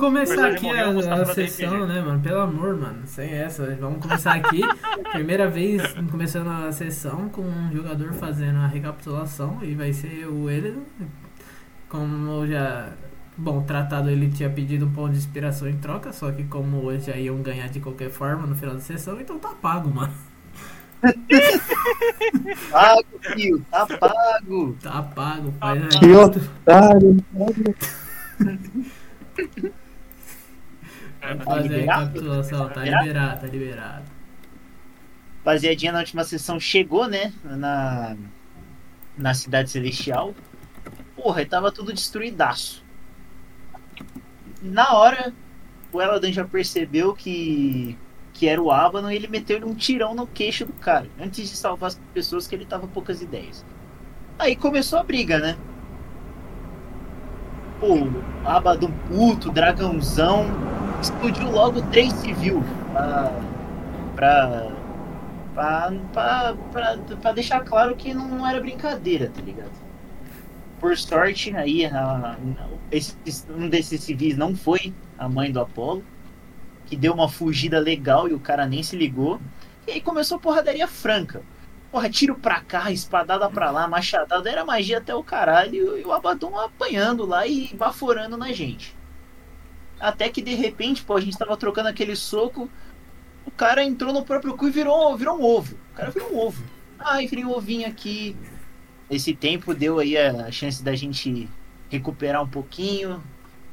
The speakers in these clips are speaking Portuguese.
Vamos começar aqui morreu, a, a sessão, né, mano? Pelo amor, mano. Sem essa. Vamos começar aqui. Primeira vez começando a sessão com um jogador fazendo a recapitulação. E vai ser o ele. Como já. Bom, tratado ele tinha pedido um ponto de inspiração em troca. Só que como hoje já iam ganhar de qualquer forma no final da sessão, então tá pago, mano. Pago, filho, tá pago. Tá pago, faz Tá aí. Que otário. Vamos Tá fazer a liberado? recapitulação. Tá liberado? tá liberado. Rapaziadinha, na última sessão chegou, né? Na, na Cidade Celestial. Porra, e tava tudo destruidaço. Na hora, o Eladan já percebeu que, que era o Abaddon e ele meteu um tirão no queixo do cara. Antes de salvar as pessoas que ele tava com poucas ideias. Aí começou a briga, né? Pô, Abaddon puto, dragãozão. Explodiu logo três civil. Pra, pra Pra, pra, pra, deixar claro que não, não era brincadeira, tá ligado? Por sorte, aí a- esse, um desses civis não foi a mãe do Apolo, que deu uma fugida legal e o cara nem se ligou. E aí começou a porradaria franca. Porra, tiro pra cá, espadada pra lá, machadada, era magia até o caralho, e o Abaddon apanhando lá e baforando na gente. Até que de repente, pô, a gente tava trocando aquele soco, o cara entrou no próprio cu e virou, virou um ovo. O cara virou um ovo. Ai, virei um ovinho aqui. Esse tempo deu aí a chance da gente recuperar um pouquinho.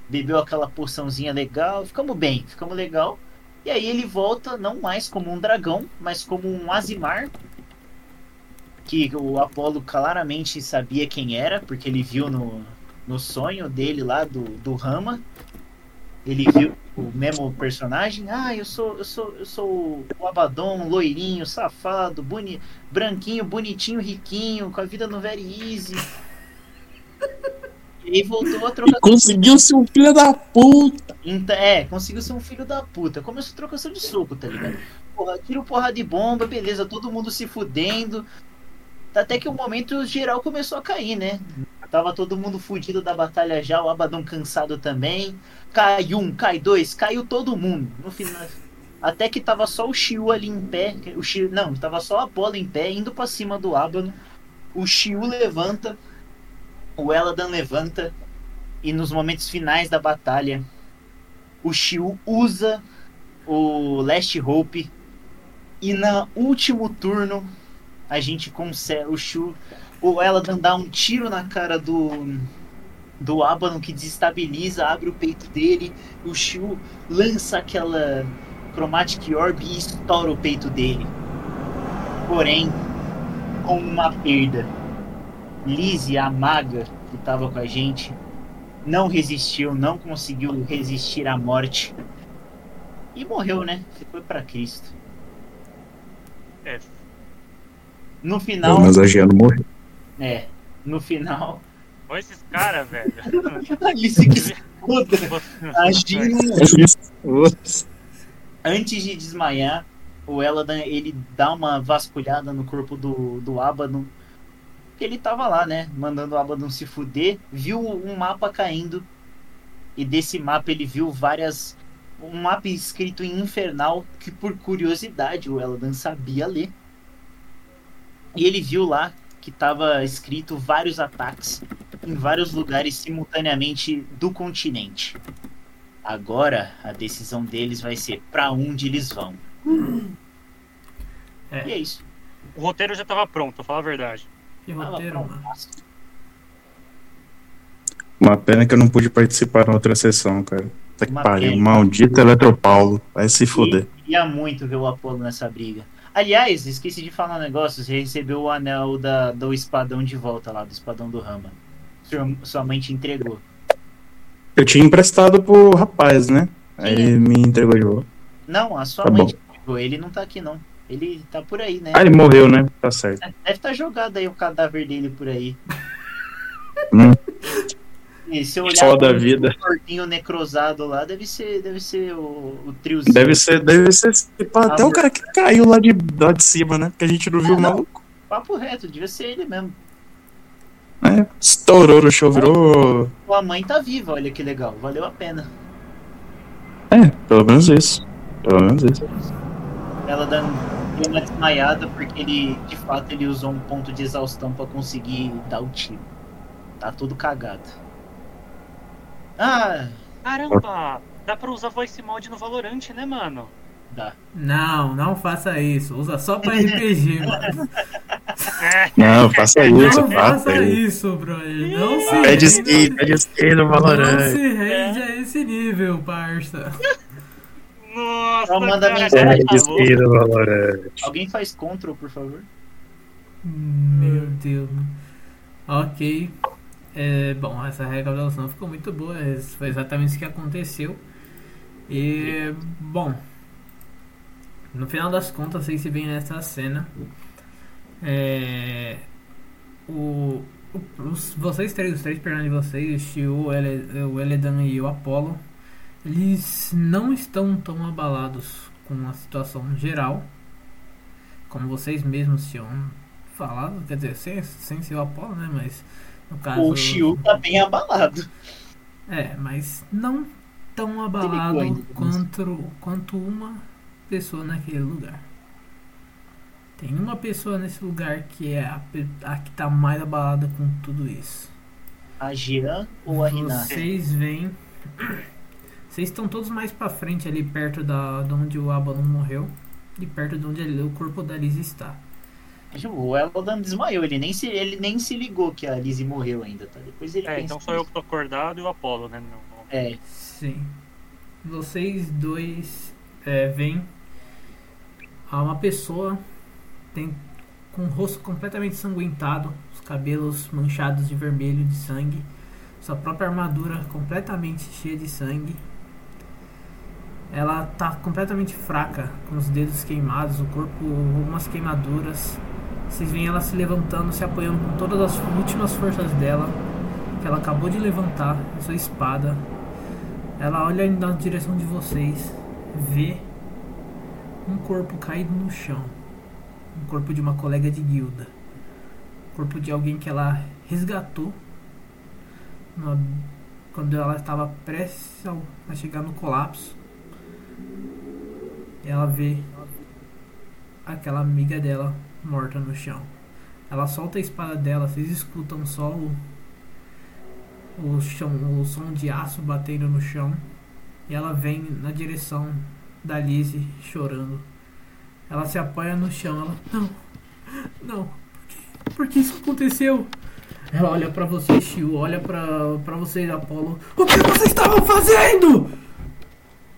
Bebeu aquela porçãozinha legal. Ficamos bem, ficamos legal. E aí ele volta, não mais como um dragão, mas como um Azimar. Que o Apolo claramente sabia quem era, porque ele viu no, no sonho dele lá do, do Rama. Ele viu o mesmo personagem. Ah, eu sou, eu sou, eu sou o Abaddon, loirinho, safado, boni, branquinho, bonitinho, riquinho, com a vida no very easy. E voltou a trocar. E conseguiu ser um filho da puta. Então, é, conseguiu ser um filho da puta. Começou trocação de soco, tá ligado? Porra, tiro porra de bomba, beleza, todo mundo se fudendo. Até que o momento geral começou a cair, né? Tava todo mundo fudido da batalha já, o Abaddon cansado também. Cai um, cai dois, caiu todo mundo. No final. Até que tava só o Shiu ali em pé. O Shiu, não, tava só a bola em pé, indo pra cima do Abaddon. O Shiu levanta. O Eladan levanta. E nos momentos finais da batalha, o Shiu usa o Last Hope. E na último turno, a gente consegue. O Shiu. O Eladan dá um tiro na cara do. Do Abaddon que desestabiliza, abre o peito dele. O Shiu lança aquela Chromatic Orb e estoura o peito dele. Porém, com uma perda. Lizzie, a maga que estava com a gente, não resistiu, não conseguiu resistir à morte. E morreu, né? Foi pra Cristo. É. No final. Mas a Giano morreu. É. No final. Olha esses caras, velho. Isso que se foda. A Gino antes de desmaiar, o Eladan ele dá uma vasculhada no corpo do, do Abaddon. Ele tava lá, né? Mandando o Abaddon se fuder. Viu um mapa caindo. E desse mapa ele viu várias. Um mapa escrito em infernal. Que por curiosidade o Eladan sabia ler. E ele viu lá que tava escrito vários ataques em vários lugares simultaneamente do continente. Agora a decisão deles vai ser pra onde eles vão. É. E é isso. O roteiro já tava pronto, vou falar a verdade. Que roteiro, mano. Uma pena que eu não pude participar na outra sessão, cara. Tá que pariu. Maldito Eletropaulo. Vai se fuder. Queria muito ver o Apolo nessa briga. Aliás, esqueci de falar um negócio. Você recebeu o anel da, do espadão de volta lá, do espadão do Rama. Sua, sua mãe te entregou. Eu tinha emprestado pro rapaz, né? Aí ele me entregou de volta. Não, a sua Tá mãe bom. te entregou. Ele não tá aqui, não. Ele tá por aí, né? Ah, ele morreu, né? Tá certo. Deve estar jogado aí o cadáver dele por aí. Hum. E se eu olhar Só da vida. corpinho necrosado lá, deve ser, deve ser o, o triozinho. Deve ser, deve ser tipo, até o cara que caiu lá de, lá de cima, né? Que a gente não viu o maluco. Papo reto, devia ser ele mesmo. É, estourou no show, virou. Tua mãe tá viva, olha que legal, valeu a pena. É, pelo menos isso. Pelo menos isso. Ela deu uma desmaiada porque ele, de fato, ele usou um ponto de exaustão pra conseguir dar o tiro. Tá tudo cagado. Ah, Caramba! Dá pra usar voice mod no Valorant, né, mano? dá. Não, não faça isso. Usa só pra RPG, mano. É, Não, faça isso, Não faça isso. brother. Não se Pede rende- skin, pede skin no Não Valorant. se rende a esse nível, parça. Nossa, Então manda cara, mensagem. cara, Pede tá skin no Valorant. Alguém faz control, por favor? Meu Deus. Ok. É, bom, essa recapitulação ficou muito boa. Foi exatamente isso que aconteceu. E, bom, no final das contas, vocês se veem nessa cena. É, o, os- vocês três, os três personagens de vocês, o o Ele- o Eledan e o Apollo, eles não estão tão abalados com a situação geral, como vocês mesmos tinham falado, quer dizer, sem, sem ser o Apollo, né? Mas caso. O Shiu tá bem abalado. É, mas não tão abalado ainda, quanto, quanto uma pessoa naquele lugar. Tem uma pessoa nesse lugar que é a, a que tá mais abalada com tudo isso. A Jean ou a Renata? Vocês veem. Vocês estão todos mais pra frente ali, perto da, de onde o Abalon morreu. E perto de onde ele- o corpo da Liz está. O Elodan desmaiou, ele nem, se, ele nem se ligou que a Lizzie morreu ainda, tá? Depois ele É, pensa então sou eu que tô acordado e o Apollo, né? Não, É, Sim. Vocês dois é, veem a uma pessoa tem com o rosto completamente sanguentado, os cabelos manchados de vermelho de sangue, sua própria armadura completamente cheia de sangue. Ela tá completamente fraca, com os dedos queimados, o corpo algumas queimaduras. Vocês veem ela se levantando, se apoiando com todas as últimas forças dela, que ela acabou de levantar, sua espada. Ela olha na direção de vocês, vê um corpo caído no chão. Um corpo de uma colega de guilda. Corpo de alguém que ela resgatou quando ela estava prestes a chegar no colapso. Ela vê aquela amiga dela morta no chão. Ela solta a espada dela, vocês escutam só o, o, chão, o som de aço batendo no chão. E ela vem na direção da Lizzie chorando. Ela se apoia no chão. Ela, não, não, por que, por que isso aconteceu? Ela olha pra você, Shio, olha pra vocês, Apolo. O que vocês estavam fazendo?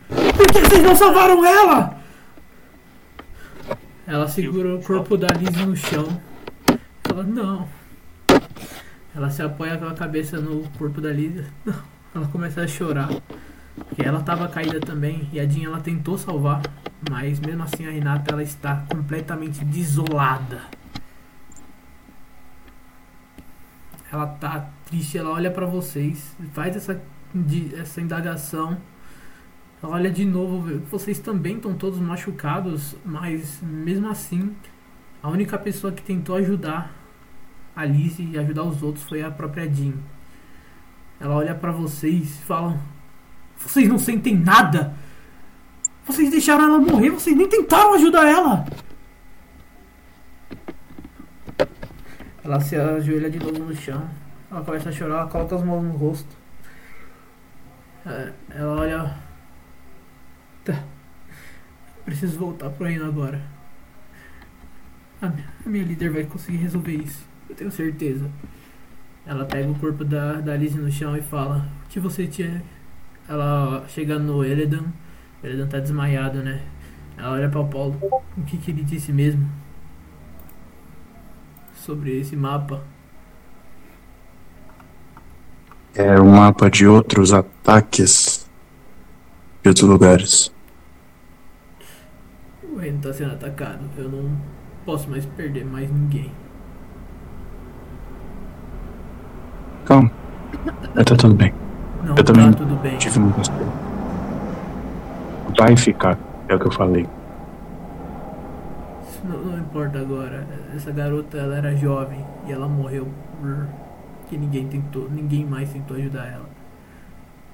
Por que vocês não salvaram ela? Ela segura o corpo da Lizzie no chão. Ela, não. Ela se apoia com a cabeça no corpo da. Não. Ela começa a chorar. Porque ela estava caída também. E a Jean ela tentou salvar. Mas mesmo assim a Renata ela está completamente desolada. Ela tá triste, ela olha pra vocês, faz essa, essa indagação. Olha de novo, vocês também estão todos machucados, mas mesmo assim, a única pessoa que tentou ajudar a Lizzie e ajudar os outros foi a própria Jean. Ela olha pra vocês e fala: Vocês não sentem nada? Vocês deixaram ela morrer, vocês nem tentaram ajudar ela! Ela se ajoelha de novo no chão. Ela começa a chorar, ela coloca as mãos no rosto. É, Ela olha. Preciso voltar pro reino agora. A minha, líder vai conseguir resolver isso. Eu tenho certeza. Ela pega o corpo da, da Lizzie no chão e fala: O que você tinha. Ela chega no Eledan. O tá desmaiado, né? Ela olha para o Paulo. O que, que ele disse mesmo? Sobre esse mapa. É um mapa de outros ataques de outros lugares. O reino tá sendo atacado. Eu não posso mais perder mais ninguém. Calma. Vai tá tudo bem. Não Eu também tá tudo bem. Tive um gostei. Vai ficar, é o que eu falei. Isso não, não importa agora. Essa garota ela era jovem e ela morreu por que ninguém tentou, ninguém mais tentou ajudar ela.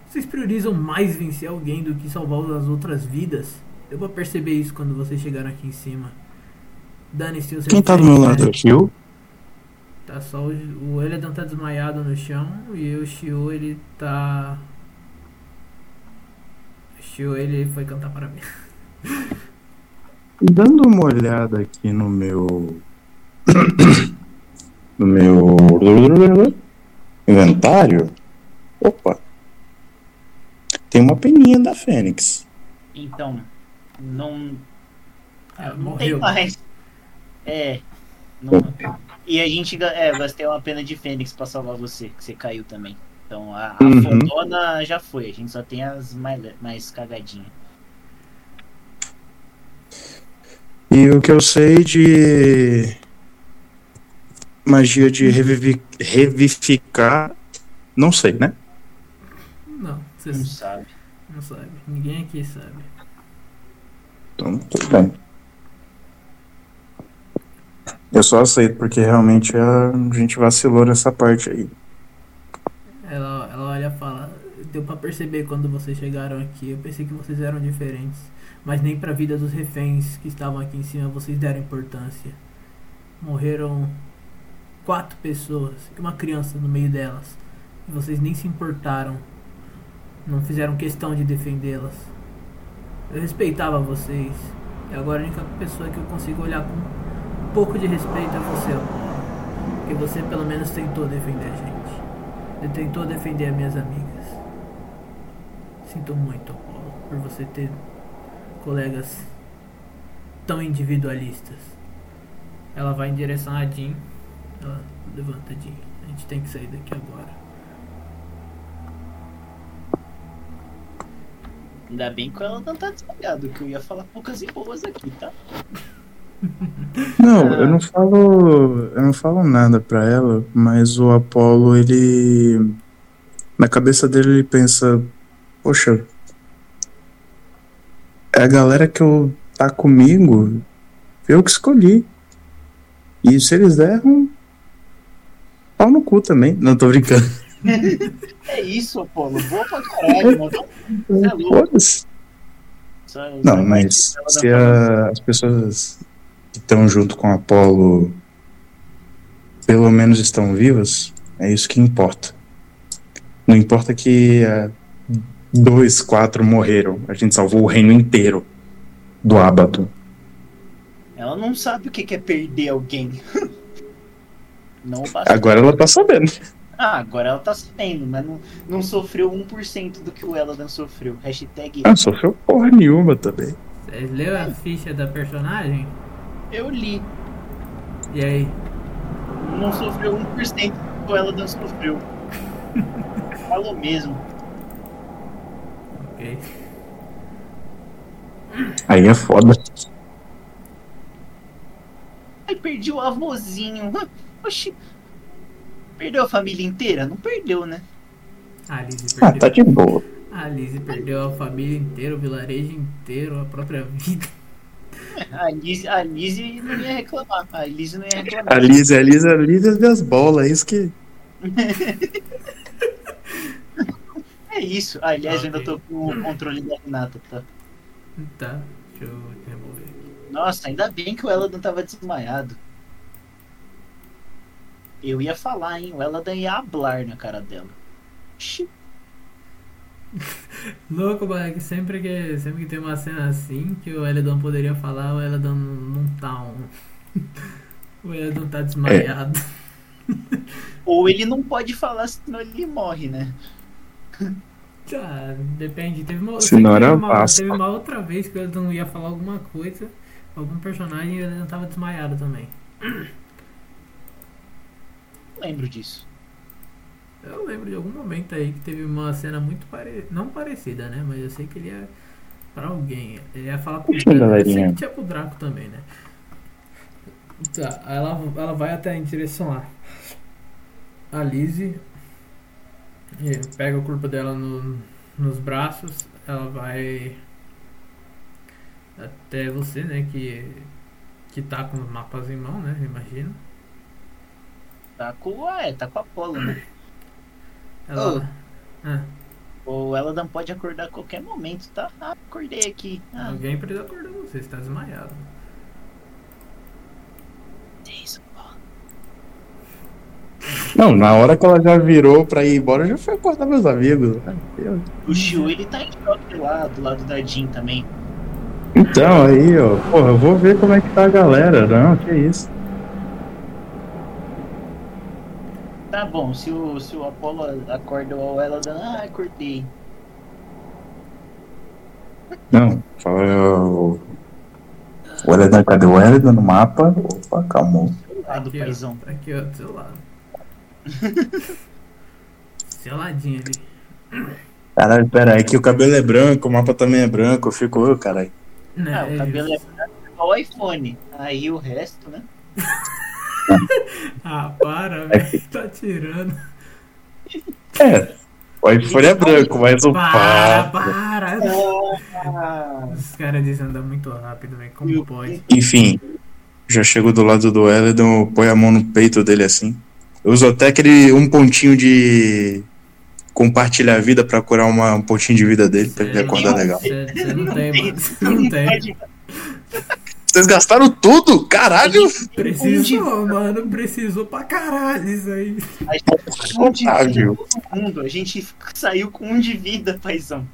Vocês priorizam mais vencer alguém do que salvar as outras vidas? Eu vou perceber isso quando vocês chegaram aqui em cima. Dane-se os Quem tá do meu lado? né? É Shio? Tá só o, o Eledan tá desmaiado no chão e o Shio ele tá. O Shio ele foi cantar parabéns. Dando uma olhada aqui no meu. no meu. inventário. Opa! Tem uma peninha da Fênix. Então, não, Ah, não tem morreu. mais. É. Não, e a gente é, gastei uma pena de Fênix pra salvar você, que você caiu também. Então a, a Uhum. fodona já foi, a gente só tem as mais, mais cagadinhas. E o que eu sei de. magia de revivi- revivificar. Não sei, né? Não, vocês Não sabe. não sabem. Ninguém aqui sabe. Então, tudo bem. Eu só aceito porque realmente a gente vacilou nessa parte aí. Ela, ela olha e fala: Deu pra perceber quando vocês chegaram aqui. Eu pensei que vocês eram diferentes. Mas nem pra vida dos reféns que estavam aqui em cima vocês deram importância. Morreram quatro pessoas e uma criança no meio delas. E vocês nem se importaram. Não fizeram questão de defendê-las. Eu respeitava vocês. E agora a única pessoa que eu consigo olhar com um pouco de respeito é você, Apolo. Porque você pelo menos tentou defender a gente. Ele tentou defender as minhas amigas. Sinto muito, Apolo, por você ter colegas tão individualistas. Ela vai em direção a Jean. Ela levanta Jean. A gente tem que sair daqui agora. Ainda bem que ela não tá desmaiado, que eu ia falar poucas e boas aqui, tá? Não, Ah. eu não falo. Eu não falo nada pra ela, mas o Apollo, ele. Na cabeça dele ele pensa, poxa. É a galera que eu tá comigo, eu que escolhi. E se eles deram. Pau no cu também. Não, tô brincando. É isso, Apolo. Boa pra caralho, mano. Você é louco. Não, mas se a- as pessoas que estão junto com o Apollo pelo menos estão vivas, é isso que importa. Não importa que ah, dois, quatro morreram. A gente salvou o reino inteiro do Abaddon. Ela não sabe o que é perder alguém. Agora ela tá sabendo. Ah, agora ela tá sabendo, mas não, não sofreu 1% do que o Eladan sofreu. Hashtag Ah, sofreu porra nenhuma também. Vocês leu a ficha da personagem? eu li. E aí? Não sofreu 1% do que o Eladan sofreu. Falou mesmo. Ok. Aí é foda. Ai, perdi o avôzinho. Oxi. Perdeu a família inteira? Não perdeu, né? A Lizzie Ah, perdeu. tá de boa. A Lizzie perdeu a família inteira, o vilarejo inteiro, a própria vida. A Liz, a Liz não ia reclamar. A Liz não ia reclamar. A Liz, a Liz, a Liz é das bolas, é isso que. É isso. Ah, aliás, eu ainda tô com o controle da Renata, tá? Tá, deixa eu remover aqui. Nossa, ainda bem que o Eladan tava desmaiado. Eu ia falar, hein? O Eladan ia hablar na cara dela. Oxi. Louco, mano, que sempre que, sempre que tem uma cena assim que o Eledon poderia falar, o Eledon não tá um. O Eledon tá desmaiado. Ou ele não pode falar, senão ele morre, né? Tá, depende. Teve uma, teve uma, teve uma outra vez que o Eledon ia falar alguma coisa, algum personagem e o Eledon tava desmaiado também. Não lembro disso. Eu lembro de algum momento aí que teve uma cena muito parecida. Não parecida, né? Mas eu sei que ele ia. Pra alguém. Ele ia falar com o Puxa, Draco. Eu sei que tinha pro Draco também, né? Tá, aí ela, ela vai até em direção a. A Lizzie. Pega o corpo dela no- nos braços. Ela vai. Até você, né? Que. Que tá com os mapas em mão, né? Imagino. Tá com, ah, é, tá com a Apolo, né? Ela. Oh. Ah. O Eladan pode acordar a qualquer momento, tá? Ah, acordei aqui. Ah, Alguém precisa acordar você, você tá desmaiado. isso. Não, na hora que ela já virou pra ir embora, eu já fui acordar meus amigos. O Shio, ele tá em choque lá, do lado da Jean também. Então, aí, ó, porra, eu vou ver como é que tá a galera. Não, que isso. Tá bom, se o, se o Apollo acorda o Eladan, ah, acordei. Não, fala. O o Eledan, cadê o Eledan no mapa? Opa, calmou. Lá do Aqui, ó. paizão. Aqui, ó, do seu lado. Seladinho ali. Caralho, pera, é que o cabelo é branco, o mapa também é branco. Eu fico, caralho. Né, Ah, o cabelo é branco igual o iPhone. Aí o resto, né? Ah, para, velho. Tá tirando. É, o iPhone é branco, mas o Para, papo. para. Ah, Os caras desandam muito rápido, velho. Como pode? Enfim, já chego do lado do Eledan, põe a mão no peito dele assim. Eu uso até aquele um pontinho de compartilhar a vida pra curar uma, um pontinho de vida dele, pra ele acordar legal. Você você não tem, mano. Você não tem. Vocês gastaram tudo? Caralho! Precisou, mano. Precisou pra caralho isso aí. A gente, um de vida, mundo. A gente saiu com um de vida, paizão.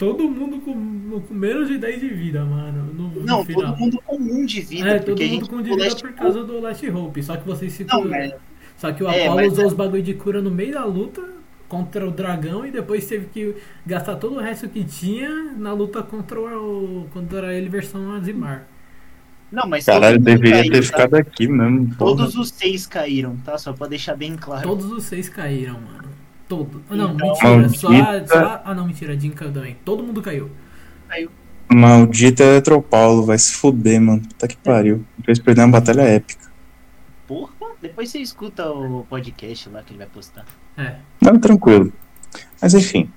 Todo mundo com, com menos de 10 de vida, mano. No, no Não, final. todo mundo com um de vida. É, todo mundo com de ficou vida last por causa do Last Hope. Só que vocês se Não, curam. mas- Só que o É, Apollo mas- usou os bagulho de cura no meio da luta contra o dragão e depois teve que gastar todo o resto que tinha na luta contra o contra ele versão Azimar. Não, mas Caralho, todo deveria caiu, ter tá? ficado aqui mesmo. porra. Todos os seis caíram, tá? Só pra deixar bem claro. Todos os seis caíram, mano. Todos. Ah, não, Então, mentira. Só, maldita- só. Ah, não, mentira. Jin caiu também. Todo mundo caiu. Maldito Eletropaulo, vai se fuder, mano. Puta que pariu. Fez perder uma batalha épica. Porra, depois você escuta o podcast lá que ele vai postar. É. Não, tranquilo. Mas enfim.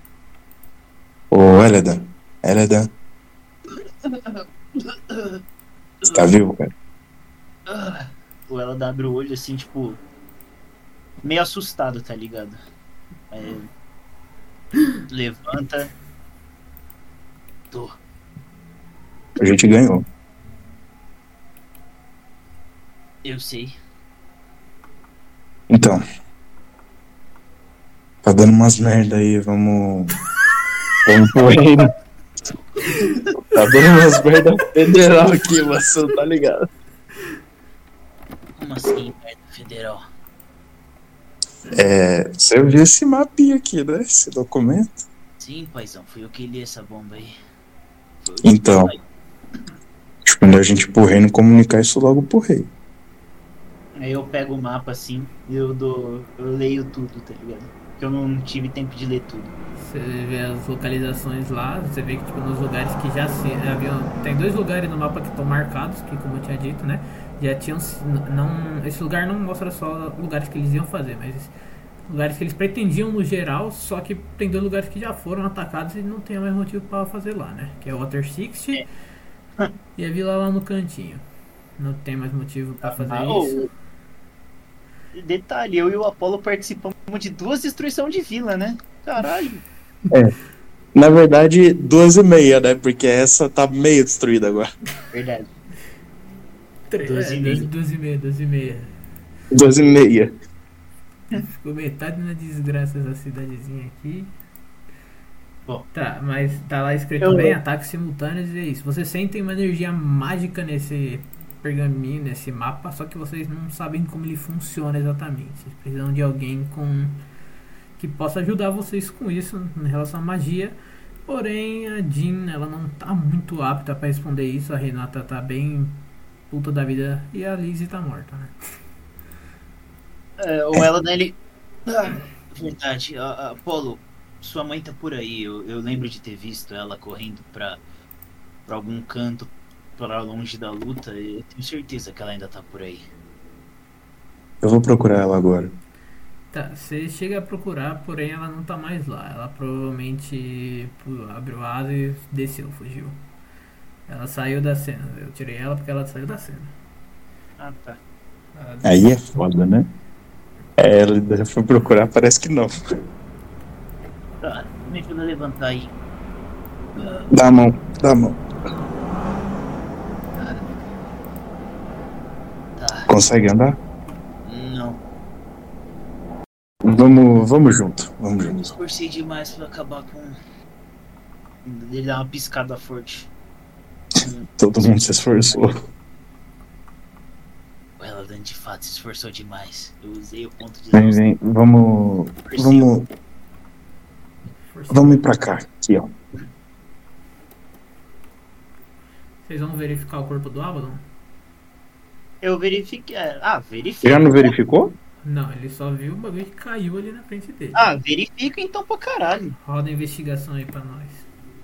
Ô, Eledan. Eledan. Você tá vivo, cara? Ah, o ela abre o olho assim, tipo. Meio assustado, tá ligado? Aí, levanta. Tô. A gente ganhou. Eu sei. Então. Tá dando umas merda aí, vamos. Vamos pro reino. Tá dando umas merda federal aqui, você tá ligado? Como assim, merda federal? É. Você viu esse mapinha aqui, né? Esse documento? Sim, paizão, fui eu que li essa bomba aí. Foi Então. Tipo, melhor a gente pro reino comunicar isso logo pro rei. Aí eu pego o mapa assim e eu dou. Eu leio tudo, tá ligado? Porque eu não tive tempo de ler tudo. Você vê as localizações lá, você vê que tipo, nos lugares que já se. Haviam, tem dois lugares no mapa que estão marcados, que como eu tinha dito, né? Já tinham. Não, esse lugar não mostra só lugares que eles iam fazer, mas lugares que eles pretendiam no geral, só que tem dois lugares que já foram atacados e não tem mais motivo pra fazer lá, né? Que é o Water 60 e a vila lá no cantinho. Não tem mais motivo pra fazer Ah, isso. ô, Detalhe, eu e o Apollo participamos de duas destruições de vila, né? Caralho. Na verdade, duas e meia, né? Porque essa tá meio destruída agora. Verdade. Tre- Duas é, e meia. doze e meia, doze e meia. Duas e meia. Ficou metade na desgraça essa cidadezinha aqui. Bom. Tá, mas tá lá escrito Eu- bem ataques simultâneos e é isso. Vocês sentem uma energia mágica nesse pergaminho, nesse mapa, só que vocês não sabem como ele funciona exatamente. Vocês precisam de alguém com que possa ajudar vocês com isso em relação à magia. Porém, a Jean, ela não tá muito apta pra responder isso. A Renata tá bem puta da vida e a Lizzie tá morta, né? É, o Eladan, ele. Ah, verdade, a, a Apollo, sua mãe tá por aí. Eu, eu lembro de ter visto ela correndo pra, pra algum canto pra longe da luta. E eu tenho certeza que ela ainda tá por aí. Eu vou procurar ela agora. Tá, você chega a procurar, porém ela não tá mais lá. Ela provavelmente abriu asa e desceu, fugiu. Ela saiu da cena. Eu tirei ela porque ela saiu da cena. Ah, tá. Aí é foda, né? É, ela foi procurar, parece que não. Tá. Me ajuda a levantar aí. Dá a mão, dá a mão. Tá. Consegue andar? Não. Vamos, vamos junto, vamos Eu me junto. esforcei demais pra acabar com. Ele dá uma piscada forte. Todo mundo se esforçou. O Eladan de fato se esforçou demais. Eu usei o ponto de Vem, vem, vamos. Vamos. Vamos ir pra cá. Aqui, ó. Vocês vão verificar o corpo do Abaddon? Eu verifiquei. Ah, verifico. Já não verificou? Não, ele só viu o bagulho que caiu ali na frente dele. Ah, verifico então pra caralho. Roda a investigação aí pra nós.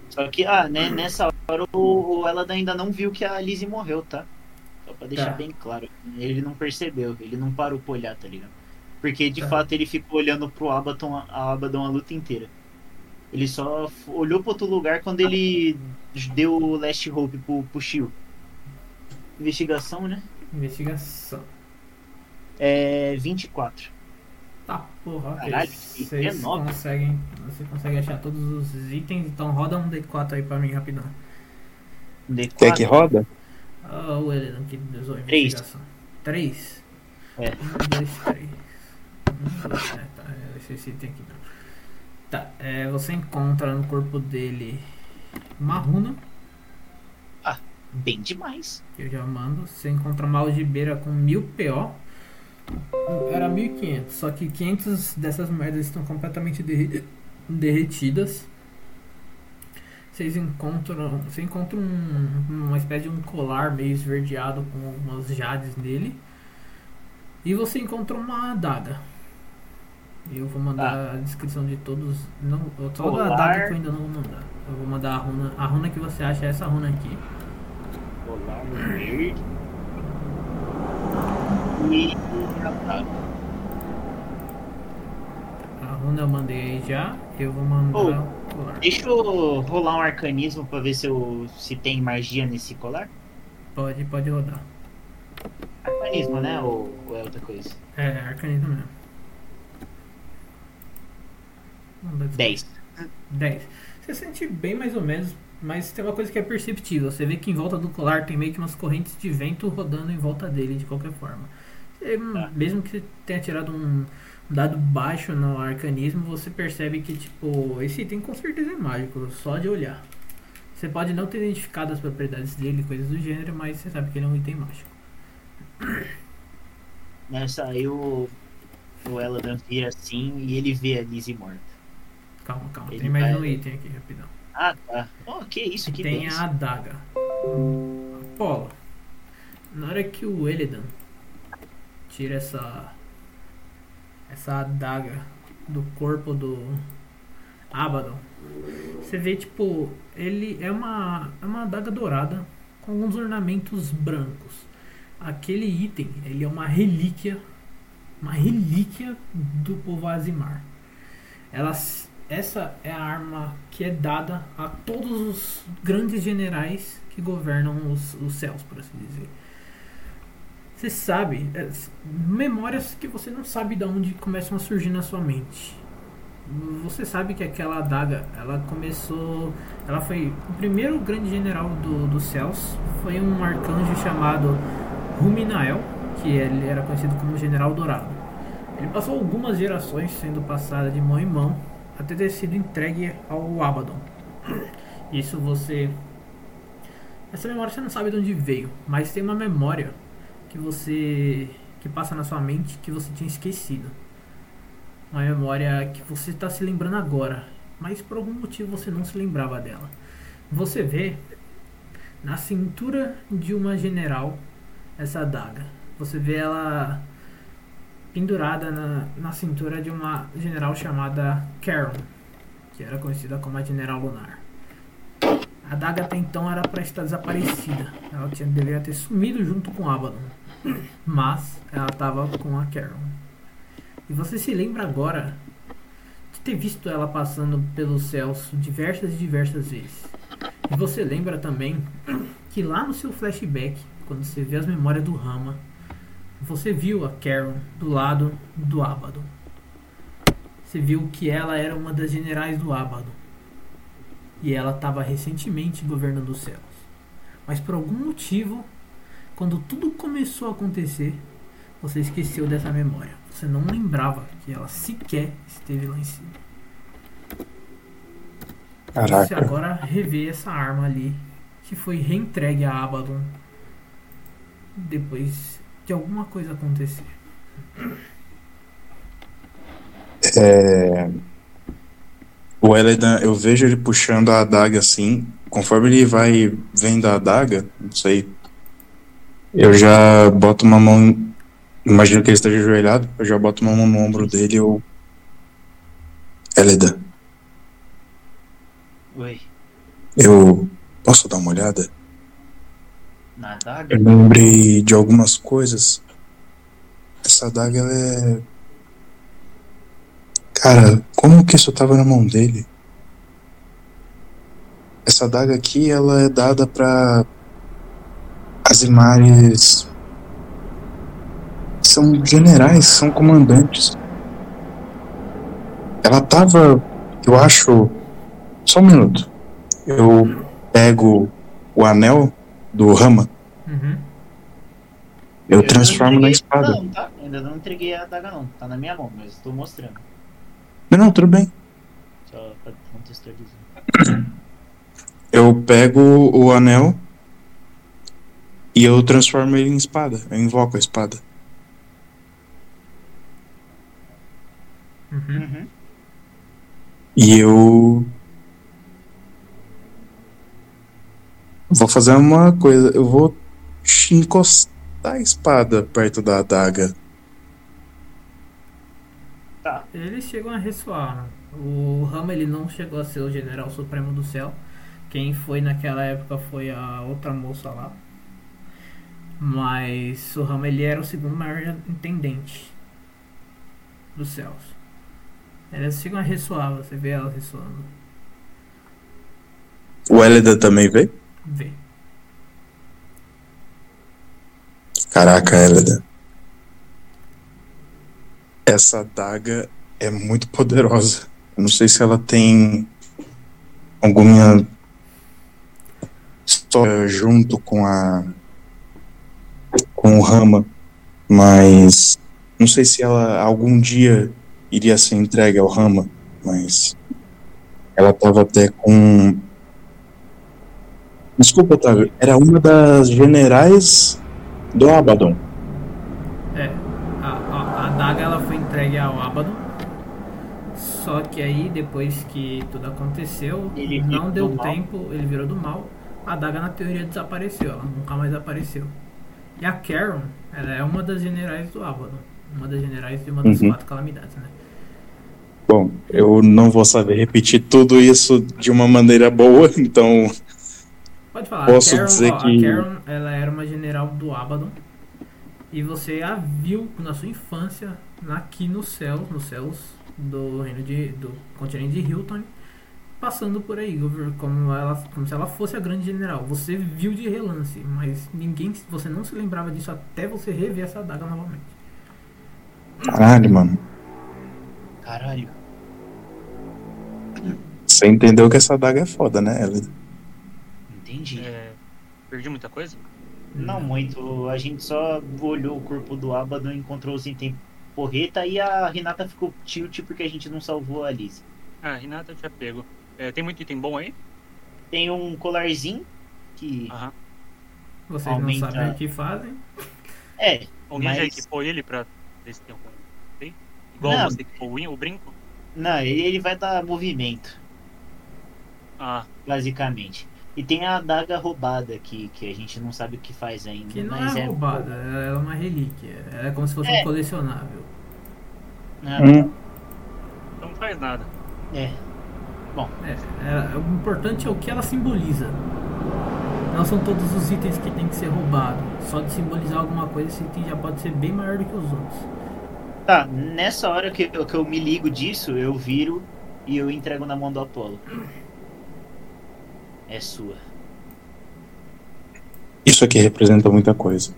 Só que, ah, né, nessa hora o, o Eladan ainda não viu que a Lizzie morreu, tá? Só pra deixar Tá. bem claro. Ele não percebeu, ele não parou pra olhar, tá ligado? Porque de Tá. fato ele ficou olhando pro Abaddon, a Abaddon a luta inteira. Ele só olhou pra outro lugar quando ele deu o Last Hope pro, pro Shio. Investigação, né? Investigação. É 24. Tá, porra. Caralho, Vocês 19. conseguem. Você consegue achar todos os itens, então roda um D4 aí pra mim rapidão. D4. Quer que roda? Ah, o Helena que usou a Três. investigação. Três? É. Um, dois, três. Um, dois, é, tá. Esse, esse item aqui não. Tá, é, você encontra no corpo dele uma runa, Bem demais. eu já mando. Você encontra uma algibeira com mil PO. Era 1500, só que 500 dessas merdas estão completamente derre- derretidas. Vocês encontram, você encontra um- uma espécie de um colar meio esverdeado com algumas jades nele. E você encontra uma adaga. Eu vou mandar a descrição de todos. Não, só da Colar. adaga que eu ainda não vou mandar. Eu vou mandar a runa. A runa que você acha é essa runa aqui. Colar verde. E. Ah, A runa eu mandei aí já. Eu vou mandar Oh, o colar. Deixa eu rolar um arcanismo pra ver se, eu, se tem magia nesse colar. Pode, pode rodar. Arcanismo, né? Ou, ou é outra coisa? É, arcanismo mesmo. Não dá 10. 10. Você sente bem mais ou menos, mas tem uma coisa que é perceptível. Você vê que em volta do colar tem meio que umas correntes de vento rodando em volta dele de qualquer forma. Você, Tá. Mesmo que você tenha tirado um dado baixo no arcanismo, você percebe que tipo, esse item com certeza é mágico, só de olhar. Você pode não ter identificado as propriedades dele, coisas do gênero, mas você sabe que ele é um item mágico. Nessa aí o, o Eladan vira assim e ele vê a Lizzie morta. Calma, calma. Ele Tem mais vai- um item aqui, rapidão. Ah, tá. Oh, que isso, que tem beleza. a adaga. Apolo, na hora que o Elidan tira essa essa adaga do corpo do Abaddon, você vê tipo, ele é uma é uma adaga dourada com alguns ornamentos brancos. Aquele item, ele é uma relíquia, uma relíquia do povo Azimar. Elas essa é a arma que é dada a todos os grandes generais que governam os, os céus, por assim dizer. Você sabe, é, memórias que você não sabe de onde começam a surgir na sua mente. Você sabe que aquela adaga, ela começou, ela foi o primeiro grande general do, dos céus, foi um arcanjo chamado Ruminael, que ele era conhecido como General Dourado. Ele passou algumas gerações sendo passada de mão em mão até ter sido entregue ao Abaddon. Isso você. Essa memória você não sabe de onde veio, mas tem uma memória que você. que passa na sua mente que você tinha esquecido. Uma memória que você está se lembrando agora, mas por algum motivo você não se lembrava dela. Você vê na cintura de uma general essa adaga. Você vê ela pendurada na, na cintura de uma general chamada Karen, que era conhecida como a General Lunar. A adaga até então era para estar desaparecida. Ela tinha, deveria ter sumido junto com Abaddon. Mas ela estava com a Karen. E você se lembra agora de ter visto ela passando pelos céus diversas e diversas vezes. E você lembra também que lá no seu flashback, quando você vê as memórias do Rama, você viu a Karen do lado do Abaddon. você viu que ela era uma das generais do Abaddon. E ela estava recentemente governando os céus. Mas por algum motivo, quando tudo começou a acontecer, você esqueceu dessa memória. Você não lembrava que ela sequer esteve lá em cima. Você Caraca. agora revê essa arma ali que foi reentregue a Abaddon depois de alguma coisa acontecer. É... O Eledan, eu vejo ele puxando a adaga assim. Conforme ele vai vendo a adaga, não sei. Eu já boto uma mão. Imagino que ele esteja ajoelhado. Eu já boto uma mão no ombro dele e eu. Eledan, Oi, eu posso dar uma olhada? Na adaga? Eu lembrei de algumas coisas. Essa adaga, ela é. Cara, como que isso tava na mão dele? Essa adaga aqui, ela é dada pra. Azimares. São generais, são comandantes. Ela tava. Eu acho. Só um minuto. Eu pego o anel do Rama. Uhum. Eu não transformo na espada. Não, tá? Ainda não entreguei a adaga não. Tá na minha mão, mas estou mostrando. Não, não, tudo bem. Só pra contextualizar. Eu pego o anel e eu transformo ele em espada. Eu invoco a espada. Uhum. Uhum. E eu. Vou fazer uma coisa. Eu vou encostar a espada perto da adaga. Tá. Eles chegam a ressoar. né? O Rama ele não chegou a ser o general supremo do céu. Quem foi naquela época foi a outra moça lá. Mas o Rama ele era o segundo maior intendente dos céus. Elas chegam a ressoar, você vê elas ressoando. O Elida também veio? Vê. Caraca, Elida. Essa adaga é muito poderosa. Eu não sei se ela tem alguma história junto com a com o Rama, mas não sei se ela algum dia iria ser entregue ao Rama, mas ela estava até com Desculpa, Otávio, era uma das generais do Abaddon. É, a, a, a adaga ela foi entregue ao Abaddon. Só que aí, depois que tudo aconteceu, Ele não deu do mal. tempo, ele virou do mal. A adaga na teoria desapareceu, ela nunca mais apareceu. E a Karen, ela é uma das generais do Abaddon. Uma das generais de uma das Uhum. quatro calamidades, né? Bom, eu não vou saber repetir tudo isso de uma maneira boa, então Pode falar, Posso a Karen, dizer ó, que- a Karen, ela era uma general do Abaddon. E você a viu na sua infância aqui nos céus, nos céus do reino de, do continente de Hilton, passando por aí, como, ela, como se ela fosse a grande general. Você viu de relance, mas ninguém, você não se lembrava disso até você rever essa adaga novamente. caralho, mano. Caralho. Você entendeu que essa daga é foda, né, Elida? Entendi. É, perdi muita coisa? Não muito. A gente só olhou o corpo do Abaddon, encontrou os itens porreta e a Renata ficou tilt porque a gente não salvou a Alice. Ah, Renata, eu já pego. É, tem muito item bom aí? Tem um colarzinho que. Aham. Vocês Aumenta- não sabem o que fazem. É, Alguém já Mas- equipou ele pra ver se tem algum item? Igual Não. você equipou o brinco? não, ele, ele vai dar movimento, Ah, basicamente. E tem a adaga roubada aqui, que a gente não sabe o que faz ainda. Que não mas é roubada, é uma relíquia. Ela é como se fosse É. um colecionável. Hum, então não faz nada. É. É, é, o importante é o que ela simboliza. Não são todos os itens que tem que ser roubado. Só de simbolizar alguma coisa, esse item já pode ser bem maior do que os outros. Tá, nessa hora que eu, que eu me ligo disso, eu viro e eu entrego na mão do Apolo. É sua. isso aqui representa muita coisa.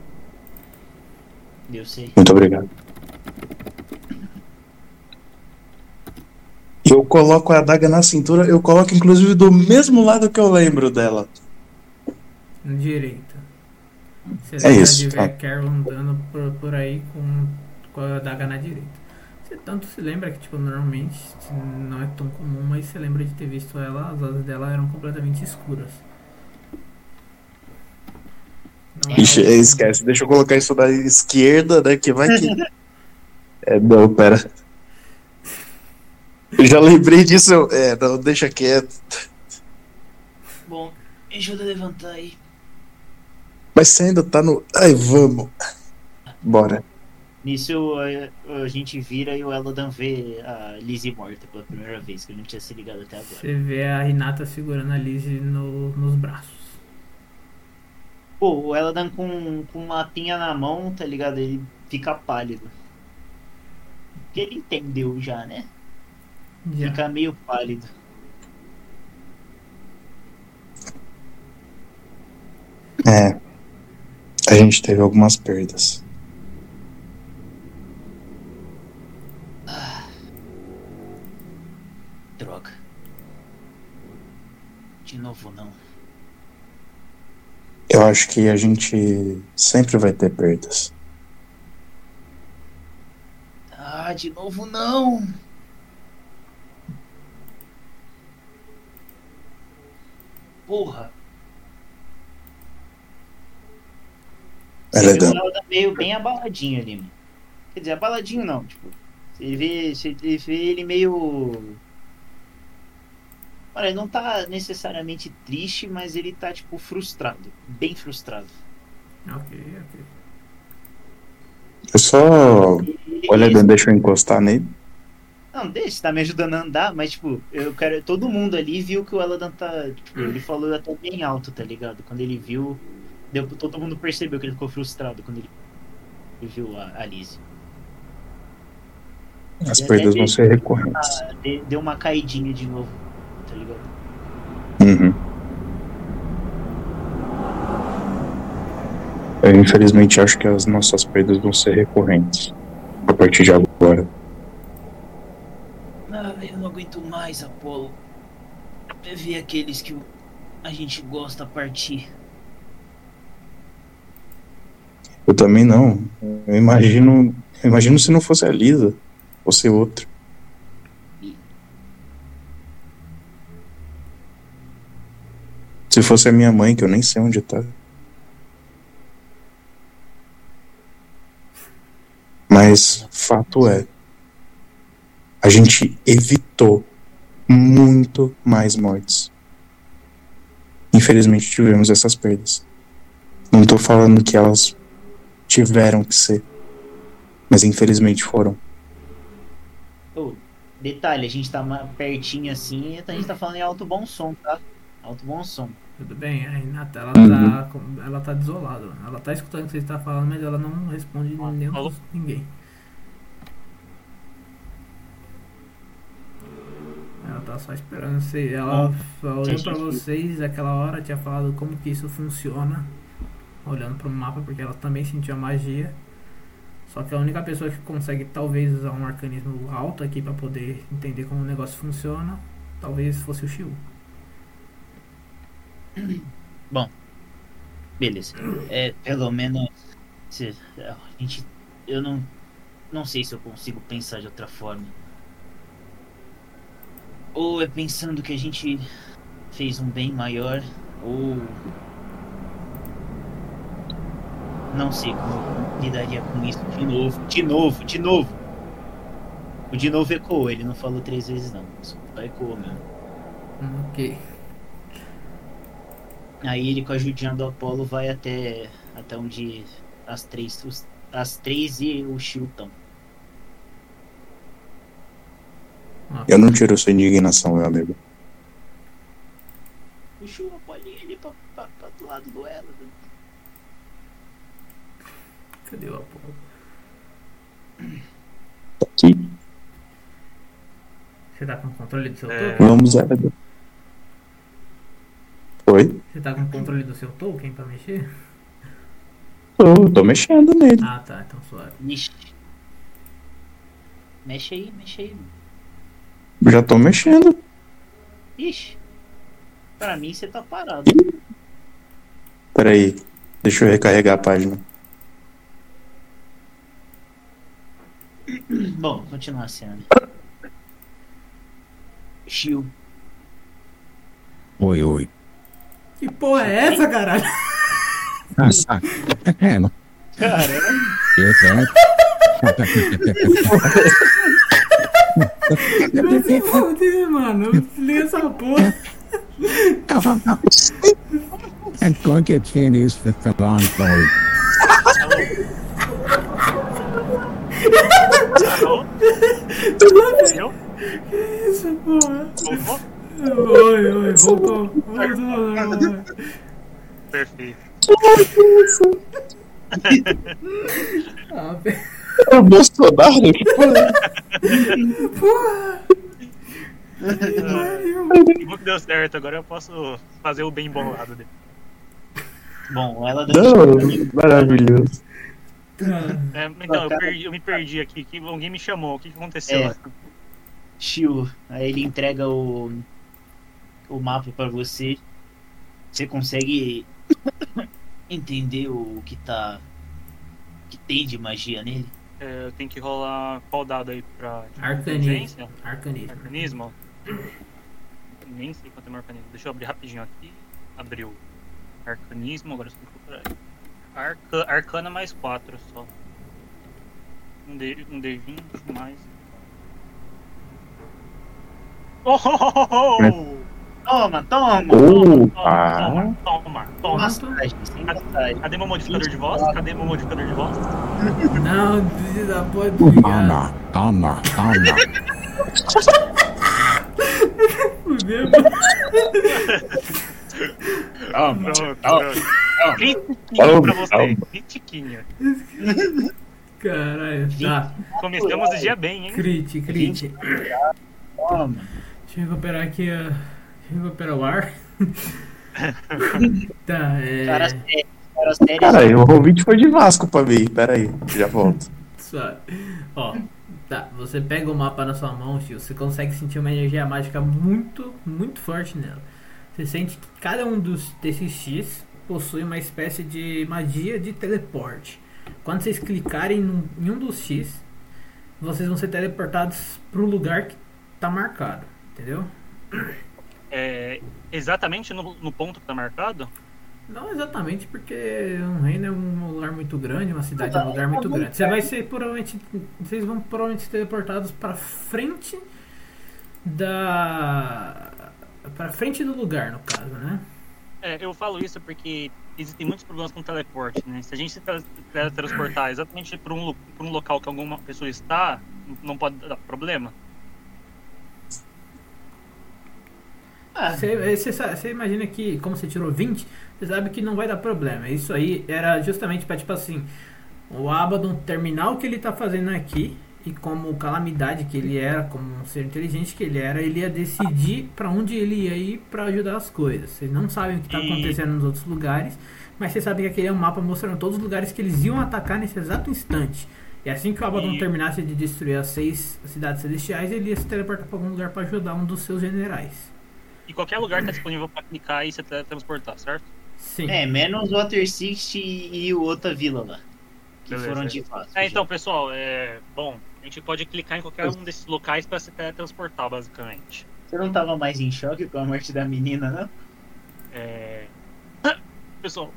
Eu sei. Muito obrigado. Eu coloco a adaga na cintura, eu coloco inclusive do mesmo lado que eu lembro dela. Direita. Você É isso, de ver tá. Carol andando por, por aí com, com a adaga na direita. Tanto se lembra que, tipo, normalmente não é tão comum, mas você lembra de ter visto ela, as asas dela eram completamente escuras. Não era Ixi, esquece, deixa eu colocar isso da esquerda, né? Que vai que. É, não, pera. Eu já lembrei disso. eu- É, não, deixa quieto. Bom, ajuda a levantar aí. Mas você ainda tá no. Ai, vamos. Bora. Nisso a, a gente vira e o Eladan vê a Lizzie morta pela primeira vez, que ele não tinha se ligado até agora. Você vê a Renata segurando a Lizzie no, nos braços. Pô, o Eladan com, com uma pinha na mão, tá ligado? Ele fica pálido. Porque ele entendeu já, né? Já. Fica meio pálido. É. A gente teve algumas perdas. Droga. De novo não. Eu acho que a gente sempre vai ter perdas. Ah, de novo não! Porra! Ela é Você viu dan- o Eladan meio bem abaladinho ali. Quer dizer, abaladinho não, tipo. Você vê, você vê ele meio. Olha, ele não tá necessariamente triste, mas ele tá, tipo, frustrado. Bem frustrado. Ok, ok. Eu só. Olha, deixa eu encostar nele. Não, deixa, tá me ajudando a andar, mas tipo, eu quero. Todo mundo ali viu que o Eladan tá. Tipo, ele falou até bem alto, tá ligado? Quando ele viu. Deu, todo mundo percebeu que ele ficou frustrado quando ele, ele viu a, a Lizzie. As perdas vão ser recorrentes. De- deu uma caidinha de novo, tá ligado? Uhum. Eu infelizmente acho que as nossas perdas vão ser recorrentes. A partir de agora. Ah, eu não aguento mais, Apolo. É ver aqueles que a gente gosta partir. Eu também não. Eu imagino. Eu imagino se não fosse a Lisa. Fosse outro. Se fosse a minha mãe, que eu nem sei onde tá. Mas fato é, a gente evitou muito mais mortes. Infelizmente tivemos essas perdas. Não tô falando que elas tiveram que ser, mas infelizmente foram. Ô, detalhe, a gente tá pertinho assim, a gente tá falando em alto bom som, tá? Alto bom som. Tudo bem, a Renata, ela Uhum. tá, com- ela tá desolada. Ela tá escutando o que você está falando, mas ela não responde Ah, nem falou. ninguém. Ela tá só esperando você. Ela só olhou pra vocês aquela hora, tinha falado como que isso funciona. Olhando pro mapa, porque ela também sentiu a magia. Só que a única pessoa que consegue talvez usar um arcanismo alto aqui pra poder entender como o negócio funciona, talvez fosse o Shiu. Beleza. É, pelo menos. se- a gente. Eu não. Não sei se eu consigo pensar de outra forma. Ou é pensando que a gente fez um bem maior, ou. Não sei como lidaria com isso de novo. De novo, de novo. O de novo ecoou, ele não falou três vezes não. Só ecoou mesmo. Ok. Aí ele com a ajudinha do Apolo vai até, até onde as três, os- as três e o Shio estão. Eu não tiro sua indignação, meu amigo. O Shio, a bolinha ali pra, pra, pra do lado do ela. né? Cadê o Apolo? Aqui. Você tá com controle do seu É. Vamos, Ela. Oi? Você tá com controle do seu token pra mexer? Tô, tô mexendo nele. Ah tá, então suave. Ixi. Mexe aí, mexe aí. Já tô mexendo. Ixi. Pra mim você tá parado. Peraí. Deixa eu recarregar a página. Bom, continuar a cena. Shio. Oi, oi. Que porra é essa, caralho? Ah, ah, é, não. Caramba. Eu tenho. Vai se foder, mano. Liga essa porra. I'm going to for the long story. Alô? Eu? Que isso, porra? Oi, oi, voltou. Voltou. Perfeito. Ah, É o Bolsonaro? Porra? porra. Que deu certo, agora eu posso fazer o bem bolado dele. Bom, ela Não, maravilhoso. É, então, eu, perdi- eu me perdi aqui, que alguém me chamou, o que, que aconteceu? É. Shio. Aí ele entrega o, o mapa pra você. Você consegue entender o que tá. que tem de magia nele? É, eu tenho que rolar qual dado aí pra Arcanismo. Arcanismo. Arcanismo? Nem sei quanto é meu arcanismo. Deixa eu abrir rapidinho aqui. Abriu. Arcanismo, agora eu vou procurar. Arca, arcana mais 4 só. Um D, um D20 mais. Oh, oh, oh, oh, oh! Toma, toma! Toma, toma, toma, toma. Massagem, sem massagem. Cadê meu modificador de voz? Cadê meu modificador de voz? Não, da porra, obrigado. Toma, toma, toma. Fudeu, mano. Toma, toma. pronto. Critiquinha pra você. Critiquinha. Caralho, tá. Começamos o dia bem, hein? Crit, crit. toma. Deixa eu recuperar aqui a. Deixa eu recuperar o ar. tá, é. Cara sério. Cara sério. Cara, o convite foi de Vasco pra mim. Peraí, já volto. Ó, tá. Você pega o mapa na sua mão, tio. Você consegue sentir uma energia mágica muito, muito forte nela. Você sente que cada um dos desses X possui uma espécie de magia de teleporte. Quando vocês clicarem num- em um dos X, vocês vão ser teleportados pro lugar que tá marcado. Entendeu? É, exatamente no, no ponto que tá marcado? Não exatamente, porque um reino é um lugar muito grande, uma cidade é um lugar muito grande. Você vai ser provavelmente. Vocês vão provavelmente ser teleportados pra frente da. pra frente do lugar, no caso, né? É, eu falo isso porque existem muitos problemas com teleporte, né? Se a gente se tele- teletransportar exatamente para um, pra um local que alguma pessoa está, não pode dar problema. Você, você, sa- você imagina que, como você tirou 20, você sabe que não vai dar problema. Isso aí era justamente pra, tipo assim, o Abaddon terminar o que ele tá fazendo aqui. E como calamidade que ele era, como um ser inteligente que ele era, ele ia decidir pra onde ele ia ir pra ajudar as coisas. Vocês não sabem o que tá E- acontecendo nos outros lugares, mas vocês sabem que aquele é um mapa mostrando todos os lugares que eles iam atacar nesse exato instante. E assim que o Abaddon terminasse de destruir as seis cidades celestiais, ele ia se teleportar pra algum lugar pra ajudar um dos seus generais. E qualquer lugar está disponível para clicar e se teletransportar, certo? Sim. é, menos o Water Six e o outra vila lá. Que Beleza. foram de fato. É, então, pessoal, é. Bom, a gente pode clicar em qualquer um desses locais para se teletransportar, basicamente. Você não tava mais em choque com a morte da menina, não? É. Pessoal,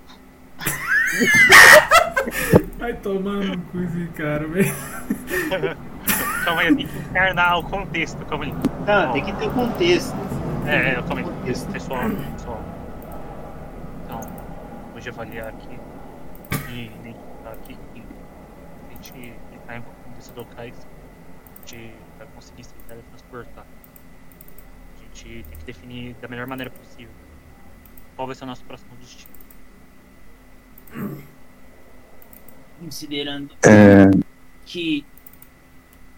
Vai tomar no cu esse cara, velho. calma aí, eu tenho que encarnar o contexto, calma aí. Não, tem que ter contexto. É, é, calma aí. Contexto. Pessoal, pessoal. Então, vou de avaliar aqui e identificar aqui que a gente clicar em algum desses locais, a gente vai conseguir se teletransportar. A gente tem que definir da melhor maneira possível qual vai ser o nosso próximo destino. Considerando É, que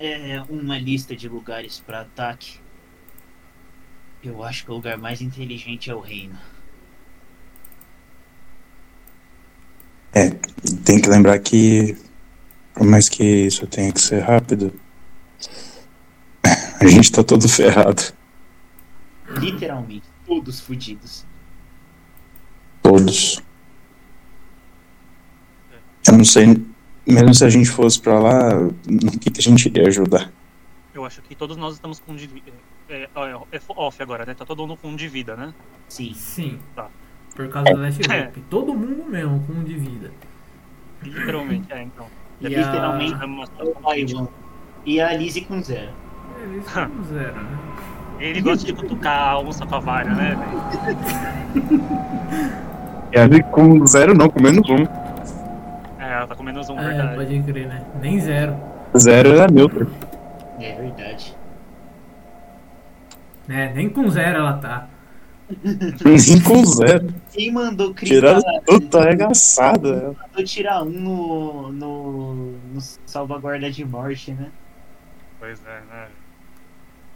é uma lista de lugares para ataque, eu acho que o lugar mais inteligente é o reino. tem que lembrar que, por mais que isso tenha que ser rápido, A gente tá todo ferrado. Literalmente, todos fudidos. Todos. Eu não sei. Mesmo se a gente fosse pra lá, no que, que a gente iria ajudar? Eu acho que todos nós estamos com. É, é, é off agora, né? Tá todo mundo com um de vida, né? Sim. Sim. Tá. Por causa do Last É. Group. Todo mundo mesmo, com um de vida. Literalmente, é, então. E Literalmente. É uma situação crítica. mano. E a Lizzie com zero. a... Eles são zero, né? Ele gosta de cutucar a onça com a vara, né, velho? E ali com zero não, com menos um. É, ela tá com menos um, É, verdade. pode crer, né? Nem zero. Zero é neutro. É verdade. É, nem com zero ela tá. Nem com zero. Quem mandou criar. tudo, tá arregaçada. mandou tirar um no, no, no salvaguarda de morte, né? Pois é, né?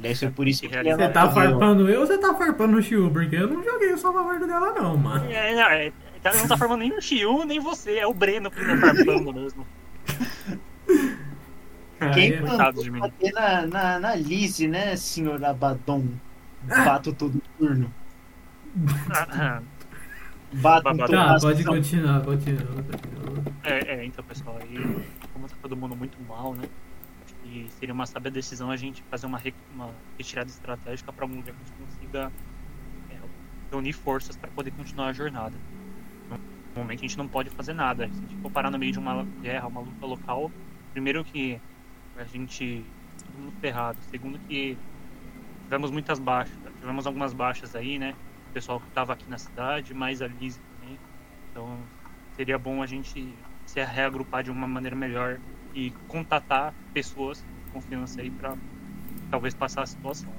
Deve ser por isso que Você ela Você tá farpando eu ou você tá farpando o Shiu? Porque eu não joguei o salvaguarda dela, não, mano. É, não, é, ela não tá formando nem o Shiu, nem você. É o Breno que tá farpando mesmo. Quem Aí, Coitado mandou de mim. bater na, na, na Lizzie, né, senhor Abaddon? Bato todo turno. Bato toda Tá, ação. pode continuar, continua, continua. É, é, então, pessoal, aí, como tá todo mundo muito mal, né? Acho que seria uma sábia decisão a gente fazer uma, re- uma retirada estratégica para um dia que a gente consiga é, reunir forças para poder continuar a jornada. No momento a gente não pode fazer nada. Se a gente for parar no meio de uma guerra, uma luta local, primeiro que a gente todo mundo ferrado. Segundo que tivemos muitas baixas. Tivemos algumas baixas aí, né? O pessoal que estava aqui na cidade, mais a Liz também. Então seria bom a gente se reagrupar de uma maneira melhor e contatar pessoas de confiança aí para talvez passar a situação.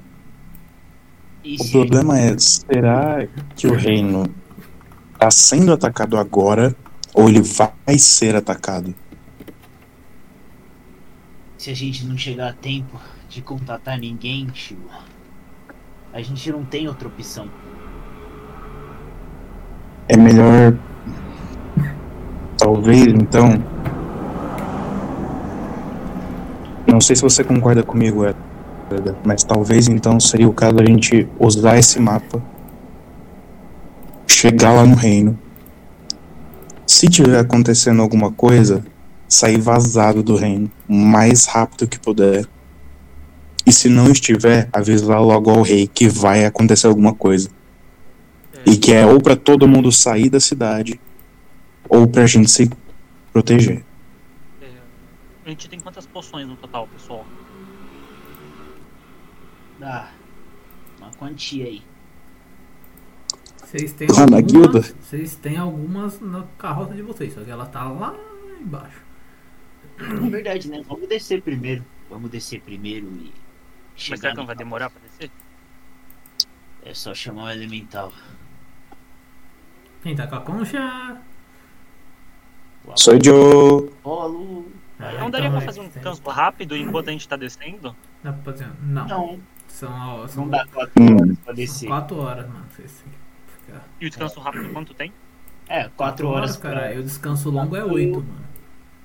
E O se, problema é, será que o reino tá sendo atacado agora ou ele vai ser atacado? se a gente não chegar a tempo de contatar ninguém, tio, a gente não tem outra opção. É melhor. Talvez então. Não sei se você concorda comigo, Edgar, mas talvez então seria o caso a gente usar esse mapa, chegar lá no reino. Se tiver acontecendo alguma coisa, sair vazado do reino o mais rápido que puder. E se não estiver, avisar logo ao rei que vai acontecer alguma coisa. E que é ou pra todo mundo sair da cidade, ou pra gente se proteger. É, a gente tem quantas poções no total, pessoal? Ah, uma quantia aí. Vocês têm Lá na guilda? Vocês têm algumas na carroça de vocês, só que ela tá lá embaixo. É verdade, né? Vamos descer primeiro. Vamos descer primeiro e. Mas chegar será que não vai demorar para descer? É só chamar o elemental. Quem tá com a concha? O Sou eu. Apolo. Ah, não daria então pra é, fazer um tem- descanso rápido enquanto a gente tá descendo? Dá pra fazer? Não. Não, São, são não dá quatro Hum. horas pra descer. quatro horas, mano. E o descanso rápido quanto tem? É, quatro horas. cara. pra, E o descanso longo é oito, mano.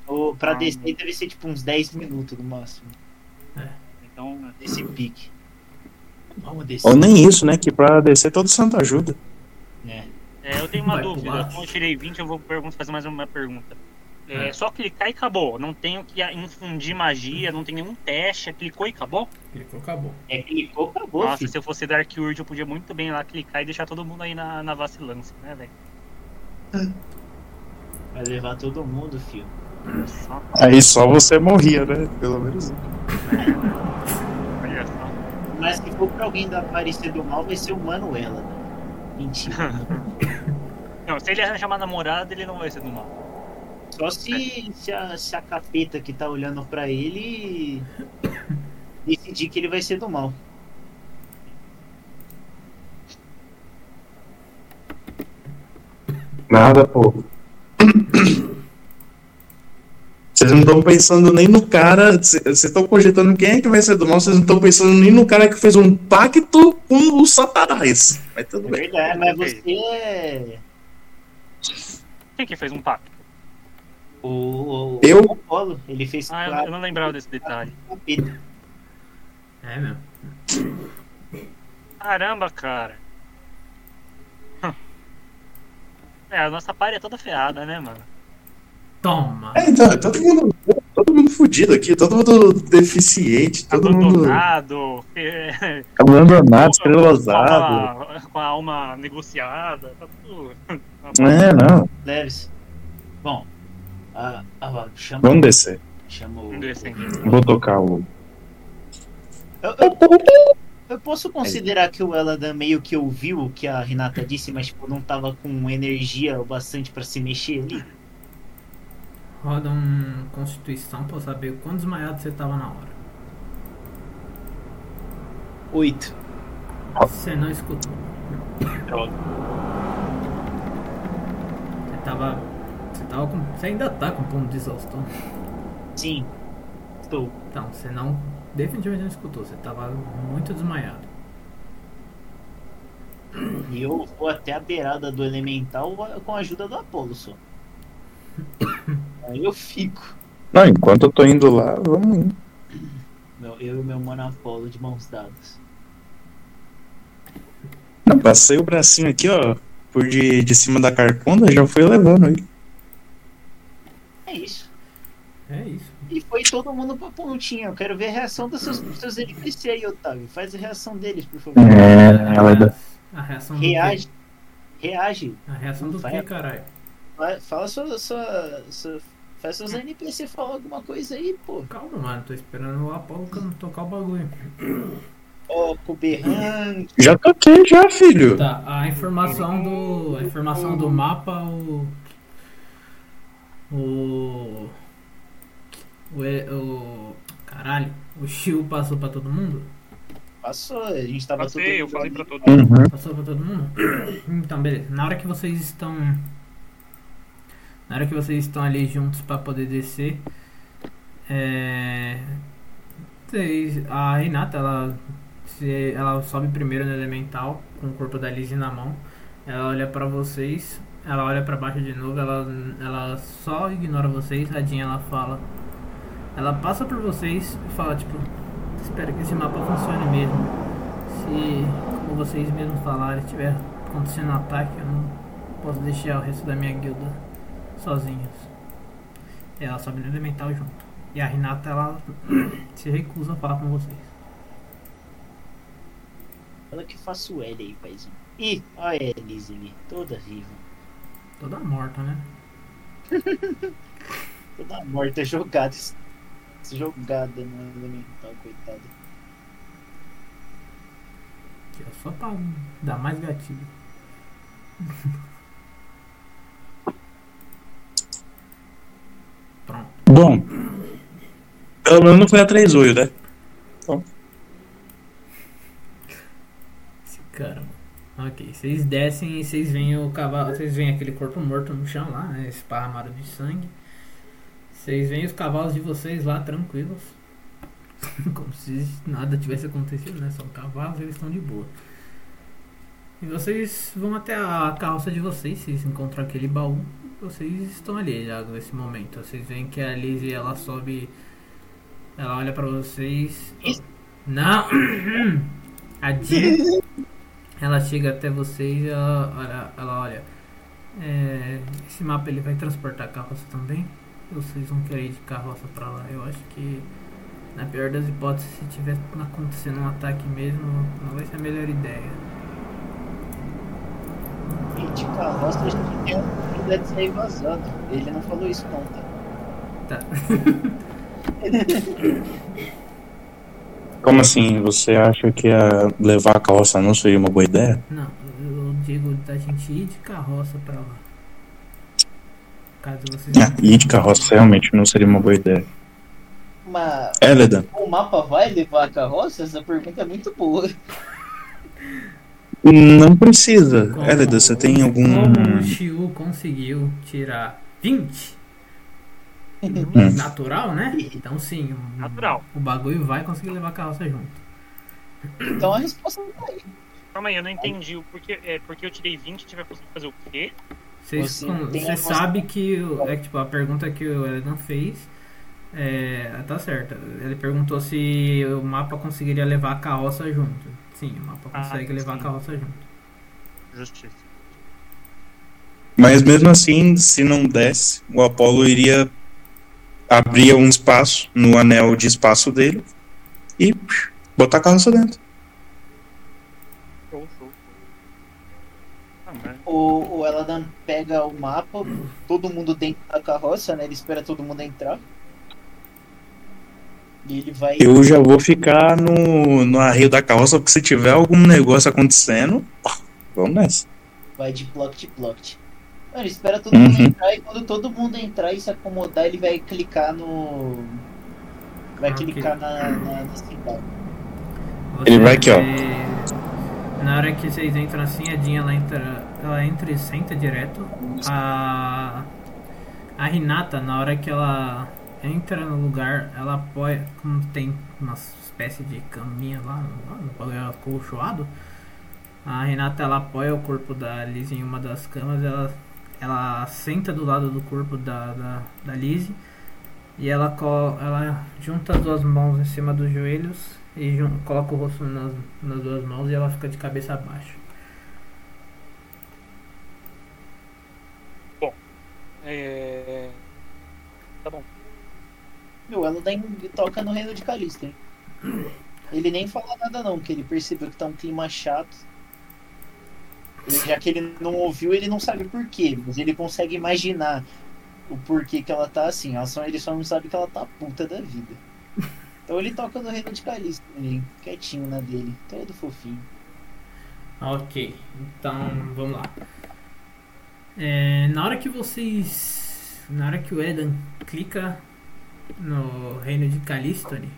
ou pra Ah, descer deve ser tipo uns 10 minutos no máximo. Então, Nesse pique. Vamos descer. Ou nem isso, né? Que pra descer todo santo ajuda. né? é, eu tenho uma Vai dúvida. Como eu tirei 20, eu vou fazer mais uma pergunta. É, Só clicar e acabou. Não tenho que infundir magia, não tem nenhum teste. Clicou e acabou? Clicou, acabou. É, clicou, acabou, Nossa, filho. se eu fosse Dark Urge, eu podia muito bem lá clicar e deixar todo mundo aí na, na vacilância, né, velho? Vai levar todo mundo, filho. Aí só você morria, né? Pelo menos. Mas se for pra alguém da aparecer do mal, vai ser o Manuela. Né? Mentira. Não, se ele arranjar uma namorada, ele não vai ser do mal. Só se, se, a, se a capeta que tá olhando pra ele decidir que ele vai ser do mal. Nada, pô. Vocês não estão pensando nem no cara. Vocês estão cogitando quem é que vai ser do mal, vocês não estão pensando nem no cara que fez um pacto com o Satanás. Mas tudo É bem. verdade, mas você é. Quem que fez um pacto? O, o, Eu? o Apolo, ele fez Ah, eu, não lembrava desse detalhe. É mesmo. Caramba, cara. É, a nossa party é toda ferrada, né, mano? Toma! É, então, todo mundo, todo mundo fudido aqui, todo mundo deficiente, todo mundo Abandonado, fe- abandonado, com, estrelosado. a alma, com a alma negociada, tá tudo. É, não, Leves. Bom, ah, ah, chama, vamos descer. chama o. Vou tocar o. Eu, eu- eu posso considerar que o Eladan meio que ouviu o que a Renata disse, mas tipo, não tava com energia o bastante pra se mexer ali? Roda um constituição pra eu saber quão desmaiado você tava na hora. Oito. Você não escutou. Você tava. Você tava com. Você ainda tá com ponto de exaustão. Sim. Estou. Então, você não. Definitivamente não escutou. Você tava muito desmaiado. E eu vou até a beirada do elemental com a ajuda do Apolo só. Aí eu fico. Não, enquanto eu tô indo lá, vamos indo. Meu, eu e meu mano Apolo de mãos dadas. Não, passei o bracinho aqui, ó, por de, de cima da carcunda, já fui levando ele. É isso. É isso. E foi todo mundo pra pontinha. Eu quero ver a reação dos seus, dos seus NPC aí, Otávio. Faz a reação deles, por favor. É, ela dá. A reação do Reage. Reage. A reação do que, caralho? Fa- Fala sua. sua, sua faz seus NPC falar alguma coisa aí, pô. Calma, mano. Tô esperando o Apolo tocar o bagulho. Ó, com berrante. Já toquei já, filho. Tá, a informação do. A informação do mapa, o. O. O. O caralho, o Shio passou pra todo mundo? Passou, a gente tava Passei, eu falei pra todo Uhum. Passou pra todo mundo? Então, beleza. Na hora que vocês estão. Na hora que vocês estão ali juntos pra poder descer. É. A Renata, ela. Se, ela sobe primeiro no elemental, com o corpo da Lizzie na mão. Ela olha pra vocês. Ela olha pra baixo de novo. Ela, ela só ignora vocês. Radinha ela fala. Ela passa por vocês e fala, tipo. Espero que esse mapa funcione mesmo. Se, como vocês mesmos falaram, estiver acontecendo um ataque, eu não posso deixar o resto da minha guilda sozinhos. E ela sobe no elemental junto. E a Renata, ela se recusa a falar com vocês. Fala que eu faço L aí, paizinho. Ih, olha a Elise ali, toda viva. Toda morta, né? Toda morta, jogada. Jogada no elemental, coitada. Que é só pra dar mais gatilho. Pronto. Bom, pelo menos não foi a 3 olhos, né? Esse cara. Ok, vocês descem e vocês veem o cavalo. Vocês veem aquele corpo morto no chão lá, né? Esparramado de sangue. Vocês veem os cavalos de vocês lá tranquilos. Como se nada tivesse acontecido, né? São cavalos e eles estão de boa. E vocês vão até a carroça de vocês, vocês encontram aquele baú. Vocês estão ali já nesse momento. Vocês veem que a Lizzie ela sobe. Ela olha pra vocês. Não! A Jean ela chega até vocês e ela, ela olha. É, esse mapa ele vai transportar carroça também? Vocês vão querer ir de carroça pra lá? Eu acho que na pior das hipóteses, se tiver acontecendo um ataque mesmo, não vai ser a melhor ideia. E de carroça a gente tem um que deve sair vazando. Ele não falou isso não, tá? Tá. Como assim? Você acha que a levar a carroça não seria uma boa ideia? Não, eu digo da gente ir de carroça pra lá. Caso vocês. Ah, ir de carroça realmente não seria uma boa ideia. Mas Eledan, o mapa vai levar a carroça? Essa pergunta é muito boa. não precisa. Como- você tem algum. Como o Shiu conseguiu tirar 20? Hum. Natural, né? Então sim, o, Natural. o bagulho vai conseguir levar a carroça junto. Então a resposta não tá aí. Calma aí, eu não entendi o porquê. É porque eu tirei 20 e tiver conseguido fazer o quê? Vocês Você Você sabe que é tipo, a pergunta que o Eledan fez É, tá certo. Ele perguntou se o mapa conseguiria levar a carroça junto. Sim, o mapa Ah, consegue levar a sim. carroça junto. Justiça. Mas mesmo assim, se não desse, o Apolo iria abrir um espaço no anel de espaço dele e botar a carroça dentro. Show, show. Ah, O, o Eladan pega o mapa, todo mundo dentro da carroça, né? Ele espera todo mundo entrar. E ele vai. Eu já vou ficar no, no arreio da carroça, porque se tiver algum negócio acontecendo, vamos nessa. Vai de ploct ploct. Mano, ele espera todo mundo Uhum. entrar e quando todo mundo entrar e se acomodar, ele vai clicar no. Vai Ok. clicar na, na, na cidade. Ele vai aqui, ó. Na hora que vocês entram assim, a Dinha ela entra, ela entra e senta direto. A a Renata, na hora que ela entra no lugar, ela apoia, como tem uma espécie de caminha lá, um bagulho acolchoado. A Renata ela apoia o corpo da Liz em uma das camas, ela ela senta do lado do corpo da da, da Liz e ela ela junta as duas mãos em cima dos joelhos e coloca o rosto nas, nas duas mãos e ela fica de cabeça baixa. É... Tá bom. Meu, Eladan toca no reino de Calista, hein? Ele nem fala nada não, que ele percebeu que tá um clima chato. Já que ele não ouviu, ele não sabe por quê, mas ele consegue imaginar o porquê que ela tá assim. Ela só, ele só não sabe que ela tá puta da vida. Então ele toca no reino de Calista, ele, quietinho na dele, todo fofinho. Ok, então vamos lá. É, na hora que vocês. Na hora que o Edan clica no reino de Calistone,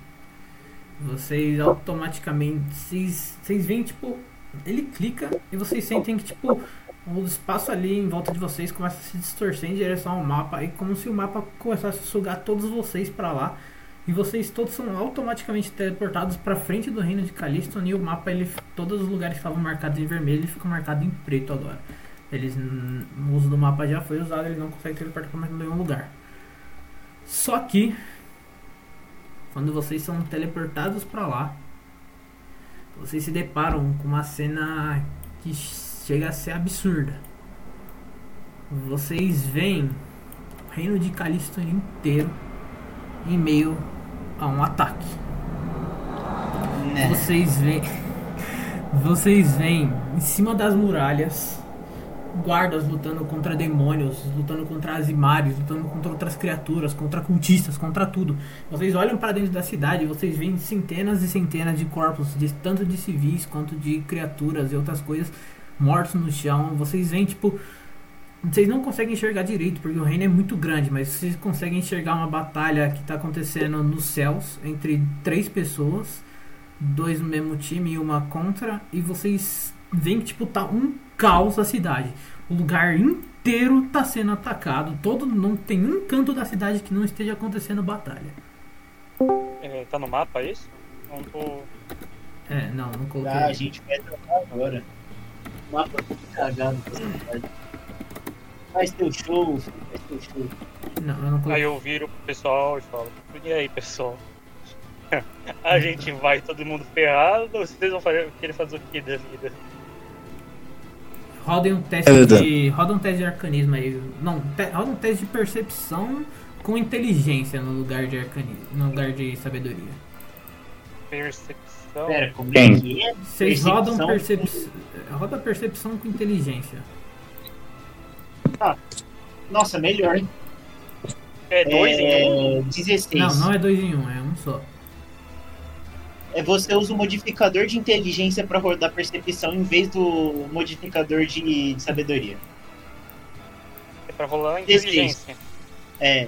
vocês automaticamente. Vocês, vocês veem, tipo. Ele clica e vocês sentem que, tipo. O espaço ali em volta de vocês começa a se distorcer em direção ao mapa. E como se o mapa começasse a sugar todos vocês pra lá. E vocês todos são automaticamente teleportados pra frente do reino de Calistone e o mapa, ele, todos os lugares que estavam marcados em vermelho, ele fica marcado em preto agora. Eles, n- o uso do mapa já foi usado, ele não consegue teleportar pra mais nenhum lugar. Só que, quando vocês são teleportados pra lá, vocês se deparam com uma cena que chega a ser absurda. Vocês veem o reino de Calistone inteiro em meio a um ataque. Né? Vocês veem. Vocês veem em cima das muralhas guardas lutando contra demônios, lutando contra azimares, lutando contra outras criaturas, contra cultistas, contra tudo. Vocês olham para dentro da cidade vocês veem centenas e centenas de corpos, de, tanto de civis quanto de criaturas e outras coisas mortos no chão. Vocês veem, tipo. Vocês não conseguem enxergar direito, porque o reino é muito grande, mas vocês conseguem enxergar uma batalha que está acontecendo nos céus entre três pessoas, dois no mesmo time e uma contra, e vocês veem que tipo tá um caos a cidade. O lugar inteiro tá sendo atacado, todo não tem um canto da cidade que não esteja acontecendo batalha. É, tá no mapa isso? Não tô... É, não, não coloquei. Ah, a gente vai trocar agora. Mapa todo cagado pra cidade. Faz teu show, faz teu show. Não, eu não Aí coloquei. eu viro pro pessoal e falo, e aí pessoal? A gente vai todo mundo ferrado ou vocês vão fazer, querer fazer o que da vida? Rodem um teste É, de. Roda um teste de arcanismo aí. Não, te, roda um teste de percepção com inteligência no lugar de arcanismo. No lugar de sabedoria. Percepção. Pera, como Quem? é que é? Vocês rodam Percepção. Roda percepção com inteligência. Nossa, melhor, hein? É dois em um? É, 16. Não, não é dois em um, é um só. É você usa o modificador de inteligência pra rodar percepção em vez do modificador de, de sabedoria. É pra rolar inteligência. É.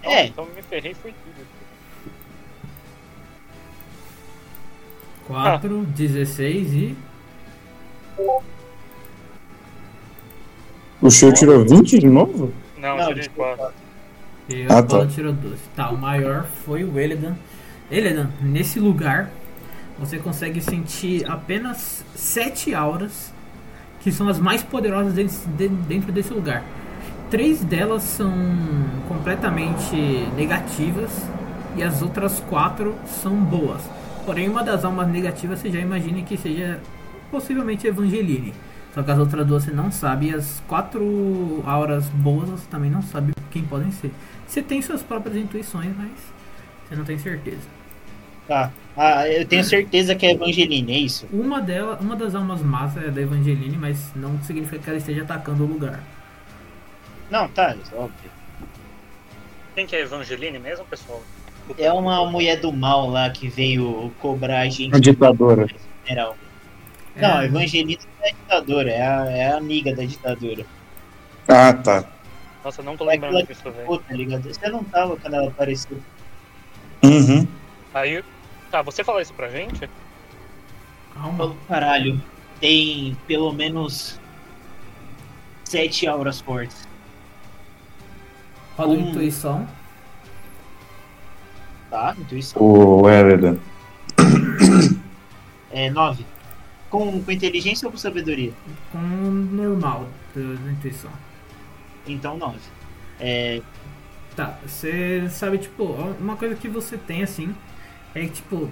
Então, É. então me ferrei foi tudo. 4, 16 e. O show tirou 20 de novo? Não, Não, tirei de quatro. E Ah, o Paulo tá. tirou 12. Tá, o maior foi o Eledan. Eledan, nesse lugar, você consegue sentir apenas 7 auras, que são as mais poderosas dentro, de- dentro desse lugar. três delas são completamente negativas e as outras quatro são boas. Porém, uma das almas negativas você já imagina que seja possivelmente Evangeline. Só que as outras duas você não sabe. E as quatro auras boas você também não sabe quem podem ser. Você tem suas próprias intuições, mas você não tem certeza. Tá. Ah, eu tenho certeza que é Evangeline, é isso? Uma delas, uma das almas más é da Evangeline, mas não significa que ela esteja atacando o lugar. Não, tá, é óbvio. Quem que é Evangeline mesmo, pessoal? É uma mulher do mal lá que veio cobrar a gente Uma ditadora. general. É, Não, Evangelina é a ditadora, é a, é a amiga da ditadura. Ah, tá. Nossa, não tô É lembrando disso, velho. Tá ligado? Você não tava quando ela apareceu. Uhum. Aí, tá, você fala isso pra gente? calma. Falou, caralho, tem pelo menos sete auras fortes. Roda Hum. intuição. Tá, intuição. O Eridan. É nove. Com, com inteligência ou com sabedoria? Com normal intuição. Então nove. É, Tá, você sabe, tipo, uma coisa que você tem assim é tipo,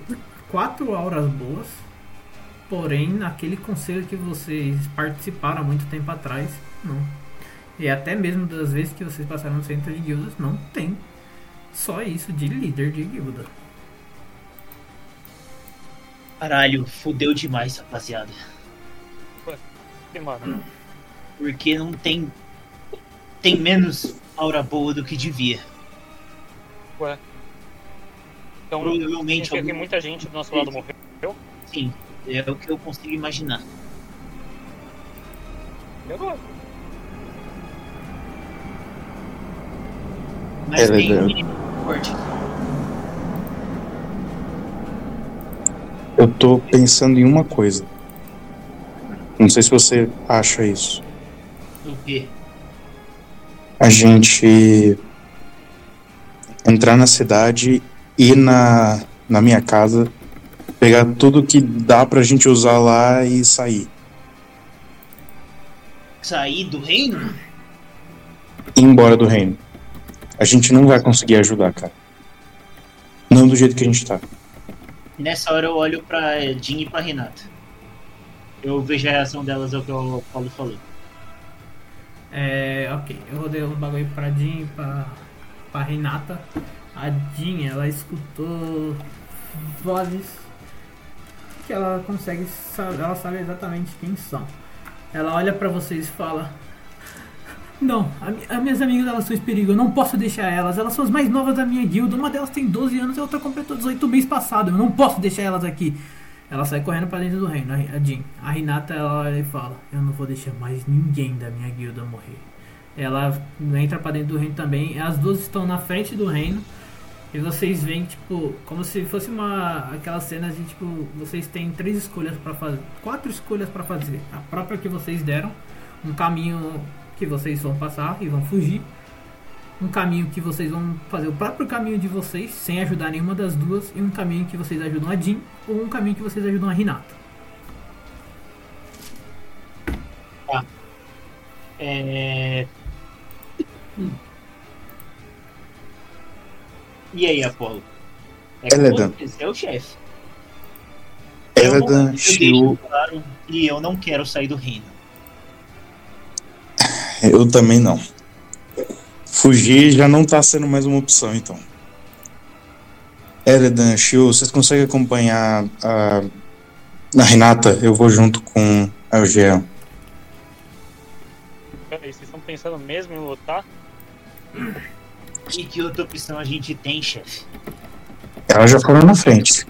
quatro auras boas, porém, naquele conselho que vocês participaram há muito tempo atrás, não. E até mesmo das vezes que vocês passaram no centro de guildas, não tem só isso de líder de guilda. caralho, fudeu demais, rapaziada. Mano. Porque não tem. Tem menos aura boa do que devia. Ué. Então, Provavelmente significa que algum- muita gente do nosso lado morreu. Sim, é o que eu consigo imaginar. E agora? Mas É inimigo forte. Eu tô pensando em uma coisa. Não sei se você acha isso. O quê? A gente entrar na cidade, ir na, na minha casa, pegar tudo que dá pra gente usar lá e sair. Sair do reino? Ir embora do reino. A gente não vai conseguir ajudar, cara. Não do jeito que a gente tá. Nessa hora eu olho pra Jean e pra Renata. Eu vejo a reação delas ao que o Paulo falou. É, ok, eu rodei um bagulho pra Jean e pra, pra Renata. A Jean, ela escutou vozes que ela consegue ela sabe exatamente quem são. Ela olha pra vocês e fala: Não, as minhas amigas elas estão em perigo, eu não posso deixar elas. Elas são as mais novas da minha guilda. Uma delas tem 12 anos e a outra completou 18 mês passado. Eu não posso deixar elas aqui. Ela sai correndo pra dentro do reino, a Jean. A Renata ela olha e fala: Eu não vou deixar mais ninguém da minha guilda morrer. Ela entra pra dentro do reino também. As duas estão na frente do reino. E vocês veem, tipo, como se fosse uma. aquelas cenas de tipo, vocês têm três escolhas pra fazer. Quatro escolhas pra fazer. A própria que vocês deram. Um caminho que vocês vão passar e vão fugir. Um caminho que vocês vão fazer o próprio caminho de vocês, sem ajudar nenhuma das duas. E um caminho que vocês ajudam a Jean. Ou um caminho que vocês ajudam a Renata. É... Hum. E aí, Apolo? É Eledan. você, você é o chefe. Eu, não- Eledan, deixo claro que eu não quero sair do reino. eu também não. Fugir já não tá sendo mais uma opção, então. Eridan, Shio, vocês conseguem acompanhar a, a Renata? Eu vou junto com a Eugel. Peraí, vocês estão pensando mesmo em lutar? E que outra opção a gente tem, chefe? Elas já foram na frente.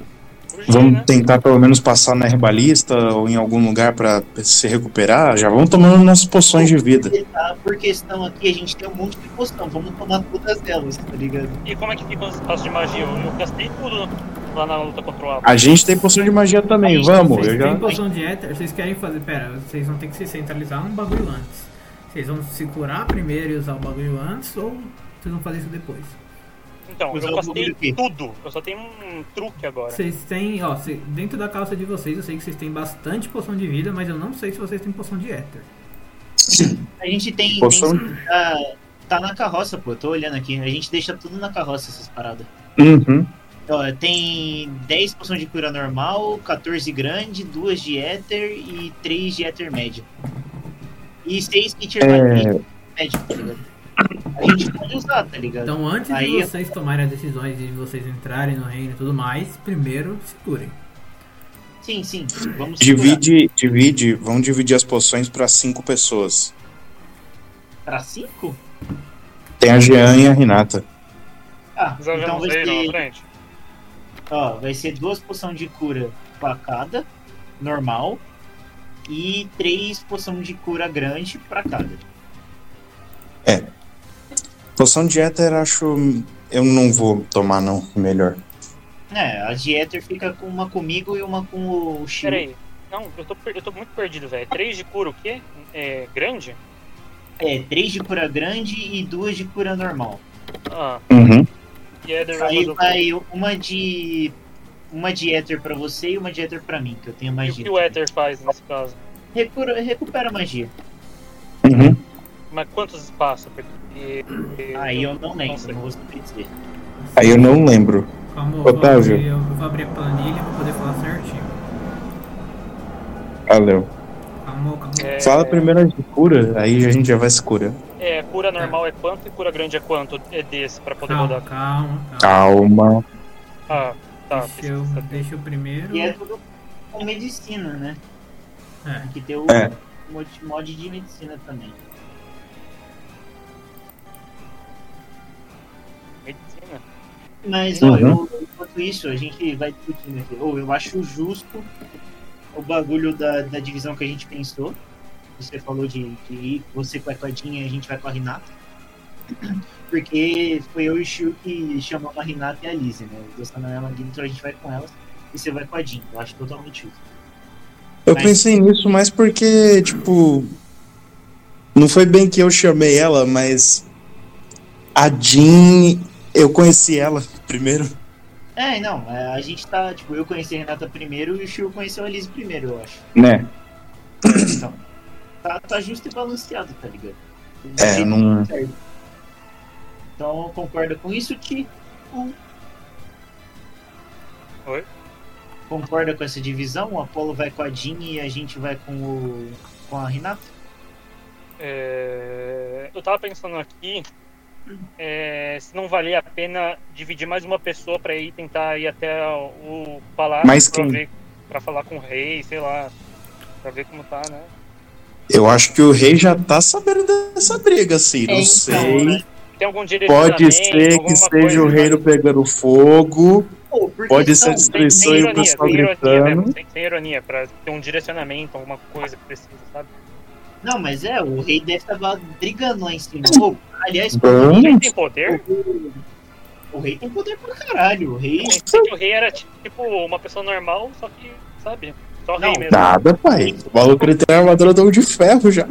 Fugir, Vamos né? tentar pelo menos passar na herbalista ou em algum lugar pra se recuperar. Já vamos tomando nossas poções de vida. Tá, por questão aqui, a gente tem um monte de poção. Vamos tomar todas elas, tá ligado? E como é que ficam os espaços de magia? Eu, gastei tudo lá na luta contra o Apo. A gente tem poção de magia também, vamos. Vocês Eu já... têm poção de éter, vocês querem fazer. Pera, vocês vão ter que se centralizar um bagulho antes. Vocês vão se curar primeiro e usar o bagulho antes, ou vocês vão fazer isso depois? Então, Usar eu gastei tudo. Eu só tenho um truque agora. Vocês têm, ó, cê- dentro da calça de vocês, eu sei que vocês têm bastante poção de vida, mas eu não sei se vocês têm poção de éter. A gente tem. Poção- tem tá, tá na carroça, pô. Tô olhando aqui. A gente deixa tudo na carroça, essas paradas. Uhum. Ó, tem 10 poções de cura normal, 14 grande, 2 de éter e 3 de éter médio. E 6 kit É. médio, tá ligado? A gente pode usar, tá ligado? Então, antes Aí de vocês tomarem as decisões de vocês entrarem no reino e tudo mais, primeiro se curem. Sim, sim. Vamos segurar. Divide, divide, vamos dividir as poções pra cinco pessoas. Pra 5? Tem a Jean e a Renata. Ah, Já então vemos vai aí na ser, frente. ó, vai ser duas poções de cura pra cada, normal, e três poções de cura grande pra cada. Poção de éter, acho. Eu não vou tomar, não. Melhor. É, a de éter fica com uma comigo e uma com o Shio. Pera aí. Não, eu tô, eu tô muito perdido, velho. 3 de cura o quê? É grande? É, três de cura grande e duas de cura normal. Ah, Uhum. Aí vai uma de. Uma de éter pra você e uma de éter pra mim, que eu tenho E o magia. que o Ether faz nesse caso? Recupera, recupera magia. Uhum. Mas quantos espaços? Aí eu não lembro, não vou dizer. Aí eu não lembro. Calma, eu vou Otávio. abrir- eu vou abrir a planilha pra poder falar certinho. Valeu. Calma, calma. É, Fala primeiro de cura, aí a gente já vai se cura. É, cura normal é quanto e cura grande é quanto? É desse pra poder Calma, rodar. calma, calma. Calma. Ah, tá. Deixa eu, saber. deixa eu primeiro. E é tudo com medicina, né? É. Tem que ter o É. mod de medicina também. Mas, ó, Uhum. eu- enquanto isso, a gente vai discutindo aqui. Ou eu acho justo o bagulho da, da divisão que a gente pensou. Você falou de, de você vai com a Jean e a gente vai com a Renata. Porque foi eu e o Shio que chamamos a Renata e a Lizzie, né? Na mesma guilda, então a gente vai com elas. E você vai com a Jean. Eu acho totalmente justo. Eu Mas- pensei nisso mais porque, tipo. Não foi bem que eu chamei ela, mas. A Jean. Eu conheci ela primeiro. É, não, é, a gente tá, tipo, eu conheci a Renata primeiro e o Shio conheceu a Lizzie primeiro, eu acho. Né? Então, tá, tá justo e balanceado, tá ligado? Do É, não. certo. Então, concorda com isso, Ti? Um. Oi? Concorda com essa divisão? O Apolo vai com a Jean e a gente vai com o com a Renata? É, eu tava pensando aqui é, se não valia a pena dividir mais uma pessoa pra ir tentar ir até o palácio pra, ver, pra falar com o rei, sei lá, pra ver como tá, né? Eu acho que o rei já tá sabendo dessa briga, assim. Não É, então, sei. né? Tem algum direcionamento? Pode ser que seja o reino pegando fogo. Pô, Pode ser destruição e o pessoal gritando. mesmo, sem, sem ironia, pra ter um direcionamento, alguma coisa que precisa, sabe? Não, mas é, o rei deve estar brigando lá em cima. Pô, aliás. O rei tem poder? o, o rei tem poder pra caralho. O rei. O rei era tipo uma pessoa normal, só que, sabe? Só Não, rei mesmo. Nada, pai. O maluco ele tem a armadura do de ferro já.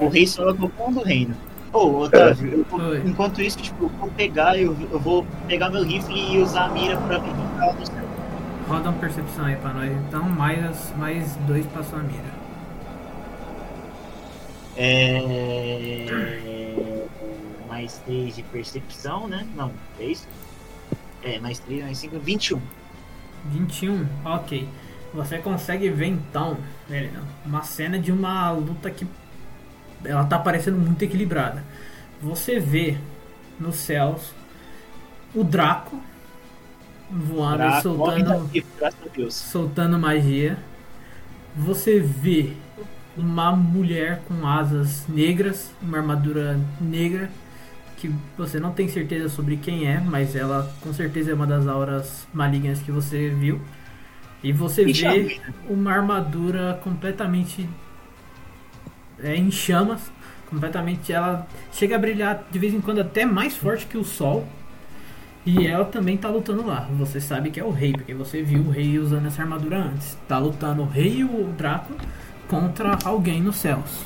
O rei só é o bom do reino. Ô, Otávio, eu enquanto isso, tipo, eu vou pegar, eu, eu vou pegar meu rifle e usar a mira pra no céu. Roda uma percepção aí pra nós, então, mais, mais dois pra sua mira. É... Mais 3 de percepção, né? Não, é isso? É, mais 3, mais 5, 21. 21, ok. Você consegue ver então, Helena, uma cena de uma luta que ela tá parecendo muito equilibrada. Você vê nos céus o Draco voando, e Pra- soltando, soltando magia. Você vê uma mulher com asas negras, uma armadura negra, que você não tem certeza sobre quem é, mas ela com certeza é uma das auras malignas que você viu. E você E vê uma armadura completamente é, em chamas, completamente ela chega a brilhar de vez em quando até mais forte que o sol. E ela também tá lutando lá. Você sabe que é o rei, porque você viu o rei usando essa armadura antes. Tá lutando o rei e o Draco contra alguém nos céus.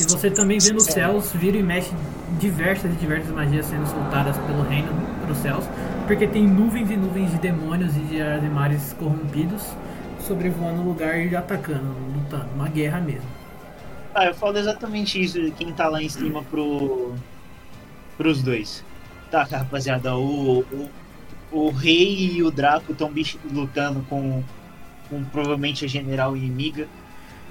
E você também vê nos céus, vira e mexe diversas e diversas magias sendo soltadas pelo reino para os céus, porque tem nuvens e nuvens de demônios e de animais corrompidos sobrevoando o lugar e atacando, lutando, uma guerra mesmo. Ah, eu falo exatamente isso, quem tá lá em cima pro. pros dois. Tá, rapaziada, o. o, o rei e o Draco estão lutando com, com provavelmente a general inimiga.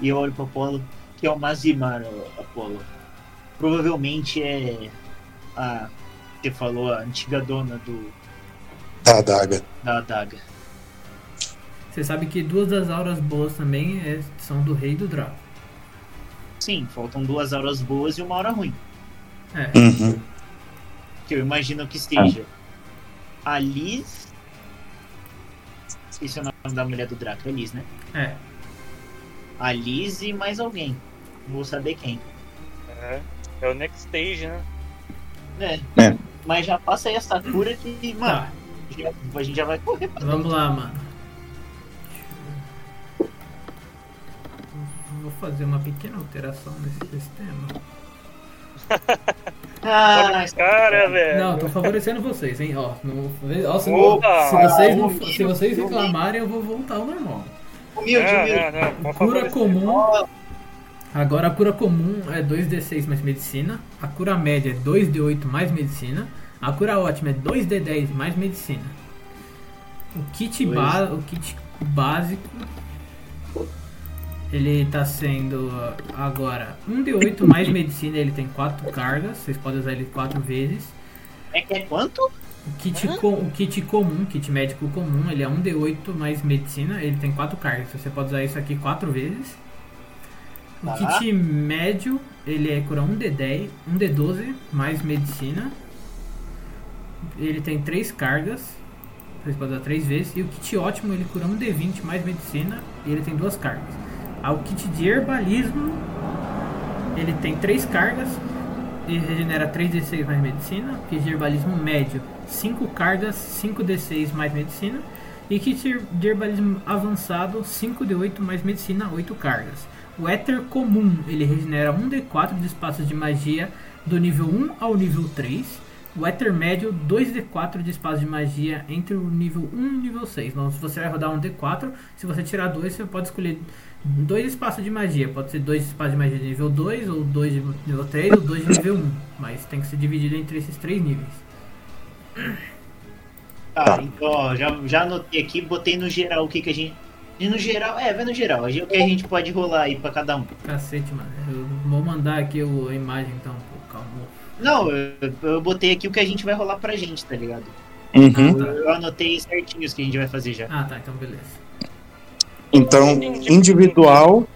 E eu olho pro Apolo, que é o Mazimar, Apolo. Provavelmente é a. Você falou, a antiga dona do, Da adaga. da adaga. Você sabe que duas das auras boas também é- são do rei do Draco. Sim, faltam duas horas boas e uma hora ruim. É. Uhum. Que eu imagino que seja a Liz. Esqueci o nome da mulher do Draco, é Liz, né? É. A Liz e mais alguém. Vou saber quem. É, é o next stage, né? É. É. Mas já passa aí essa cura que, mano, Tá, já- a gente já vai correr pra vamos lá, mano. Vou fazer uma pequena alteração nesse sistema. Ah, Cara, velho. Não, tô favorecendo vocês, hein? Ó, não, ó se, Opa! se vocês não, se vocês reclamarem, eu vou voltar ao normal. Humilde, Não, humilde. não. por Cura comum. Agora a cura comum é 2d6 mais medicina. A cura média é 2d8 mais medicina. A cura ótima é 2d10 mais medicina. O kit, ba o kit básico ele tá sendo agora 1d8 mais medicina, ele tem 4 cargas, vocês podem usar ele 4 vezes. É que é quanto? O kit, co- o kit comum, kit médico comum, ele é 1d8 mais medicina, ele tem 4 cargas. Você pode usar isso aqui 4 vezes. O Tá. kit médio, ele é cura 1d10, 1d12 mais medicina. Ele tem 3 cargas. Você pode usar 3 vezes. E o kit ótimo, ele cura 1d20 mais medicina. E ele tem 2 cargas. Ah, o kit de herbalismo, ele tem 3 cargas. Ele regenera 3d6 mais medicina. Kit de herbalismo médio, 5 cargas, 5d6 mais medicina. E kit de herbalismo avançado, 5d8 mais medicina, 8 cargas. O éter comum, ele regenera 1d4 de espaços de magia do nível 1 ao nível 3. O éter médio, 2d4 de espaço de magia entre o nível 1 e o nível 6. Então, se você vai rodar um d4, se você tirar 2, você pode escolher dois espaços de magia. Pode ser dois espaços de magia de nível 2, ou dois de nível 3, ou dois de nível 1. Mas tem que ser dividido entre esses três níveis. Tá, Tá. então, ó, já, já anotei aqui, botei no geral o que, que a gente. E no geral, é, vai no geral. O que a gente pode rolar aí pra cada um. Cacete, mano. Eu vou mandar aqui o- a imagem então pro Calmo. Não, eu, eu botei aqui o que a gente vai rolar pra gente, tá ligado? Uhum. Eu, eu anotei certinho os que a gente vai fazer já. Ah, tá, então beleza. Então, individual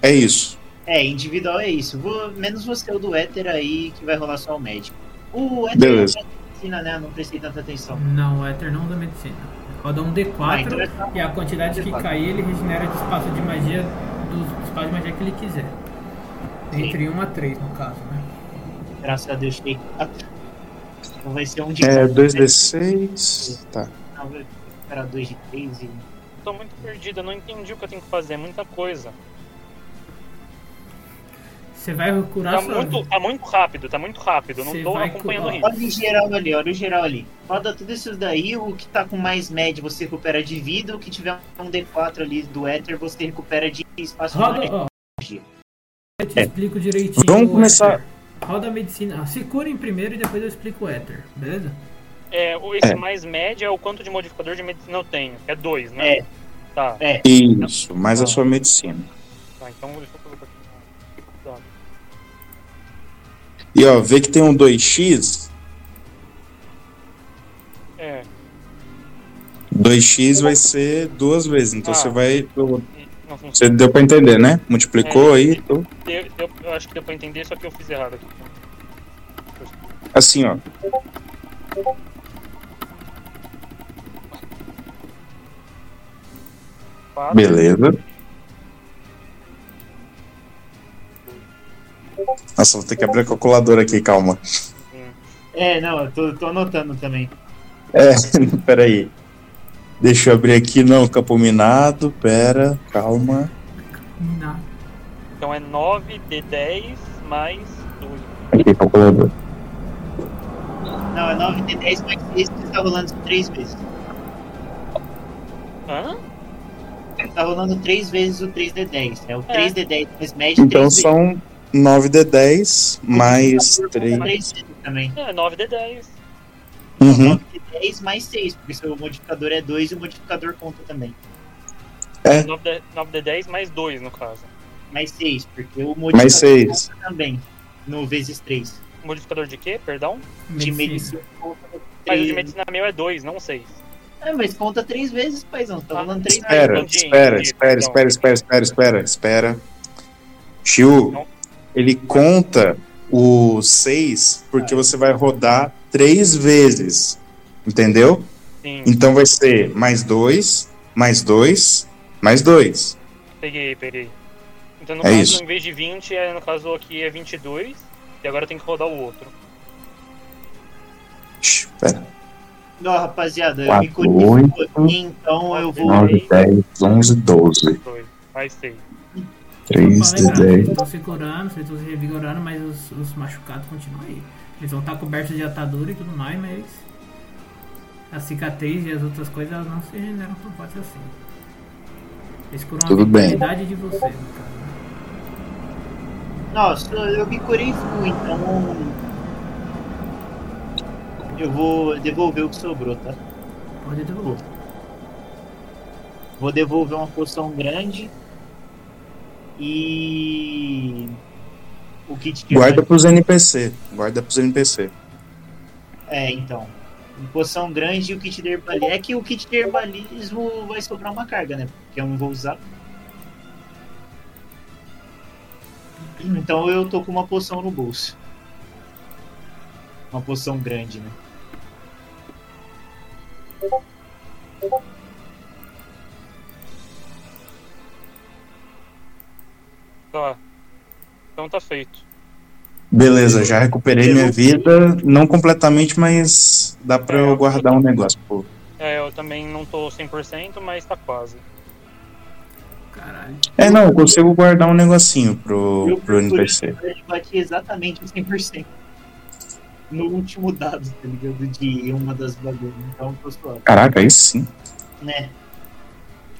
é isso. É, individual é isso. Vou, menos você, o do Éter aí, que vai rolar só o médico. O Éter Beleza. é medicina, né? Não prestei tanta atenção. Não, o Ether não usa medicina. Roda um D4 Ah, então é e a quantidade que D4. cair ele regenera de espaço de magia dos espaços de magia que ele quiser. Sim. Entre 1 a 3 no caso, né? Graças a Deus, cheguei. Então vai ser um de É cada, né? 2d6. Tá. Não, Era dois de três e. Tô muito perdido, eu não entendi o que eu tenho que fazer, é muita coisa. Você vai curar Tá sua muito, tá muito rápido, tá muito rápido, não Você tô acompanhando o ritmo. Olha o geral ali, olha o geral ali. Roda tudo isso daí, o que tá com mais média você recupera de vida, o que tiver um D4 ali do Éter você recupera de espaço de Roda, ó. Eu te É. explico direitinho. Vamos começar-. Roda a medicina. Se curem primeiro e depois eu explico o Ether, beleza? É, o- esse É. mais médio é o quanto de modificador de medicina eu tenho. É dois, né? É. Tá, É, Isso, mais a sua medicina. tá, então deixa eu E ó, vê que tem um 2x. É, 2x vai ser duas vezes. Então Ah. você vai. Você deu pra entender, né? Multiplicou É. aí. então- Deu- deu- eu acho que deu pra entender, só que eu fiz errado aqui. Assim, ó. Beleza. Nossa, vou ter que abrir a calculadora aqui, calma. é, não, eu tô, tô anotando também. É, peraí. Deixa eu abrir aqui, não, campo minado, pera, calma. Nada. Então é 9 de 10 mais 2. Aqui, calculadora. Não, é 9 de 10 mais 6 que tá rolando isso três vezes. Hã? Tá rolando três vezes o 3 de 10. É o É. 3 de 10 mais média Então três vezes. São 9d10 mais Conta 3. três vezes também. É, 9d10. Uhum. 9 de 10 mais 6, porque seu modificador é 2 e o modificador conta também. É. 9D, 9d10 mais 2, no caso. Mais 6, porque o modificador Mais 6. conta também. No vezes 3. Modificador de quê? Perdão? De Medicina. Mas o de 3. medicina meu é 2, não 6. É, mas conta 3 vezes, paizão. Tá Ah, falando 3 Espera, entendi, espera, entendi, espera, perdão. espera, espera, espera, espera, espera. Shiu, Não. Ele conta o 6 porque você vai rodar três vezes. Entendeu? Sim, Então vai ser mais 2, mais 2, mais 2. peguei, peguei. Então no É caso, isso. em vez de 20, é, no caso aqui é 22. E agora tem que rodar o outro. Espera. Não, rapaziada, eu Quatro, me conheço um pouquinho, então eu vou. 9, 10, 11, 12. 2, mais 6. 3 Só de pra lembrar, 10. Eles estão se curando, eles estão se revigorando, mas os, os machucados continuam aí. Eles vão estar cobertos de atadura e tudo mais, mas a cicatriz e as outras coisas elas não se regeneram tão fácil assim. Eles curam Tudo a vitalidade de você, no caso. né? Nossa, eu me curei full, então. Eu vou devolver o que sobrou, tá? Pode devolver. Vou devolver uma poção grande. E. O kit de Guarda pros NPC. Guarda pros NPC. É, então. Poção grande e o kit de herbalismo. É que o kit de herbalismo vai sobrar uma carga, né? Porque eu não vou usar. Então eu tô com uma poção no bolso. Uma poção grande, né? Tá. Então tá feito. Beleza, já recuperei minha vida. Não completamente, mas dá pra eu guardar um negócio. Pô. É, eu também não tô 100%, mas tá quase. Caralho. É, não, eu consigo guardar um negocinho pro, Eu pro NPC. Eu bati exatamente o 100%. No último dado, tá ligado? De uma das bagulhas. Então. Caraca, aí sim. né?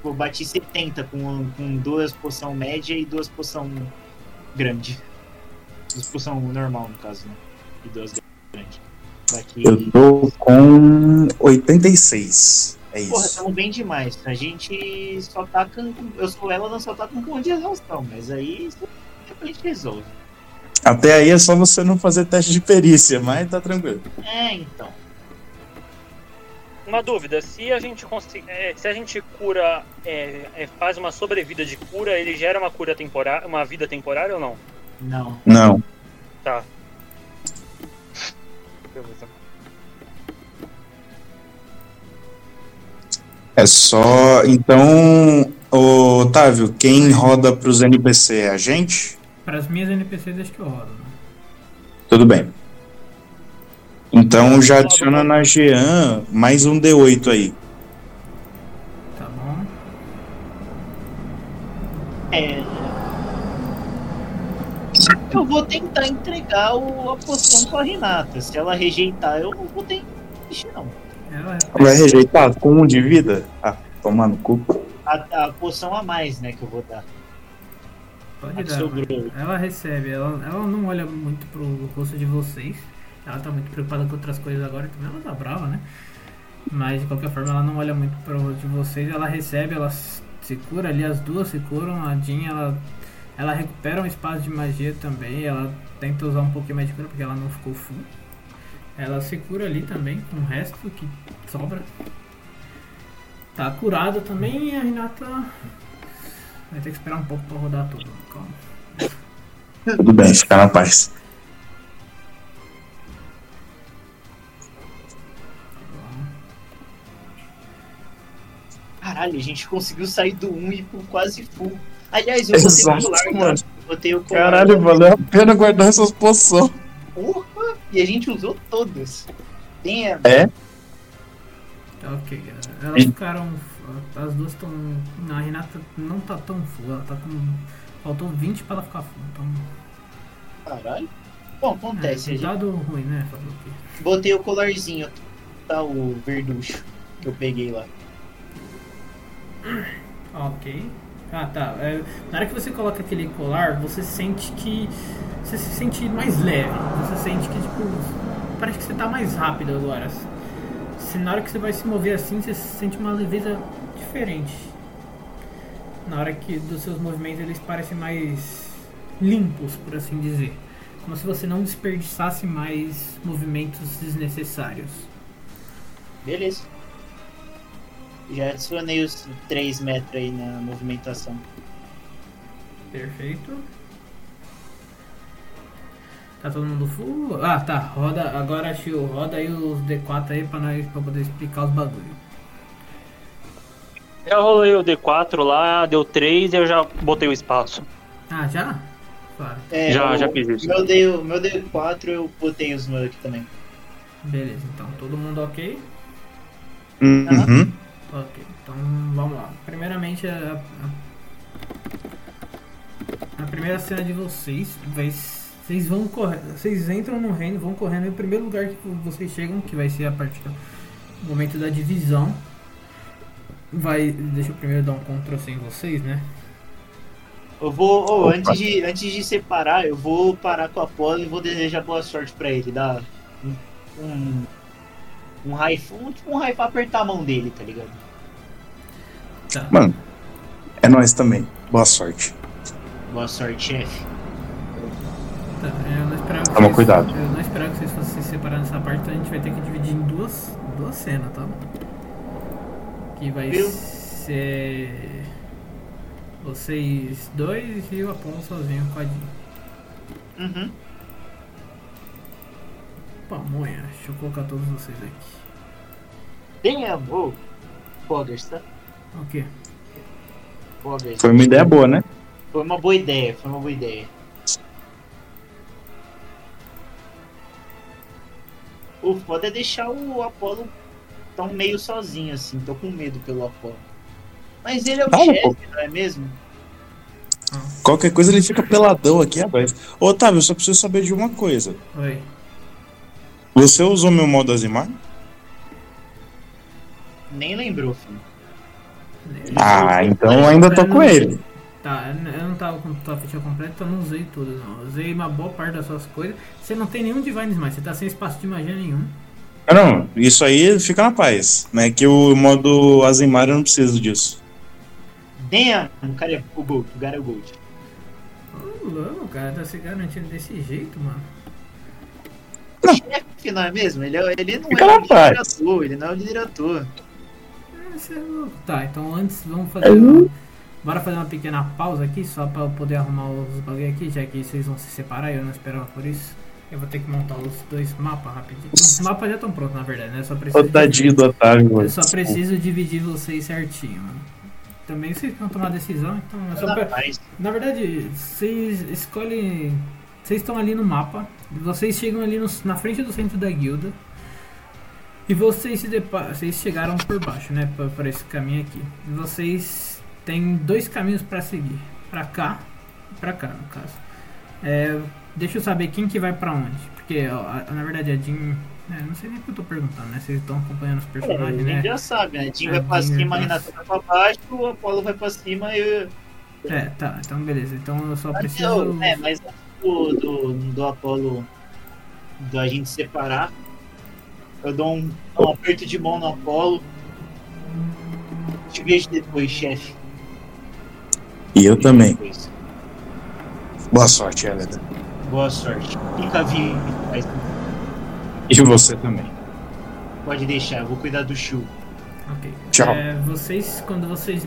Tipo, eu bati 70 com, com duas poção média e duas poção grande. Duas poção normal, no caso, né? E duas grandes. Bati. Eu tô com 86. É Porra, isso. estamos bem demais. A gente só tá com. Eu sou ela, não só tá com ponto de exaustão, mas aí a gente resolve. Até aí é só você não fazer teste de perícia, mas tá tranquilo. É, então. Uma dúvida, se a gente conseguir. se a gente cura. é, é, faz uma sobrevida de cura, ele gera uma cura temporária. uma vida temporária ou não? Não. Não. Tá. Beleza. É só. Então, Otávio, quem roda pros NPC é a gente? Para as minhas NPCs acho que eu rodo, né? Tudo bem. Então já adiciona na Jean mais um D8 aí. Tá bom. É. Eu vou tentar entregar o, a poção pra Renata. Se ela rejeitar, eu não vou ter que não. Ela Vai rejeitar com um de vida? Ah, tomando cu. A, a poção a mais, né, que eu vou dar. pode dar. sobrou. Ela recebe, ela, ela não olha muito pro rosto de vocês. Ela tá muito preocupada com outras coisas agora, também ela tá brava, né? Mas de qualquer forma ela não olha muito rosto de vocês. Ela recebe, ela se cura ali, as duas se curam. A Jean, ela, ela recupera um espaço de magia também. Ela tenta usar um pouquinho mais de cura porque ela não ficou full. Ela se cura ali também com o resto que sobra. Tá curada também e a Renata vai ter que esperar um pouco pra rodar tudo. Calma. Tudo bem, fica na paz. Caralho, a gente conseguiu sair do 1 e ir pro quase full. Aliás, eu botei Exato, o colar, mano. tá? Eu Botei o colar. Caralho, valeu a pena guardar essas poções. Porra! E a gente usou todas. Tem a... É? Tá ok. Elas ficaram. As duas estão. A Renata não tá tão full, ela tá com. Faltou 20 pra ela ficar full. Então. Caralho. Bom, É, acontece. gente- dado ruim, né? Botei o colarzinho, tá? O verducho que eu peguei lá. Ok. Ah, tá. É, na hora que você coloca aquele colar, você sente que. Você se sente mais leve. Você sente que, tipo. Parece que você tá mais rápido agora. Se na hora que você vai se mover assim, você sente uma leveza diferente. Na hora que dos seus movimentos eles parecem mais limpos, por assim dizer. Como se você não desperdiçasse mais movimentos desnecessários. Beleza. Já adicionei os 3 metros aí na movimentação. Perfeito. Tá todo mundo full? Ah, tá. Roda agora, Shio. Roda aí os D4 aí pra, nós, pra poder explicar os bagulho. Eu rolei o D4 lá, deu 3 e eu já botei o espaço. Ah, já? Claro. É, Já- o- já fiz isso. Meu, D, meu D4 eu botei os meus aqui também. Beleza, então todo mundo ok? Uhum. Ok, então vamos lá. Primeiramente, a, a, a primeira cena de vocês vai. Vocês vão correr. Vocês entram no reino, vão correndo. E o primeiro lugar que vocês chegam, que vai ser a partir do momento da divisão. Vai. Deixa eu primeiro dar um Ctrl C em vocês, né? Eu vou, Opa. antes, de, antes de separar, eu vou parar com a Apolo e vou desejar boa sorte pra ele. Dar um. Um, um raifa. Um, tipo um raifa apertar a mão dele, tá ligado? Tá. Mano, é nós também. Boa sorte. Boa sorte, chefe. Tá, eu não esperava que Toma vocês- cuidado. Eu não esperava que vocês fossem se separar nessa parte, então a gente vai ter que dividir em duas, duas cenas, tá? Que vai Viu? ser. Vocês dois e o Apollo sozinho com a Jean. Uhum. Pamonha, deixa eu colocar todos vocês aqui. Damn! Ô, Poggers, tá? O quê? Foi uma ideia boa, né? Foi uma boa ideia, foi uma boa ideia. O foda é deixar o Apollo tão meio sozinho assim, tô com medo pelo Apollo. Mas ele é o Fala, chefe, pô. não é mesmo? Qualquer coisa ele fica peladão aqui, rapaz. Ô, Otávio, eu só preciso saber de uma coisa. Oi. Você usou meu modo Azimar? Nem lembrou, filho. Ah, então ainda tô com ele. Tá, eu não tava com tua ficha completa, então eu não usei tudo não. Usei uma boa parte das suas coisas. Você não tem nenhum Divine Smite, você tá sem espaço de magia nenhum. Ah, não, isso aí fica na paz. Né? Que o modo Azimar eu não preciso disso. Damn! O cara é o Gold, o cara é o Gold. Ô, louco, cara, tá se garantindo desse jeito, mano. Chefe, não é mesmo? Ele, é- ele não Fica é o líder ator, ele não é o líder ator. Ah, você é. Tá, então antes vamos fazer. um- Bora fazer uma pequena pausa aqui, só pra eu poder arrumar os bagulho aqui, já que vocês vão se separar e eu não esperava por isso. Eu vou ter que montar os dois mapas rapidinho. Os mapas já estão prontos, na verdade, né? Só preciso. Tadinho do Otávio, mano. Eu só preciso dividir vocês certinho, mano. Também vocês vão tomar decisão, então eu só pre- paz. Na verdade, vocês escolhem. Vocês estão ali no mapa. Vocês chegam ali no- na frente do centro da guilda. E vocês se deparam. Vocês chegaram por baixo, né? Pra esse caminho aqui. E vocês têm dois caminhos pra seguir. Pra cá e pra cá, no caso. É, deixa eu saber quem que vai pra onde. Porque, ó, na verdade, a Jean. é, não sei nem o que eu tô perguntando, né? Vocês estão acompanhando os É, a personagens, gente né? já sabe, né? Jim É, vai pra Jim cima, a vai- Renata vai pra baixo, o Apollo vai pra cima e eu. É, tá. Então, beleza. Então eu só preciso. É, mas do, do, do Apollo da gente separar, eu dou um, um aperto de mão no Apollo. Te vejo depois, chefe. E eu também. Depois. Boa sorte, Helena. Boa sorte. Fica vivo, mas E você também. pode deixar, eu vou cuidar do Shu. Ok. Tchau. É, vocês, quando vocês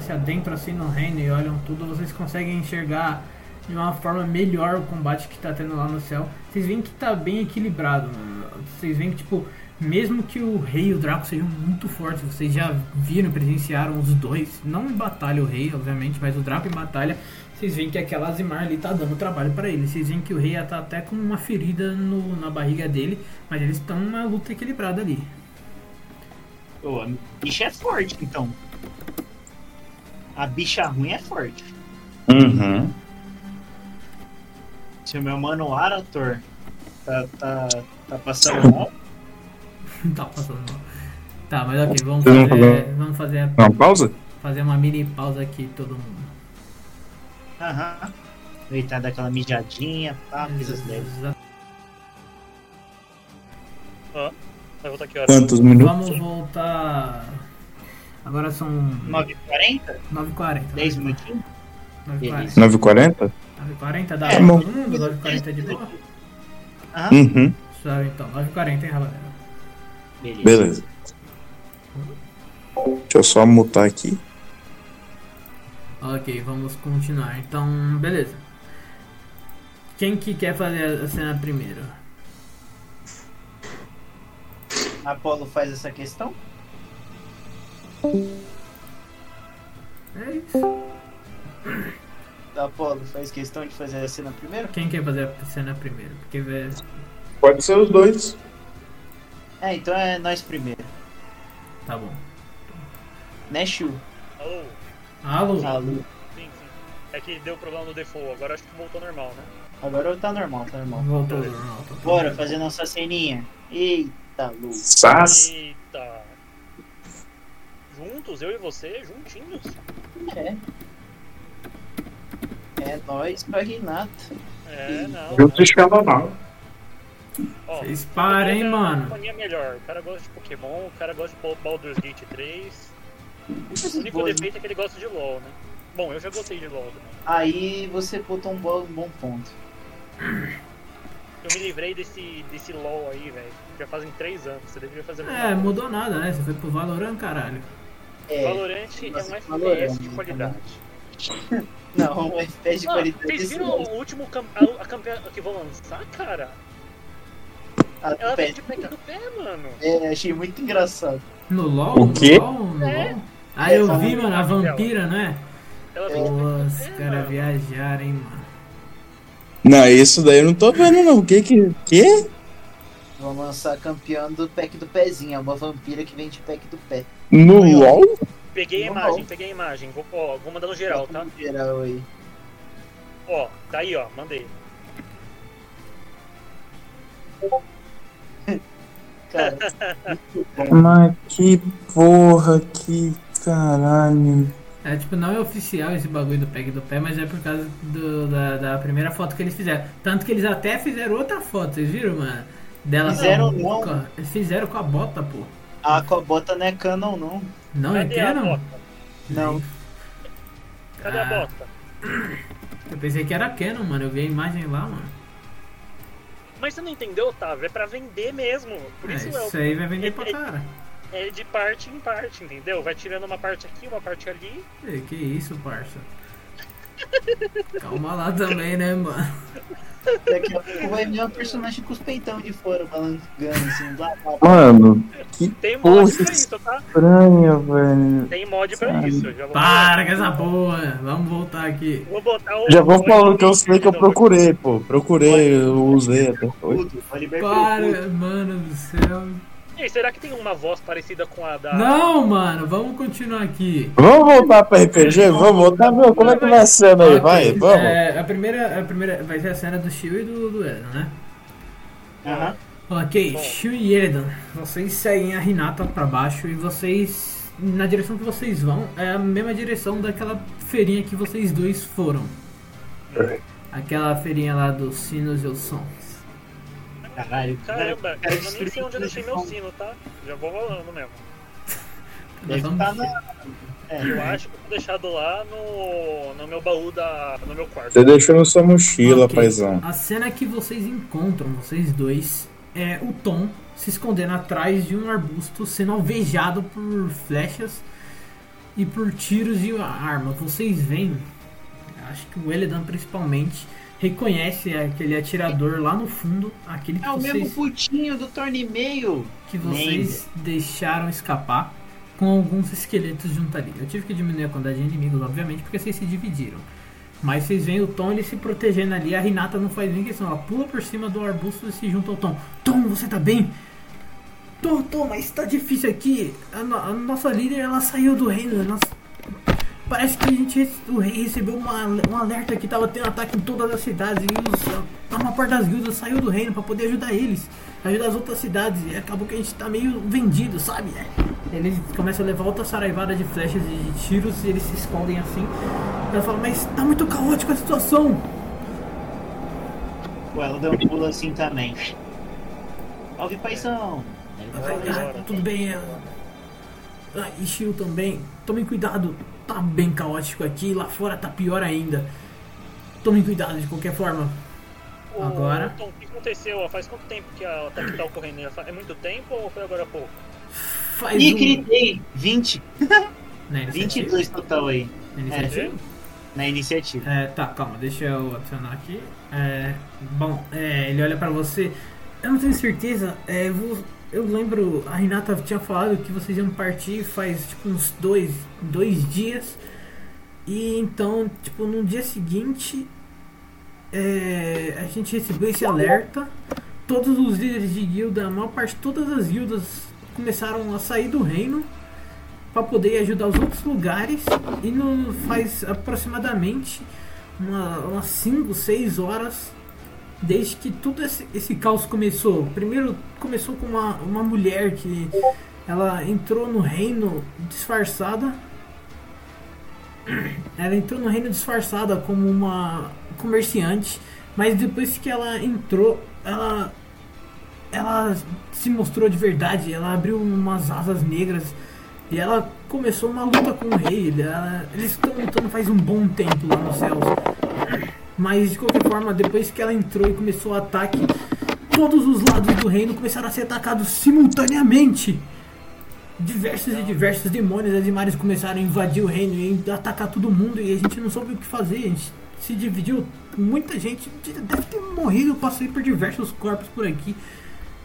se adentram assim no reino e olham tudo, vocês conseguem enxergar de uma forma melhor o combate que tá tendo lá no céu. Vocês veem que tá bem equilibrado, mano. Vocês veem que, tipo, mesmo que o rei e o Draco sejam muito fortes, vocês já viram, presenciaram os dois, não em batalha o rei, obviamente, mas o Draco em batalha, vocês veem que aquela Azimar ali tá dando trabalho pra ele. Vocês veem que o rei tá até com uma ferida no- na barriga dele, mas eles estão numa luta equilibrada ali. Ô, a bicha é forte, então. A bicha ruim é forte. Uhum. Se o meu mano Arator tá, tá, tá passando mal, Não tá passando mal. Tá, mas ok, vamos fazer, fazer- vamos fazer a, Uma pausa? fazer uma mini pausa aqui, todo mundo. Aham. Aproveitar daquela mijadinha, pá, coisas leves. Exa- Vai voltar que hora? Quantos minutos? Vamos voltar. Agora são 9h40? 9h40. 10 minutinhos? 9h40. 9h40? 9h40 dá É, pra todo mundo? 9h40 de boa? Aham. Uhum. Suave então. 9h40, hein, rapaziada? Beleza. Beleza. Deixa eu só mutar aqui. Ok, vamos continuar. Então, beleza. Quem que quer fazer a cena primeiro? Apolo faz essa questão? É isso. Apolo faz questão de fazer a cena primeiro? Quem quer fazer a cena primeiro? Porque vê. Pode ser os dois. É, então é nós primeiro. Tá bom. Né, Shu? Alô? Alô? Alô. Sim, sim. É que deu problema no default, agora acho que voltou normal, né? Agora tá normal, tá normal. Voltou normal. tá Bora fazer nossa ceninha. Eita, Lu. Sas. Eita! Juntos, eu e você, juntinhos? É. É nós com a Renata. É, não. Junto escala mal. Ó, Vocês parem, hein, é mano. companhia melhor. O cara gosta de Pokémon, o cara gosta de Baldur's Gate 3. O único defeito é que ele gosta de LoL, né? Bom, eu já gostei de LoL também. Aí você botou um bom, um bom ponto. Eu me livrei desse, desse LoL aí, velho. Já fazem 3 anos. Você deveria fazer É, mudou nada, né? Você foi pro Valorant, caralho. É. Valorant é um FPS de qualidade. Não, um FPS de Ah, qualidade. vocês viram o último cam a, a campeã que vão lançar, cara? Ah, Ela pé. vem de pegar no pé, mano. É, achei muito engraçado. No LOL? O quê? No LOL? No É. LOL? Ah, eu É, vi, mano, a vampira, né? Ela vem de Pô, pegar no os pé, caras mano. viajaram, hein, mano. Não, isso daí eu não tô vendo não. O que que... Que? Vão lançar campeão do pack do pezinho. É uma vampira que vem de pack do pé. No LOL? Peguei a Não, imagem, peguei a imagem. Vou, ó, vou mandar no geral, tá? Geral aí. Ó, tá aí, ó, mandei. Cara, Mas que porra, que caralho. É, tipo, não é oficial esse bagulho do PEG do pé, mas é por causa do- da, da primeira foto que eles fizeram. Tanto que eles até fizeram outra foto, vocês viram, mano? Dela Fizeram com a não. boca. Eles fizeram com a bota, pô. A Cobota não é canon, não. Não é Cadê a Canon? Não. Cadê Ah. a bota? Eu pensei que era Canon, mano. Eu vi a imagem lá, mano. Mas você não entendeu, Otávio? É pra vender mesmo. Por É, isso é, isso o- aí vai vender pra cara. é de parte em parte, entendeu? Vai tirando uma parte aqui, uma parte ali. Ei, que isso, parça. Calma lá também, né, mano? Daqui a pouco vai vir um personagem com os peitão de fora, balançando assim. Blá, blá, blá. Mano, que Tem mod pra isso, tá? estranho, velho. Tem mod pra Sabe. isso. eu Já vou Para com essa porra. Vamos voltar aqui. Vou botar o. Já vou falando que eu sei que eu procurei, pô. Procurei, eu usei até. Foi. Para, mano do céu. Ei, será que tem uma voz parecida com a da. Não, mano, vamos continuar aqui. Vamos voltar pra RPG? Vamos voltar, meu? Como é que vai a cena aí? Vai, Ok, vamos. é, a, primeira, a primeira vai ser a cena do Shio e do, do né? Aham. Ok, Bom. Shio e Eredon, vocês seguem a Hinata pra baixo e vocês. Na direção que vocês vão é a mesma direção daquela feirinha que vocês dois foram. Aquela feirinha lá dos sinos e os sons. Caralho. Caramba, Cara, eu nem sei onde eu deixei meu sino, tá? Já vou rolando mesmo. Deve estar vamos- na. É, Eu acho que eu vou deixado lá no, no meu baú da. no meu quarto. Você deixou na sua mochila, Ok, paizão. A cena que vocês encontram, vocês dois, é o Tom se escondendo atrás de um arbusto, sendo alvejado por flechas e por tiros de arma. Vocês veem, acho que o Eledan principalmente reconhece aquele atirador lá no fundo, aquele que É o mesmo vocês, putinho do torno e meio. que vocês deixaram escapar com alguns esqueletos junto ali. Eu tive que diminuir a quantidade de inimigos, obviamente, porque vocês se dividiram. Mas vocês veem o Tom ele se protegendo ali. A Renata não faz nem questão. Ela pula por cima do arbusto e se junta ao Tom. Tom, você tá bem? Tom, Tom, mas tá difícil aqui. A, no- a nossa líder ela saiu do reino. Nós, Parece que a gente, o rei recebeu uma, um alerta que tava tendo ataque em todas as cidades e os, a uma parte das guildas saiu do reino pra poder ajudar eles, ajudar as outras cidades e acabou que a gente tá meio vendido, sabe? Eles começam a levar outra saraivada de flechas e de tiros e eles se escondem assim. Ela fala, mas tá muito caótica a situação. O Eldon pula assim também. Salve, paizão! Ah, tudo bem, é... Ah, e Shio também. Tomem cuidado, tá bem caótico aqui, lá fora tá pior ainda. Tomem cuidado de qualquer forma. Ô, Agora? Tom, o que aconteceu? Faz quanto tempo que a ataque tá ocorrendo? É muito tempo ou foi agora há pouco? Faz Ih, um... gritei! 20, Na iniciativa? 22 total aí, Na iniciativa? na iniciativa. É, tá, calma, deixa eu adicionar aqui. É, bom, é, ele olha pra você. Eu não tenho certeza, é, vou- eu lembro, a Renata tinha falado que vocês iam partir faz tipo uns dois, dois dias. E então, tipo, no dia seguinte, é, a gente recebeu esse alerta. Todos os líderes de guilda, a maior parte, todas as guildas começaram a sair do reino para poder ajudar os outros lugares e no, faz aproximadamente uma, umas 5, 6 horas desde que tudo esse, esse caos começou. Primeiro começou com uma, uma mulher que ela entrou no reino disfarçada. Ela entrou no reino disfarçada como uma comerciante, mas depois que ela entrou, ela ela se mostrou de verdade, ela abriu umas asas negras e ela começou uma luta com o rei. Ela- eles estão lutando faz um bom tempo lá nos céus. Mas de qualquer forma, depois que ela entrou e começou o ataque, todos os lados do reino começaram a ser atacados simultaneamente. Diversos e diversos demônios animais começaram a invadir o reino e atacar todo mundo e a gente não soube o que fazer. A gente se dividiu. Muita gente deve ter morrido. Eu passei por diversos corpos por aqui.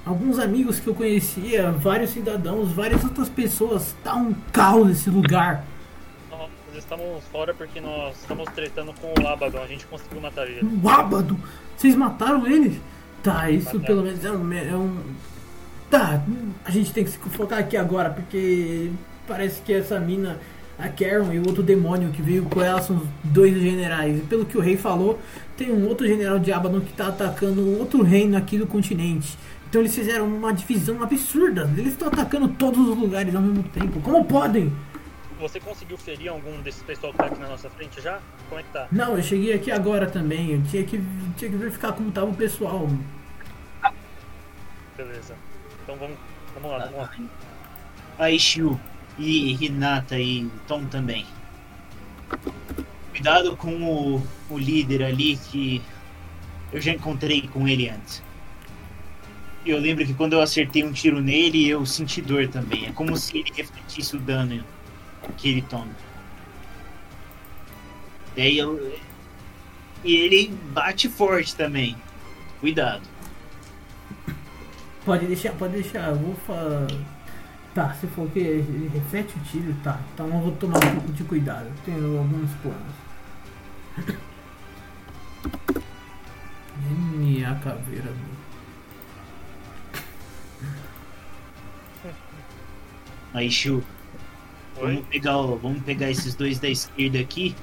Alguns amigos que eu conhecia, vários cidadãos, várias outras pessoas. Tá um caos esse lugar. Estamos fora porque nós estamos tretando com o Abaddon. A gente conseguiu matar ele. Um ábado! Vocês mataram ele? Tá, isso Mataram. pelo menos é um, é um. Tá, a gente tem que se focar aqui agora, porque parece que essa mina, a Karen e o outro demônio que veio com ela são dois generais. E pelo que o rei falou, tem um outro general de Abaddon que tá atacando um outro reino aqui do continente. Então eles fizeram uma divisão absurda. Eles estão atacando todos os lugares ao mesmo tempo. Como podem? Você conseguiu ferir algum desses pessoal que tá aqui na nossa frente já? Como é que tá? Não, eu cheguei aqui agora também. Eu tinha que, tinha que verificar como tava o pessoal. Beleza. Então vamos, vamos lá, vamos lá. Aí, Shiu e Hinata e Tom também. Cuidado com o, o líder ali que eu já encontrei com ele antes. Eu lembro que quando eu acertei um tiro nele, eu senti dor também. É como se ele refletisse o dano que ele toma. Daí eu. E ele bate forte também. Cuidado. Pode deixar, pode deixar. Eu vou falar. Tá, se for que ele reflete o tiro, tá. Então eu vou tomar um pouco de cuidado. Tenho alguns planos. Minha caveira. Aí, Shiu. Oi? Vamos pegar, o- vamos pegar esses dois da esquerda aqui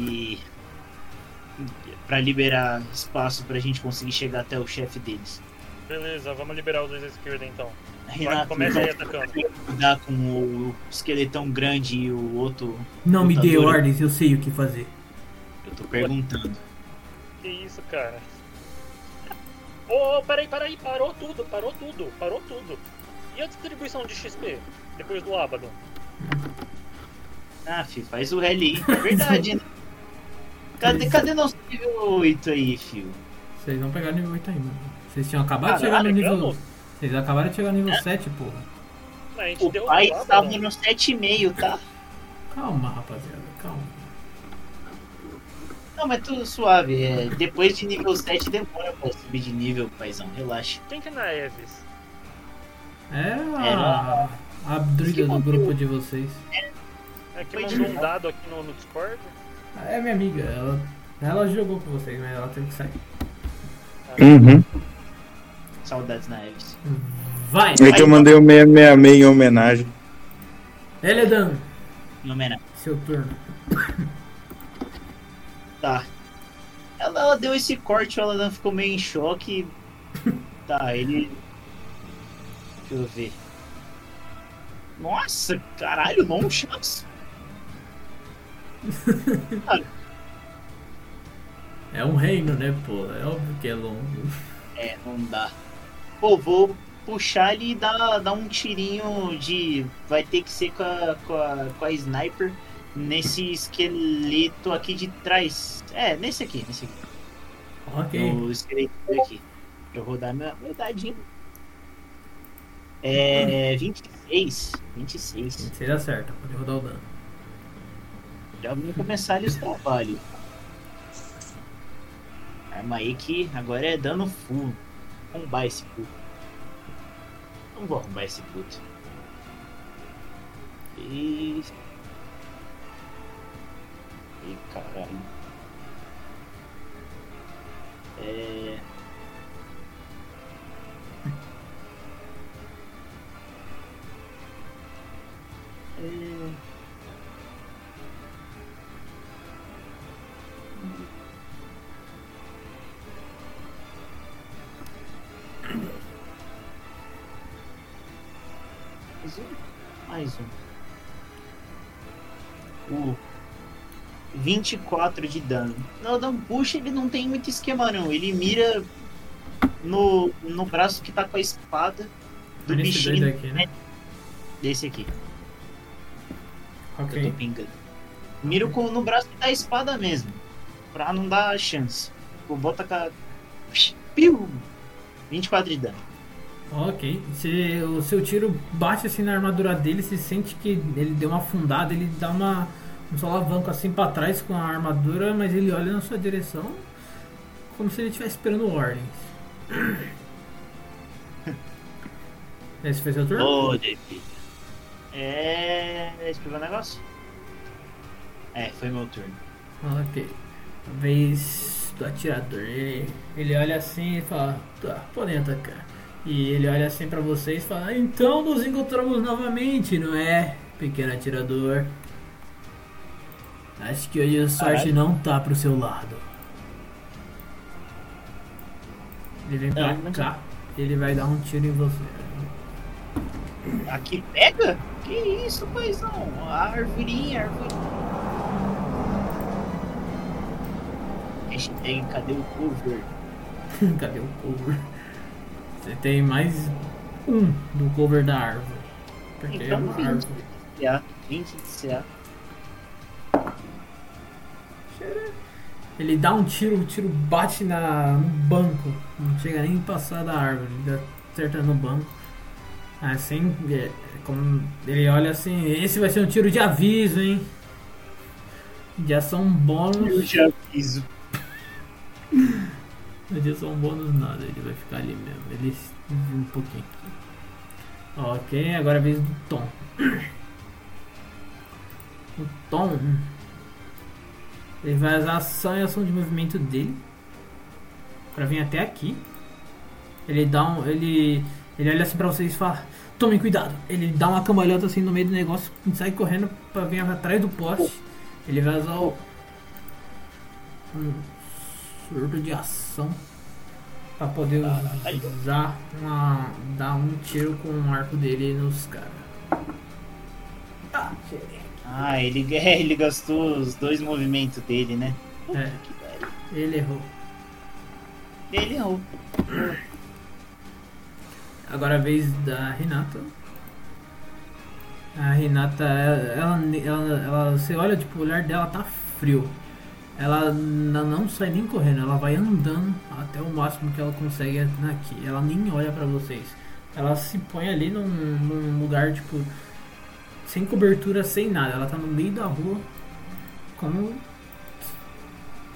e para liberar espaço pra gente conseguir chegar até o chefe deles. Beleza, vamos liberar os dois à esquerda então. Vai, Renato, começa aí atacando. cuidar com o esqueletão grande e o outro. Não me dê lutador. ordens, eu sei o que fazer. Eu tô perguntando. Que isso, cara? Ô, oh, peraí, peraí, parou tudo, parou tudo, parou tudo. E a distribuição de XP depois do Abaddon? Ah, fi, faz o L aí. É verdade, né? Cadê, cadê nosso nível 8 aí, fio? Vocês vão pegar nível 8 ainda. Vocês tinham acabado de chegar no Caralho, nível. vamos? Vocês acabaram de chegar no nível 7, porra. O pai estava Abaddon. no 7,5, tá? Calma, rapaziada, calma. Não, mas tudo suave. É, depois de nível 7 demora pra subir de nível, paizão. Relaxa. Quem que é na Eves? É Era- a, a druida do grupo de vocês. É que mandou um dado aqui no, no Discord? É minha amiga, ela, ela jogou com vocês, mas ela teve que sair. Uhum. Saudades na Eves. Vai! É que eu mandei o 666 em homenagem. Eledan, Em homenagem. Seu turno. Tá. Ela, ela deu esse corte, ela ficou meio em choque. Tá, ele. Deixa eu ver. Nossa, caralho, não chance. É um reino, né, pô? É óbvio que é longo. É, não dá. Pô, vou puxar ele e dar, dar um tirinho de. Vai ter que ser com a, com a, com a sniper nesse esqueleto aqui de trás. É, nesse aqui, nesse aqui. Ok. No esqueleto aqui. Eu vou dar meu, meu dadinho. É. 26. 26. Você acerta, pode rodar o dano. Já vamos começar ali os trabalhos. Arma aí que agora é dano full. Arrombar esse puto. Não vou arrombar esse puto. E. Ih, caralho. É. É. Mais um? Mais um. Uh, 24 de dano. No dano puxa ele não tem muito esquema não. Ele mira no, no braço que tá com a espada do bichinho dois aqui, né? desse aqui. Que Eu tô pingando. Miro com, no braço que tá a espada mesmo. Pra não dar chance. Vou botar com a. Piu! 24 de dano. Ok. Se o seu tiro bate assim na armadura dele, você sente que ele deu uma afundada, ele dá uma um solavanco assim pra trás com a armadura, mas ele olha na sua direção como se ele estivesse esperando ordens. Esse foi seu turno? David. É. Foi o negócio? É, foi meu turno. Ok. Vez do atirador. Ele, ele olha assim e fala: Tá, podem atacar. E ele olha assim pra vocês e fala: Então nos encontramos novamente, não é, pequeno atirador? Acho que hoje a sorte Caralho. não tá pro seu lado. Ele vem pra Não, não cá, ele vai dar um tiro em você. Aqui pega? Que isso, paizão? A arvorinha, a arvorinha. Hashtag, cadê o cover? Cadê o cover? Você tem mais um do cover da árvore. Porque é Então, uma 20 árvore. de CA. 20 de CA. Ele dá um tiro, o tiro bate na, no banco. Não chega nem a passar da árvore. Ele acerta no banco. Assim, é, como ele olha assim, esse vai ser um tiro de aviso, hein? De ação Eu bônus. já aviso. De ação bônus nada, ele vai ficar ali mesmo. Ele um pouquinho. Ok, agora é a vez do Tom. O Tom. Ele vai usar a ação e ação de movimento dele. Pra vir até aqui. Ele dá um. Ele. Ele olha assim pra vocês e fala. Tomem cuidado. Ele dá uma cambalhota assim no meio do negócio e sai correndo pra vir atrás do poste. Ele vai usar o. Um surto de ação. Pra poder usar uma. dar um tiro com o arco dele nos caras. Ah, Ah, ele, é, ele gastou os dois movimentos dele, né? É. ele errou. Ele errou. Agora é a vez da Renata. A Renata, ela, ela, ela, você olha, tipo, o olhar dela tá frio. Ela não sai nem correndo, ela vai andando até o máximo que ela consegue aqui. Ela nem olha pra vocês. Ela se põe ali num, num lugar, tipo, sem cobertura, sem nada. Ela tá no meio da rua, como,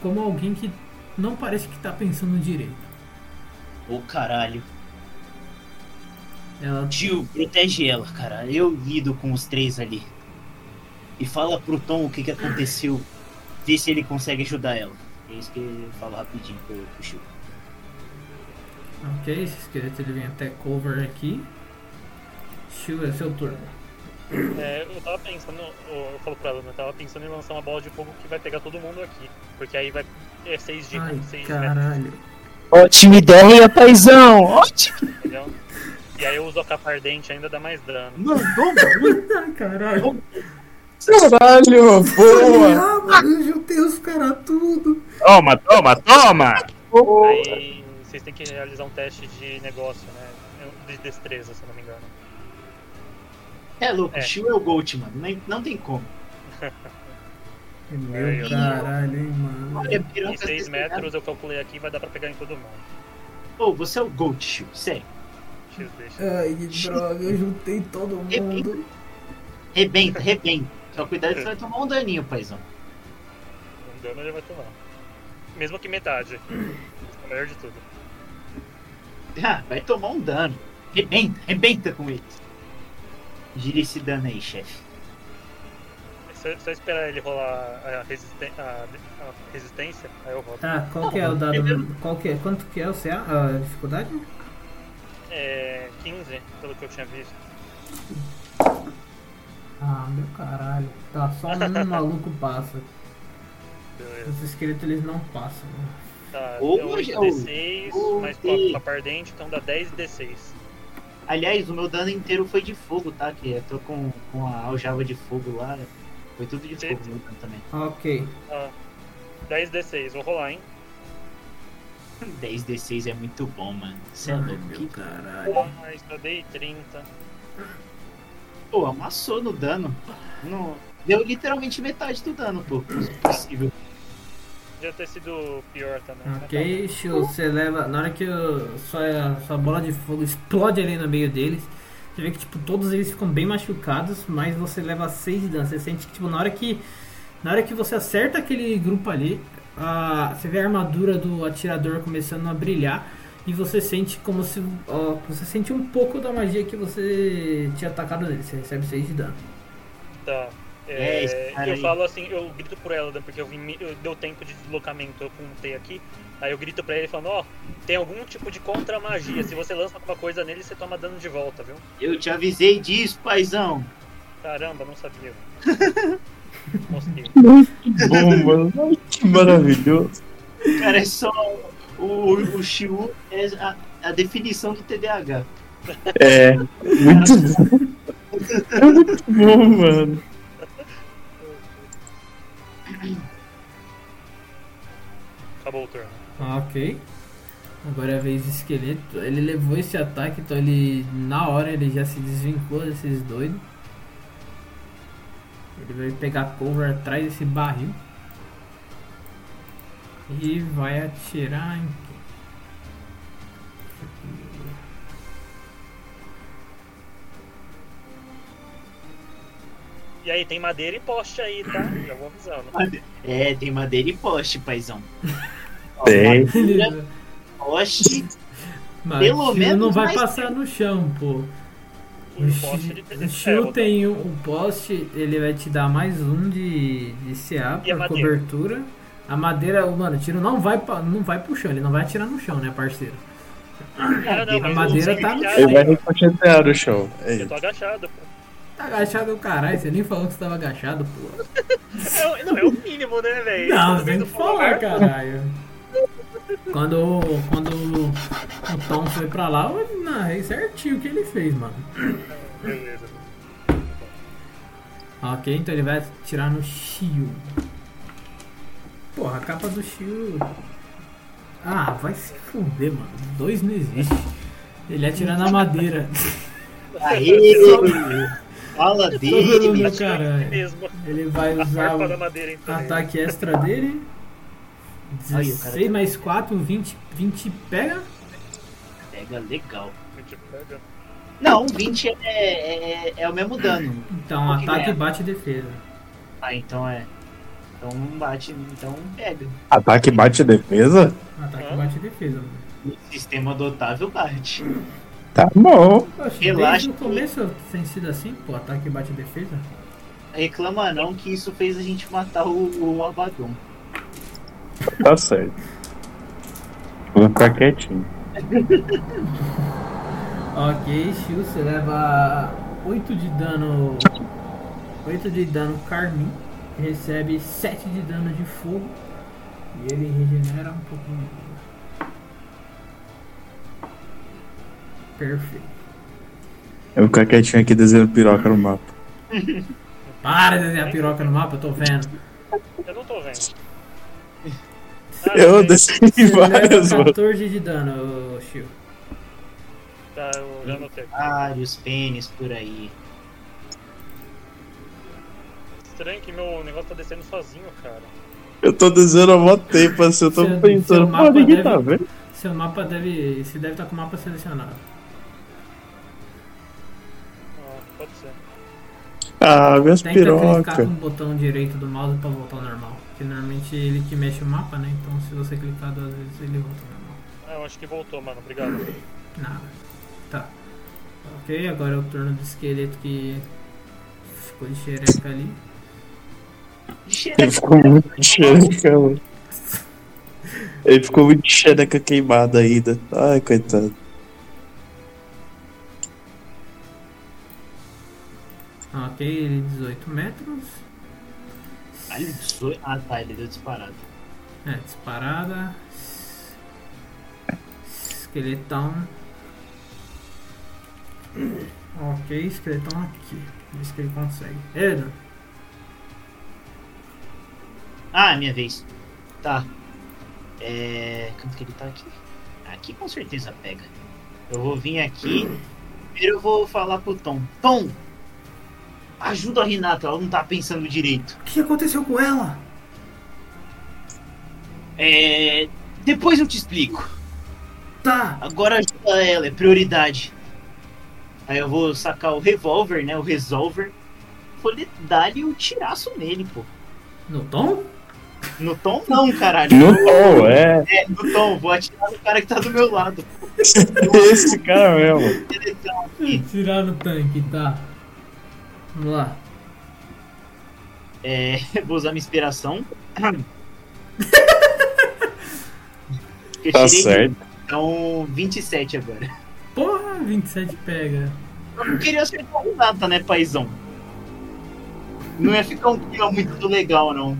como alguém que não parece que tá pensando direito. Ô caralho. Ela Tio, protege ela, cara. Eu lido com os três ali. E fala pro Tom o que, que aconteceu. Vê se ele consegue ajudar ela. É isso que eu falo rapidinho pro, pro Chico. Ok, esse esqueleto ele vem até cover aqui. Shu, é seu turno. É, eu tava pensando, eu falo pra ela, né? Eu tava pensando em lançar uma bola de fogo que vai pegar todo mundo aqui. Porque aí vai. É 6 de Ai, 6 metros, caralho. Ótima ideia, paizão! Ótimo! entendeu? E aí eu uso a capa ardente ainda dá mais dano. Mandou muito! Caralho. Caralho, boa! Ah, mano, eu juntei os caras tudo. Toma, toma, toma! Aí vocês têm que realizar um teste de negócio, né? De destreza, se eu não me engano. É louco, É. Shiu é o Gold, mano. Nem- Não tem como. Meu caralho, hein, mano. Olha, Em piroca 6 desenhada. metros eu calculei aqui vai dar pra pegar em todo mundo. Pô, você é o Gold, Shiu. Sério. Deixa. Ai, que droga, eu juntei todo mundo. Rebenta, rebenta. Só cuidado que você vai tomar um daninho, paizão. Um dano ele vai tomar. Mesmo que metade. O melhor de tudo. Ah, vai tomar um dano. Rebenta, rebenta com ele. Gira esse dano aí, chefe. É só, só esperar ele rolar a, resisten a, a resistência, aí eu rodo. Tá, qual que é o dado? Qual que é? Quanto que é o CA? A dificuldade? É 15, pelo que eu tinha visto. Ah, meu caralho. Tá, só um maluco passa. Beleza. Os esqueletos eles não passam. né? Tá, Ô, deu ô, 8d6, ô, mais ô. 4 pra ardente, então dá 10d6. Aliás, o meu dano inteiro foi de fogo, tá? Que eu tô com, com a aljava de fogo lá. Foi tudo de Sim. fogo meu dano também. Ok. Ah, 10d6, vou rolar, hein? 10d6 é muito bom, mano. Você é Ai, louco. meu Que... caralho. Mais só dei 30. Pô, amassou no dano. No... Deu literalmente metade do dano, pô. Possível. Podia ter sido pior também. né? Ok, Shio, você leva. Na hora que o- sua, sua bola de fogo explode ali no meio deles, você vê que tipo, todos eles ficam bem machucados, mas você leva 6 de dano. Você sente que tipo, na hora que. Na hora que você acerta aquele grupo ali, a, você vê a armadura do atirador começando a brilhar. E você sente como se. ó, você sente um pouco da magia que você tinha atacado nele. Você recebe 6 de dano. Tá. É, É, eu aí. falo assim, eu grito por ela, né, porque eu, vim, eu deu tempo de deslocamento, eu contei aqui. Aí eu grito pra ele falando, ó, tem algum tipo de contra-magia. Se você lança alguma coisa nele, você toma dano de volta, viu? Eu te avisei disso, paizão. Caramba, não sabia. Mosquei. Bom, mano. Que maravilhoso. Cara, é só. O, o Shiu é a, a definição do TDAH. É, muito bom. É muito bom, mano. Acabou o turno. Ah, Ok. Agora é a vez do esqueleto. Ele levou esse ataque, então ele. Na hora ele já se desvincula desses doidos. Ele vai pegar cover atrás desse barril. E vai atirar em? E aí, tem madeira e poste aí, tá? Já vou avisando. É, tem madeira e poste, paizão. Tem. madeira, poste. Mas Pelo menos não vai passar no chão, pô. O O poste ele um, o poste, ele vai te dar mais um de, de CA E a cobertura. A madeira, mano, o tiro não vai, pra- não vai pro chão, ele não vai atirar no chão, né, parceiro? Ah, não, A madeira tá no virar, Ele vai ricochetear o chão. É Eu tô agachado, pô. Tá agachado o caralho, você nem falou que você tava agachado, pô. É, não, é o mínimo, né, velho? Não, você tem que falar, caralho. Quando, quando o Tom foi pra lá, eu narrei certinho o que ele fez, mano. Beleza. Ok, então ele vai atirar no Shio. Porra, a capa do Shio. Ah, vai se fuder, mano. Dois não existe. Ele atira na madeira. Aê! Fala dele. Ele vai usar o madeira, então. ataque extra dele. Aí, o cara 16 tá- mais 4, 20. 20 pega? Pega legal. A gente pega. Não, 20 é, é, é o mesmo dano. Então, ataque, ganha? bate e defesa. Ah, então é. Então bate, então pega. Ataque bate defesa? Ataque, bate e defesa, mano. O sistema adotável bate. Tá bom. Poxa, Relaxa desde o que- começo tem sido assim, pô. Ataque, bate e defesa. Reclama não que isso fez a gente matar o, o Abaddon. Tá certo. Vou ficar quietinho. Ok, Shio, você leva 8 de dano. 8 de dano Carmin. Recebe 7 de dano de fogo. E ele regenera um pouquinho. Perfeito. Eu vou ficar quietinho aqui desenhando piroca no mapa. Para de desenhar piroca no mapa, eu tô vendo. Eu não tô vendo. Eu tem. desenhei Você leva várias, mano. 14 de dano, ô, Shio. Tá, eu já anotei. Vários pênis por aí. Estranho que meu negócio tá descendo sozinho, cara. Eu tô desenhando há mó tempo, assim, eu tô Seu- seu pensando, pô, ninguém deve- tá vendo? Seu mapa deve. Você deve estar com o mapa selecionado. Ah, pode ser. Ah, minhas Tenta clicar com pirocas. o botão direito do mouse pra voltar ao normal. Porque normalmente ele que mexe o mapa, né? Então se você clicar duas vezes ele volta normal. Ah, eu acho que voltou, mano. Obrigado. Nada. Tá. Ok, agora é o turno do esqueleto que ficou de xereca ali. Ele ficou muito de xereca, mano. Ele ficou muito de xereca queimada ainda. Ai, coitado. Ok, ele 18 metros. Ah, Ah, tá, ele deu disparado. É, disparada. Esqueletão. Ok, esqueletão aqui. Vê se ele consegue. Edo, Ah, é minha vez. Tá. É. Quanto que ele tá aqui? Aqui com certeza pega. Eu vou vir aqui. Primeiro eu vou falar pro Tom. Tom! Ajuda a Renata, ela não tá pensando direito. o que aconteceu com ela? É. Depois eu te explico. Tá, Agora ajuda ela, é prioridade. Aí eu vou sacar o revólver, né? O resolver. Vou lhe- dar-lhe um tiraço nele, pô. no tom? No Tom não, caralho. No tom, é. É, no Tom. Vou atirar no cara que tá do meu lado. Esse cara mesmo. Aqui. Tirar no tanque, tá. Vamos lá. É, vou usar minha inspiração. Eu Tá certo. Então, 27 agora. Porra, 27 pega. Eu não queria acertar o nada, né, paizão? Não ia ficar um clima muito legal, não.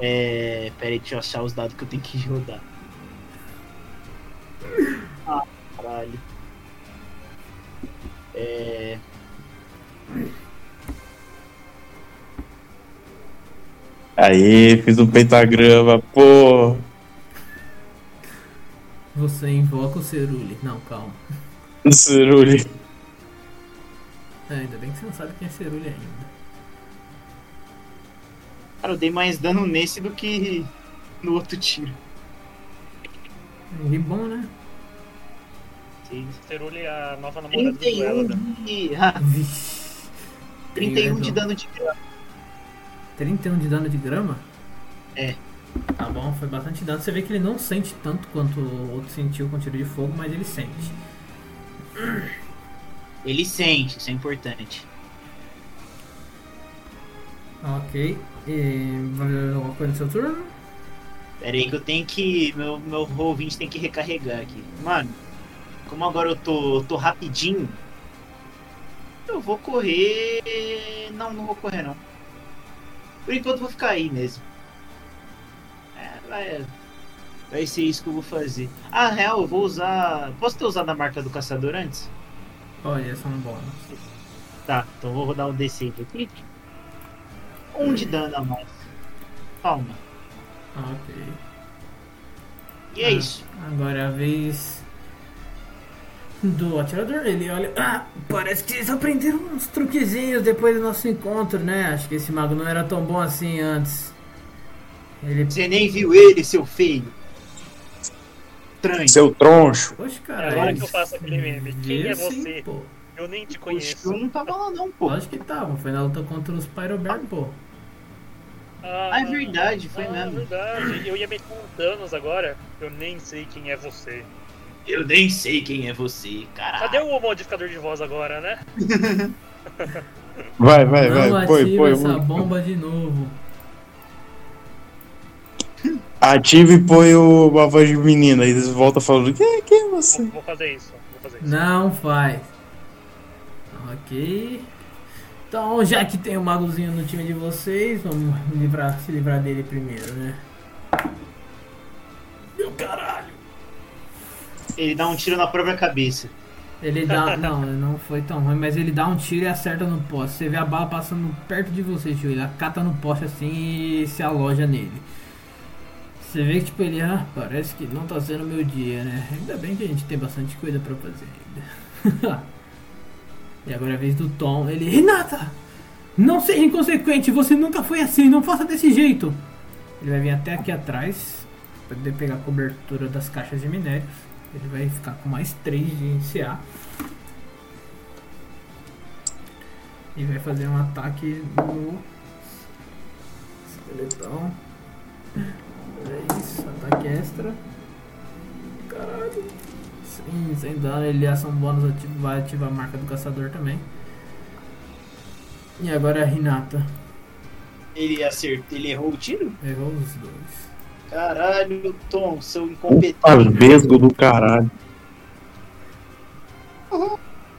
É. Pera aí, deixa eu achar os dados que eu tenho que rodar. Ah, caralho. É. Aí, fiz um pentagrama, pô. Você invoca o Cerule. Não, calma. Cerulho. É, ainda bem que você não sabe quem é Cerule ainda. Cara, eu dei mais dano nesse do que no outro tiro. Que bom, né? Cerulli é a nova namorada do 31 Elada. de. Ah, Vixe. 31 de dano de grama. 31 de dano de grama? É. Tá bom, foi bastante dano. Você vê que ele não sente tanto quanto o outro sentiu com tiro de fogo, mas ele sente. Ele sente, isso é importante. Ok. E... Alguma coisa no seu turno? Pera aí que eu tenho que. Meu, meu roll 20 tem que recarregar aqui. Mano, como agora eu tô, tô rapidinho, eu vou correr. Não, não vou correr não. Por enquanto vou ficar aí mesmo. É, vai, vai ser isso que eu vou fazer. Ah, real, eu vou usar. Posso ter usado a marca do caçador antes? Olha, esse é um bônus. Tá, então vou rodar o D6 aqui. Um de dano a mais. Calma. Ok. E é Ah. isso. Agora é a vez do atirador. Ele olha. Ah, parece que eles aprenderam uns truquezinhos depois do nosso encontro, né? Acho que esse mago não era tão bom assim antes. Ele. Você nem viu ele, seu feio. Estranho. Seu troncho. Poxa, cara. Agora que eu faço aquele meme. Quem viram é sim, você? pô. Eu nem te Poxa, conheço. eu não tava lá não, pô. Lógico que tava. Foi na luta contra os Pyrobear, pô. Ah, é verdade, foi ah, mesmo. verdade. Eu ia meter com Thanos agora. Eu nem sei quem é você. Eu nem sei quem é você, caralho. Cadê o modificador de voz agora, né? Vai, vai, não vai. Põe, essa bomba de novo. Ative e põe o, a voz de menina. E eles voltam falando: Quem, quem é você? Vou, vou fazer isso. Vou fazer isso. Não faz. Ok. Então, já que tem o magozinho no time de vocês, vamos livrar, se livrar dele primeiro, né? Meu caralho! Ele dá um tiro na própria cabeça. Ele dá. Não, não foi tão ruim, mas ele dá um tiro e acerta no poste. Você vê a bala passando perto de você, tio. Ele acata no poste assim e se aloja nele. Você vê que tipo ele, ah, parece que não tá sendo meu dia, né? Ainda bem que a gente tem bastante coisa pra fazer ainda. e agora é a vez do Tom, ele. Renata! Não seja inconsequente, você nunca foi assim, não faça desse jeito! Ele vai vir até aqui atrás pra poder pegar a cobertura das caixas de minérios. Ele vai ficar com mais 3 de CA. E vai fazer um ataque no esqueletão. É isso, ataque extra. Caralho. Sim, sem dano, ele ação bônus ativo, vai ativar a marca do caçador também. E agora a Renata. Ele acertou, ele errou o tiro? Errou os dois. Caralho, Tom, seu incompetente. Vesgo do caralho.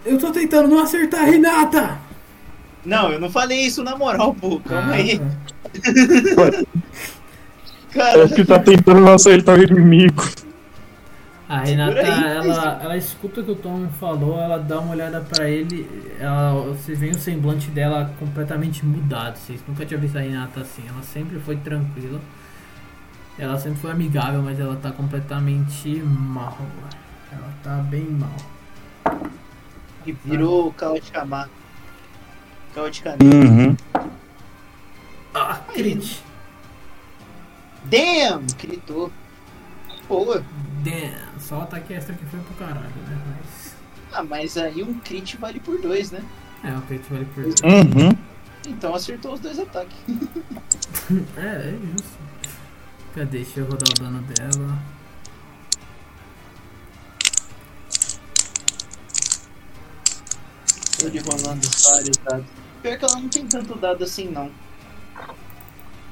Eu tô tentando não acertar a Renata! Não, eu não falei isso na moral, pô. Calma Ah, aí. tá. Cara, É que tá tentando não acertar o inimigo. A Renata, aí, ela, ela escuta o que o Tom falou, ela dá uma olhada pra ele, ela, você vê o semblante dela completamente mudado. Vocês nunca tinham visto a Renata assim, ela sempre foi tranquila. Ela sempre foi amigável, mas ela tá completamente mal. Ela tá bem mal. e virou caoticamar. Caoticamar. Uhum. Ah, crit! Damn! Gritou. Boa. Damn, só o ataque extra que foi pro caralho, né? Mas. Ah, mas aí um crit vale por dois, né? É, o crit vale por dois. Uhum. Então acertou os dois ataques. É, é justo. Cadê? Deixa eu rodar o dano dela. Ele rolando vários dados. Pior que ela não tem tanto dado assim, não.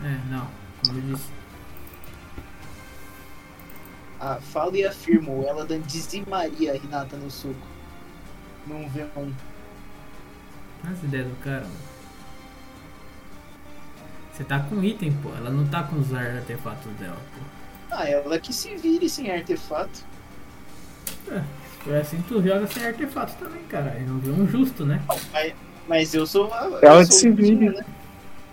É, não, como eu disse. Ah, falo e afirmo, ela dizimaria a Renata no suco. Num V1. As ideias do cara. mano. Você tá com item, pô. Ela não tá com os artefatos dela, pô. Ah, ela que se vire sem artefato. Se for assim, tu joga sem artefato também, cara. E não viu um justo, né? Mas, mas eu sou a. eu Ela que se vire. né?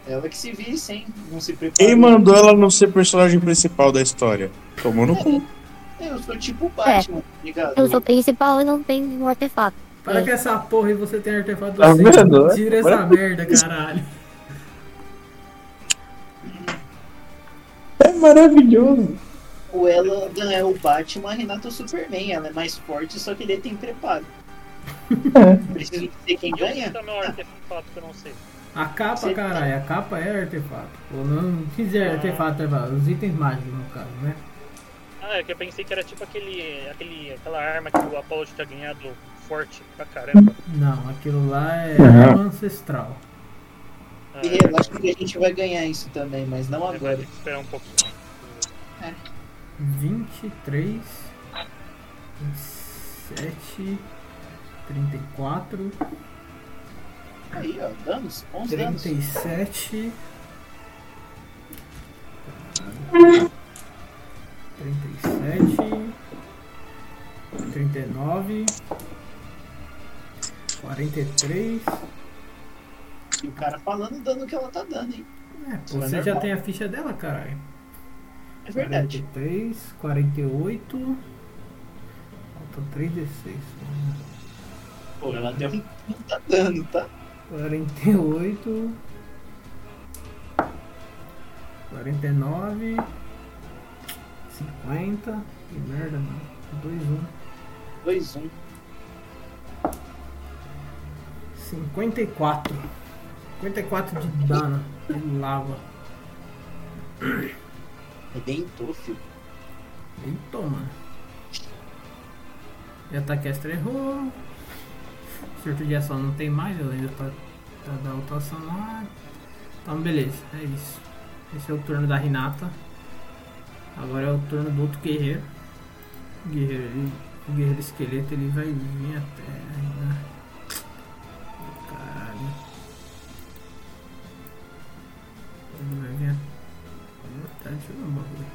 Ela que se vire sem. Não se prepara. Quem mandou ela não ser personagem principal da história? Tomou no cu. Eu sou tipo o Batman, tá ligado? Eu sou principal e não tenho um artefato. Para que essa porra e você tem artefato Tá assim. Tira essa merda, caralho. É maravilhoso. Ou ela é o Batman, a Renata é o Superman. Ela é mais forte, só que ele tem preparo. Preciso dizer quem ganha? É o meu artefato que eu não sei. A capa, Você- caralho. A capa é artefato. Ou não quiser artefato, é os itens mágicos, no caso, né? Ah, é que eu pensei que era tipo aquele, aquele, aquela arma que o Apollo tinha ganhado forte pra caramba. Não, aquilo lá é Uhum. arma ancestral. E relaxa que a gente vai ganhar isso também, mas não agora agora. tem que esperar um pouquinho. 23, 27, 34, Aí, ó, danos, bons danos. 37, 37, 39, 43. E o cara falando o dano que ela tá dando, hein? É, pô, é você já normal. tem a ficha dela, caralho. É verdade. 43, 48. Faltam 3 D6. Pô, ela deu um puta dano, tá? 48. 49. 50. Que merda, mano. 2, 1. 2, 1. 54. 54 de dano. De lava. Arrebentou, filho. Eita, mano. E ataque extra errou. Surto de ação não tem mais, eu ainda pra, pra dar outra ação lá. Então, beleza, é isso. Esse é o turno da Renata. Agora é o turno do outro guerreiro. O guerreiro, ele- o guerreiro esqueleto ele vai vir até. Como é que é? Tá, deixa eu ver bagulho.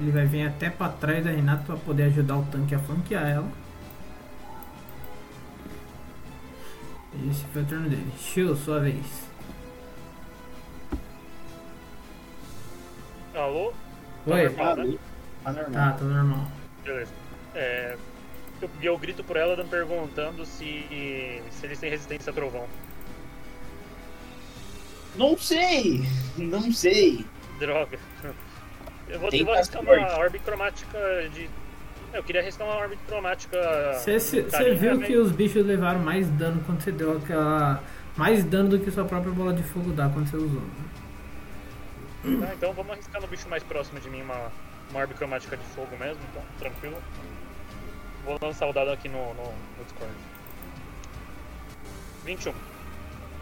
Ele vai vir até pra trás da Renata pra poder ajudar o tanque a flanquear ela. Esse foi o turno dele. Shield, sua vez. Alô? Tá Oi. Né? Tá normal. Tá, tá normal. Beleza. É, eu, eu grito por ela perguntando se, se eles têm resistência a trovão. Não sei! Não sei. Droga. Eu vou, eu vou arriscar uma orbe cromática de. Eu queria arriscar uma orbe cromática. Você viu né? que os bichos levaram mais dano quando você deu aquela. Mais dano do que sua própria bola de fogo dá quando você usou. né? Ah, então vamos arriscar no bicho mais próximo de mim uma, uma orbe cromática de fogo mesmo, então, tranquilo. Vou lançar o dado aqui no, no, no Discord. 21.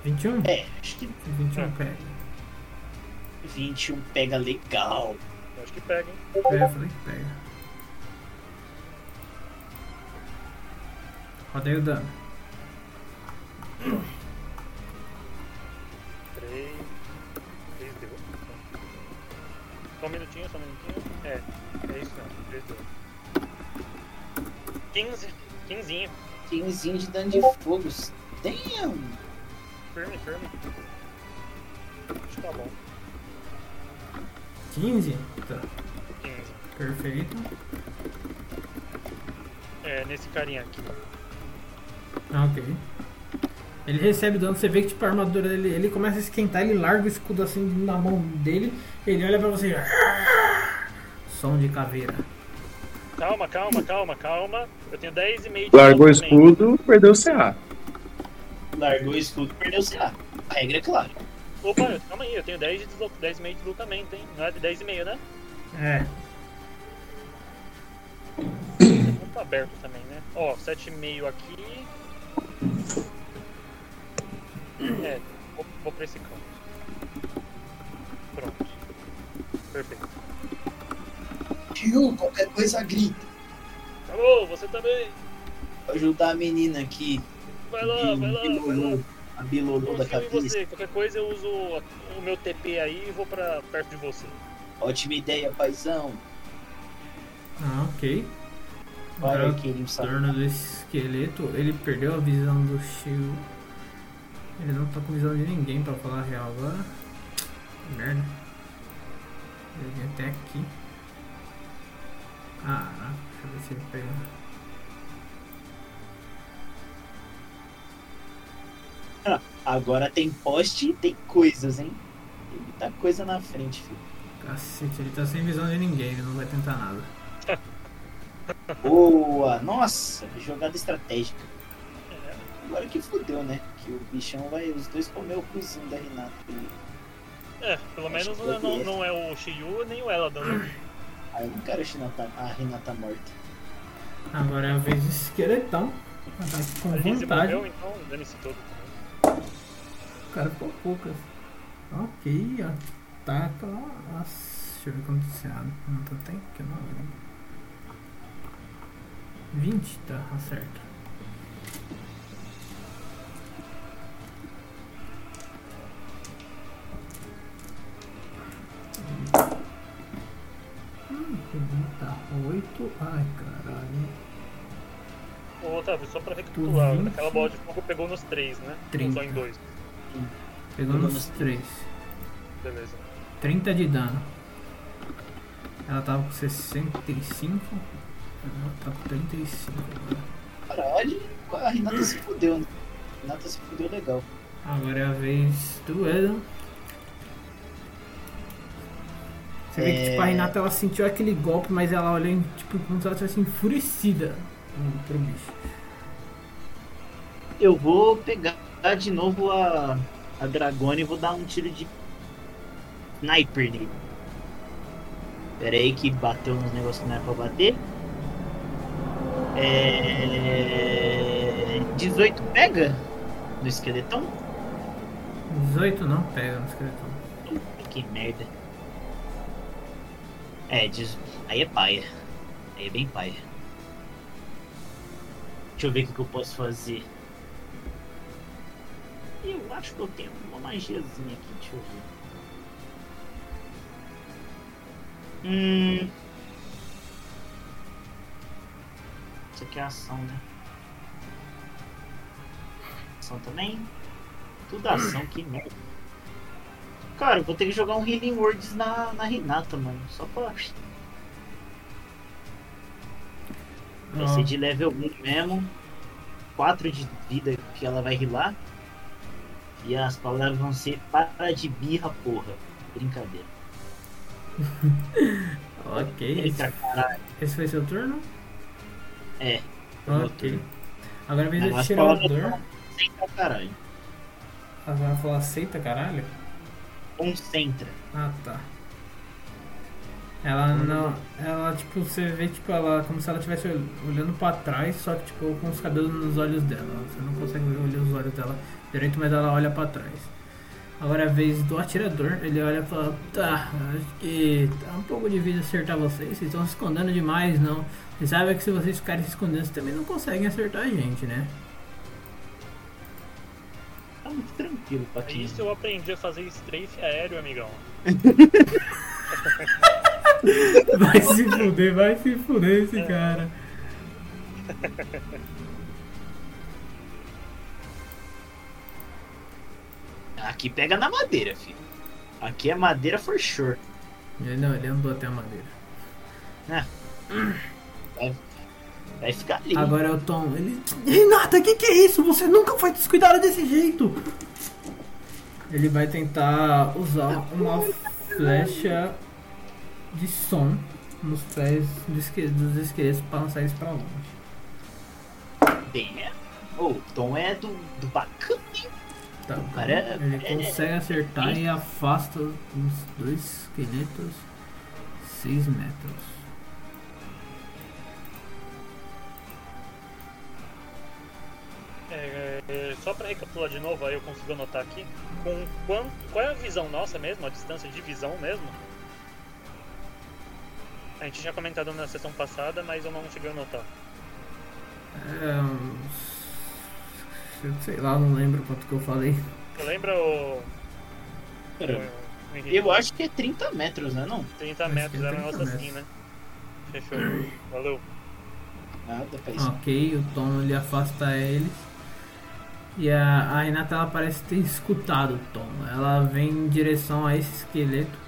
21? É, acho que 21 É. pega. 21 pega legal. Eu acho que pega, hein? É, eu falei que pega. Rodei o dano. 3. 3 deu. Só um minutinho, só um minutinho. É, é isso mesmo, 3 deu. 15. 15. 15 de dano de fogo. Damn! Firme, firme. Acho que tá bom. 15? Tá, 15. perfeito. É, nesse carinha aqui. Ah, ok. Ele recebe dano, você vê que tipo, a armadura dele, ele começa a esquentar, ele larga o escudo assim na mão dele, ele olha pra você. Som de caveira. Calma, calma, calma, calma. Eu tenho 10 e meio de Largou o escudo, perdeu o CA. Largou o escudo, perdeu o CA. A regra é clara. Opa, calma aí, eu tenho 10 de deslo... 10 e meio de deslocamento, hein? Não é de 10 e meio, né? É, tá aberto também, né? Ó, 7,5 aqui. É, vou, vou pra esse canto. Pronto. Perfeito. Tio, qualquer coisa grita. Alô, você também? Vou ajudar a menina aqui. Vai lá, vai lá, vai lá. A bilolô da cabeça. você. Qualquer coisa eu uso o meu TP aí e vou pra perto de você. Ótima ideia, paizão. ah, ok. Agora, Kirin, o sabe? turno do esqueleto, ele perdeu a visão do Shio. Ele não tá com visão de ninguém pra falar a real agora. Merda. Ele vem até aqui. Ah, deixa eu ver se ele pega. Agora tem poste e tem coisas, hein? Tem muita coisa na frente, filho. Cacete, ele tá sem visão de ninguém, ele não vai tentar nada. Boa! Nossa, jogada estratégica. Agora que fudeu, né? Que o bichão vai os dois comer o cozinho da Renata. É, pelo Acho menos não, não, é o Shiyu nem o Eladan. né? Ah, eu não quero a Renata, a Renata morta. Agora é a vez do esqueletão. Ataque com A Lizzie vantagem. morreu, então dane-se todo. O cara ficou poucas. Ok, ataca. Nossa, deixa eu ver quanto você abre. Não tá tem que não lembro. 20, tá, acerta. Tá 8. Ai, caralho. Ô, Otávio, só pra recapitular, aquela bola de fogo pegou nos três, né? Ou Trinta. Só em dois. Pegou Pegou nos nos 3. Beleza. 30 de dano. Ela tava com 65. Ela tá com 35 agora. Caralho, a Renata se fudeu, né? A Renata se fudeu legal. Agora é a vez do Edan. Você vê que É. tipo, a Renata ela sentiu aquele golpe, mas ela olhou tipo, como se ela estivesse enfurecida pro bicho. Eu vou pegar de novo a, a Dragona e vou dar um tiro de sniper nele. Pera aí que bateu nos negócios que não era pra bater. É... 18 pega no esqueletão? 18 não pega no esqueleto. Puta, Que merda. É, diz... aí é paia. Aí é bem paia. Deixa eu ver o que eu posso fazer. Eu acho que eu tenho uma magiazinha aqui, deixa eu ver. Hum. Isso aqui é ação, né? Ação também? Tudo ação, que merda. Cara, vou ter que jogar um Healing Words na, na Renata, mano. Só pra. Vai ser de level 1 mesmo. 4 de vida que ela vai healar. E as palavras vão ser para de birra, porra. Brincadeira. Ok. Eita, caralho. Esse foi seu turno? É. Ok. turno. Agora é tirar o palavras dor. vão Concentra, caralho. Ela vai falar aceita, caralho? Concentra. Ah, tá. Ela não. Ela, tipo, você vê, tipo, ela como se ela estivesse olhando pra trás, só que, tipo, com os cabelos nos olhos dela. Você não consegue olhar os olhos dela direito, mas ela olha pra trás. Agora é a vez do atirador, ele olha e fala: Tá, acho que tá um pouco difícil acertar vocês, vocês estão se escondendo demais, não. Você sabe que se vocês ficarem se escondendo, vocês também não conseguem acertar a gente, né? Tá muito tranquilo, É Patinho. isso eu aprendi a fazer strafe aéreo, amigão. Vai se fuder, vai se fuder esse cara. Aqui pega na madeira, filho. Aqui é madeira for sure. Ele não, ele andou até a madeira. Vai ficar ali. Agora é o Tom. Ele. Renata, que que é isso? Você nunca foi descuidada desse jeito! Ele vai tentar usar uma flecha de som nos pés dos esqueletos para lançar eles pra longe. Bem, é. O Tom é do, do bacana, hein? Tá, O cara é- ele é- consegue acertar e afasta os dois esqueletos 6 metros. É, é, só pra recapitular de novo, aí eu consigo anotar aqui. Com quanto, qual é a visão nossa mesmo? A distância de visão mesmo? A gente tinha comentado na sessão passada, mas eu não cheguei a anotar. É, sei lá, não lembro quanto que eu falei. Lembra o. O- Henrique? Eu acho que é 30 metros, né? Não? 30 Acho metros, que é era um 30 negócio assim, né? Fechou. Valeu. Nada, Ok, o Tom ele afasta ele. E a, a Renata ela parece ter escutado o Tom. Ela vem em direção a esse esqueleto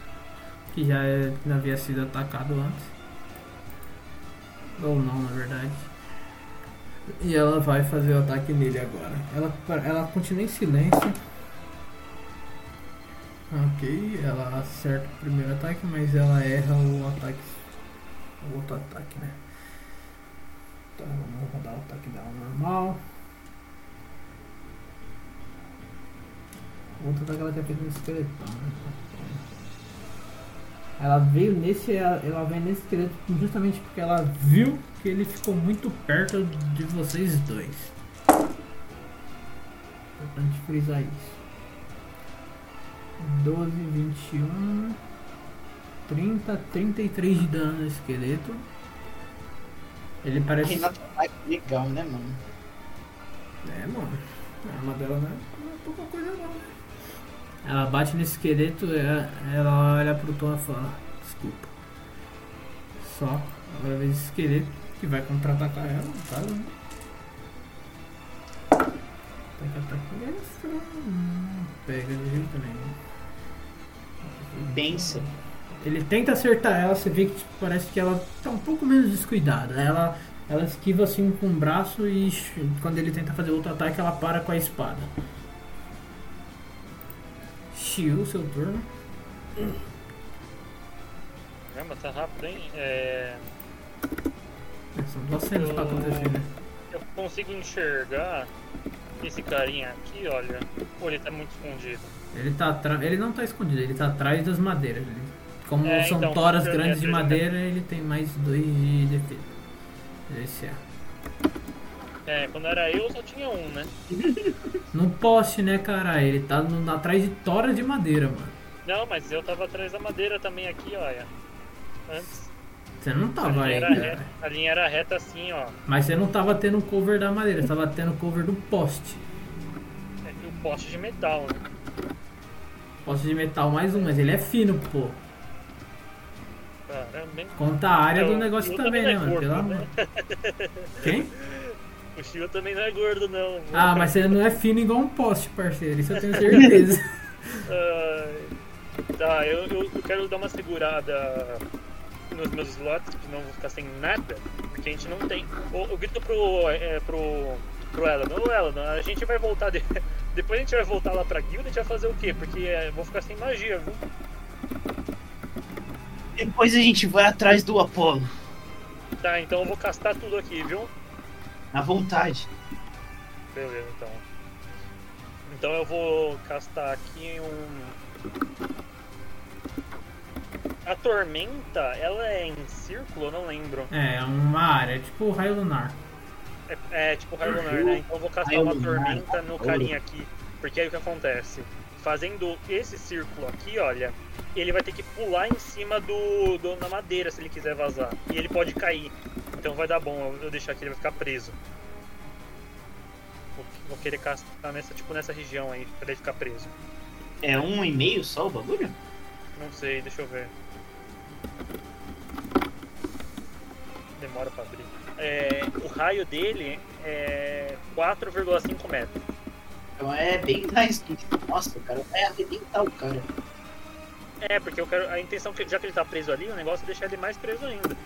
que já é- havia sido atacado antes. Ou não, na verdade. E ela vai fazer o ataque nele agora. Ela, ela continua em silêncio. Ok, ela acerta o primeiro ataque, mas ela erra o ataque. O outro ataque, né? Então vamos rodar o ataque dela normal. O outro ataque ela tinha feito no esqueletão, né? Ela veio nesse. Ela veio nesse esqueleto justamente porque ela viu que ele ficou muito perto de vocês dois. Importante frisar isso. 12, 21, 30, 33 de dano no esqueleto. Ele parece. Tá legal, né, mano? É, mano. A arma dela não é, não é pouca coisa não, né? Ela bate no esqueleto, ela, ela olha pro Tom e fala, desculpa. Só, agora vez esse esqueleto que vai contra-atacar ela, no caso, né? Ataque, ataque extra. Pega de jeito nenhum. Benção. Ele tenta acertar ela, você vê que tipo, parece que ela tá um pouco menos descuidada. Ela, ela esquiva assim com o braço e quando ele tenta fazer outro ataque, ela para com a espada. Shiu, seu turno. Caramba, tá rápido, hein? É, É, São duas cenas pra acontecer, né? eu consigo enxergar esse carinha aqui, olha. Pô, ele tá muito escondido. Ele tá. Ele não tá escondido, ele tá atrás das madeiras. Ele- como É, são então, toras grandes de madeira, ele tem mais dois de defesa. Esse é. É, quando era eu só tinha um, né? No poste, né, cara? Ele tá no- atrás de toras de madeira, mano. Não, mas eu tava atrás da madeira também aqui, olha. Antes. Você não A tava linha, aí, era cara. reta, a linha era reta assim, ó. Mas você não tava tendo cover da madeira, você tava tendo cover do poste. É, E o poste de metal, né? Poste de metal mais um, mas ele é fino, pô. Caramba? Conta a área É, do o negócio também, né, também mano? é Pelo amor. Quem? O Shio também não é gordo, não. Ah, mas você não é fino igual um poste, parceiro. Isso eu tenho certeza. Ai, tá, eu, eu, eu quero dar uma segurada nos meus slots, que não vou ficar sem nada, porque a gente não tem. Eu, eu grito pro. É, pro. pro Elan, ô Elan, a gente vai voltar. De... Depois a gente vai voltar lá pra guilda e a gente vai fazer o quê? Porque é, eu vou ficar sem magia, viu? Depois a gente vai atrás do Apolo. Tá, então eu vou castar tudo aqui, viu? Na vontade. Beleza, então. Então eu vou castar aqui um. A tormenta, ela é em círculo? Eu não lembro. É, é uma área, tipo o raio lunar. É, é tipo raio lunar, né? Então eu vou castar Raio uma lunar, tormenta no carinha aqui. Porque aí o que acontece? Fazendo esse círculo aqui, olha, ele vai ter que pular em cima do, do na madeira se ele quiser vazar. E ele pode cair. Então vai dar bom eu, eu deixar aqui, ele vai ficar preso. Vou, vou querer castar nessa, tipo, nessa região aí, pra ele ficar preso. É um e meio só o bagulho? Não sei, deixa eu ver. Demora pra abrir. É, o raio dele é 4,5 metros. Então é bem mais que. Nossa, o cara vai arrebentar o cara. É, porque eu quero. A intenção que já que ele tá preso ali, o negócio é deixar ele mais preso ainda.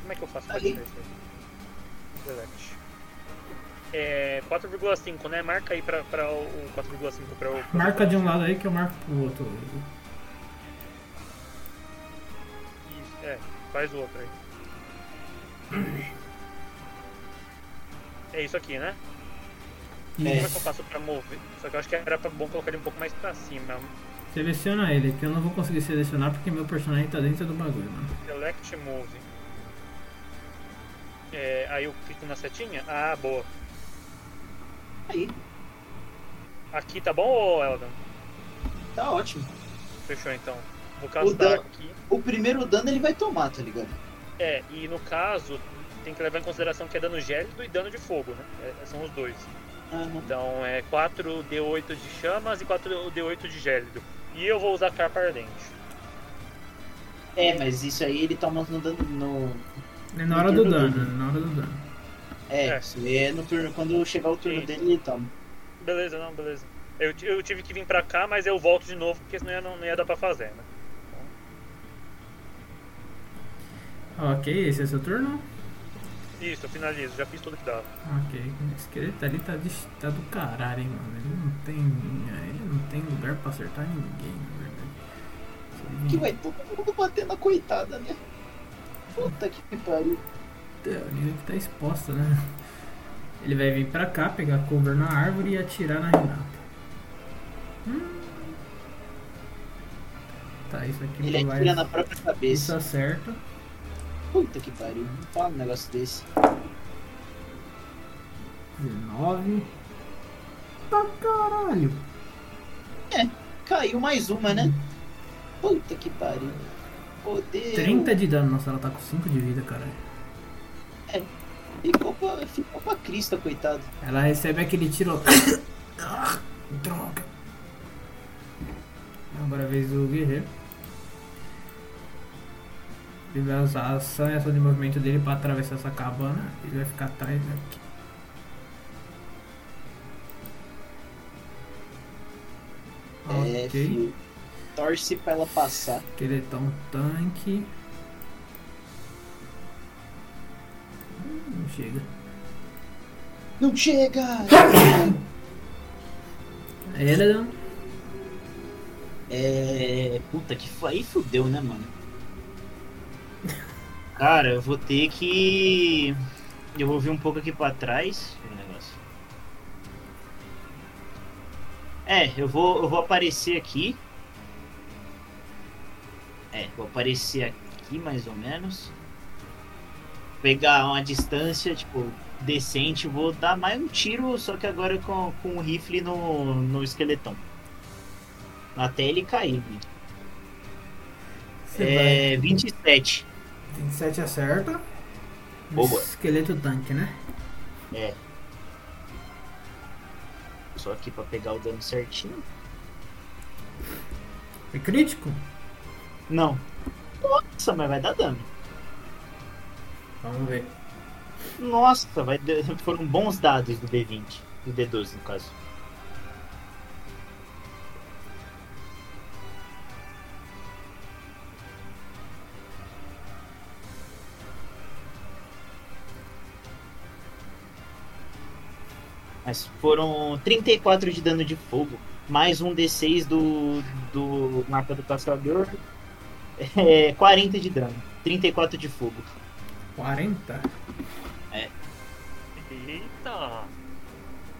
Como é que eu faço pra Aí. deixar isso aí? Select. É 4,5, né? Marca aí pra, pra o o 4,5 pra o. Marca de um lado aí que eu marco pro outro. Isso, é, faz o outro aí. É isso aqui, né? Como é que eu faço pra mover? Só que eu acho que era pra- bom colocar ele um pouco mais pra cima. Seleciona ele, que eu não vou conseguir selecionar porque meu personagem tá dentro do bagulho, mano. Select Move. É, aí eu clico na setinha. Ah, boa. Aí, Aqui tá bom, ô Eldon? tá ótimo. Fechou então. Vou O castar Dan- aqui. O primeiro dano ele vai tomar, tá ligado? É, e no caso, tem que levar em consideração que é dano gélido e dano de fogo, né? É, são os dois. Aham. Então é 4d8 de chamas e 4d8 de gélido. E eu vou usar carpa ardente. É, mas isso aí ele toma no dano. No... É na hora do turno dano, dele. na hora do dano. É, É. isso aí é no turno. Quando chegar o turno Sim. dele, ele toma. Beleza, não, beleza. Eu, eu tive que vir pra cá, mas eu volto de novo, porque senão não, não ia dar pra fazer, né? Ok, esse é seu turno? Isso, eu finalizo, já fiz tudo que dava. Ok, o esqueleto ali tá, de, tá do caralho, hein, mano. Ele não tem. Ele não tem lugar pra acertar ninguém, na verdade. Ele Que vai todo mundo bater na coitada, né? Puta que pariu. O nível que tá exposta, né? Ele vai vir pra cá, pegar cover na árvore e atirar na Renata. Hum. Tá, isso aqui Ele vai. atira na própria Isso cabeça. acerta. Puta que pariu. Não fala um negócio desse. 19. Tá caralho. Caiu mais uma, né? Puta que pariu. Poder. 30 de dano. Nossa, ela tá com 5 de vida, caralho. Ficou pra, ficou pra crista, coitado. Ela recebe aquele tiro. Ah, Droga. Agora é a vez do guerreiro. Ele vai usar a ação e ação de movimento dele pra atravessar essa cabana. Ele vai ficar atrás aqui. É, Ok. filho. Torce pra ela passar. Esqueletão tanque. Hum, Não chega. Não chega! Ela É. Puta que foi. Aí fudeu, né, mano? Cara, eu vou ter que. Eu vou vir um pouco aqui pra trás. É, eu vou, eu vou aparecer aqui. É, vou aparecer aqui mais ou menos. Pegar uma distância, tipo, decente. Vou dar mais um tiro, só que agora com, com o rifle no, no esqueletão. Até ele cair. É 27. vai. 27 acerta. Boa. Esqueleto tanque, né? É. Só aqui pra pegar o dano certinho. É crítico? Não. Nossa, mas vai dar dano. Vamos ver. Nossa, vai foram bons dados do D20. Do D12, no caso. Mas foram 34 de dano de fogo. Mais um D6 do, do mapa do caçador. É, 40 de dano. 34 de fogo. 40? Eita!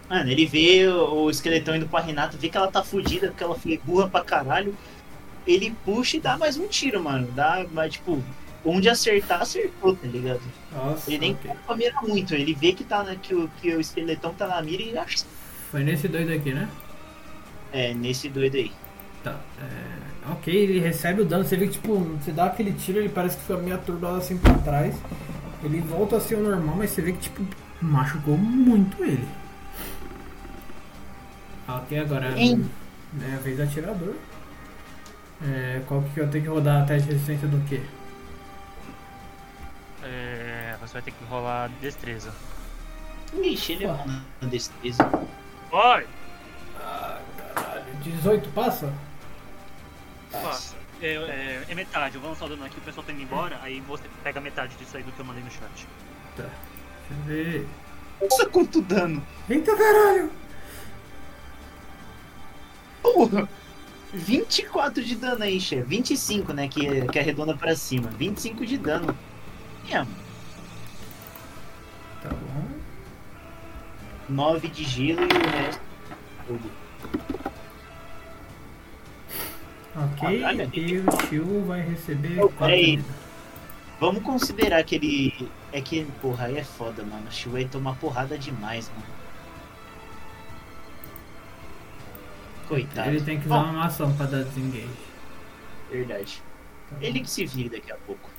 Mano, ele vê o, o esqueletão indo pra Renata, vê que ela tá fudida, porque ela foi burra pra caralho. Ele puxa e dá mais um tiro, mano. Dá, mas tipo, onde acertar, acertou, tá ligado? Nossa, Ele nem ok. pra mirar muito, ele vê que, tá, na- que, o, que o esqueletão tá na mira e acha. Foi nesse doido aqui, né? É, nesse doido aí. Tá. É, ok, ele recebe o dano. Você vê que, tipo, você dá aquele tiro, ele parece que fica meio atordoado assim pra trás. Ele volta a ser o normal, mas você vê que, tipo, machucou muito ele. Ok, agora Hein? é a vez do atirador. É, qual que eu tenho que rodar a teste de resistência do quê? É, você vai ter que rolar destreza. Ixi, ele é bom na destreza. Vai! Ah, caralho. 18 passa? Passa. É, é, é metade, eu vou lançar o dano aqui, o pessoal tá indo embora, aí você pega metade disso aí do que eu mandei no chat. Tá. Deixa eu ver. Nossa, quanto dano! Eita caralho! Porra! 24 de dano aí, chefe. 25, né? Que, que arredonda pra cima. 25 de dano. É, Tá bom. 9 de gelo e o resto. Tudo. Ok, Caralho. e o tio vai receber 4 peraí. Vamos considerar que ele. É que, porra, aí é foda, mano. O Shuei toma porrada demais, mano. Coitado. Ele tem que usar Bom, uma ação pra dar desengage. Verdade. Tá. Ele que se vire daqui a pouco.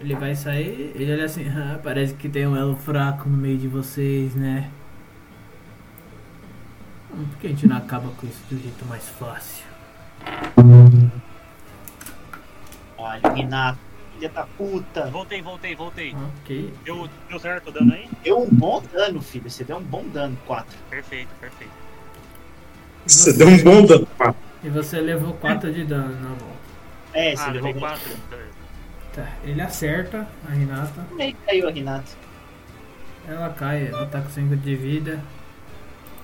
Ele vai sair, ele olha assim, ah, parece que tem um elo fraco no meio de vocês, né? Hum, Por que a gente não acaba com isso do jeito mais fácil? Olha, Renato, filha da puta. Voltei, voltei, voltei. Ok. Deu, deu certo o dano aí? Deu um bom dano, filho. Você deu um bom dano. 4. Perfeito, perfeito. Você você, deu um bom dano. Ah, e você levou 4 de dano na volta. É, você ah, levou levei bom. 4. Tá, ele acerta a Renata. Que caiu a Renata? Ela cai, ela tá com 5 de vida.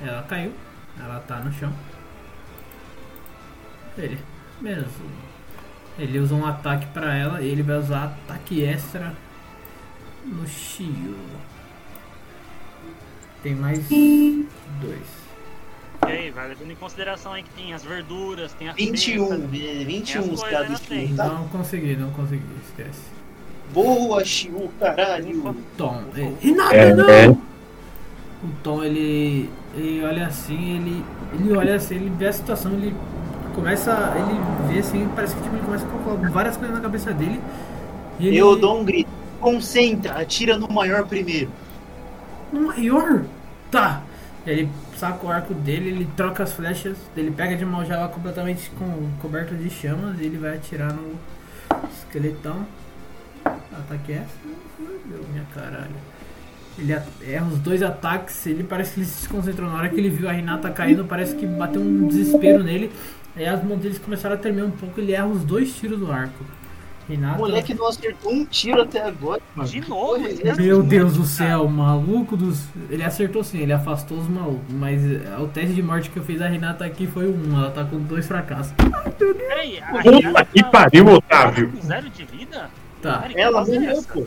Ela caiu. Ela tá no chão. Ele. Menos um. Ele usa um ataque pra ela e ele vai usar ataque extra no Shio. Tem mais dois. E aí, vai levando em consideração aí que tem as verduras, tem a 21. feta. eh, 21 Tem as os dados de frente. tá? Não consegui, não consegui, esquece. Boa, Shiu, caralho. Tom. Ele, Renata, É, não! é. O Tom, ele, ele olha assim, ele, ele olha assim, ele vê a situação, ele começa, ele vê assim, parece que tipo, ele começa a colocar várias coisas na cabeça dele. E ele, Eu dou um grito. Concentra, atira no maior primeiro. Um maior? Tá. Ele saca o arco dele, ele troca as flechas, ele pega de uma aljava completamente com, coberta de chamas e ele vai atirar no esqueletão. Ataque essa? Meu minha caralho. Ele erra os dois ataques, ele parece que ele se desconcentrou. Na hora que ele viu a Renata caindo, parece que bateu um desespero nele. Aí as mãos deles começaram a tremer um pouco, ele erra os dois tiros do arco. O Renata. moleque não acertou um tiro até agora, mano. De novo, é? Meu Deus do céu, maluco dos. Ele acertou sim, ele afastou os malucos. Mas é, o teste de morte que eu fiz a Renata aqui foi um. Ela tá com dois fracassos. Peraí, a Puta que tá- pariu, Otávio. zero de vida? Tá. Cara, Ela é morreu, pô.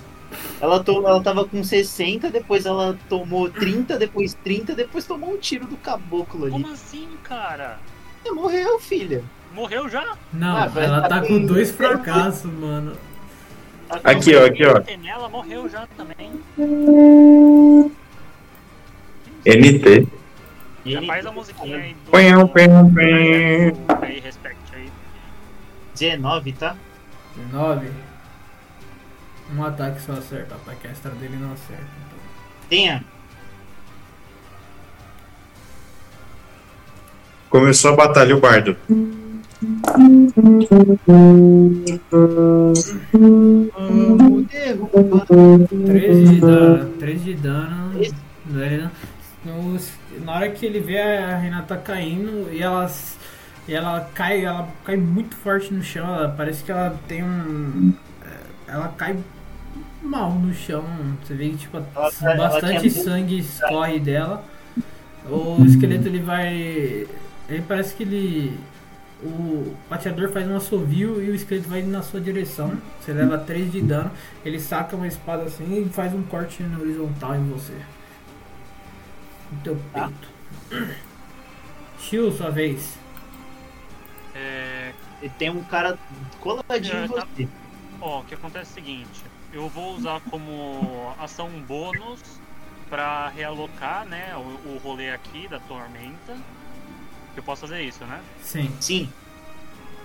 Ela, to... ela tava com 60, depois ela tomou 30, depois 30, depois tomou um tiro do caboclo ali. Como assim, cara? Ela morreu, filha. Morreu já? Não, Ah, ela tá tá com- dois fracassos, mano. Ela tá Aqui, ó, aqui, ó. Nela morreu já também. NT. Já faz a musiquinha aí do. Pão, pão, pão. Aí, respect aí. 19, tá? 19. Um ataque só acerta. O ataque extra dele não acerta. Então. Tenha. Começou a batalha o bardo. Vamos derrubar. 13 de dano. 13 de dano. No- Na hora que ele vê a Renata caindo e ela, e ela cai, ela cai muito forte no chão. Ela, parece que ela tem um. Ela cai mal no chão. Você vê que tipo, Ela- ela bastante tem- sangue escorre dela. O esqueleto ele vai. Ele parece que ele. O pateador faz um assovio e o esqueleto vai na sua direção. Você leva 3 de dano. Ele saca uma espada assim e faz um corte na horizontal em você. No teu Tá. peito. Shio, sua vez. É, E tem um cara coladinho É, em tá. você. Ó, o que acontece é o seguinte, eu vou usar como ação bônus pra realocar, né, o, o rolê aqui da tormenta. Eu posso fazer isso, né? Sim. Sim,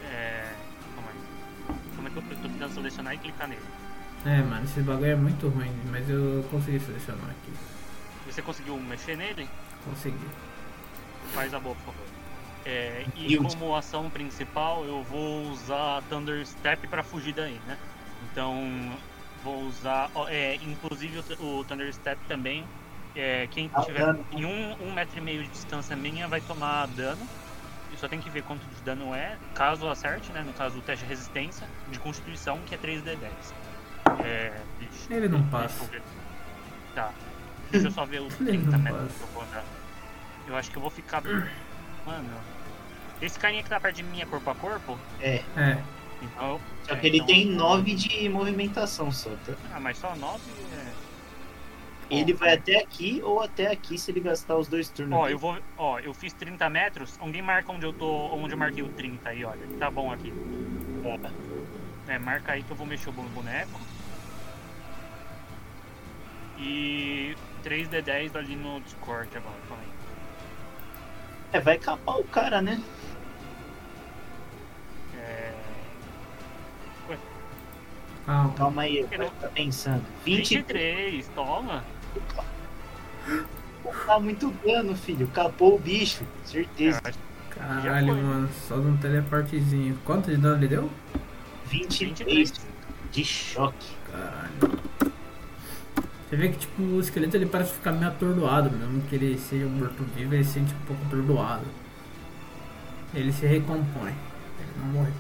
É. Calma aí. Como é que eu tô tentando selecionar e clicar nele? É, mano, esse bagulho é muito ruim, mas eu consegui selecionar aqui. Você conseguiu mexer nele? Consegui. Faz a boa, por favor. É, e como ação principal, eu vou usar Thunder Step pra fugir daí, né? Então, vou usar. É, inclusive, o Thunder Step também. É, quem Ah, tiver dano. em um, um metro e meio de distância minha vai tomar dano. E só tem que ver quanto de dano é. Caso acerte, né? No caso, o teste de resistência de constituição, que é 3d10. É, deixa- Ele não deixa passa. Tá. Deixa eu só ver os Ele 30 não metros passa. que eu vou andar. Eu acho que eu vou ficar. Mano. Esse carinha que tá perto de mim é corpo a corpo? é. É. Então. Só é, que ele então- tem 9 de movimentação só, tá? Ah, mas só 9 é. Ele vai até aqui ou até aqui se ele gastar os dois turnos. Ó, eu vou. Ó, eu fiz 30 metros. Alguém marca onde eu tô. Onde eu marquei o 30 aí, olha. Tá bom aqui. É, marca aí que eu vou mexer o boneco. E 3D10 ali no Discord agora, calma aí. É, vai capar o cara, né? Calma. Calma aí, eu não- ficar pensando. 20 23, toma! dá muito dano, filho. Capou o bicho, certeza. Caralho, mano. Só de um teleportezinho. Quanto de dano ele deu? 23 23. de choque. Caralho. Você vê que tipo, o esqueleto ele parece ficar meio atordoado, mesmo que ele seja morto-vivo, ele se sente um pouco atordoado. Ele se recompõe. Ele não morre.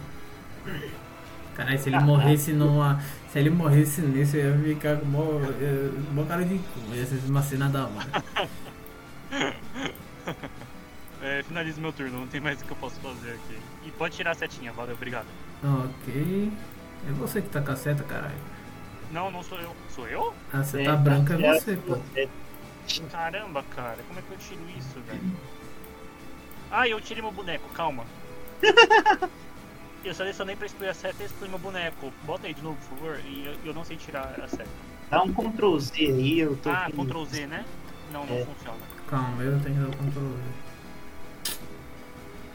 Caralho, se ele morresse numa. Se ele morresse nisso, eu ia ficar com mó, eh, mó cara de cu. Ia ser uma cena da hora. É, finalizo meu turno, não tem mais o que eu posso fazer aqui. E pode tirar a setinha, valeu, obrigado. Ok. É você que tá com a seta, caralho. Não, não sou eu. Sou eu? A seta É, branca é é você, pô. É, Caramba, cara, como é que eu tiro isso, velho? Ah, eu tirei meu boneco, calma. Eu selecionei pra excluir a seta e excluí meu boneco. Bota aí de novo, por favor. E eu, eu não sei tirar a seta. Dá um Ctrl Z aí, eu tô. Ah, aqui. Ctrl Z, né? Não, não É. funciona. Calma, eu tenho que dar o controle.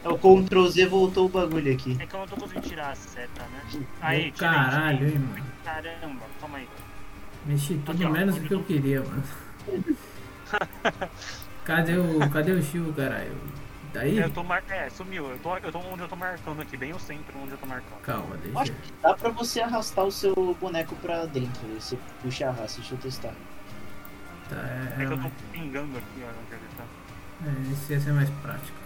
O Ctrl Z voltou o bagulho aqui. É que eu não tô conseguindo tirar a seta, né? Aí, tirei, caralho, tirei. hein, mano. Caramba, calma aí. Mexi tudo Aqui, ó. menos do que eu queria, mano. Cadê o. Cadê o Chico, caralho? Daí? Eu tô mar... É, sumiu. Eu tô, eu tô onde eu tô marcando aqui, bem o centro onde eu tô marcando. Calma, Acho deixa. que dá pra você arrastar o seu boneco pra dentro. aí Você puxa e arrasta, deixa eu testar. Tá, é, É que eu tô realmente. pingando aqui, ó, onde ele tá. É, esse ia ser mais prático.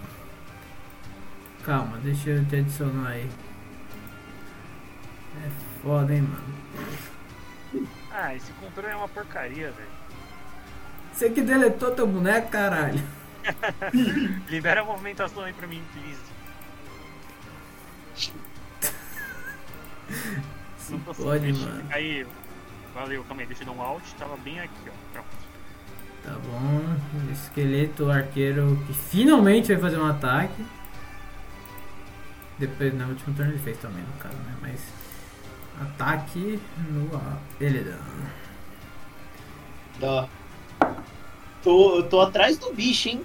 Calma, deixa eu te adicionar aí. É foda, hein, mano. Ah, esse controle é uma porcaria, velho. Você que deletou teu boneco, caralho. Libera a movimentação aí pra mim, please. Não tô Pode, mano. Aí, valeu, calma aí, deixa eu dar um alt, tava bem aqui, ó. Pronto. Tá bom. Esqueleto arqueiro que finalmente vai fazer um ataque. Depois, no último turno ele fez também, no caso, né? Mas. Ataque no. a- Ele dá. Ó. Tô, eu tô atrás do bicho, hein?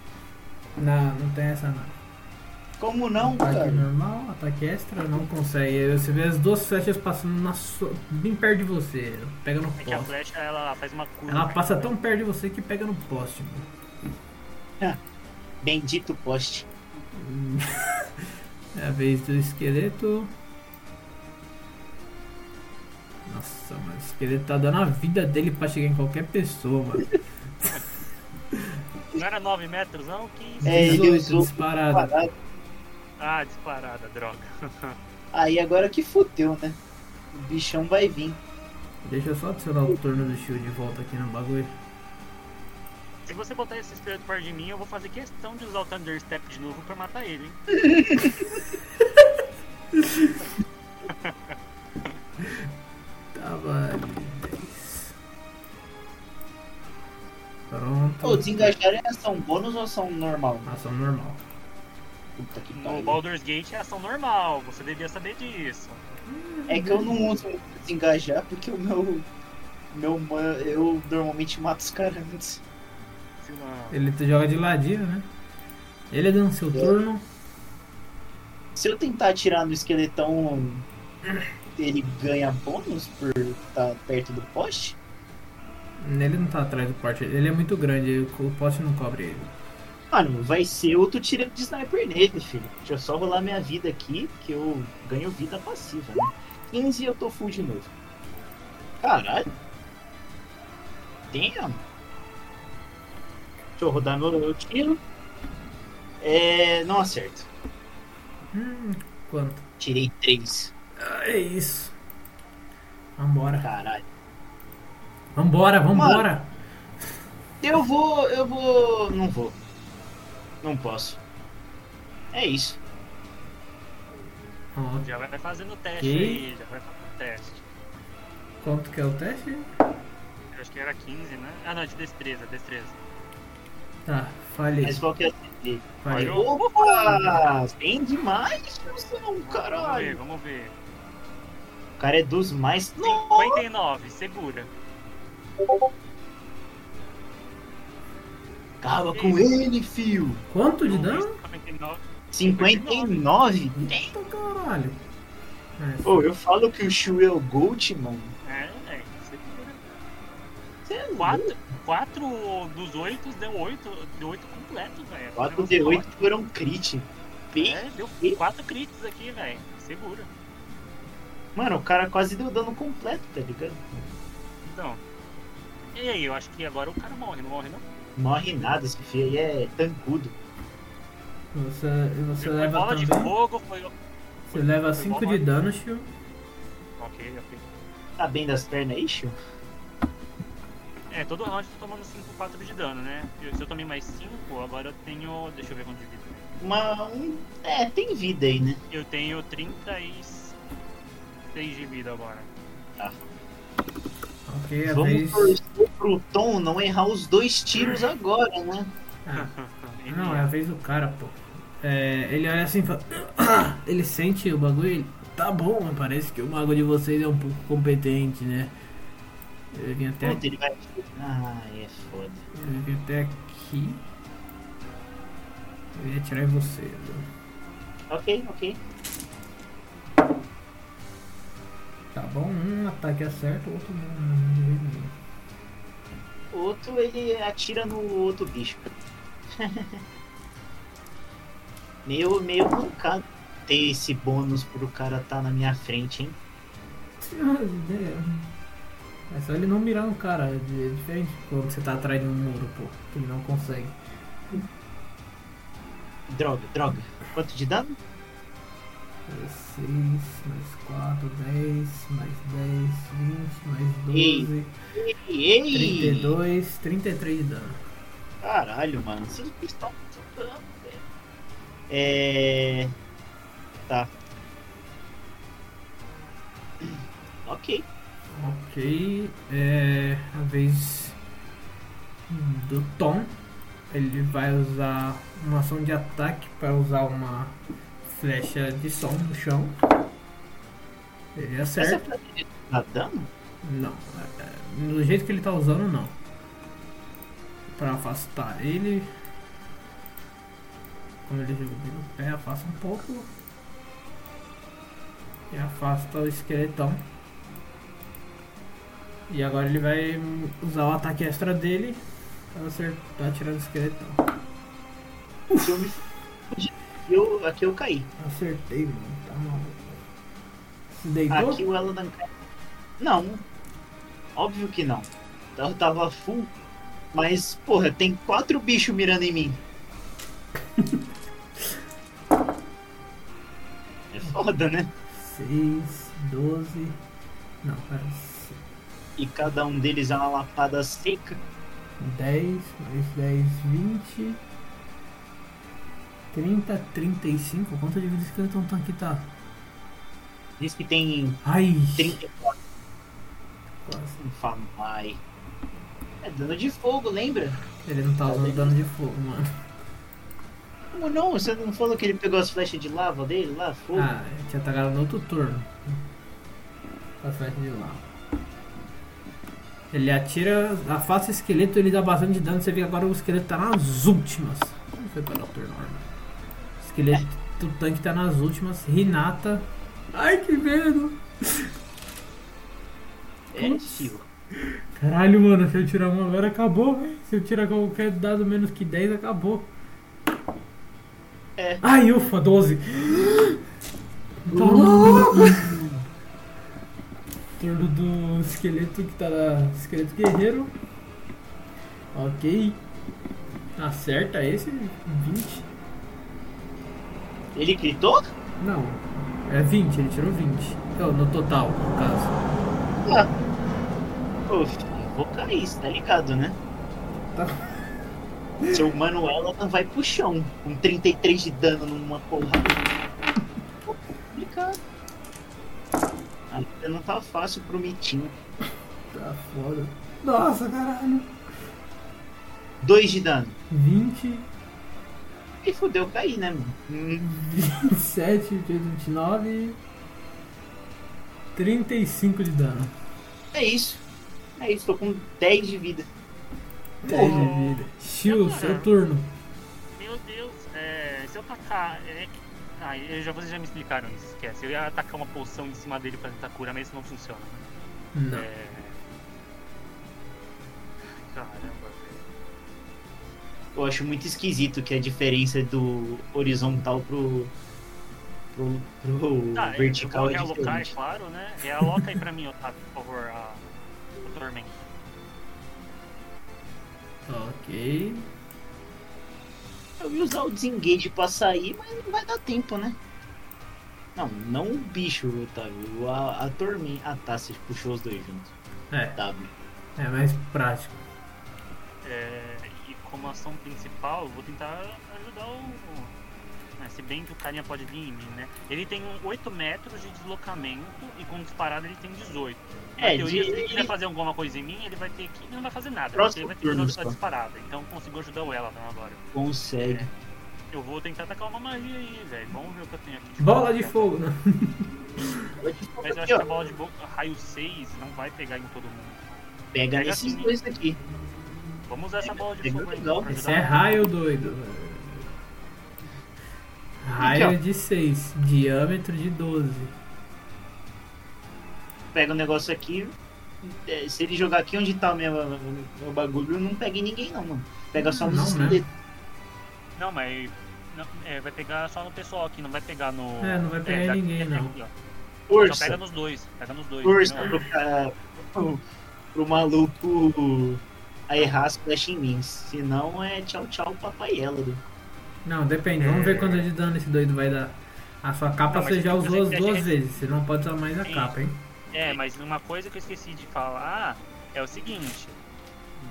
Não, não tem essa não. Como não, Ataque cara? normal, ataque extra, não consegue. Você vê as duas flechas passando na sua- bem perto de você. Pega no É que a poste. flecha, ela faz uma curva. Ela passa tão perto de você que pega no poste. pô. Bendito poste. É a vez do esqueleto. Nossa, mano, o esqueleto tá dando a vida dele pra chegar em qualquer pessoa, mano. Não era 9 metros, não? Que É, ele 18 usou disparado. parado. Ah, disparada, droga. Aí agora que fudeu, né? O bichão vai vir. Deixa eu só adicionar o turno do shield de volta aqui no bagulho. Se você botar esse esqueleto perto de mim, eu vou fazer questão de usar o Thunder Step de novo pra matar ele, hein? Tava ali, Pronto. Ô, desengajar é ação bônus ou ação normal? Ação normal. Puta que No pariu. Baldur's Gate é ação normal, você devia saber disso. É que eu não uso desengajar porque o meu. Meu eu normalmente mato os caras antes. Ele joga de ladinho, né? Ele dando seu É. turno. Se eu tentar atirar no esqueletão, ele ganha bônus por estar perto do poste? Ele não tá atrás do porte. Ele é muito grande, o poste não cobre ele. Mano, vai ser outro tiro de sniper nele, filho. Deixa eu só rolar minha vida aqui, que eu ganho vida passiva, né? 15 e eu tô full de novo. Caralho. Damn. Deixa eu rodar meu, meu tiro. É. Não acerto. Hum, quanto? Tirei 3. Ah, é isso. Vambora. Caralho. Vambora, vambora. Eu vou. Eu vou. Não vou. Não posso. É isso. Ó, Já vai fazendo o teste Que? aí, já vai fazendo o teste. quanto que é o teste? Eu acho que era 15, né? Ah não, de destreza, destreza. Tá, falhei. Mas qual que é a CD? Falhei. Opa! Tem demais, Wilson, Vamos ver, caralho. vamos ver. O cara é dos mais. Nossa! 59, segura. Acaba com ele, fio. Quanto de dano? 59. 59? Eita caralho. É, Pô, eu falo que o Shu é o Gold, mano. É, é, segura. Você é louco. 4, 4 dos 8 deu 8, deu 8 completos, velho. 4 D8 foram crit. É, deu 4 crits aqui, velho. Segura. Mano, o cara quase deu dano completo, tá ligado? Então. E aí, eu acho que agora o cara morre, não morre não? Morre nada, esse fio aí é tancudo. Você, você Foi leva bola de também. fogo, foi. Você leva foi 5 bola- de dano, Shio. Ok, ok. Tá bem das pernas aí, Shu? É, todo round eu tô tomando 5, 4 de dano, né? Eu- se eu tomei mais 5, agora eu tenho. Deixa eu ver quanto de vida. Uma. Um... É, tem vida aí, né? Eu tenho 36 de vida agora. Ok, a Vamos vez. torcer pro Tom não errar os dois tiros agora, né? Ah, não, é a vez do cara, pô. É, ele olha assim e fala. Ele sente o bagulho e ele. Tá bom, mas parece que o mago de vocês é um pouco competente, né? Ele vem até, Puta, ele vai. Ah, é foda. ele vem até aqui. Eu ia atirar em você. viu? Ok, ok. Tá bom, um ataque acerta, o outro não. não. O outro ele atira no outro bicho. meio, meio mancado ter esse bônus pro cara tá na minha frente, hein? É só ele não mirar no cara, é é diferente quando você tá atrás de um muro, pô. que Ele não consegue. Droga, droga. Quanto de dano? 6, mais 4, 10, mais 10, 20, mais Ei. 12, Ei! 32, 33 de dano. Caralho, mano. Vocês estão velho. É. Tá. Ok. Ok, é a vez do Tom. Ele vai usar uma ação de ataque para usar uma flecha de som no chão. Ele Essa acerta. planilha tá dano? Não, é, é, do jeito que ele tá usando, não. Pra afastar ele. Quando ele vira o pé, afasta um pouco. E afasta o esqueletão. E agora ele vai usar o ataque extra dele pra acertar tirando o esqueletão. Me aqui eu, aqui eu caí. Acertei, mano. Tá maluco. Se deitou? Aqui o Eladan caiu. Não. Óbvio que não. Eu tava full. Mas, porra, tem quatro bichos mirando em mim. é foda, né? 6, 12. Não, pera. E cada um deles é uma lapada seca. 10, mais 10, 20. 30, 35. Quanto de vida esqueleto um tanque tá? Diz que tem Ai! 34. Quase. Ai. É dano de fogo, lembra? Ele não tá usando dano de fogo, mano. Como não? Você não falou que ele pegou as flechas de lava dele lá? Fogo? Ah, ele tinha atacado no outro turno. Com a flecha de lá. Ele atira, afasta o esqueleto, ele dá bastante dano. Você vê que agora o esqueleto tá nas últimas. Como foi para o turno, mano? O esqueleto, o tanque tá nas últimas. Rinata. Ai, que medo! É, tio. Caralho, mano, se eu tirar uma agora acabou, velho. Se eu tirar qualquer dado menos que 10, acabou. É. Ai, ufa, 12. Tá Turno do esqueleto que tá na. Esqueleto guerreiro. Ok. Acerta esse. 20. Ele gritou? Não. É 20, ele tirou 20. Então, no total, no caso. Ah. Pô, filho, vou cair, cê tá ligado, né? Tá. Seu Manuela vai pro chão com 33 de dano numa porrada. Pô, complicado. Ainda não tá fácil pro Mitinho. Tá foda. Nossa, caralho. 2 de dano. 20. E fudeu, caí, né, mano? Hum, 27, 29. 35 de dano. é isso. É isso, tô com 10 de vida. 10 de vida. Shield, seu turno. Meu Deus, é, se eu tacar. É, ah, eu já, vocês já me explicaram isso, esquece. Eu ia atacar uma poção em cima dele pra tentar curar, mas isso não funciona. né? Não. É... Caramba. Eu acho muito esquisito que a diferença do horizontal pro. pro, pro Tá, vertical eu é vou realocar, é diferente. claro, né? Realoca aí pra mim, Otávio, por favor, a... o tormento. Ok. Eu ia usar o desengage pra sair, mas não vai dar tempo, né? Não, não o bicho, Otávio. A, a tormenta. Ah tá, você puxou os dois juntos. É, W. é mais prático. É, como ação principal, eu vou tentar ajudar o. né, se bem que o carinha pode vir em mim, né? Ele tem um 8 metros de deslocamento e com disparada ele tem 18. Na É, teoria, de- se ele quiser fazer alguma coisa em mim, ele vai ter que. Ele não vai fazer nada, Próximo ele vai ter que usar disparada. Então eu consigo ajudar o Ela agora. Consegue. Eu vou tentar atacar uma magia aí, velho. Vamos ver o que eu tenho aqui. de Bola fogo. de fogo, né? Mas eu acho que a bola de bo... raio 6 não vai pegar em todo mundo. Pega pega nesses assim. dois aqui. Vamos usar essa bola de fogo aí. pra Esse ajudar é raio doido. Raio de 6, diâmetro de 12. Pega o negócio aqui. é, Se ele jogar aqui onde tá o meu, meu bagulho, não pega em ninguém não, mano. Pega só nos Não, né? Não, mas. não, é, vai pegar só no pessoal aqui, não vai pegar no. É, não vai pegar em já- ninguém, não. aqui, ó. Só Força. pega nos dois. Pega nos dois. Força pro, cara, pro, pro maluco a errar as flechas em mim. Senão é tchau, tchau, papai Elado. Não, depende. Vamos ver quanto de dano esse doido vai dar. A sua capa Não, você já usou as duas gente- vezes. Você não pode usar mais a capa, hein? É, mas uma coisa que eu esqueci de falar é o seguinte.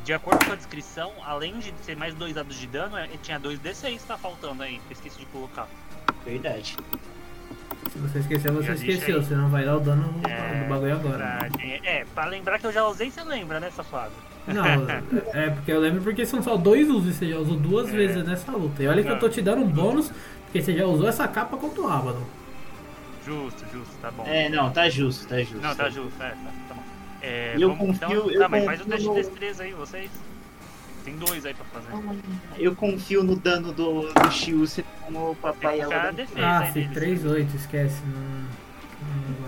De acordo com a descrição, além de ser mais dois dados de dano, é- tinha dois D6 que tá faltando aí, que eu esqueci de colocar. Verdade. Se você esqueceu, você Já esqueceu. Você não vai dar o dano É, do bagulho agora. Pra- é, pra lembrar que eu já usei, você lembra, né, safado? Não, é porque eu lembro porque são só dois usos e você já usou duas É. vezes nessa luta. E olha que eu tô te dando um bônus, porque você já usou essa capa contra o Abaddon. Justo, justo, tá bom. É, não, tá justo, tá justo. Não, tá justo, é, tá, tá bom. É, Eu vamos, confio- então, eu tá, mas faz o teste de no- destreza aí, vocês. Tem dois aí pra fazer. Eu confio no dano do, do Shield como o papai Tem que ficar a Elado. defesa Ah, se deles. 3-8, esquece.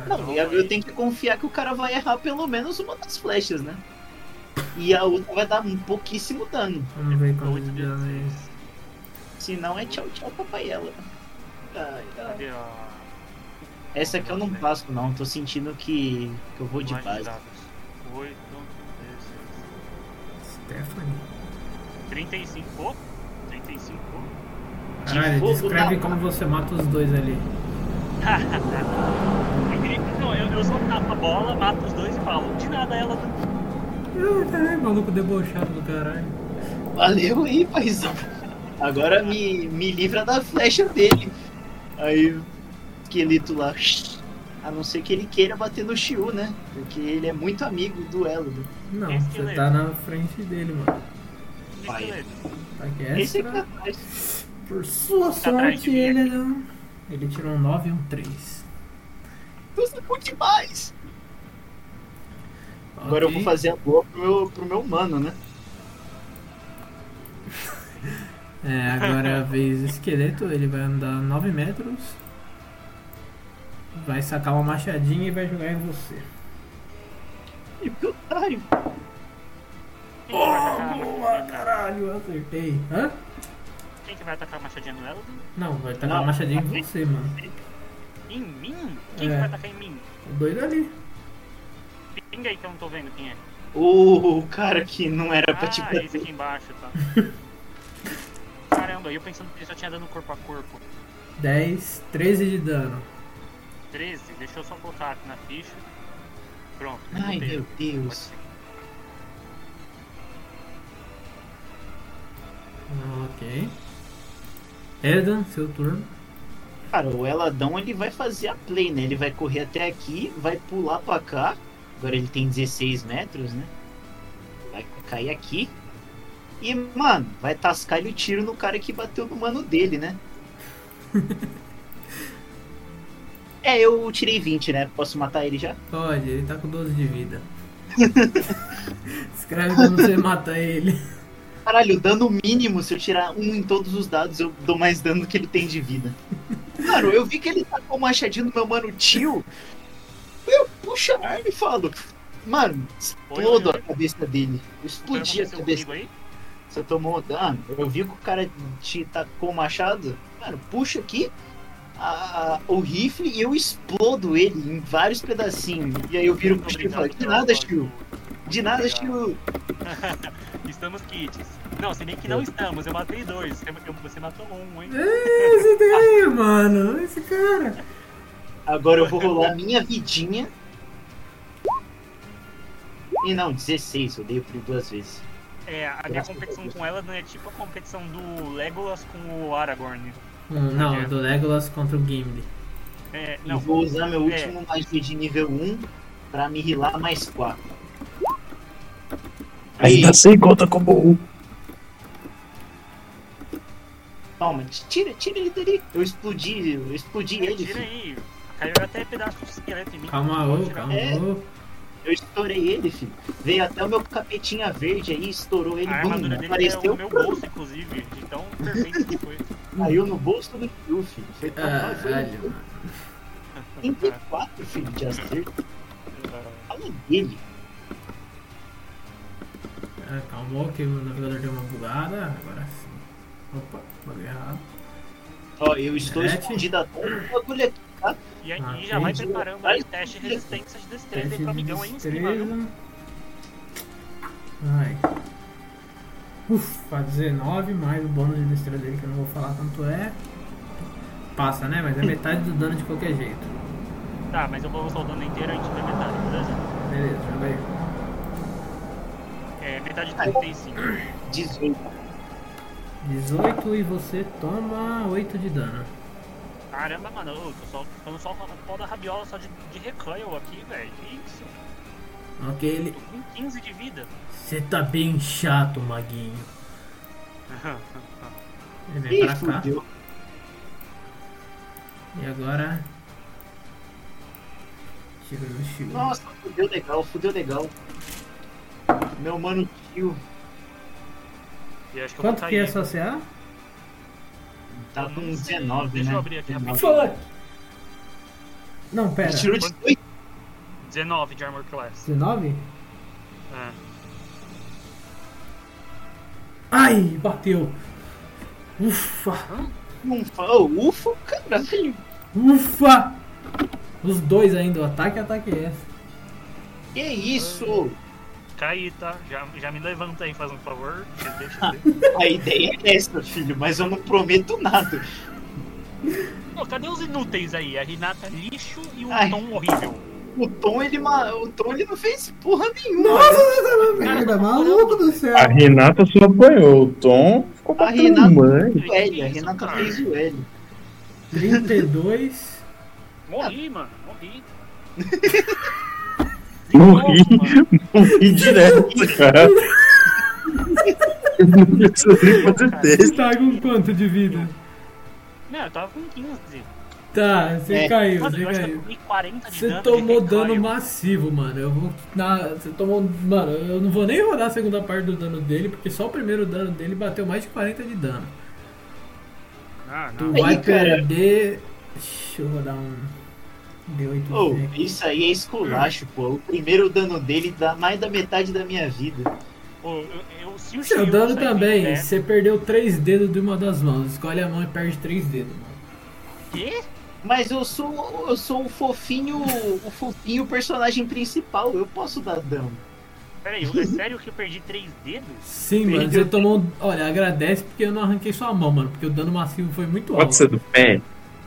Não, não. Não, eu, eu tenho que confiar que o cara vai errar pelo menos uma das flechas, né? E a outra vai dar um pouquíssimo dano. Vamos ver quanto Oito de dano é D6. esse. Senão é tchau, tchau, papai Elado. Ai, ai. Essa aqui eu não passo, não. Tô sentindo que, que eu vou de base. dados? 8, 16. Stephanie. 35, pô. 35, pô. Caralho, fogo descreve na- como você mata os dois ali. Não, eu, eu só tapo a bola, mato os dois e falo. De nada ela. Ah, caralho, maluco debochado do caralho. Valeu aí, paizão. Agora me, me livra da flecha dele. Aí o esqueleto lá. A não ser que ele queira bater no Shiu, né? Porque ele é muito amigo do Elodo. Não, Esse você tá na frente dele, mano. Vai. Tá aqui Esse aqui extra. atrás. Por sua Tá sorte, mim ele não. Ele tirou um 9 e um 3. Você é muito demais. Agora eu vou fazer a boa pro meu, pro meu mano, né? É, agora é a vez do esqueleto, ele vai andar 9 metros. Vai sacar uma machadinha e vai jogar em você. E que vai atacar? boa, caralho, acertei. Hã? Quem que vai atacar a machadinha no Eldon? Não, vai tacar Não. uma machadinha em você, mano. Em mim? Quem É. que vai atacar em mim? O doido ali. Pinga aí que eu não tô vendo quem é. O cara que não era pra te Ah, bater. esse aqui embaixo, tá. Caramba, eu pensando que ele só tinha dano corpo a corpo. 10, 13 de dano. 13, deixa eu só colocar aqui na ficha. Pronto. Ai, meu Pode Deus. ser. Ok. Edan, seu turno. Cara, o Eladão ele vai fazer a play, né? Ele vai correr até aqui, vai pular pra cá. Agora ele tem 16 metros, né? Vai cair aqui. E, mano, vai tascar ele o tiro no cara que bateu no mano dele, né? é, eu tirei 20, né? Posso matar ele já? Pode, ele tá com 12 de vida. Escreve como você mata ele. Caralho, dano mínimo, se eu tirar um em todos os dados, eu dou mais dano do que ele tem de vida. Mano, eu vi que ele tacou o machadinho no meu mano tio. Eu puxo a arma e falo. Mano, explodo a cabeça dele. Eu explodi a cabeça. Você tomou dano. Eu vi que o cara te tacou o machado. Mano, puxa aqui a- o rifle e eu explodo ele em vários pedacinhos. E aí eu viro pro Chiu e falo, de nada. Chiu. De nada. Chiu. Estamos kits. Não, se bem que não estamos, eu matei dois. Você, matou um, hein? Esse daí, mano. Esse cara. Agora eu vou rolar minha vidinha. E não, 16, eu dei por duas vezes. É, a minha competição com ela não é tipo a competição do Legolas com o Aragorn. Hum, não, do Legolas contra o Gimli. É, E não, vou usar meu É. último magia de nível 1 pra me rilar mais 4. Aí, Ainda sem conta como um. toma, tira, tira ele dali. Eu explodi, eu explodi ele, tira filho. aí. Caiu até pedaço de esqueleto em mim. Calma, ô, calma, É. Eu estourei ele, filho. Veio até o meu capetinha verde aí, estourou ele, A armadura bum, dele é apareceu, o meu bolso, inclusive, de tão perfeito que foi. caiu no bolso do Chiu, filho. Foi mal, foi Caralho, mano. 34, filho, de acerto. Fala dele. É, calma, que o navegador deu uma bugada. Agora sim. Opa, bagulho errado. Ó, eu estou escondido até no bagulho aqui, tá? E aí Ah, já vai preparando aí teste de resistência de destreza Teste aí pro de amigão aí em cima, viu? Ai. Ufa, 19 mais o bônus de destreza dele, que eu não vou falar quanto é. Passa, né? Mas é metade do dano de qualquer jeito. Tá, mas eu vou usar o dano inteiro e a gente vai metade, beleza? Beleza, joga aí. É, metade de 35. 18. 18 e você toma 8 de dano. Caramba, mano, eu tô só ficando só com a pau da rabiola só de, de recoil aqui, velho. Que isso? Ok, ele. Tô com 15 de vida. Você tá bem chato, maguinho. Ele vem Ih, pra cá. fudeu. E agora. Tira no shield. Nossa, fudeu legal, fudeu legal. Meu mano tio E acho que eu vou Quanto que é sua CA? tá com não sei. 19, Deixa né? eu abrir aqui 19. Fuck! Não, pera. Ele tirou 18. 19 de Armor Class. 19? É. Ai, bateu. Ufa. Oh, ufa, caralho. Ufa! Os dois ainda, o ataque e ataque extra. Que isso? Caí, tá? Já, já me levanta aí, faz um favor. Deixa eu A ideia é essa, filho, mas eu não prometo nada. Pô, cadê os inúteis aí? A Renata lixo e o Ai. Tom horrível. O Tom, ele, ma- o Tom, ele não fez porra nenhuma. Nossa, você tá merda, maluco do céu. A Renata só apanhou. O Tom ficou A Renata- mãe. O L, a Renata cara. fez o L. 32. Morri, mano. Morri. Morri, morri direto, cara. Eu não nem fazer teste. Você tá com quanto de vida? Não, eu tava com 15. Tá, você É. caiu, você caiu. tomei 40 de Você dano. tomou dano recaio. massivo, mano. Eu vou. Na, você tomou. Mano, eu não vou nem rodar a segunda parte do dano dele, porque só o primeiro dano dele bateu mais de 40 de dano. Ah, Tu. Aí, vai cara. perder. Deixa eu rodar um. D8 Oh, isso aí é esculacho, pô. O primeiro dano dele dá mais da metade da minha vida. Pô, eu, eu, se o Seu dano também, pé- você perdeu 3 dedos de uma das mãos. Escolhe a mão e perde 3 dedos, mano. Quê? Mas eu sou eu sou o fofinho, o fofinho personagem principal. Eu posso dar dano. Peraí, é sério que eu perdi 3 dedos? Sim, mano, Perdeu. você tomou. Olha, agradece porque eu não arranquei sua mão, mano. Porque o dano massivo foi muito Pode alto. ser do pé?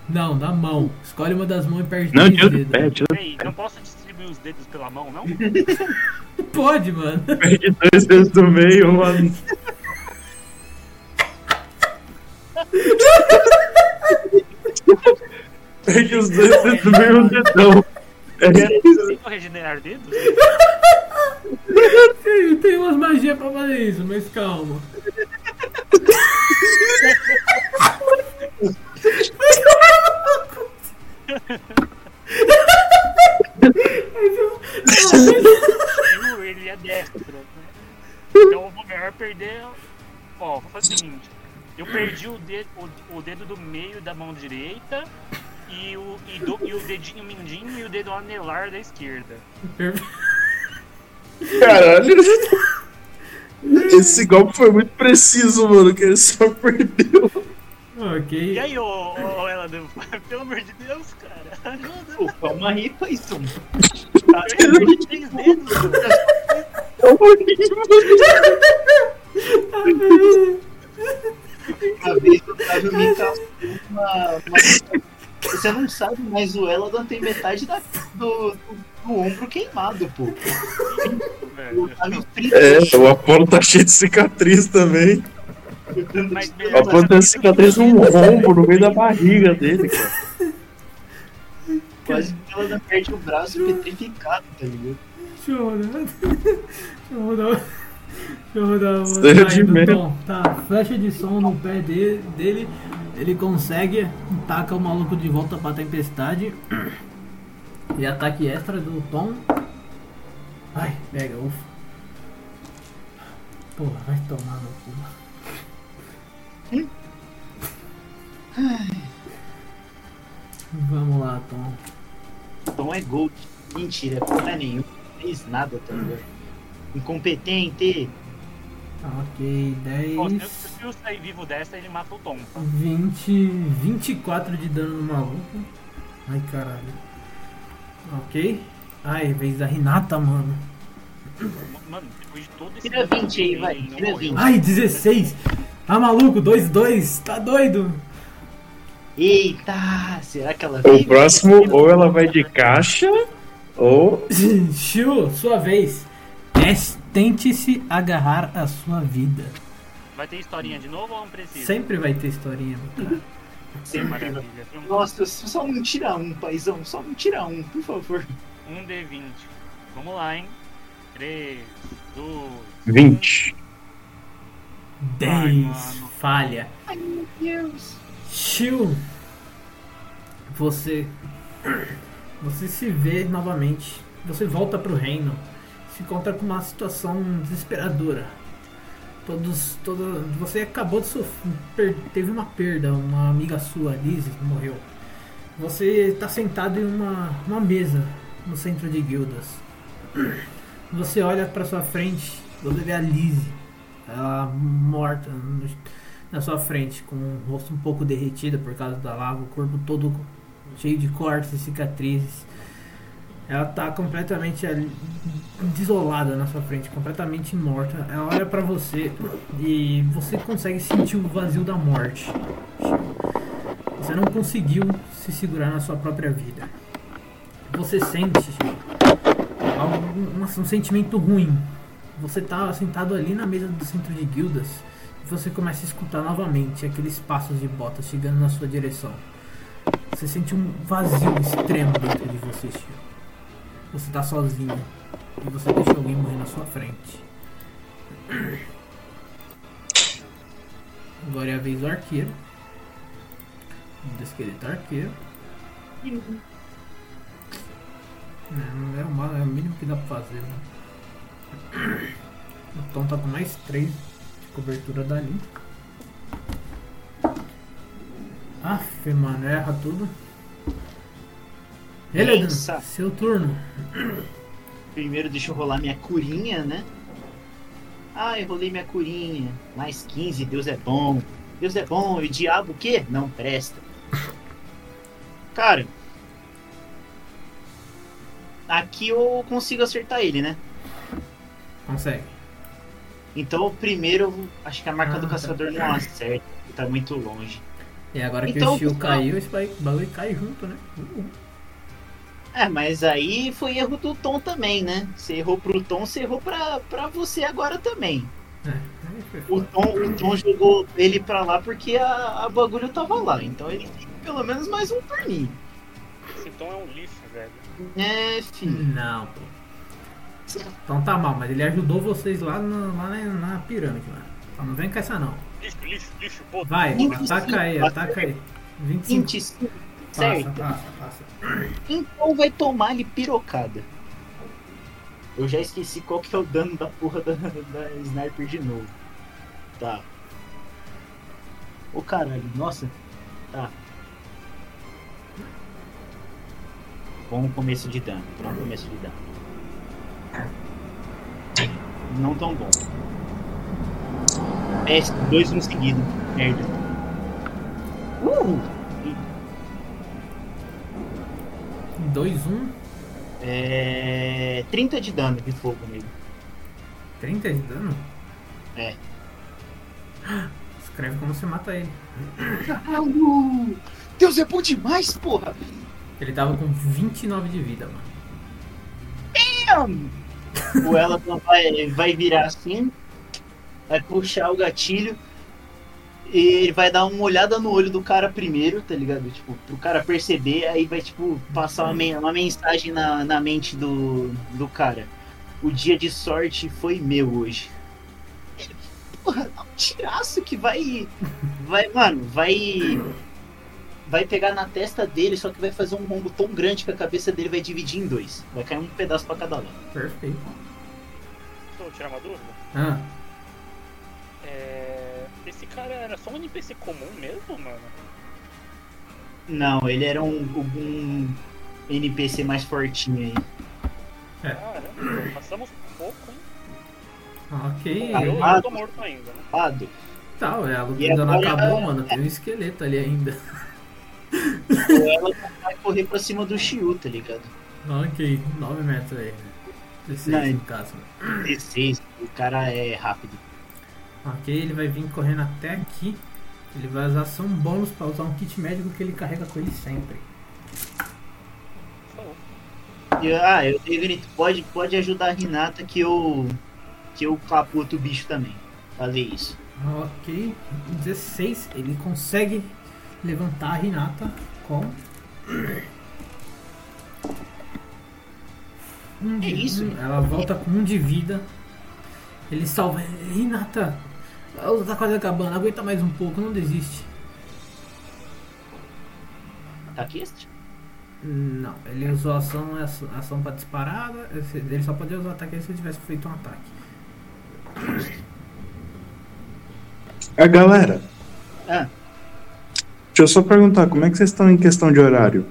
Não, da mão. Escolhe uma das mãos e perde Não, 3 tira do dedos. pé, tira Peraí, não posso distribuir os dedos pela mão, não? Pode, mano. Perde dois dedos do meio, mano. Perde os dois dedos do meio e um dedão. É, Consigo regenerar dedos? Tem, tem umas magias pra fazer isso, mas calma. Ele é destro, né? Então eu vou melhor perder. Ó, vou fazer o seguinte: eu perdi o dedo, o, o dedo do meio da mão direita. E o, e, do- e o dedinho mindinho e o dedo anelar da esquerda. Caralho. Esse golpe foi muito preciso, mano, que ele só perdeu. Ok. E aí, ô, ô ela, pelo amor de Deus, cara, ajuda. Pô, calma aí, Paizão. Eu perdi três dedos. Uma vez o Otávio me causou uma, uma- Você não sabe, mas o Eladon tem metade da, do, do, do ombro queimado, pô. O. Otávio frito. É, o Apolo tá cheio de cicatriz também. Tem cicatriz no ombro, no meio da barriga dele, cara. Quase que Eladon perde o braço petrificado, tá ligado? Deixa eu rodar. Deixa eu rodar. Deixa eu rodar uma Seja saída de do merda. tom. Tá, flecha de som no pé de- dele. Ele consegue, taca o maluco de volta pra tempestade. E ataque extra do Tom. Ai, pega, ufa. Porra, vai tomar no cu. Vamos lá, Tom. Tom é gold. Mentira, porra nenhuma. Não fez nada, tá ligado? Incompetente. Ok, 10. Ó, se, eu- sair vivo dessa, ele mata o Tom. tá? 20, 24 de dano no maluco. Ai caralho. Ok. Ai, vez da Renata, mano. Mano, depois de todo esse. Tira dano 20 aí, vai, não tira morreu. 20. Ai, 16. Tá maluco? 2-2. Tá doido? Eita! Será que ela O veio? próximo, ou ela vai de caixa, ou. Shu, sua vez. Tes- Tente-se agarrar a sua vida. Vai ter historinha de novo ou não precisa? Sempre vai ter historinha, meu cara. Sempre. Maravilha. Nossa, só não tira um, paizão. Só não tira um, por favor. Um D20. Vamos lá, hein? 3, 2, 20. 10. mano. Falha. Ai, meu Deus. Shil, você você se vê novamente. Você volta pro reino. Se encontra com uma situação desesperadora. Todos, toda, você acabou de sofrer, teve uma perda, uma amiga sua, Liz, morreu. Você está sentado em uma, uma mesa no centro de guildas. Você olha para sua frente, você vê a Liz, ela morta na sua frente, com o rosto um pouco derretido por causa da lava, o corpo todo cheio de cortes e cicatrizes. Ela tá completamente desolada na sua frente, completamente morta. Ela olha pra você e você consegue sentir o vazio da morte. Você não conseguiu se segurar na sua própria vida. Você sente algum- um, um sentimento ruim. Você tá sentado ali na mesa do centro de guildas e você começa a escutar novamente aqueles passos de botas chegando na sua direção. Você sente um vazio extremo dentro de você. Você tá sozinho e você deixa alguém morrer na sua frente. Agora é a vez do arqueiro. Do esqueleto arqueiro. É, não é é o mínimo que dá pra fazer, né? O Tom tá com mais 3 de cobertura dali. Aff, mano, erra tudo. Eledan, Pensa. seu turno. Primeiro deixa eu rolar minha curinha, né? Ah, eu rolei minha curinha. Mais 15, Deus é bom. Deus é bom, e o diabo o quê? Não presta. Cara. Aqui eu consigo acertar ele, né? Consegue. Então o primeiro, acho que a marca Ah, do tá. caçador não acerta. Tá muito longe. E agora que Então, o Shio pessoal- caiu, esse ba- bagulho cai junto, né? Uh, É, mas aí foi erro do Tom também, né? Você errou pro Tom, você errou pra, pra você agora também. É, aí foi O. Tom, o Tom jogou ele pra lá porque a, a bagulho tava lá. Então ele tem pelo menos mais um turninho. Esse tom é um lixo, velho. É, filho. Não, pô. Então tá mal, mas ele ajudou vocês lá, no- lá na, na pirâmide, mano. Então não vem com essa não. Lixo, lixo, lixo, pô. Vai, 25, ataca aí, ataca aí. 25. 25, Passa, certo? passa, passa. Então vai tomar ali pirocada. Eu já esqueci qual que é o dano da porra da, da sniper de novo. Tá. Ô caralho, nossa. Tá. Bom começo de dano. Bom começo de dano. Não tão bom. Péssimo, dois um seguido. Merda. Uh! 2, 1, É. 30 de dano de fogo nele. 30 de dano? É. Escreve como você mata ele. Caralho! Deus é bom demais, porra! Ele tava com 29 de vida, mano. O ela vai, vai virar assim, vai puxar o gatilho e ele vai dar uma olhada no olho do cara primeiro, tá ligado? Tipo, pro cara perceber, aí vai, tipo, passar uma, uma mensagem na, na mente do, do cara. O dia de sorte foi meu hoje. Porra, dá um tiraço que vai. Vai, mano, vai. Vai pegar na testa dele, só que vai fazer um rombo tão grande que a cabeça dele vai dividir em dois. Vai cair um pedaço pra cada lado. Perfeito. Deixa eu tirar uma dúvida. Ah, É... Esse cara era só um NPC comum mesmo, mano? Não, ele era um, um NPC mais fortinho aí. Caramba, passamos pouco, hein? ok. Eu, Ah, eu tô morto ainda, né? Lado. Tal, é, a luta ainda não acabou, mano. Tem um esqueleto ali ainda. Ou ela vai correr pra cima do Shiu, tá ligado? Ok, 9 metros aí. 16 Não, no caso. 16, o cara é rápido. Ok, ele vai vir correndo até aqui. Ele vai usar ação bônus pra usar um kit médico que ele carrega com ele sempre. Falou. Ah, eu tenho grito, pode, pode ajudar a Renata que eu. que eu caputo o bicho também. Falei isso. Ok, 16. Ele consegue levantar a Renata com. Um É de- isso? um- ela volta com um de vida. Ele salva. Renata, tá quase acabando. Aguenta mais um pouco, não desiste. Ataque extra? Não, ele usou ação, ação, ação pra disparada. Ele só podia usar ataque se ele tivesse feito um ataque. A galera, Ah, deixa eu só perguntar, como é que vocês estão em questão de horário?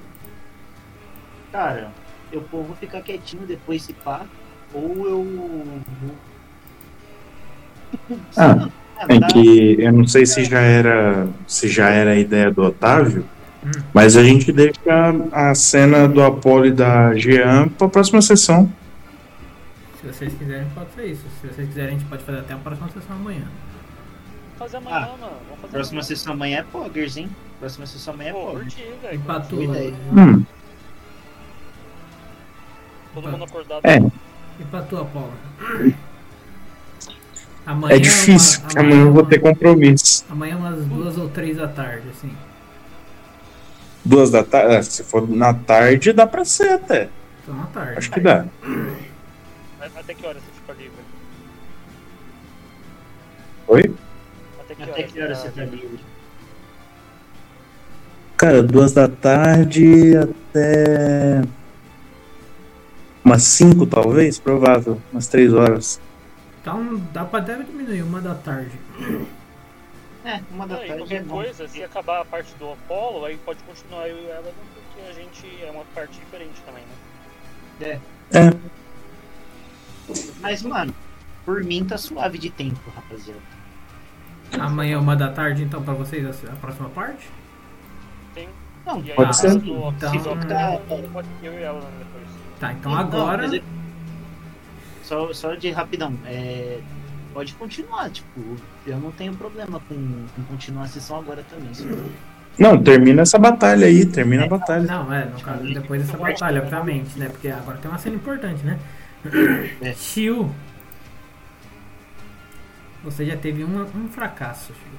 cara, eu vou ficar quietinho depois se pá. Ou eu. Ah, É que eu não sei se já era se já era a ideia do Otávio, Hum. mas a gente deixa a cena do Apolo e da Jean pra próxima sessão. Se vocês quiserem, pode ser isso. Se vocês quiserem, a gente pode fazer até a próxima sessão amanhã. Vamos fazer amanhã, Ah, mano. Vamos fazer Próxima amanhã. sessão amanhã é poggers, hein? Próxima sessão amanhã é poggers. curti, velho. Empatou. boa ideia. Hum, Todo mundo acordado. é, Empatou a Paula. Amanhã é difícil, uma- porque amanhã eu vou ter compromisso. Amanhã umas duas ou três da tarde, assim. Duas da tarde, é, se for na tarde, dá pra ser até. Então à tarde. Acho que dá. Até que hora você fica livre? Oi? Até que Até hora, que hora você tá livre? Cara, duas da tarde até. Umas cinco, talvez? Provável. Umas três horas. Então dá pra deve diminuir uma da tarde. É, uma da e tarde é qualquer bom. coisa, se acabar a parte do Apollo, aí pode continuar eu e ela, porque a gente é uma parte diferente também, né? É. Mas, mano, por mim tá suave de tempo, rapaziada. Amanhã uma da tarde, então, pra vocês, a próxima parte? Tem. Não, E aí, Pode a ser. do Então- pode eu e ela né, depois. Tá, então Não, agora. é- Só, só de rapidão, é, pode continuar, tipo, eu não tenho problema com, com continuar a sessão agora também. Não, termina essa batalha aí, termina a batalha. Não, é, no caso, depois dessa batalha, obviamente, né? Porque agora tem uma cena importante, né? É. Você já teve uma- um fracasso, Shio.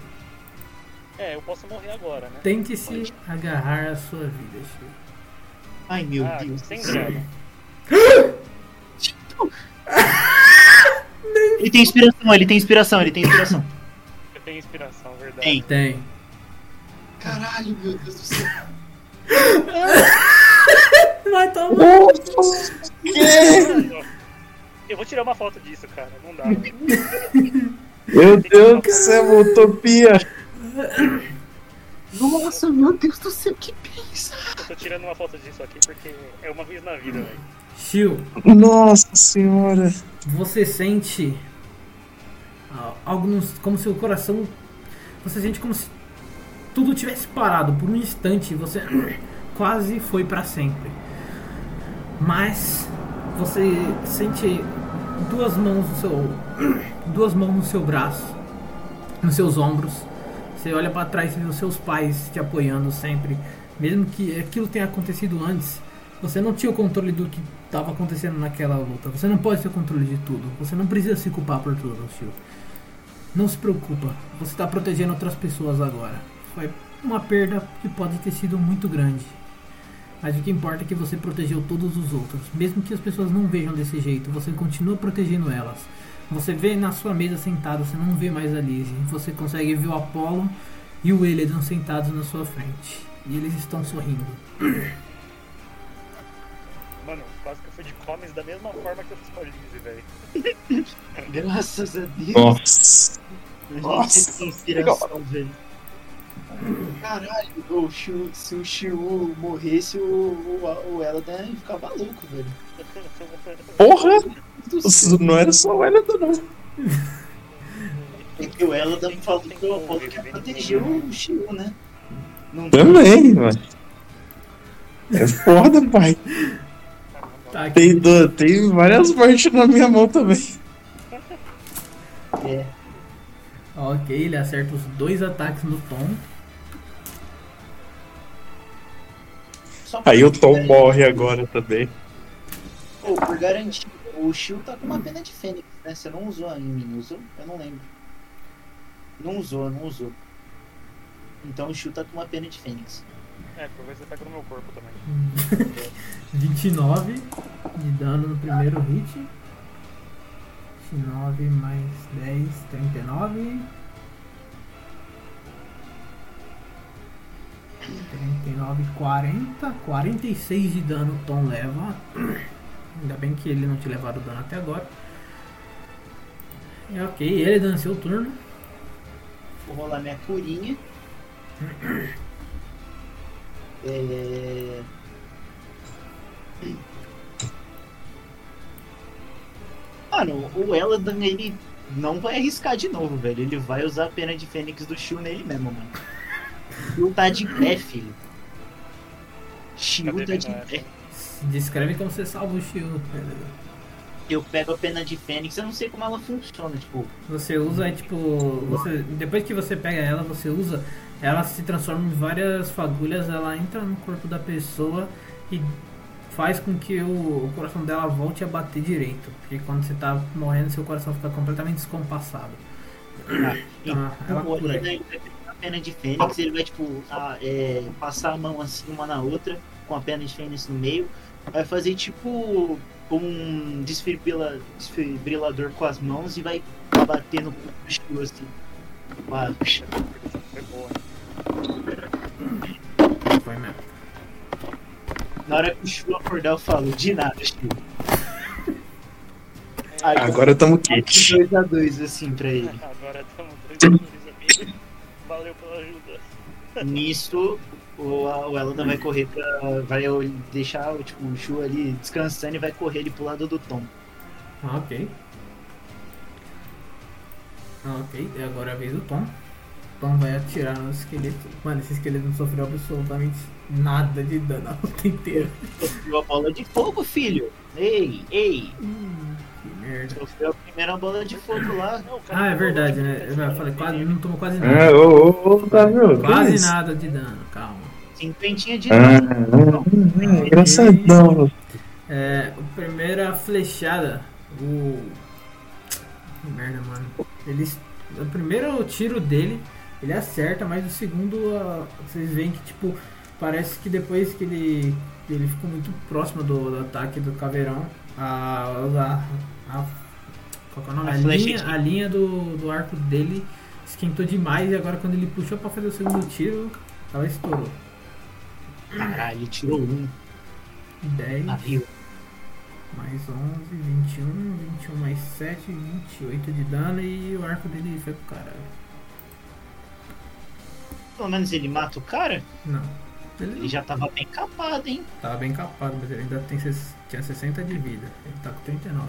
É, eu posso morrer agora, né? Tente se agarrar à sua vida, Shio. Ai meu ah, Deus. sem grana. Ele tem inspiração, ele tem inspiração, ele tem inspiração. Eu tenho inspiração, verdade. Tem. Tem. Caralho, meu Deus do céu. Vai tomar. Eu vou tirar uma foto disso, cara. Não dá. Meu Deus do céu, uma utopia. Nossa, meu Deus do céu, que pensa. Eu tô tirando uma foto disso aqui porque é uma vez na vida, velho. Shio, Nossa senhora. você sente ah, algo no, como se o coração. Você sente como se tudo tivesse parado por um instante. Você quase foi pra sempre. Mas você sente duas mãos no seu. Duas mãos no seu braço, nos seus ombros. Você olha pra trás e vê os seus pais te apoiando sempre. Mesmo que aquilo tenha acontecido antes, você não tinha o controle do que estava acontecendo naquela luta. Você não pode ter controle de tudo. Você não precisa se culpar por tudo, tio. Não se preocupa. Você está protegendo outras pessoas agora. Foi uma perda que pode ter sido muito grande. Mas o que importa é que você protegeu todos os outros. Mesmo que as pessoas não vejam desse jeito, você continua protegendo elas. Você vê na sua mesa sentado, você não vê mais a Lizzie. Você consegue ver o Apollo e o Eledan sentados na sua frente. E eles estão sorrindo. Mano, quase que eu fui de comes da mesma forma que eu fiz com a Lizzie, velho. Graças a Deus. Nossa. A Nossa. inspiração, velho. Caralho, o Shiu, se o Shiu morresse, o, o, o Eladan ia ficar maluco, velho. Porra! Isso não era só o Elton, não. Porque o Eladan falou que o Apolo quer proteger o Shiu, né? Não Também, mano. É foda, pai. Tá. Tem, do- tem várias mortes na minha mão também. É. Ok, ele acerta os dois ataques no Tom. Aí o Tom morre agora também. Pô, por garantir, o Shiu tá com uma pena de fênix, né? Você não usou em mim, usou? Eu não lembro. Não usou, não usou. Então o Shiu tá com uma pena de fênix. É, talvez você pega no meu corpo também. 29 de dano no primeiro hit. 29 mais 10, 39. 39, 40. 46 de dano o Tom leva. Ainda bem que ele não te levaram dano até agora. É ok, ele dá seu turno. Vou rolar minha curinha. É... Mano, o Eladan, ele não vai arriscar de novo, velho. Ele vai usar a pena de Fênix do Shio nele mesmo, mano. Shio tá de pé, filho. Cadê tá de minha- Descreve como você salva o Shio. Eu pego a pena de Fênix, eu não sei como ela funciona, tipo. Você usa, tipo, você, depois que você pega ela, você usa, ela se transforma em várias fagulhas, ela entra no corpo da pessoa e faz com que o, o coração dela volte a bater direito. Porque quando você tá morrendo, seu coração fica completamente descompassado. Então, ela cura a pena de Fênix, ele vai, tipo, a- é, passar a mão assim uma na outra, com a pena de Fênix no meio. Vai fazer tipo um desfibrila, desfibrilador com as mãos e vai bater no Shio assim. Ah, puxa. Foi boa? Foi mesmo. Na hora que o Shio acordar, eu falo, de nada, Shio. Aí, Agora tamo quente. 2x2 assim pra ele. Agora estamos dois amigo. Valeu pela ajuda. Nisso, o, a- o vai correr pra. Vai deixar o, tipo, o Shu ali descansando e vai correr ali pro lado do Tom. Ah, ok. Ah, ok, e agora é a vez do Tom. Tom vai atirar no esqueleto. Mano, esse esqueleto não sofreu absolutamente nada de dano a luta inteira. Sofreu a bola de fogo, filho! Ei, ei! Hum, que merda. Sofreu a primeira bola de fogo lá. Não, Ah, é verdade, né? Eu falei, quase, não tomou quase Ah, nada. ô, ô, ô, tá Quase isso? nada de dano, calma. Cinquentinha de Ah, ah, engraçadão. É, a primeira flechada, o. Que merda, mano. Ele, o primeiro tiro dele, ele acerta, mas o segundo, ah, vocês veem que, tipo, parece que depois que ele, ele ficou muito próximo do, do ataque do caveirão, a. a, a qual que é o nome? A A, linha, a linha do, do arco dele esquentou demais e agora quando ele puxou pra fazer o segundo tiro, ela estourou. Caralho, ele tirou um. 10. Arriu. Mais 11, 21, 21 mais 7, 28 de dano e o arco dele foi pro caralho. Pelo menos ele mata o cara. Não. Ele Ele já tava bem capado, hein? tava bem capado, mas ele ainda tem, tinha 60 de vida. Ele tá com 39.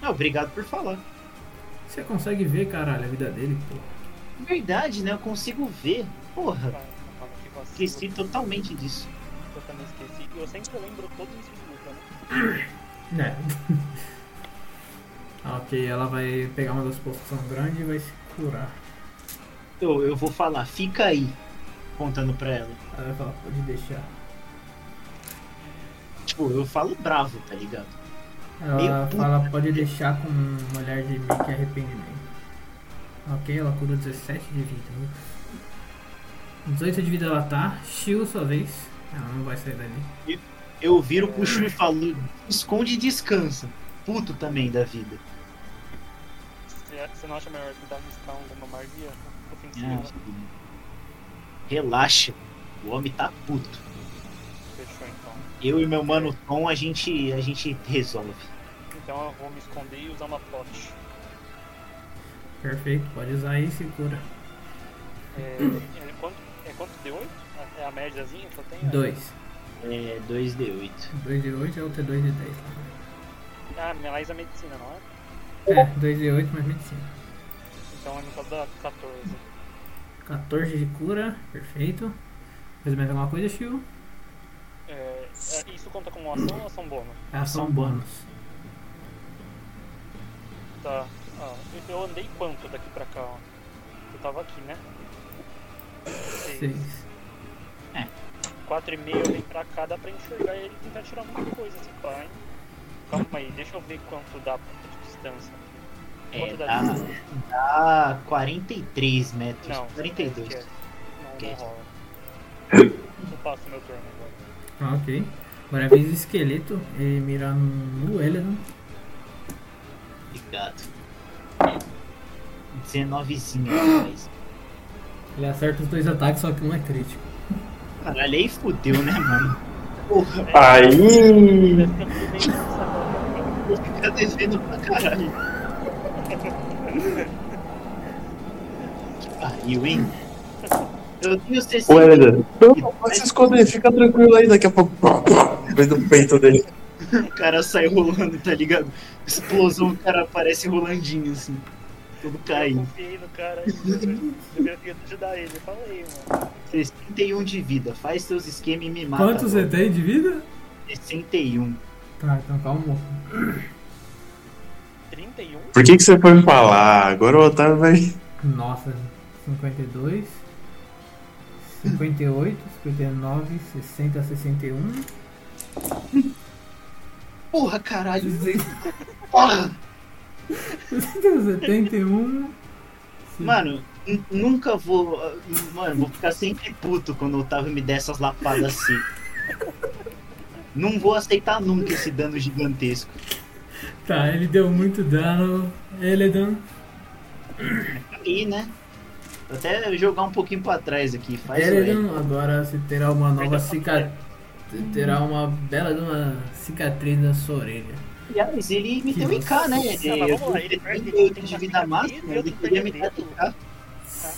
Ah, obrigado por falar. Você consegue ver, caralho, a vida dele, pô. Verdade, né? Eu consigo ver. Porra. Esqueci totalmente disso. Eu também esqueci. Eu sempre lembro todos isso de luta, né? Né. Ah, ok, ela vai pegar uma das poções grandes e vai se curar. Eu, eu vou falar, fica aí. Contando pra ela. Ela vai falar, pode deixar. Tipo, eu falo bravo, tá ligado? Ela puta. fala, pode deixar com um olhar de meio que arrependimento. Ok, ela cura 17 de vida. Viu? 18 de vida ela tá. Shio, sua vez. Ela não vai sair dali. Eu viro pro e falo, esconde e descansa. Puto também da vida. Você- não acha melhor tentar arriscar alguma magia Ah. Relaxa. O homem tá puto. Fechou então. Eu e meu mano Tom, a gente, a gente resolve. Então eu vou me esconder e usar uma plot. Perfeito, pode usar aí e se cura. É, é, quanto, é quanto deu 8? É a médiazinha que eu tenho? 2. É 2D8. 2 de 8 é outra 2 de 10. Ah, mais a medicina, não é? É, 2 de 8 mais medicina. Então no caso dá 14. 14 de cura, perfeito. Fez mais alguma coisa, Shio? É, é, isso conta como ação ou ação bônus? É ação bônus. Tá. Ah, eu- eu andei quanto daqui pra cá? ó? Eu tava aqui, né? 6. 4,5 eu vim pra cá, dá pra enxergar ele e tentar tirar muita coisa esse pá, hein? Calma aí, deixa eu ver quanto dá de distância. É, Quanto dá, dá? dá 43 metros. Não, 42. esquece. Não, Ok. não rola. Eu passo meu turno agora. Ah, ok. Agora é a vez do esqueleto. Ele mira no Eledon. Obrigado. 19zinho, rapaz. Ele acerta os dois ataques, só que um é crítico. Caralho, aí fudeu, né, mano? Porra, Aí. fica devendo pra caralho. Que pariu, hein? Eu tenho 60. Ô, Helena, não, pode se esconder, fica tranquilo aí, daqui a pouco. Vem do peito dele. O cara sai rolando, tá ligado? Explosão, o cara aparece rolandinho assim. Todo Eu caído. confiei no cara ainda. Eu queria ajudar ele. Fala aí, mano. 61 de vida. Faz seus esquemas e me mata. Quanto você tem de vida? 61. Tá, então calma. 31? Por que, que você foi falar? Agora o Otávio vai. Nossa, 52, 58, 59, 60, 61. Porra, caralho. Porra! 71. Mano, n- nunca vou. Mano, vou ficar sempre puto quando o Otávio me der essas lapadas assim. Não vou aceitar nunca esse dano gigantesco. Tá, ele deu muito dano. Eledan, E, né? Vou até jogar um pouquinho pra trás aqui. Faz. Eledan, agora você terá uma nova cicatriz. Terá uma bela de uma cicatriz na sua orelha. Aliás, ele me Que deu IK, né? Ele, Ah, vamos lá, ele ele perde- tem ele 8 tem de vida máxima, e eu ele queria me dar. Tá,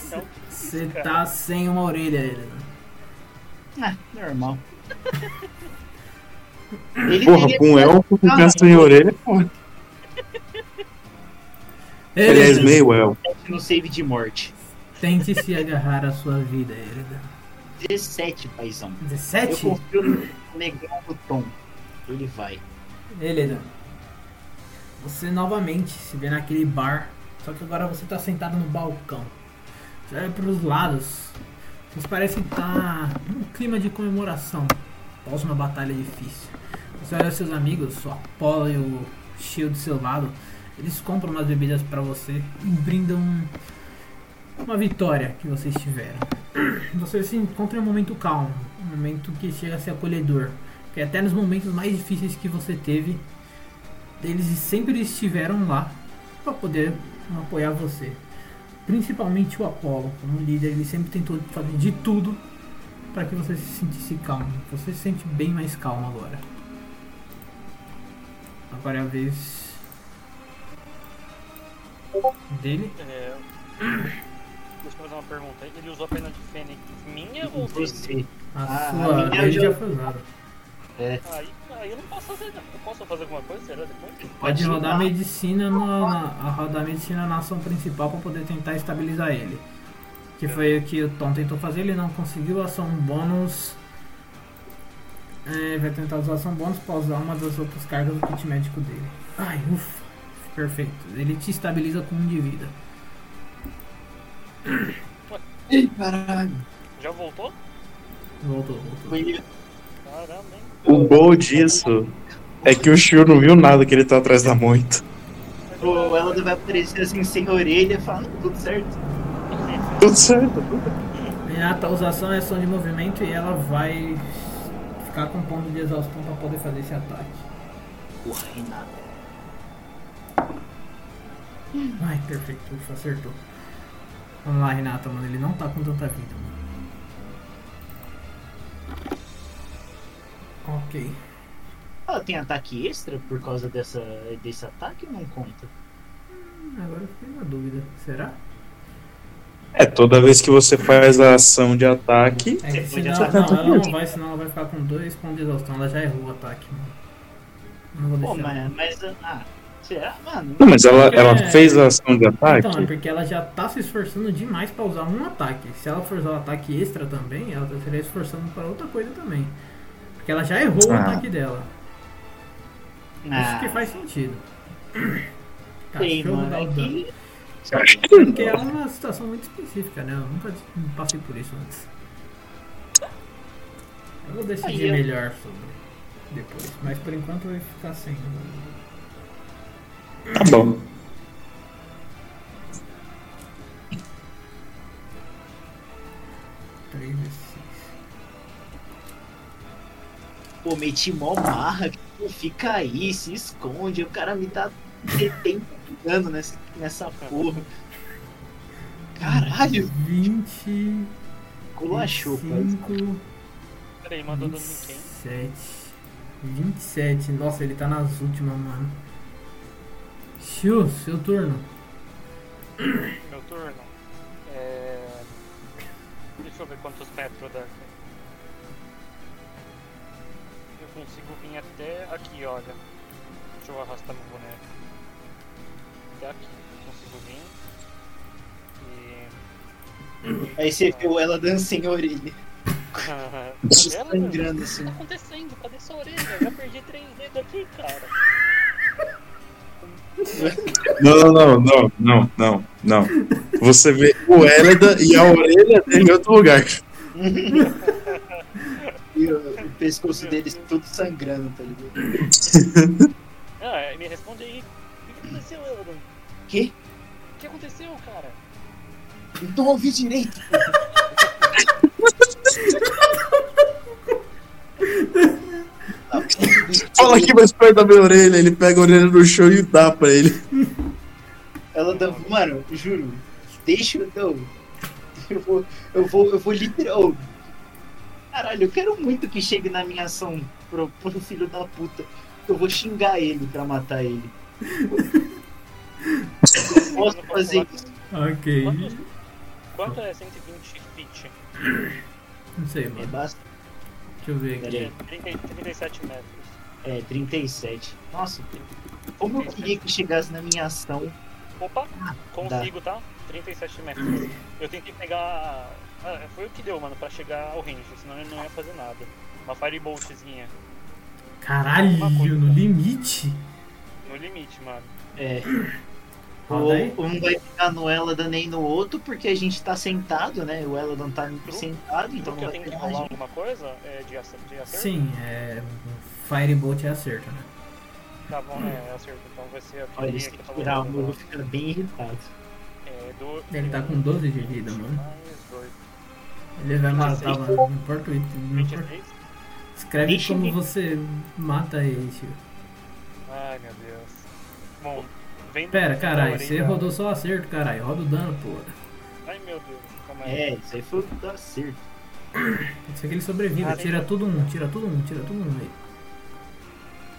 então, Você tá sem uma orelha, Eledan. Ah, normal. Ele Porra, com um elfo com IK, câncer em orelha, porra. Aliás, Eledan, meio elfo. no save de morte. tente se agarrar à sua vida, Eledan. 17, paizão. Eu 17? confio no negão do Tom. Ele vai. Eledan. Você novamente se vê naquele bar, só que agora você tá sentado no balcão. Você olha pros lados, vocês parecem estar num clima de comemoração após uma batalha difícil. Você olha seus amigos, o Apollo e o Shield do seu lado, eles compram umas bebidas pra você e brindam uma vitória que vocês tiveram. Você se encontra em um momento calmo, um momento que chega a ser acolhedor. Que até nos momentos mais difíceis que você teve, eles sempre estiveram lá para poder apoiar você. Principalmente o Apollo, como líder, ele sempre tentou fazer de tudo para que você se sentisse calmo. Você se sente bem mais calmo agora. Agora é a vez dele. É... Deixa eu fazer uma pergunta. Ele usou a perna de fênix minha ou dele? Você. A Ah, a sua minha vez eu já foi usada. Aí, aí eu não posso fazer. Eu posso fazer alguma coisa? Será depois? Pode rodar medicina na, na, a rodar medicina na ação principal para poder tentar estabilizar ele. Que foi o que o Tom tentou fazer, ele não conseguiu ação bônus. É, vai tentar usar ação bônus para usar uma das outras cargas do kit médico dele. Ai, ufa. Perfeito. Ele te estabiliza com um de vida. Ih, caralho. Já voltou? Voltou, voltou. Caramba, hein? O bom disso é que o Shio não viu nada que ele tá atrás da moita. Ou ela vai aparecer assim sem orelha e fala, tudo certo. Tudo certo. Renata usa ação e ação de movimento e ela vai ficar com ponto de exaustão para poder fazer esse ataque. Porra, Renata. Ai, perfeito, ufa, acertou. Vamos lá, Renata, mano. Ele não tá com tanta vida, mano. Ok. Ela tem ataque extra por causa dessa, desse ataque ou não conta? Hum, Agora eu fiquei na dúvida. Será? É, toda vez que você faz a ação de ataque, É que senão, ataque. não, ela não vai, senão ela vai ficar com dois pontos de exaustão. Ela já errou o ataque, mano. Não vou Pô, deixar. mas, mas. Ah, será? Mano. Não, mas ela, ela fez a ação de ataque. Então, é porque ela já tá se esforçando demais pra usar um ataque. Se ela for usar o ataque extra também, ela estaria esforçando para outra coisa também. Porque ela já errou o Ah. ataque dela. Ah, Isso que faz sentido. Cachorro mano. dá É o dano. Porque é uma situação muito específica, né? Eu nunca passei por isso antes. Eu vou decidir Aí, eu- melhor sobre depois. Mas por enquanto vai ficar sem. Tá bom. Três vezes Pô, meti mó marra. Pô, fica aí, se esconde. O cara me dá 70 dano nessa, nessa porra. Caralho, 20. culachou, pai. 25. Peraí, mandou dano em quem? 27. 27. Nossa, ele tá nas últimas, mano. Xiu, seu turno. Meu turno. É... Deixa eu ver quantos metros dá. Consigo vir até aqui, olha. Deixa eu arrastar meu boneco. Até aqui. Consigo vir. E. Aí você viu ela dando sem orelha. Ela, Sangrando O assim. que tá acontecendo? Cadê sua orelha? Eu já perdi três dedos aqui, cara. Não, não, não, não, não, não. Você vê o Elida e a orelha dele em outro lugar. Pescoço deles tudo sangrando, tá ligado? Ah, me responde aí. O que aconteceu, Eladon? Que? O que aconteceu, cara? Não ouvi direito. Fala aqui mais perto da minha orelha. Ele pega a orelha no chão e dá pra ele. Ela dá. Mano, juro. Deixa eu. Não. Eu vou. Eu vou. Eu vou literal. Caralho, eu quero muito que chegue na minha ação pro, pro filho da puta. Eu vou xingar ele pra matar ele. Eu posso fazer isso. Ok. Quanto, quanto é 120 feet? Não sei, É mano. basta. Deixa eu ver aqui. Peraí. 30, 37 metros. É, 37. Nossa, como eu queria que chegasse na minha ação. Opa, consigo, tá? 37 metros. Eu tentei pegar. Ah, foi o que deu, mano, pra chegar ao range, senão eu não ia fazer nada. Uma fireboltzinha Caralho, no limite. no limite, mano. É. Roda aí. O, um vai ficar no Eladan nem no outro, porque a gente tá sentado, né? O Eladan tá sentado, então Então que não eu tenho que rolar gente. alguma coisa é, de acer- de acerto? Sim, é. Firebolt é acerto, né? Tá bom, é acerto. Então vai ser Olha, aquele se que eu tirar o eu vou ficar bem irritado. É, do, Ele tá com 12 de vida, mano. Mais dois. Ele vai matar, mano. Não importa o item. Não importa. 23? Escreve Deixa como você mata ele, tio. Ai, meu Deus. Bom, vem Pera, caralho, você rodou só acerto, caralho. Roda o dano, porra. Ai, meu Deus. Calma aí. É, isso aí foi o deu acerto. Pode ser que ele sobreviva. Ah, Tira tudo um, tira tudo um, tira tudo um aí.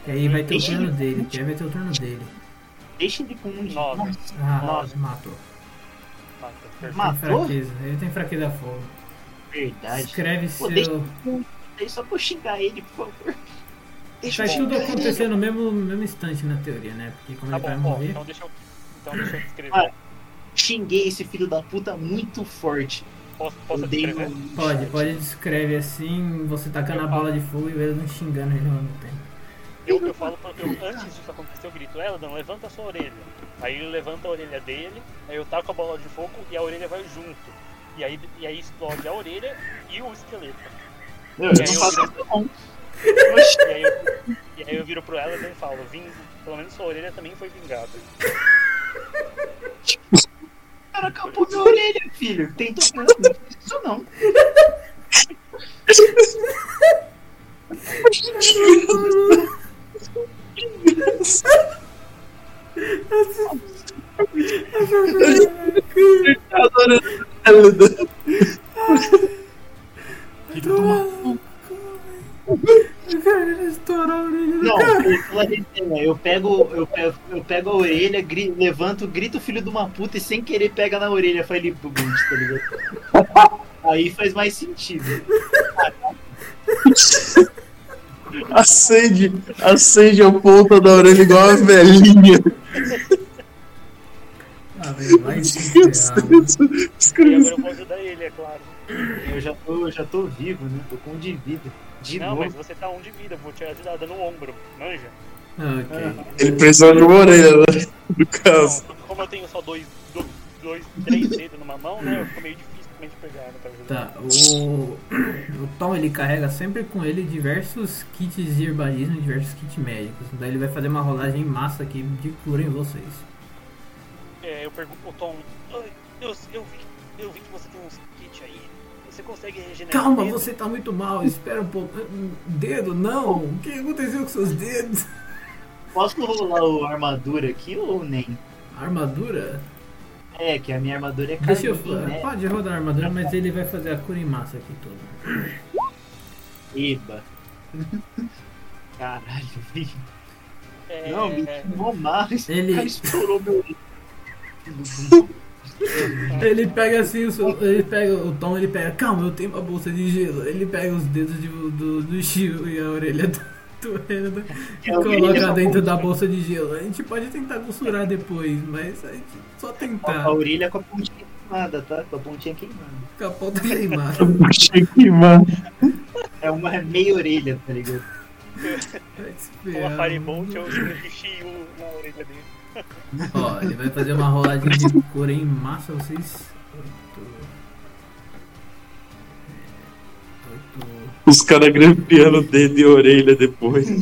E aí vai ter o turno ele- dele, que aí vai ter o turno dele. Deixa ele com um de Nove. Ah, Nove. matou. Matou? fraqueza, ele tem fraqueza a fogo. Verdade. Escreve Pô, seu. deixa- Aí só pra eu xingar ele, por favor. Deixa Vai eu tudo acontecer no mesmo, no mesmo instante na teoria, né? Porque como Tá ele vai bom, ó, morrer. então deixa eu. Então deixa eu descrever. Ah, Xinguei esse filho da puta muito forte. Posso, posso Eu descrever? no Pode, pode descreve assim, você tacando a bola de fogo e ele não xingando ele ao mesmo tempo. Eu, eu falo, pra- eu, antes disso acontecer, eu grito, Eldon, levanta a sua orelha. Aí ele levanta a orelha dele, aí eu taco a bola de fogo e a orelha vai junto. E aí, e aí explode a orelha e o esqueleto. Eu, eu E não aí eu viro- isso não. E aí eu, e aí eu viro pro Eldon e falo, Vim, pelo menos sua orelha também foi vingada. O cara acabou minha orelha, filho. Tentou não, Adorando Elida. Estourou a orelha do Não, cara. eu, pela resenha, eu pego, eu pego, eu pego a orelha, gri, levanto, grito filho de uma puta e sem querer pega na orelha, faz ele tá ligado? Aí faz mais sentido. Acende, acende a ponta da orelha igual a velhinha. Ah, velho, vai. E agora eu vou ajudar ele, é claro. Eu já tô, eu já tô vivo, né? Tô com um de vida. De Não, novo. mas você tá um de vida, eu vou te ajudar dando o ombro, manja? Ok. Ele precisa de uma orelha, né? No caso. Não, como eu tenho só dois, dois, dois três dedos numa mão, né? Fica meio difícil também de pegar, né? Tá, o, o Tom ele carrega sempre com ele diversos kits de herbalismo e diversos kits médicos. Daí ele vai fazer uma rolagem em massa aqui de cura em vocês. É, eu pergunto pro Tom, "Oi, eu, eu, vi, eu vi que você tem uns kits aí. Você consegue regenerar? Calma, dedo?" você tá muito mal, espera um pouco. Dedo, não! O que aconteceu com seus dedos? Posso rolar o armadura aqui ou nem? Armadura? É, que a minha armadura é Deixa eu. né? Pode rodar a armadura, mas ele vai fazer a cura em massa aqui toda. Eba. Caralho, filho. É, Não, me queimou mais. Ele- Cara, estourou meu. Ele pega assim, o ele pega o Tom, ele pega, calma, eu tenho uma bolsa de gelo. Ele pega os dedos de- do, do Shio e a orelha do, e É o coloca dentro com da a bolsa de gelo. A gente pode tentar costurar depois, mas a gente só A, tentar. a orelha com a pontinha queimada, tá? Com a pontinha queimada. Com a ponta queimada. Achei que, mano. É uma meia orelha, tá ligado? Com a ferrar. Firebolt eu enchi o na orelha dele. Ó, ele vai fazer uma roladinha de cura em massa, vocês. Oito. Oito. Os caras grampeando dedo e orelha depois.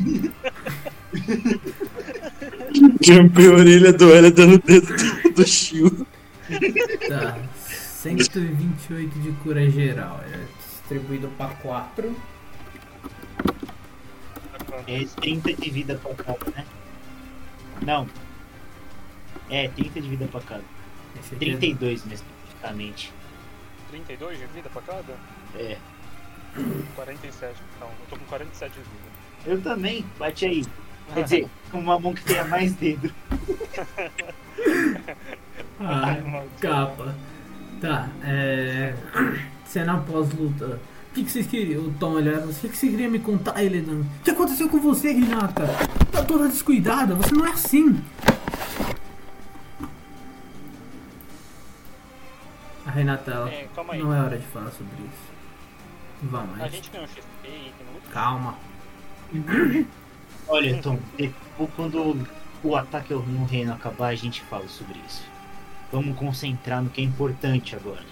Grampei a orelha do Hélio dando dedo do, do Shio. Tá. 128 de cura geral. É distribuído pra 4. É 30 de vida pra cada, né? Não. É, 30 de vida pra cada. Esse aqui é 32 mesmo, especificamente. 32 de vida pra cada? É. 47. Não, eu tô com 47 de vida. Eu também, bate aí. Quer dizer, com uma mão que tenha mais dedo. Ah, capa. Tá, é. Cena pós-luta. O que, que vocês queriam? O Tom olhar O que, que você queria me contar, Eledan? O que aconteceu com você, Renata? Tá toda descuidada, você não é assim. A Renata, ela É, calma aí. não é hora de falar sobre isso. Vamos, A mas gente ganhou XP e tem luta. calma. Olha, Tom, de- quando o ataque no reino acabar, a gente fala sobre isso. Vamos concentrar no que é importante agora.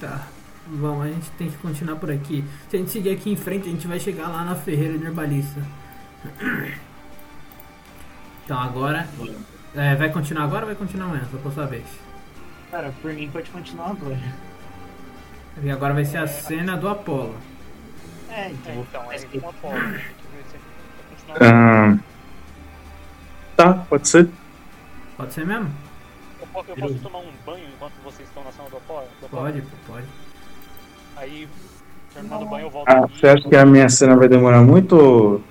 Tá. Vamos, a gente tem que continuar por aqui. Se a gente seguir aqui em frente, a gente vai chegar lá na Ferreira de Herbalista. Então agora. É, vai continuar agora ou vai continuar amanhã? Só por sua vez. Cara, por mim pode continuar agora. E agora vai ser a cena do Apolo. É, então É, então, quieto. com a Apolo. vai vai. Ah, tá, pode ser. Pode ser mesmo? Eu po- eu posso tomar um banho enquanto vocês estão na sala do Apolo? do Apolo? Pode, pode. Aí, terminando o banho, eu volto Ah, aqui. você acha que a minha cena vai demorar muito? ou-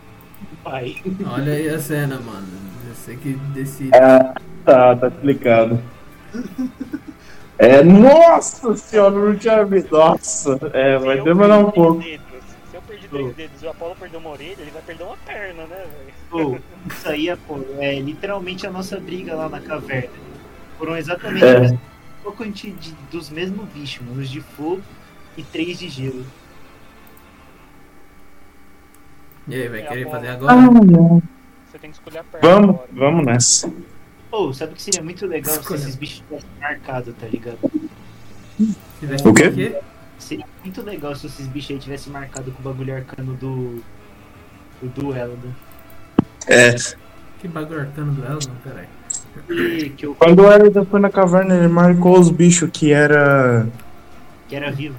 Pai. Olha aí a cena, mano. Você que decide. Ah, tá, tá explicado. É, nossa senhora, não tinha visto. Nossa, é, vai eu demorar um pouco. dedos, se eu perdi três dedos e o Apolo perdeu uma orelha, ele vai perder uma perna, né, velho? Pô, isso aí é, pô, é literalmente a nossa briga lá na caverna. Foram exatamente É. a mesma quantidade de- dos mesmos bichos, mano. Os de fogo e três de gelo. E aí, vai É, querer fazer agora? Você tem que escolher a perna Vamos, agora. vamos nessa. Pô, sabe o que seria muito legal se Escolha. esses bichos tivessem marcado, tá ligado? Se O quê? Seria muito legal se esses bichos aí tivessem marcado com o bagulho arcano do. do duelo. Né? É, Que bagulho arcano do Elton, peraí. E que, eu, quando o Elida foi na caverna, ele marcou os bichos que era. que era vivo.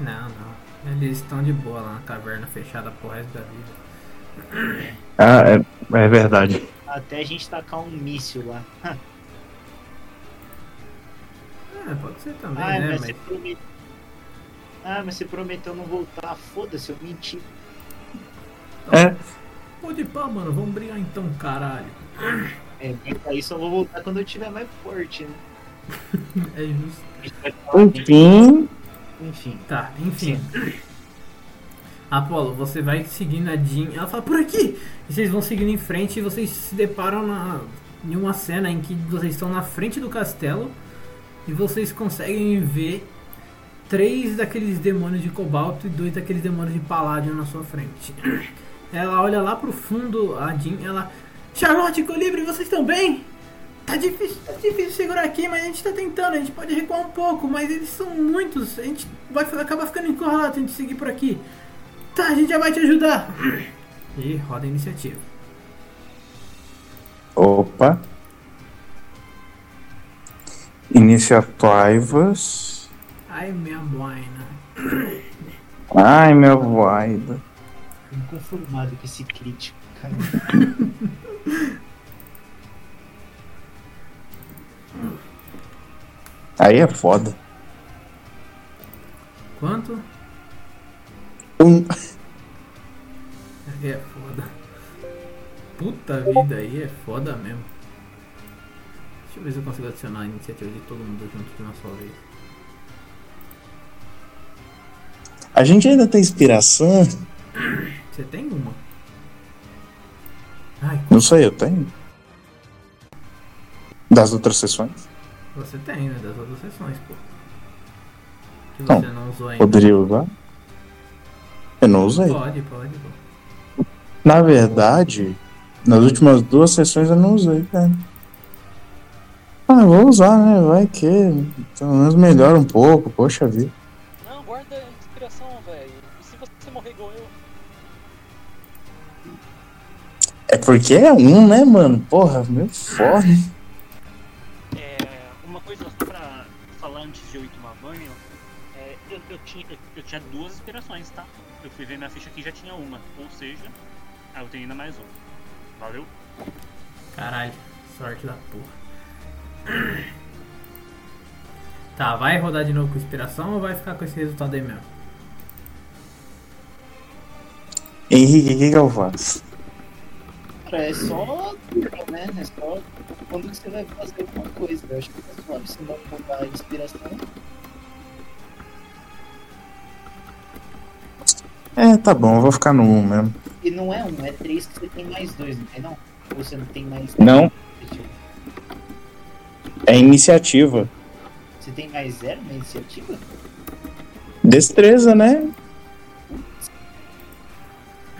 Não, não. Eles estão de boa lá na caverna fechada pro resto da vida. Ah, é, é verdade. Até a gente tacar um míssil lá. É, pode ser também, Ah, né? mas Mas você prometeu. Ah, mas você prometeu não voltar. Foda-se, eu menti. É, Pode pá, mano. Vamos brigar então, caralho. É, aí só vou voltar quando eu tiver mais forte, né? É justo. Enfim. Enfim. Tá, enfim. Apolo, você vai seguindo a Jean. Ela fala por aqui! E vocês vão seguindo em frente e vocês se deparam na, em uma cena em que vocês estão na frente do castelo e vocês conseguem ver três daqueles demônios de cobalto e dois daqueles demônios de paládio na sua frente. Ela olha lá pro fundo, a Jean, ela. Charlotte Colibri, vocês estão bem? Tá difícil, tá difícil segurar aqui, mas a gente tá tentando, a gente pode recuar um pouco, mas eles são muitos, a gente vai acabar ficando encurralado se a gente seguir por aqui. Tá, a gente já vai te ajudar. E roda a iniciativa. Opa. Iniciativas. Ai, minha boina. Ai, meu vaida. Inconformado com esse crítico, cara. Aí é foda. Quanto? Um. Aí é foda. Puta vida, aí é foda mesmo. Deixa eu ver se eu consigo adicionar a iniciativa de todo mundo junto de uma só vez. A gente ainda tem inspiração. Você tem uma. Ai, Não sei, eu tenho. Das outras sessões. você tem, né? Das outras sessões, pô. Que Não, você não usou ainda. Poderia usar? Eu não usei. Pode, pode, pô. Na verdade, nas últimas duas sessões eu não usei, cara. Ah, eu vou usar, né? Vai que. Pelo menos melhora um pouco, poxa vida. Não, guarda a inspiração, velho. E se você morrer igual eu? É porque é um, né, mano? Porra, meu foda. É, uma coisa só pra falar antes de eu ir tomar banho, é, eu, eu tinha, eu, eu tinha duas inspirações, tá? Fui ver minha ficha aqui já tinha uma, ou seja, ah, eu tenho ainda mais uma. Valeu? Caralho, sorte da porra. Tá, vai rodar de novo com inspiração ou vai ficar com esse resultado aí mesmo? Henrique, o que, que eu faço? Cara, é só. né? É só quando você vai fazer alguma coisa. Eu acho que é só você não mudar a inspiração. É, tá bom, eu vou ficar no 1 mesmo. E não é um, é três que você tem mais dois, não tem não? Ou você não tem mais. Não. É iniciativa. Você tem mais zero na iniciativa? Destreza, né?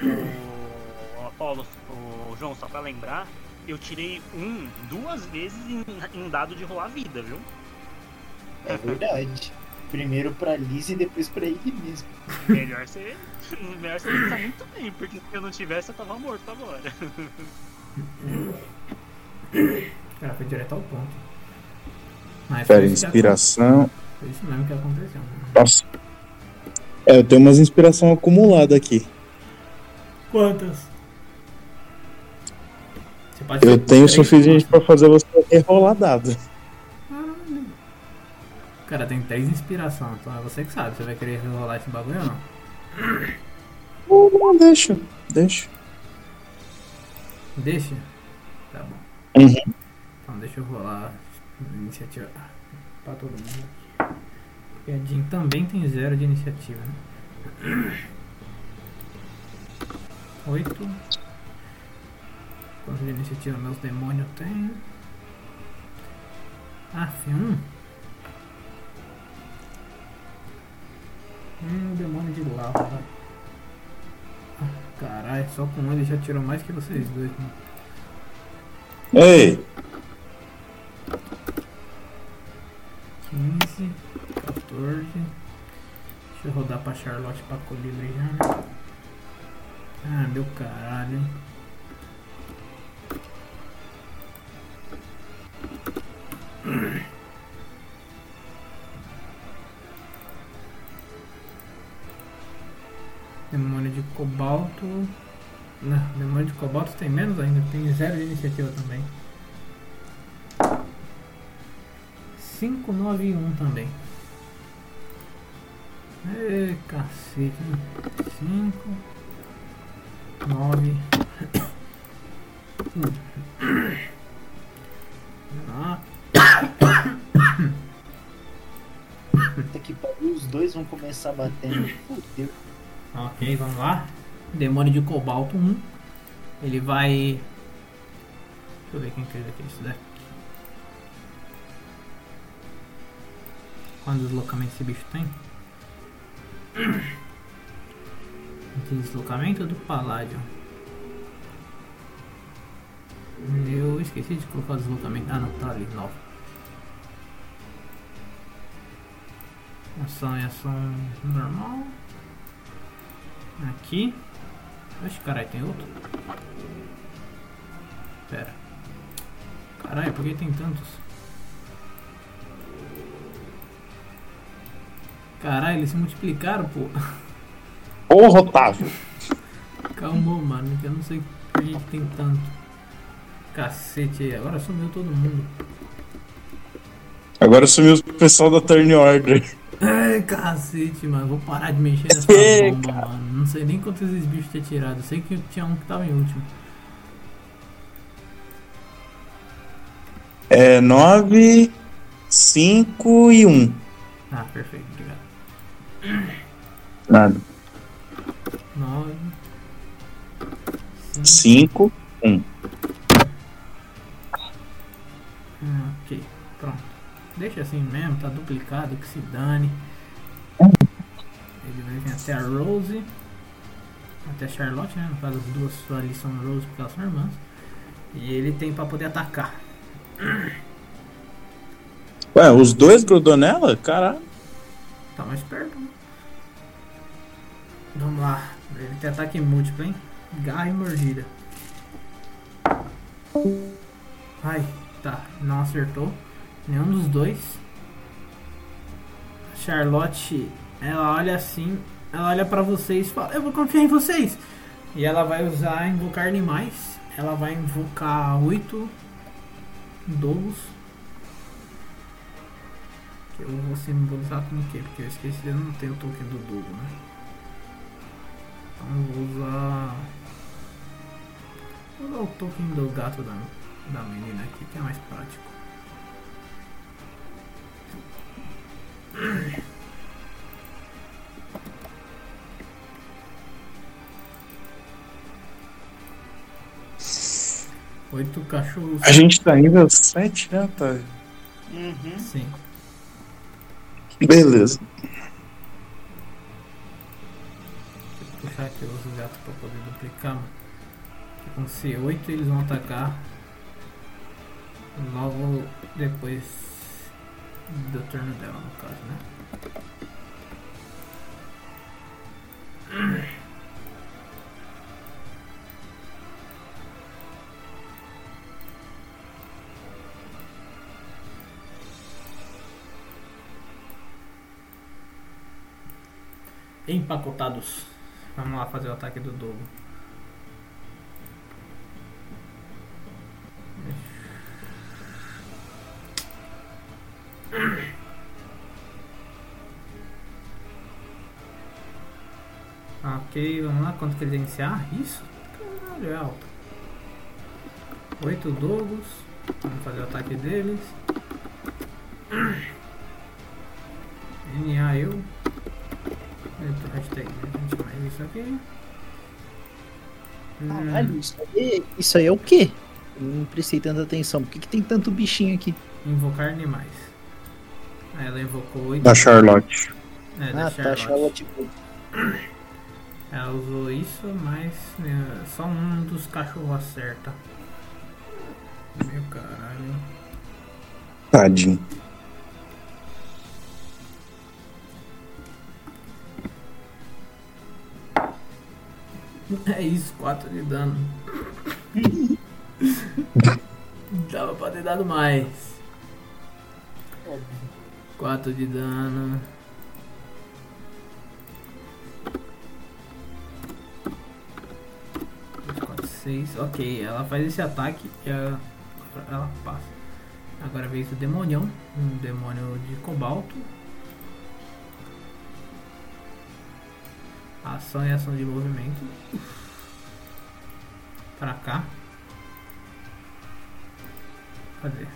O Apolo, o João, só pra lembrar, eu tirei um duas vezes em, em dado de rolar vida, viu? É verdade. Primeiro pra Liz e depois pra ele mesmo. Melhor ser. Melhor você pensar muito bem, porque se eu não tivesse eu tava morto agora. Cara, foi direto ao ponto. Mas Pera, foi isso que inspiração. Foi isso mesmo que aconteceu. né? Nossa. É, eu tenho umas inspiração acumulada aqui. Quantas? Você pode Eu tenho suficiente no pra fazer você rerolar dado. Caralho. Cara, tem três inspiração, então é você que sabe. Você vai querer rolar esse bagulho ou não? Não, não, deixa, deixa. Deixa? Tá bom. Uhum. Então deixa eu rolar a iniciativa pra todo mundo aqui. Porque a Jean também tem zero de iniciativa, né? Oito. Quanto de iniciativa meus demônios têm? Ah, um. Hum, demônio de lava. Ah, Caralho, só com ele já tirou mais que vocês dois, né? Ei, 15, 14. Deixa eu rodar pra Charlotte pra colibri já, né? Ah, meu caralho, hein? Demônio de cobalto. Não, demônio de cobalto tem menos ainda, tem zero de iniciativa também. 591 também. Ê, cacete. 5 9 Ah, Puta que pariu, os dois vão começar batendo. Fudeu. Ok, vamos lá. Demônio de cobalto 1. Ele vai. Deixa eu ver quem fez aqui. Isso daqui. Quantos deslocamentos esse bicho tem? Deslocamento do Paládio. Eu esqueci de colocar o deslocamento. Ah, não, tá ali, 9. Ação e ação normal. Aqui. Oxe, caralho, tem outro? Pera. Caralho, por que tem tantos? Caralho, eles se multiplicaram, pô. porra, Otávio. Calma, mano, que eu não sei por que que tem tanto. Cacete, agora sumiu todo mundo. Agora sumiu o pessoal da Turn Order. Ai, cacete, mano. Vou parar de mexer nessa É, bomba, mano. Não sei nem quantos esses bichos tinha tirado. Eu sei que tinha um que tava em último. É 9, 5 e 1. Ah, perfeito, obrigado. Nada. 9, 5, 1. Hum, ok, pronto. Deixa assim mesmo, tá duplicado, que se dane. Ele vai vir até a Rose. Até a Charlotte, né? No caso, as duas ali são Rose porque elas são irmãs. E ele tem pra poder atacar. Ué, os dois grudou nela? Caralho. Tá mais perto, né? Vamos lá. Ele tem ataque múltiplo, hein? Garra e mordida. Ai, tá. Não acertou. Nenhum dos dois. Charlotte, ela olha assim. Ela olha pra vocês e fala: Eu vou confiar em vocês. E ela vai usar invocar animais. Ela vai invocar oito dobos. Que eu vou simbolizar como o quê? Porque eu esqueci, eu não tenho o token do dobo, né? Então eu vou usar. Vou dar o token do gato da, da menina aqui, que é mais prático. Oito cachorros. A gente tá nível 7 já, tá? Uhum. Sim. Beleza. Vou puxar aqui os gatos pra poder duplicar. mano. Com C8 eles vão atacar logo depois do turno dela, no caso, né? Empacotados. Vamos lá fazer o ataque do Dogo. Ok, vamos lá. Quanto iniciar? Isso? Caralho, é alto. Oito Dogos. Vamos fazer o ataque deles. NA eu. Eita, hashtag gente mais isso aqui. Caralho, isso aí, isso aí é o quê? Eu não prestei tanta atenção. Por que, que tem tanto bichinho aqui? invocar animais. Ela invocou oito. Da Charlotte. É, da ah, tá, Charlotte. Tipo, Ela usou isso, mas né, só um dos cachorros acerta. Meu caralho. Tadinho. É isso, 4 de dano. Dava pra ter dado mais. 4 de dano. Seis. Ok, ela faz esse ataque e ela, ela passa. Agora vez o demonião, um demônio de cobalto. Ação e ação de movimento. Pra cá. Cadê?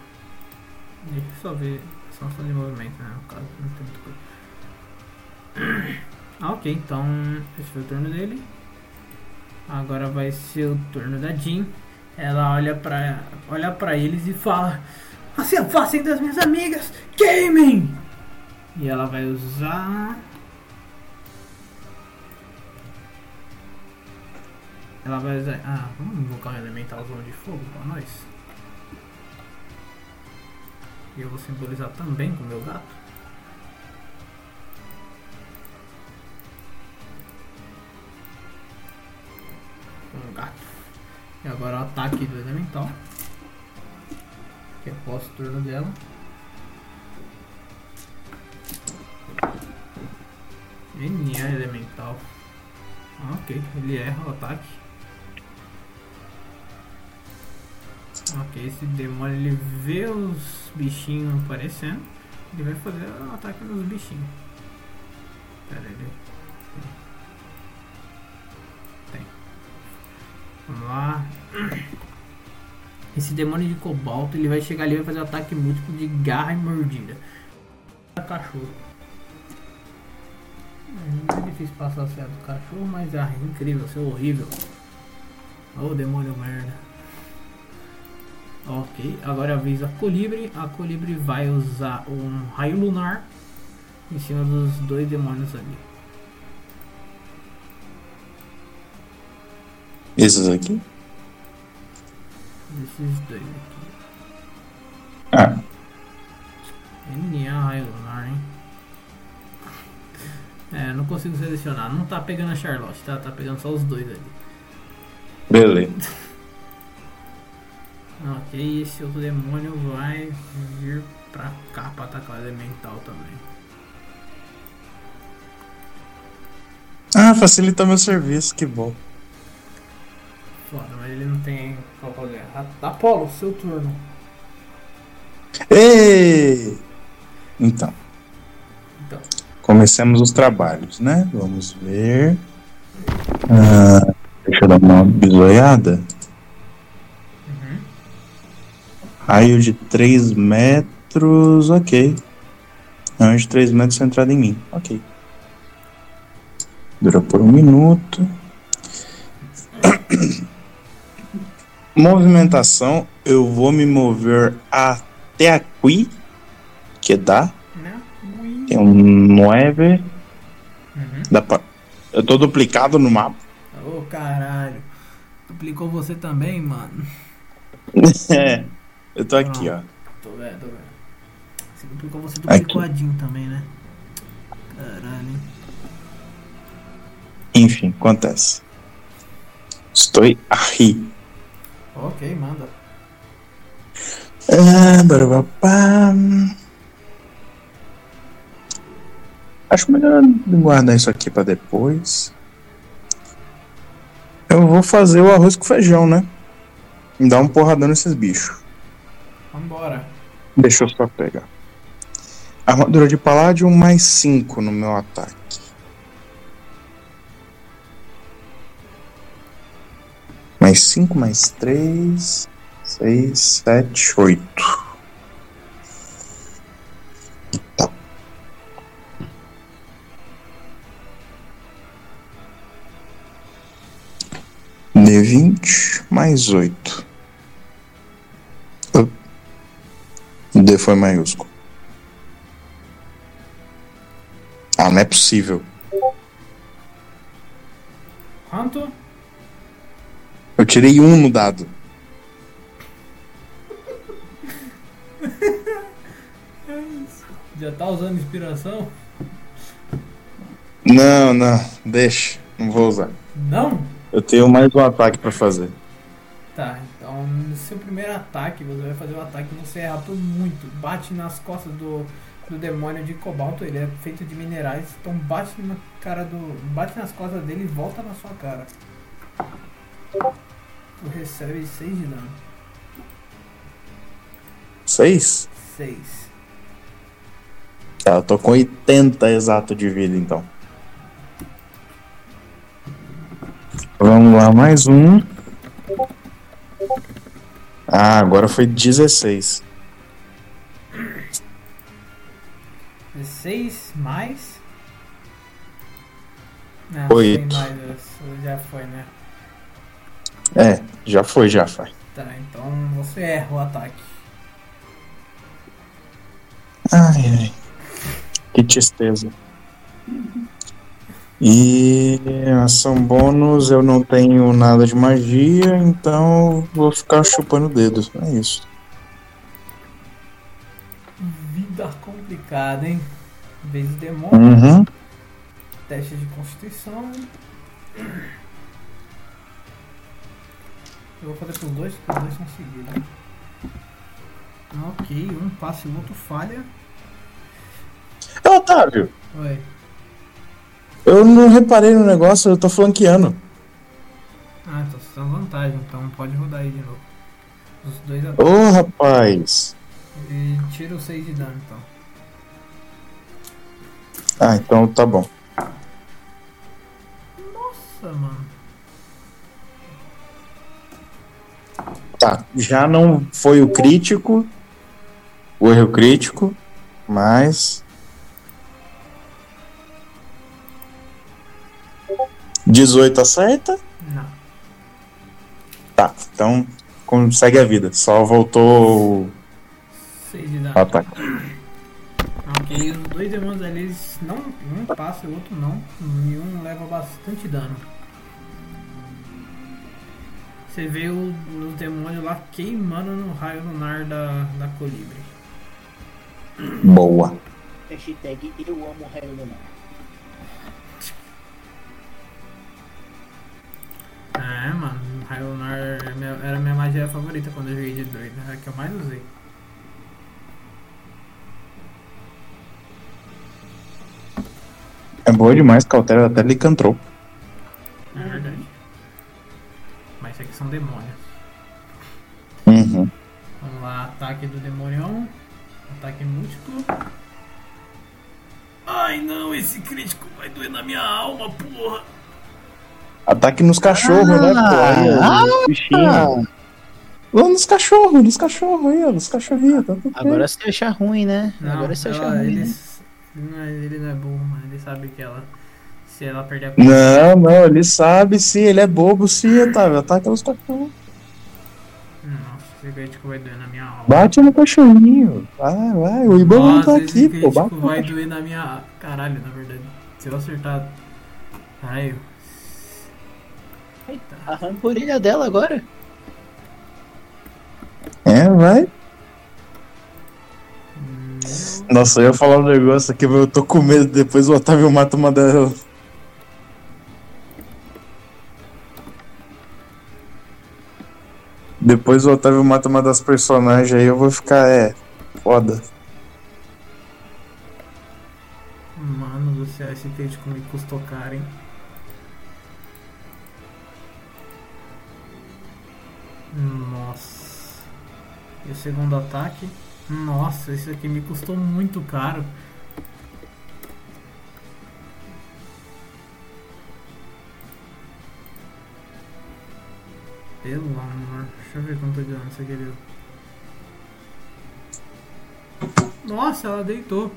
Deixa eu só ver ação de movimento, né? No caso, não tem muita coisa. Ah, ok, então esse foi o turno dele. Agora vai ser o turno da Jean. Ela olha pra, olha pra eles e fala: Se afastem das minhas amigas! Queimem! E ela vai usar. Ela vai usar. Ah, vamos invocar um elementalzão de fogo pra nós? E eu vou simbolizar também com o meu gato. Com o gato. E agora o ataque do elemental. Que é pós-turno dela. NA elemental. Ah, ok, ele erra o ataque. Ok, esse demônio ele vê os bichinhos aparecendo. Ele vai fazer o ataque nos bichinhos. Pera aí. Tem. Vamos lá. Esse demônio de cobalto ele vai chegar ali e vai fazer um ataque múltiplo de garra e mordida. Cachorro. É, é difícil passar cena do cachorro, mas é incrível, ser horrível. Ô demônio merda. Ok, agora avisa a Colibre. A Colibre vai usar um raio lunar em cima dos dois demônios ali. Esses aqui? Esses dois aqui. Ah, NA raio lunar, hein? É, não consigo selecionar. Não tá pegando a Charlotte, tá? Tá pegando só os dois ali. beleza. Ok, esse outro demônio vai vir pra cá pra atacar o elemental também. Ah, facilita meu serviço, que bom. Foda, mas ele não tem qual. A- Apolo, seu turno. Ei! Então, Então, comecemos os trabalhos, né? Vamos ver. Ah, deixa eu dar uma bisoiada. Raio de 3 metros, ok. Raio de 3 metros centrado em mim, ok. Dura por um minuto. Movimentação, eu vou me mover até aqui, que dá. Tem um 9. Uhum. Dá pra... Eu tô duplicado no mapa. Ô caralho. Duplicou você também, mano. É, eu tô aqui, ó. Tô vendo, tô vendo. Você duplicou você duplicou a Jean também, né? Caralho. Enfim, acontece. Estou aqui. Ok, manda. Ah, barabapá. Acho melhor guardar isso aqui pra depois. Eu vou fazer o arroz com feijão, né? Dar um porradão nesses bichos. Vambora. Deixa eu só pegar. Armadura de paládio mais 5 no meu ataque. Mais 5, mais 3, 6, 7, 8. Tá. D20 mais 8. D foi maiúsculo. Ah, não é possível. Quanto? Eu tirei um no dado. Já tá usando inspiração? Não, não, deixa. Não vou usar. Não? Eu tenho mais um ataque pra fazer. Tá, então no seu primeiro ataque, você vai fazer o ataque e você erra por muito. Bate nas costas do, do demônio de cobalto, ele é feito de minerais, então bate na cara do. bate nas costas dele e volta na sua cara. Tu recebe 6 de dano. 6? 6. Tá, eu tô com 80 exato de vida então. Vamos lá, mais um. Ah, agora foi 16. 16 mais. Não, Oito. mais, já foi, né? É, já foi, já foi. Tá, então você erra o ataque. Ai, ai. Que tristeza. E ação bônus, eu não tenho nada de magia, então vou ficar chupando dedos. É isso. Vida complicada, hein? Vez do demônio. Uhum. Teste de constituição. Eu vou fazer pros dois, porque os dois são seguidos. Ok, um passa e o outro falha. Ô, Otávio, Oi. Eu não reparei no negócio, eu tô flanqueando. Ah, então você tá em vantagem, então pode rodar aí de novo. Os dois. Ô, rapaz. E tira o 6 de dano, então. Ah, então tá bom. Nossa, mano. Tá, já não foi o crítico, o erro crítico, mas. 18 acerta? Não. Tá, então consegue a vida. Só voltou o 6 de dano. ataque. Ok, os dois demônios ali, eles não, um passa e o outro não. E um leva bastante dano. Você vê o, os demônios lá queimando no raio lunar da, da colibre. Boa. Hashtag eu amo raio lunar. É, mano, raio lunar era era a minha magia favorita quando eu joguei de doido. É a que eu mais usei. É boa demais, cautela até licantropo. É verdade. Mas isso aqui são demônios. Uhum. Vamos lá, ataque do demonião. Ataque múltiplo. Ai não, esse crítico vai doer na minha alma, porra. Ataque nos cachorros, né, pô? Aí, ó, os bichinhos. Lá nos cachorros, nos cachorros aí, ó, nos cachorrinhos. Tá bem. Agora você acha ruim, né? Não, Agora você acha ela, ruim. né? eles, não é- ele não é burro, mano. Ele sabe que ela. Se ela perder a Não, não, ele sabe sim, ele é bobo sim, Otávio. Ataca nos cachorros. Nossa, esse crítico vai doer na minha alma. Bate no cachorrinho. Vai, vai. O Ibama não tá aqui, pô. Bate vai doer na minha. Caralho, na verdade. Se eu acertar. Caralho. Arranca a orelha dela agora. É, vai. Nossa, eu ia falar um negócio aqui, mas eu tô com medo. Depois o Otávio mata uma dela. Depois o Otávio mata uma das personagens aí, eu vou ficar, é, foda. Mano do céu, esse crítico me custou caro, hein? Nossa. E o segundo ataque? Nossa, esse aqui me custou muito caro. Pelo amor. Deixa eu ver quanto de dano isso aqui deu. Nossa, ela deitou.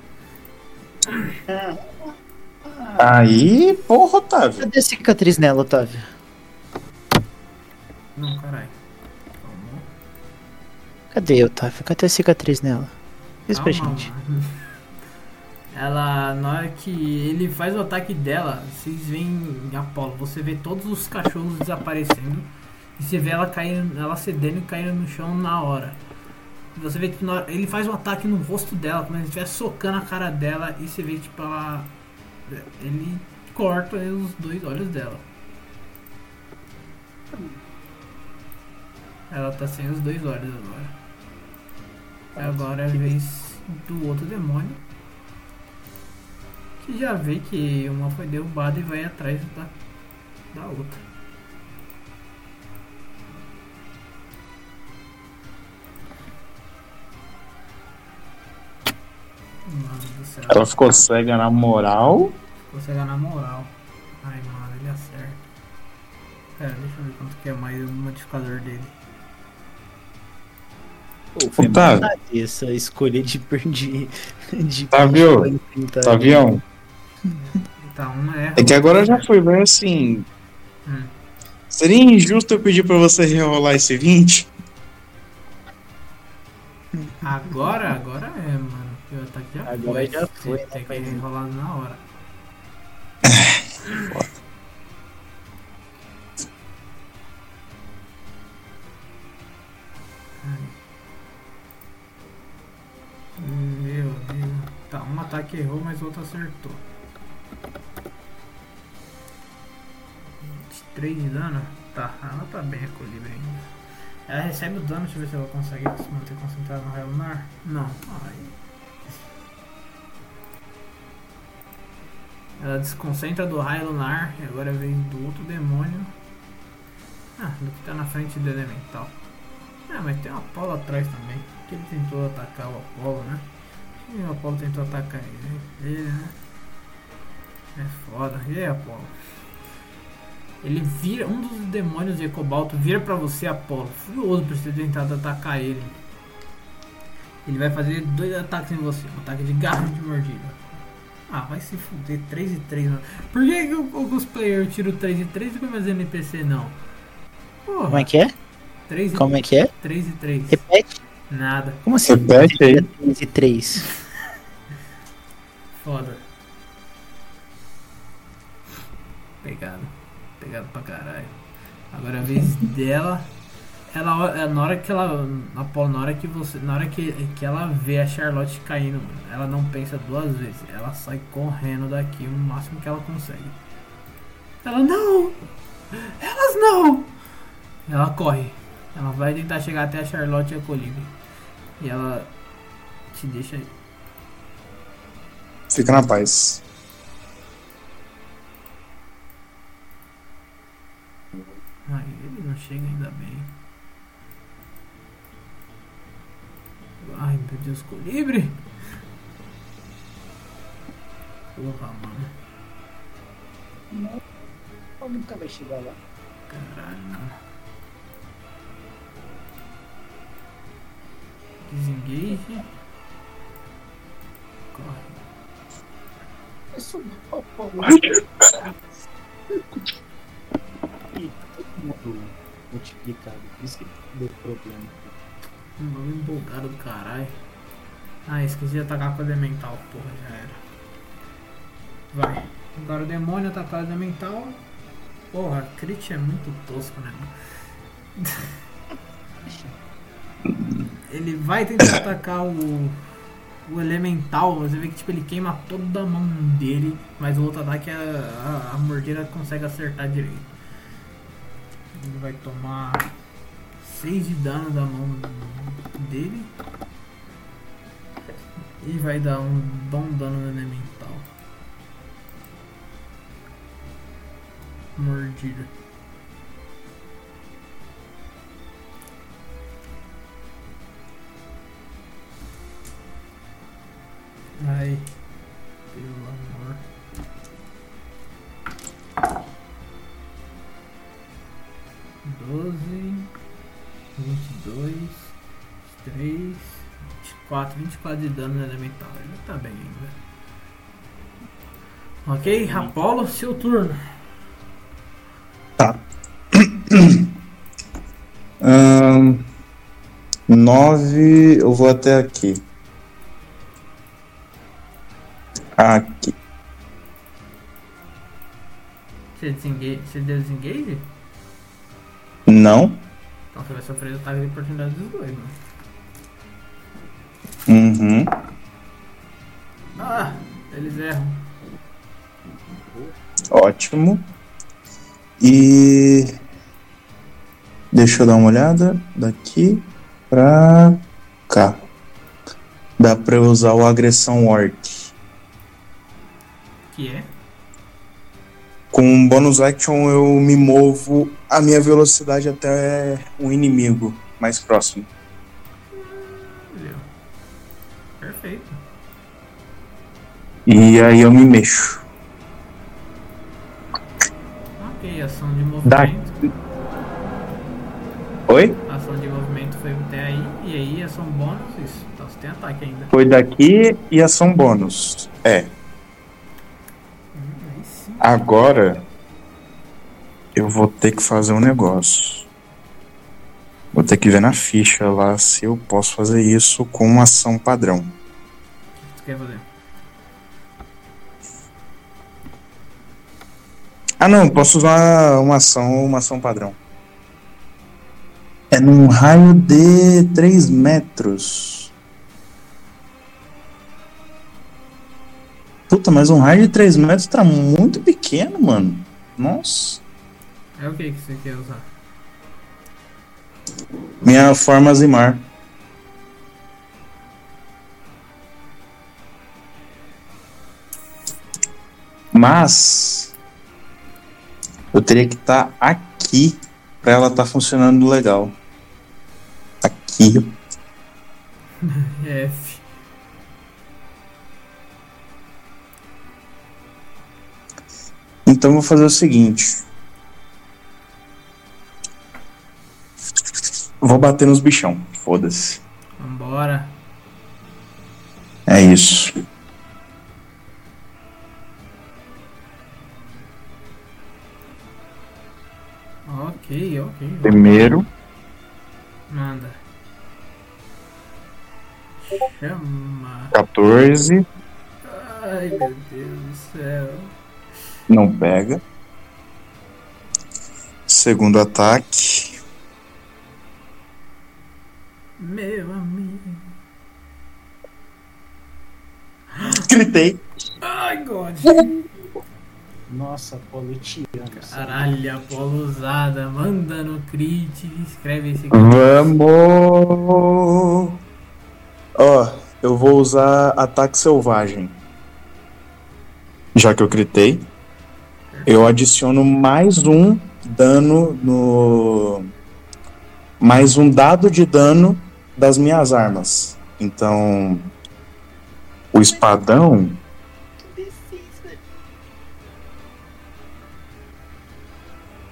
Aí, porra, Otávio. Cadê a cicatriz nela, Otávio? Não, caralho. Cadê, Otávio? Cadê a cicatriz nela? Diz pra gente. Ela, na hora que ele faz o ataque dela, vocês veem Apolo, você vê todos os cachorros desaparecendo e você vê ela caindo, ela cedendo e caindo no chão na hora. Você vê que na hora- ele faz um ataque no rosto dela, como se estivesse socando a cara dela e você vê tipo ela. Ele corta os dois olhos dela. Ela tá sem os dois olhos agora. Agora é a vez do outro demônio. Que já vê que uma foi derrubada e vai atrás da, da outra. Ela ficou cega na moral. Vou chegar na moral. Ai, mano, ele acerta. Pera, deixa eu ver quanto que é mais o modificador dele. Pô, foi Otávio. essa escolha de perder. De perder- Tá avião? Tá, um é. É que agora já foi, vai assim. Hum. Seria injusto eu pedir pra você rerolar esse 20? Agora, agora é, mano. porque O ataque já Agora foi. já foi, né, Tem que pai? enrolar na hora. Meu Deus. Tá, um ataque errou, mas o outro acertou. 23 de dano? Tá, ela tá bem a colibre ainda. Ela recebe o dano, deixa eu ver se ela consegue se manter concentrada no raio lunar. Não. Ai. Ela desconcentra do raio lunar e agora vem do outro demônio. Ah, do que tá na frente do elemental. Ah, mas tem o Apolo atrás também. Que ele tentou atacar o Apolo, né? E o Apolo tentou atacar ele. Ele, né? É foda. E aí, Apolo? Ele vira, um dos demônios de Cobalto vira pra você, Apolo, furioso por você ter tentado atacar ele. Ele vai fazer dois ataques em você: um ataque de garra e de mordida. Ah, vai se fuder, 3 e 3, mano. Por que, que o, o cosplayer tira o 3 e 3 e o meus NPC não? Porra, Como é que é? 3 e Como é que é? 3 e 3. Repete. Nada. Como assim? Repete aí. 3 e 3. Foda. Pegado. Pegado pra caralho. Agora a vez dela. Ela, é, na hora que ela. Na hora que você. Na hora que, que ela vê a Charlotte caindo, mano, ela não pensa duas vezes. Ela sai correndo daqui o máximo que ela consegue. Ela não! Elas não! Ela corre. Ela vai tentar chegar até a Charlotte e a Colibri. E ela te deixa aí. Fica na paz. Ai, ele não chega ainda bem. Ai, meu Deus, colibre! Porra, mano. Nunca vai chegar lá. Caralho, mano. Desengage. Corre. Isso mundo multiplicado. Por isso que deu problema. Um bagulho empolgado do caralho. Ah, esqueci de atacar com o elemental, porra, já era. Vai. Agora o demônio atacar o elemental. Porra, crit é muito tosco, né? Ele vai tentar atacar o, o elemental, você vê que tipo, ele queima toda a mão dele, mas o outro ataque a, a, a mordida consegue acertar direito. Ele vai tomar 6 de dano da mão dele. E vai dar um bom dano no elemental. Mordida. Ai, pelo amor. Doze, vinte e dois, três, vinte e quatro, vinte e quatro de dano no elemental. Ele tá bem ainda. Ok, Apolo, seu turno. Ahn, nove, eu vou até aqui. Aqui. Você, desengage, você deu desengage? Não? Então você vai sofrer o ataque de oportunidade dos dois, mano. Uhum. Ah, eles erram. Ótimo. E. Deixa eu dar uma olhada. Daqui pra cá. Dá pra eu usar o agressão orc. Que é? Com bônus action eu me movo a minha velocidade até um inimigo mais próximo. Perfeito. E aí eu me mexo. Ok, ação de movimento. Oi? Ação de movimento foi até aí. E aí, ação bônus, isso. Então você tem ataque ainda. Foi daqui e ação bônus. É. Agora eu vou ter que fazer um negócio. Vou ter que ver na ficha lá se eu posso fazer isso com uma ação padrão. O que quer fazer? Ah não, posso usar uma ação, uma ação padrão. É num raio de 3 metros. Puta, mas um raio de 3 metros tá muito pequeno, mano. Nossa. É o que que você quer usar? Minha forma Zimar. Mas eu teria que estar aqui pra ela estar funcionando legal. Aqui. F. Então eu vou fazer o seguinte. Vou bater nos bichão. Foda-se. Vambora. É isso. Ok, ok. Primeiro. Manda. Chama. 14. Ai, meu Deus do céu. Não pega. Segundo ataque. Meu amigo. Gritei. Ai, God. Nossa, Apolo, te? Caralho, Apolo usada. Manda no crit. Escreve esse Vamos! Ó, eu vou usar ataque selvagem. Já que eu gritei, eu adiciono mais um dano no. Mais um dado de dano das minhas armas. Então. O espadão.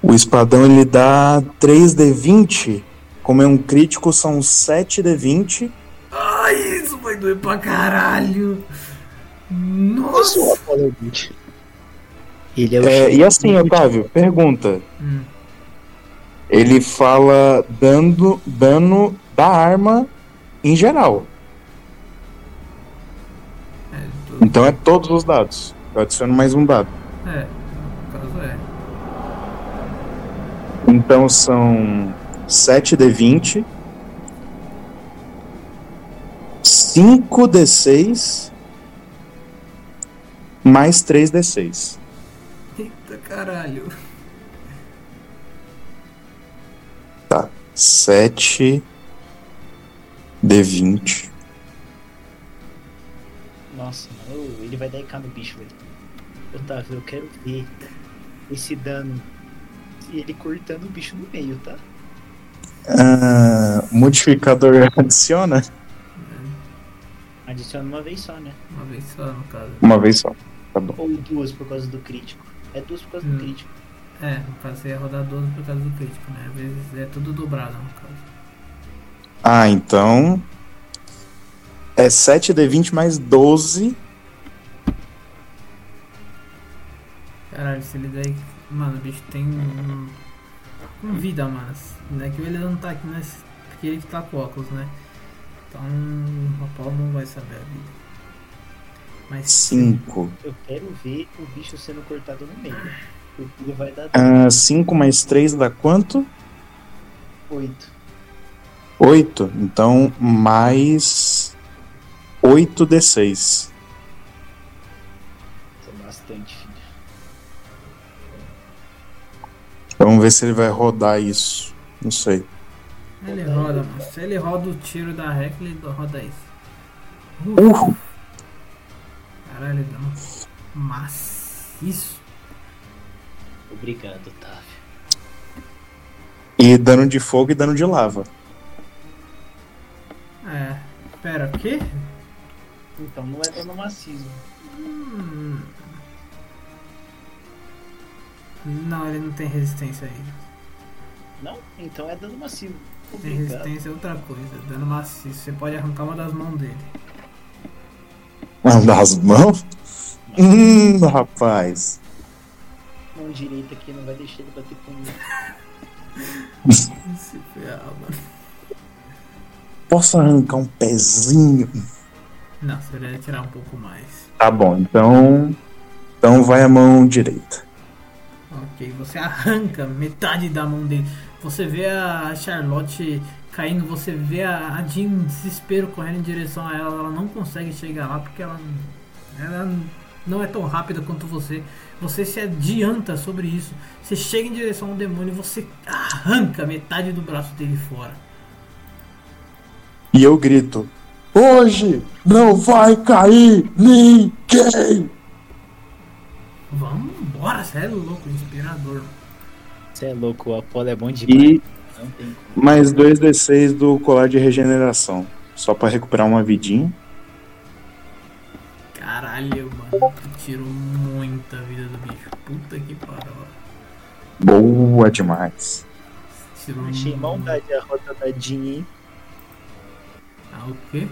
O espadão ele dá 3d20. Como é um crítico, são 7d20. Ai, isso vai doer pra caralho. Nossa, Ele é o É, e assim, Otávio, pergunta. Hum. Ele fala dando dano da arma em geral. É, do- Então é todos os dados. Eu adiciono mais um dado. é, no caso é. Então são 7d20, 5d6, mais 3d6. Caralho. Tá. 7 D20. Nossa, mano, ele vai dar IK no bicho, velho. Otávio, eu quero ver esse dano. E ele cortando o bicho no meio, tá? Ah, modificador adiciona? Adiciona uma vez só, né? Uma vez só, no caso. Uma vez só. Tá bom. Ou duas por causa do crítico. É duas por causa Hum. do crítico. É, no caso você ia rodar 12 por causa do crítico, né? Às vezes é tudo dobrado, no caso. Ah, então. É 7 D20 mais 12. Caralho, se ele der. Mano, o bicho tem. Um, um vida, mano. Não é que ele não tá aqui, né? Porque ele que tá com óculos, né? Então o Apolo não vai saber a vida. Mas 5. Eu quero ver o bicho sendo cortado no meio. Porque ele vai dar Ah, 5 mais 3 dá quanto? oito. 8. Então, mais 8 D6. Isso é bastante, filho. Vamos ver se ele vai rodar isso. Não sei. ele roda, mano. Se ele roda o tiro da rec, ele roda isso. Uh, Caralho, dá um maciço. Obrigado, Otávio. e dano de fogo e dano de lava. É. Pera, o quê? Então não é dano maciço. Hum. Não, ele não tem resistência aí. Não? Então é dano massivo. Tem Obrigado. resistência é outra coisa. Dano maciço. Você pode arrancar uma das mãos dele. Ah, Das mãos? Hum, rapaz. Mão direita aqui não vai deixar ele bater comigo. Se ferrar, mano. Posso arrancar um pezinho? Não, você deve tirar um pouco mais. Tá bom, então. Então vai a mão direita. Ok, você arranca metade da mão dele. Você vê a Charlotte caindo, você vê a a Jean em desespero correndo em direção a ela. Ela não consegue chegar lá porque ela, ela não é tão rápida quanto você. Você se adianta sobre isso. Você chega em direção ao demônio e você arranca metade do braço dele fora. E eu grito: Hoje não vai cair ninguém! Vamos embora, você é louco, inspirador. Você é louco, o Apolo é bom demais. E Não tem como. mais 2d6 do colar de regeneração. Só pra recuperar uma vidinha. Caralho, mano, tu tirou muita vida do bicho. Puta que pariu. Boa demais. Tirou Achei maldade a rota da Jean, hein? Ah, o quê?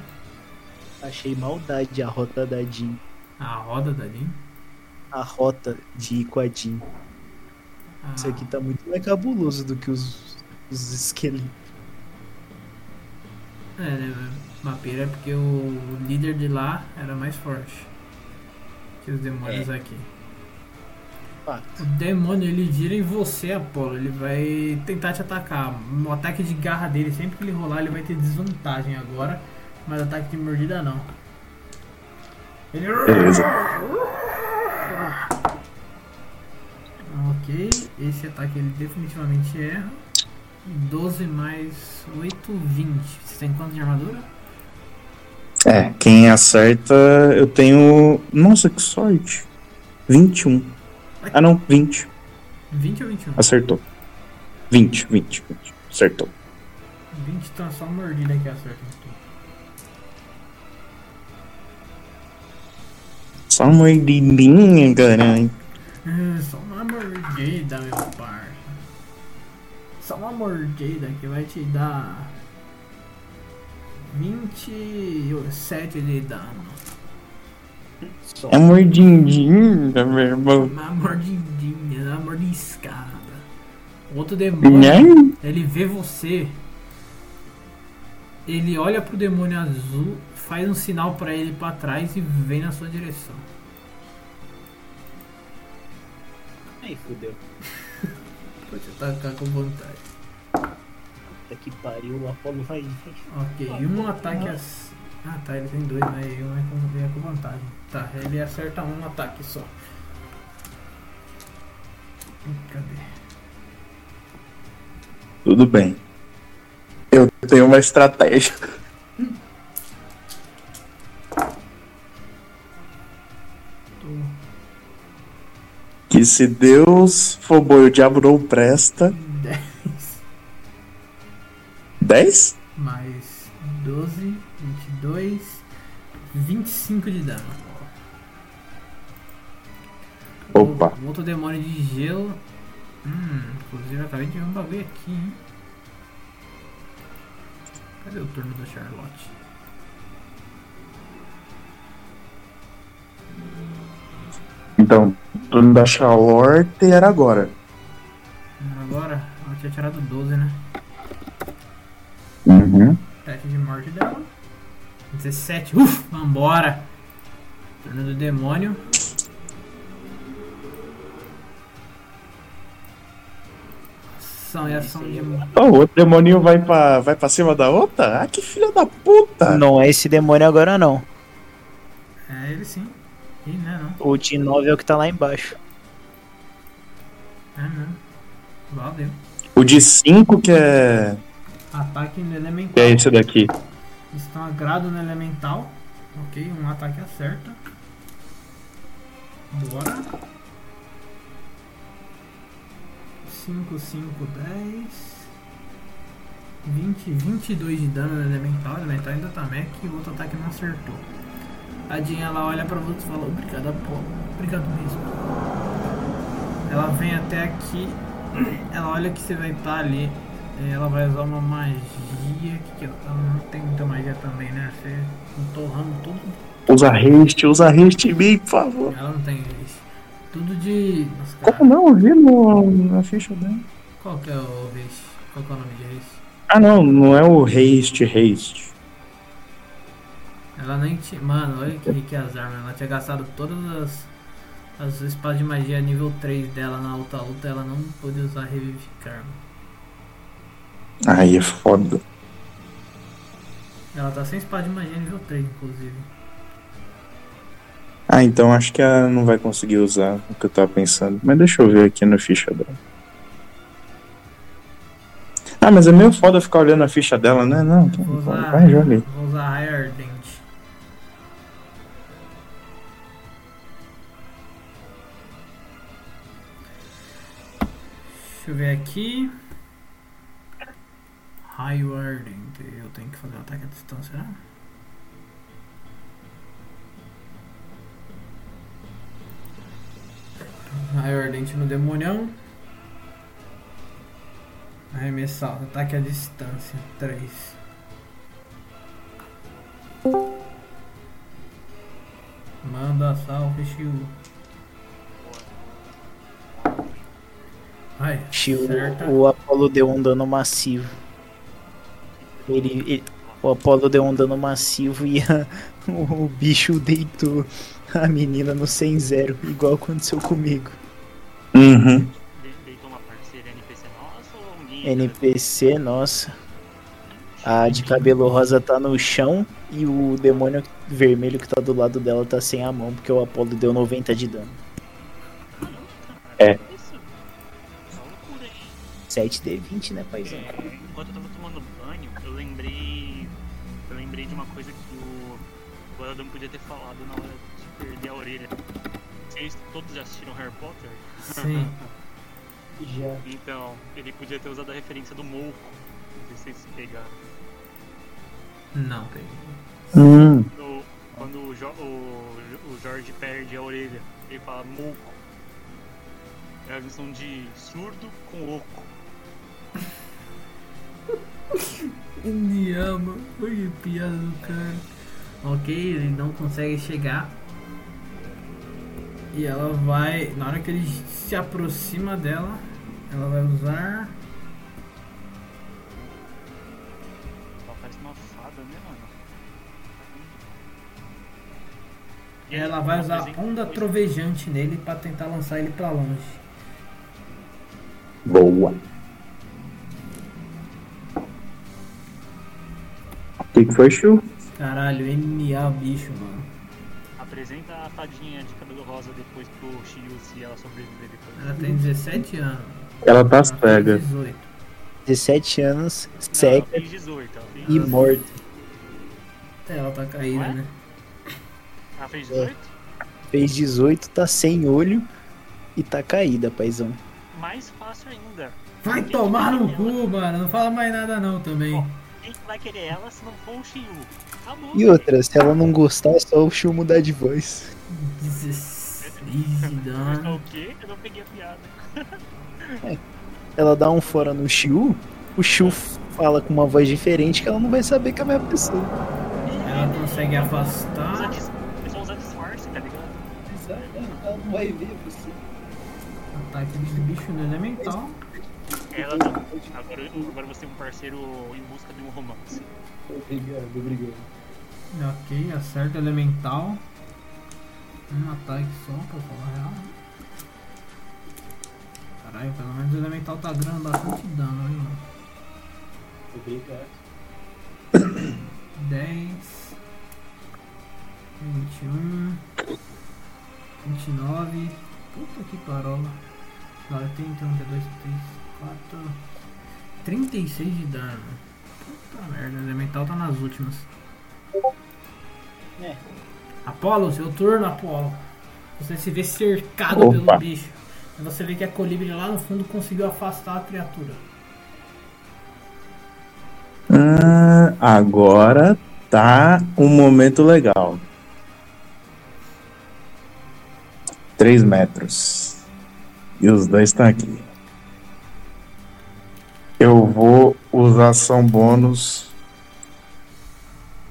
Achei maldade a rota da Jean. A roda da Jean? A rota de ir com a Jean. Ah, Isso aqui tá muito mais cabuloso do que os, os esqueletos. É, né? Uma pira é porque o líder de lá era mais forte que os demônios aqui. Fato. O demônio ele gira em você, Apolo. Ele vai tentar te atacar. No ataque de garra dele, sempre que ele rolar, ele vai ter desvantagem agora. Mas ataque de mordida não. Ele. Beleza. Ok, esse ataque ele definitivamente erra. 12 mais 8, 20. Você tem quanto de armadura? É, quem acerta, eu tenho. Nossa, que sorte! 21. Ah, não, 20. 20 ou 21? Acertou. 20, 20, 20. Acertou. 20 então é só mordida que acerta. Só uma mordidinha, caralho. É, Só uma mordida, meu parça. Só uma mordida que vai te dar 27 de dano. Só. É mordidinha, meu irmão. Uma mordidinha, uma mordiscada. Outro demônio, Nham. ele vê você. Ele olha pro demônio azul, faz um sinal pra ele pra trás e vem na sua direção. Aí fudeu. Pode atacar com vontade. Puta que pariu, o Apolo vai. Ok, e um ataque as... Ah tá, ele tem dois, né? E um é com, é com vantagem. Tá, ele acerta um ataque só. Cadê? Tudo bem. Eu tenho uma estratégia. Que se Deus for boi, o diabo não presta. 10 10? mais 12, 22, 25 de dano. Opa. O outro demônio de gelo. Hum, inclusive eu acabei de ver um bagulho aqui, hein? Cadê o turno da Charlotte? Então, o turno da Charlotte era agora. Agora, ela tinha tirado 12, né? Uhum. Teste de morte dela. 17. Uf, vambora. Turno do demônio. Ação e ação de. Oh, o outro demoninho vai pra, vai pra cima da outra? Ah, que filha da puta! Não é esse demônio agora não. É ele sim. Ih, não é não. O de 9 é o que tá lá embaixo. É não. Valeu. O de 5 que é. Ataque no que elemental. é esse daqui. Estão agrado no elemental. Ok, um ataque acerta. Bora. 5, 5, 10. 20, 22 de dano no elemental. O elemental ainda tá mech e o outro ataque não acertou. A Jean ela olha pra você e fala: Obrigado, Apolo. Obrigado mesmo. Ela vem até aqui. Ela olha que você vai estar ali. eh, Ela vai usar uma magia. Que ela, não tem muita magia também, né? Você tá torrando tudo. Usa haste, usa haste em mim, por favor. Ela não tem isso. Tudo de. Nossa, Como não? Eu vi no, na ficha dela. qual que é o race? Qual que é o nome de race? Ah, não, não é o haste, haste. Ela nem tinha. Mano, olha que, que azar, mano. Ela tinha gastado todas as. As espadas de magia nível 3 dela na outra luta, ela não pôde usar revivificar. Aí é foda. Ela tá sem espada de magia nível 3, inclusive. Ah, então acho que ela não vai conseguir usar o que eu tava pensando. Mas deixa eu ver aqui na ficha dela. Ah, mas é meio foda ficar olhando a ficha dela, né? Não, Vou usar. vai, joga aí. Vou usar Raio Deixa eu ver aqui. Ardente. Eu tenho que fazer um ataque à distância, né? Raio Ardente no demonião. Arremessar. Ataque à distância. 3. Manda salve, Shiu. Ai, Shield, certa. o Apolo deu um dano massivo. Ele, ele, o Apolo deu um dano massivo e a- o bicho deitou a menina no 100-0, igual aconteceu comigo. Uhum. De- Deitou uma parceira NPC nossa ou um ninja? NPC, nossa. A de cabelo rosa tá no chão e o demônio vermelho que tá do lado dela tá sem a mão, porque o Apolo deu 90 de dano. É. 7D20, né, paizão? É, enquanto eu tava tomando banho, eu lembrei. Eu lembrei de uma coisa que o, o Adam podia ter falado na hora de perder a orelha. Vocês todos já assistiram Harry Potter? Sim. Já. Então, ele podia ter usado a referência do Mouco. Não sei se vocês pegaram. Não, peguei. Hum. No- quando o, Jo- o- o Jorge perde a orelha, ele fala Mouco. É a junção de surdo com oco. Me ama. Olha que piada do cara. Ok, ele não consegue chegar. E ela vai. Na hora que ele se aproxima dela, ela vai usar. Ela parece uma fada, né, mano? E Ela vai usar onda trovejante nele pra tentar lançar ele pra longe. Boa. Que, que foi, Chu? Caralho, NA bicho, mano. Apresenta a fadinha de cabelo rosa depois pro Shiryu se ela sobreviver depois. Ela tem 17 anos. Ela tá Ela cega. 18. 17 anos, Não, ela cega fez 18, ela fez, e morta. É, ela tá caída, Ué? né? ela fez 18? Fez 18, tá sem olho e tá caída, paizão. Mais fácil ainda. Vai tomar no ela? cu, mano. Não fala mais nada não também. Quem que vai querer ela se não for o Shiryu? Acabou. E outra, se ela não gostar, é só o Shio mudar de voz. 16 de Mas dano. o quê? Eu não peguei a piada. Ela dá um fora no Shio, o Shio fala com uma voz diferente que ela não vai saber que é a mesma pessoa. Ela consegue afastar. É só usar disfarce, tá ligado? Ela não vai ver você. Ataque desse bicho no elemental. Ela não. Agora, agora você é um parceiro em busca de um romance. Obrigado, obrigado. Ok, acerta o elemental. Um ataque só, pra falar a real. Caralho, pelo menos o elemental tá ganhando bastante dano, hein, mano. Obrigado. 10, 21, 29. Puta que parola. Não, 31, 32, 34, 36 de dano. Puta merda, o elemental tá nas últimas. É. Apolo, seu turno, Apolo. Você se vê cercado Opa. pelo bicho. E você vê que a colibri lá no fundo conseguiu afastar a criatura. Ah, agora tá um momento legal. 3 metros. E os dois estão aqui. Eu vou usar ação bônus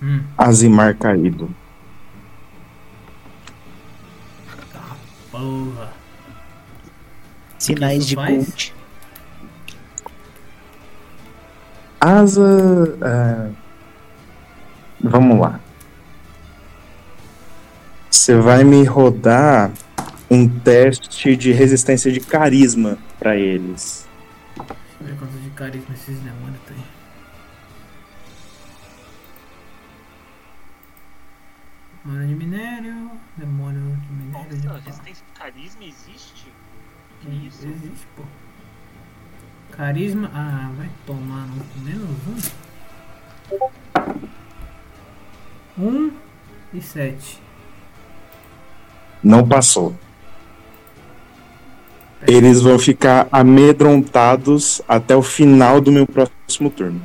Hum, Azimar caído. porra. Sinais de coach. Asa. é, Vamos lá. Você vai me rodar um teste de resistência de carisma pra eles. Ver quanto de carisma esses demônios têm. Demônio de minério, demônio de minério de Nossa, resistência de carisma existe? Que isso? Existe, pô. Carisma. Ah, vai tomar no menos um. Um e sete. Não passou. Eles vão ficar amedrontados até o final do meu próximo turno.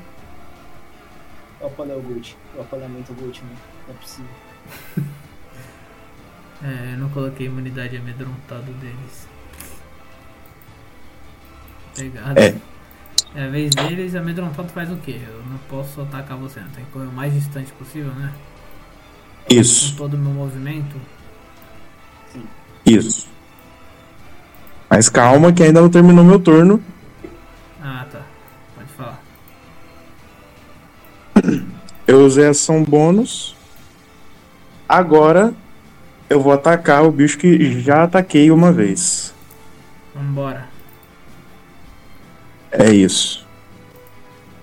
O Apolo é o Gold. O Apolo é muito Gold, né? Não é possível. É, eu não coloquei imunidade amedrontado deles. Pegado. É. É a vez deles, amedrontado faz o quê? Eu não posso atacar você, né? Tem que correr o mais distante possível, né? Com Isso, todo o meu movimento. isso. Mas calma que ainda não terminou meu turno. Ah, tá. Pode falar. Eu usei ação bônus. Agora eu vou atacar o bicho que já ataquei uma vez. Vambora. É isso.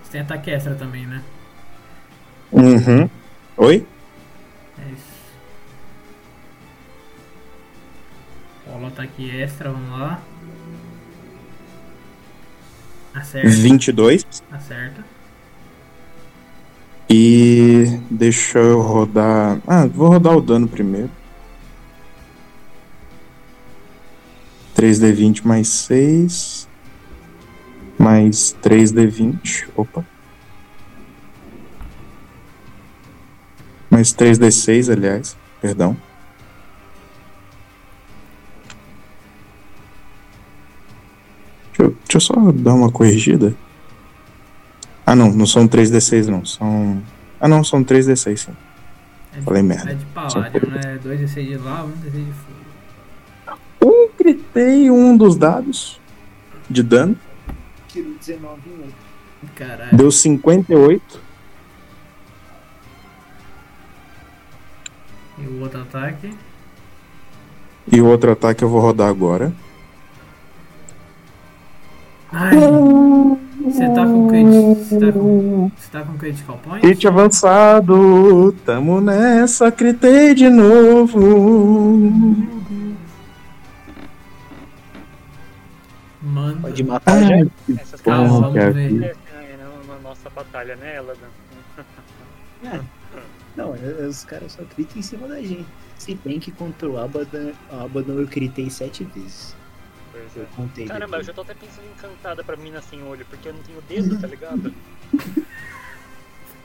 Você tem ataque extra também, né? Uhum. Oi? Rola o ataque extra, vamos lá. Acerta. 22. Acerta. E deixa eu rodar. Ah, vou rodar o dano primeiro. 3d20 mais 6. Mais 3d20. Opa. Mais 3d6, aliás. Perdão. Deixa eu, deixa eu só dar uma corrigida. Ah, não, não são 3d6, não. São. Ah, não, são 3d6, sim. É de, Falei merda. É de paládio, né? 2 de 6 de lava, 1 de 6 de fogo. Um gritei um dos dados de dano. Tiro 19 em outro. Caralho. Deu 58. E o outro ataque. E o outro ataque eu vou rodar agora. Ai. Você tá com crit. Você tá com. Você tá com critical point? Crit avançado. Tamo nessa, critei de novo. Mano. Pode matar já. Essas Calma, coisas vamos cara. ver. é, na, na nossa batalha, né, Eladan? É. Não, é- é- os caras só critam em cima da gente. Se bem que contra o Abaddon, o Abaddon eu critei sete vezes. Pois Eu é. contei. Caramba, eu já tô até pensando em encantada pra mina sem olho, porque eu não tenho dedo, tá ligado?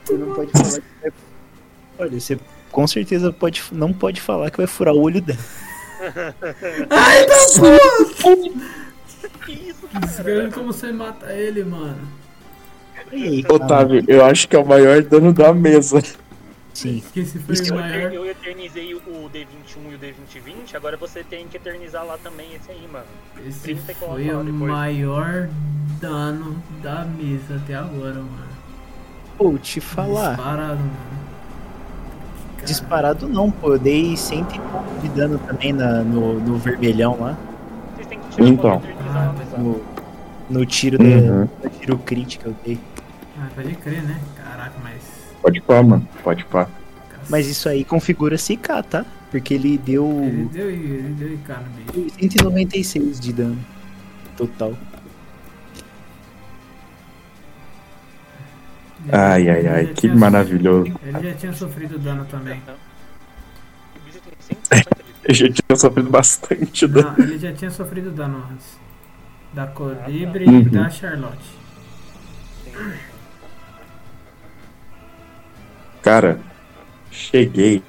Você não pode falar que vai... Olha, você com certeza pode, não pode falar que vai furar o olho dela. Ai, tá que isso, Vendo como você mata ele, mano. Cara? Otávio, eu acho que é o maior dano da mesa. Sim. Que esse foi Eu, maior. eu eternizei o D21 e o D2020, agora você tem que eternizar lá também esse aí, mano. Esse 30 coloca foi o depois. maior dano da mesa até agora, mano. Pô, te falar. Disparado, mano. Cara, Disparado não, pô. Eu dei cento e pouco de dano também na, no, no vermelhão lá. Vocês têm que tirar Então. pessoal. No, no tiro da, Uhum. no tiro crítico eu dei. Ah, pode crer, né? Caraca, mas. Pode pá, mano. Pode pá. Mas isso aí configura CK, tá? Porque ele deu Ele deu, ele deu IK no bicho. 196 de dano total. Ele- Ai, ai, ele ai, que maravilhoso. Ele já tinha sofrido dano também. O bicho tem 150 de Eu já tinha sofrido bastante dano. Não, ele já tinha sofrido dano antes. Da Colibre Uhum. e da Charlotte. Cara, cheguei.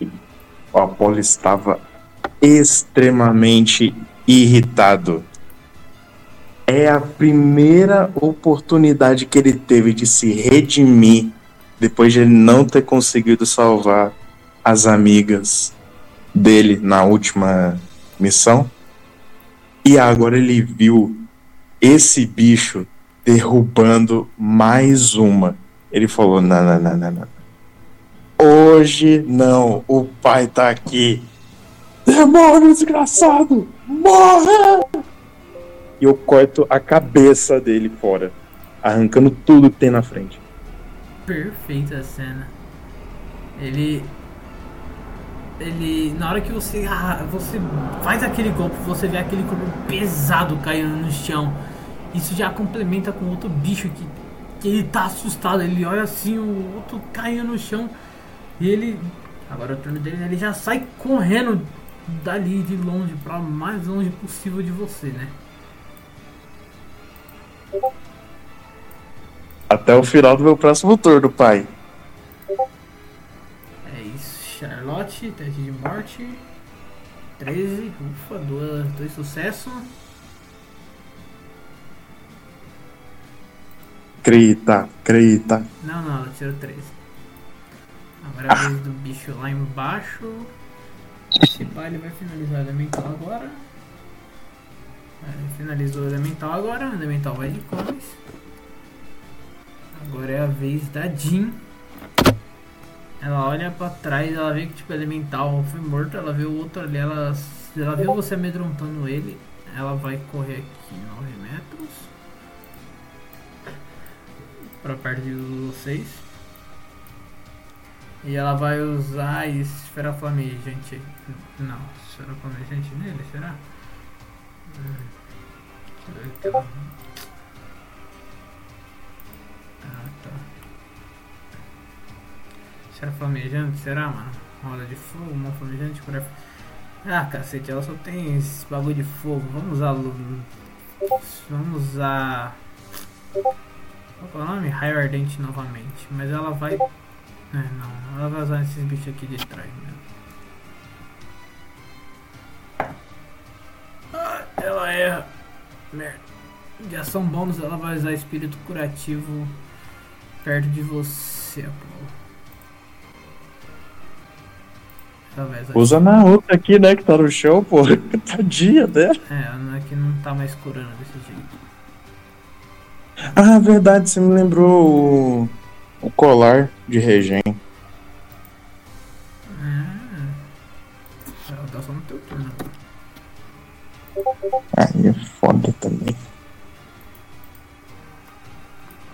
O Apolo estava extremamente irritado. É a primeira oportunidade que ele teve de se redimir depois de ele não ter conseguido salvar as amigas dele na última missão. E agora ele viu esse bicho derrubando mais uma. Ele falou: não, não, não, não, não. Hoje não, o pai tá aqui. Demônio desgraçado! Morre! E eu corto a cabeça dele fora, arrancando tudo que tem na frente. Perfeita a cena. Ele. Ele. Na hora que você. ah, você faz aquele golpe, você vê aquele corpo pesado caindo no chão. Isso já complementa com outro bicho que, que ele tá assustado. Ele olha assim, o outro caindo no chão. E ele. Agora o turno dele, ele já sai correndo dali de longe, pra mais longe possível de você, né? Até o final do meu próximo turno, pai. É isso, Charlotte, teste de morte. 13, ufa, dois, dois sucessos. Crita, crita. Não, não, ela tirou 13. Agora a vez do bicho lá embaixo. Esse pai ele vai finalizar o elemental agora. Ele finalizou o elemental agora. O elemental vai de comes. Agora é a vez da Jean. Ela olha pra trás, ela vê que tipo, o elemental foi morto, ela vê o outro ali, ela, ela viu você amedrontando ele, ela vai correr aqui 9 metros pra perto de vocês. E ela vai usar a esfera flamejante. Não, esfera flamejante nele, será? Hum, deixa eu ver aqui. Ah, tá. Esfera flamejante, será, mano? Roda de fogo, mão flamejante, aí. Ah, cacete, ela só tem esse bagulho de fogo. Vamos usar. Vamos usar. Qual é o nome? Raio Ardente novamente. Mas ela vai. É, não. Ela vai usar esses bichos aqui de trás mesmo. Ah, ela erra. Merda. De ação bônus, ela vai usar espírito curativo perto de você, Apolo. Usa na outra aqui, né, que tá no chão, pô. Tadinha dela. É, a Ana aqui não tá mais curando desse jeito. Ah, verdade, você me lembrou o, colar de regen. Ah, ela tá só no teu turno. Aí é foda também.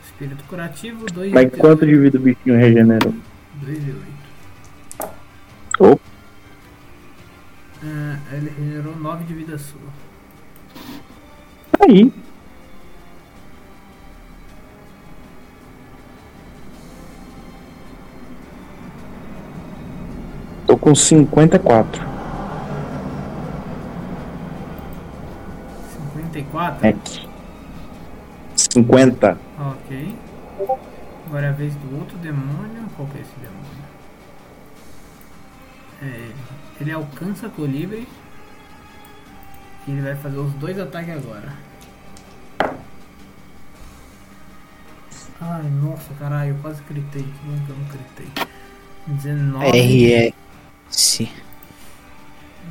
Espírito curativo, 2 Mas quanto de vida o bichinho regenerou? 2 e 8. Oh. Ah, ele regenerou 9 de vida sua. Aí. Tô com 54. 54? É. 50. Ok. Agora é a vez do outro demônio. Qual que é esse demônio? É ele. Ele alcança a colibri. E ele vai fazer os dois ataques agora. Ai, nossa, caralho, eu quase gritei. Que bom que eu não gritei. 19. RE. Sim.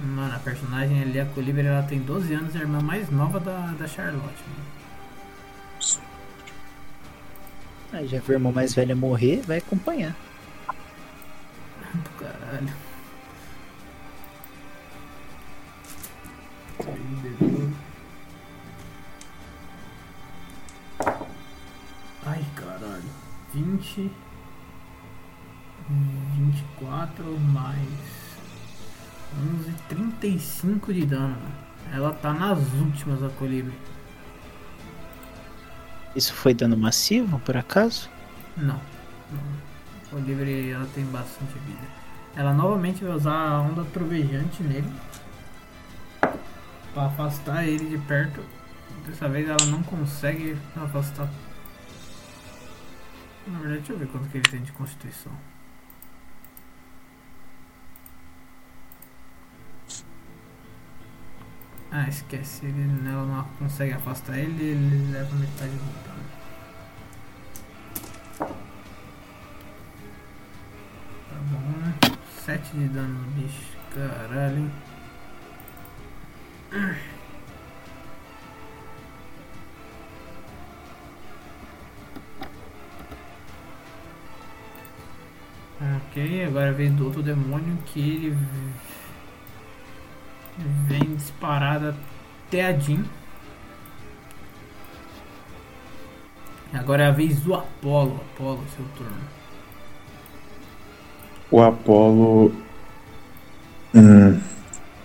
Mano, a personagem ali, a Colibri, ela tem 12 anos, é a irmã mais nova da, da Charlotte. Mano. Ah, já viu a irmã mais velha morrer, vai acompanhar. Do caralho. Ai, caralho. 20. 24 mais 11, 35 de dano. Ela tá nas últimas, a Colibri. Isso foi dano massivo, por acaso? Não. não. Colibri ela tem bastante vida. Ela novamente vai usar a onda trovejante nele. Pra afastar ele de perto. Dessa vez ela não consegue afastar. Na verdade, deixa eu ver quanto que ele tem de constituição. Ah, esquece. Ele, ela não consegue afastar ele ele leva metade do dano. Tá bom. 7 de dano no bicho. Caralho? Ok, agora vem do outro demônio que ele vem disparado até a Jean. Agora é a vez do Apolo. Apolo, seu turno. O Apolo. Hum,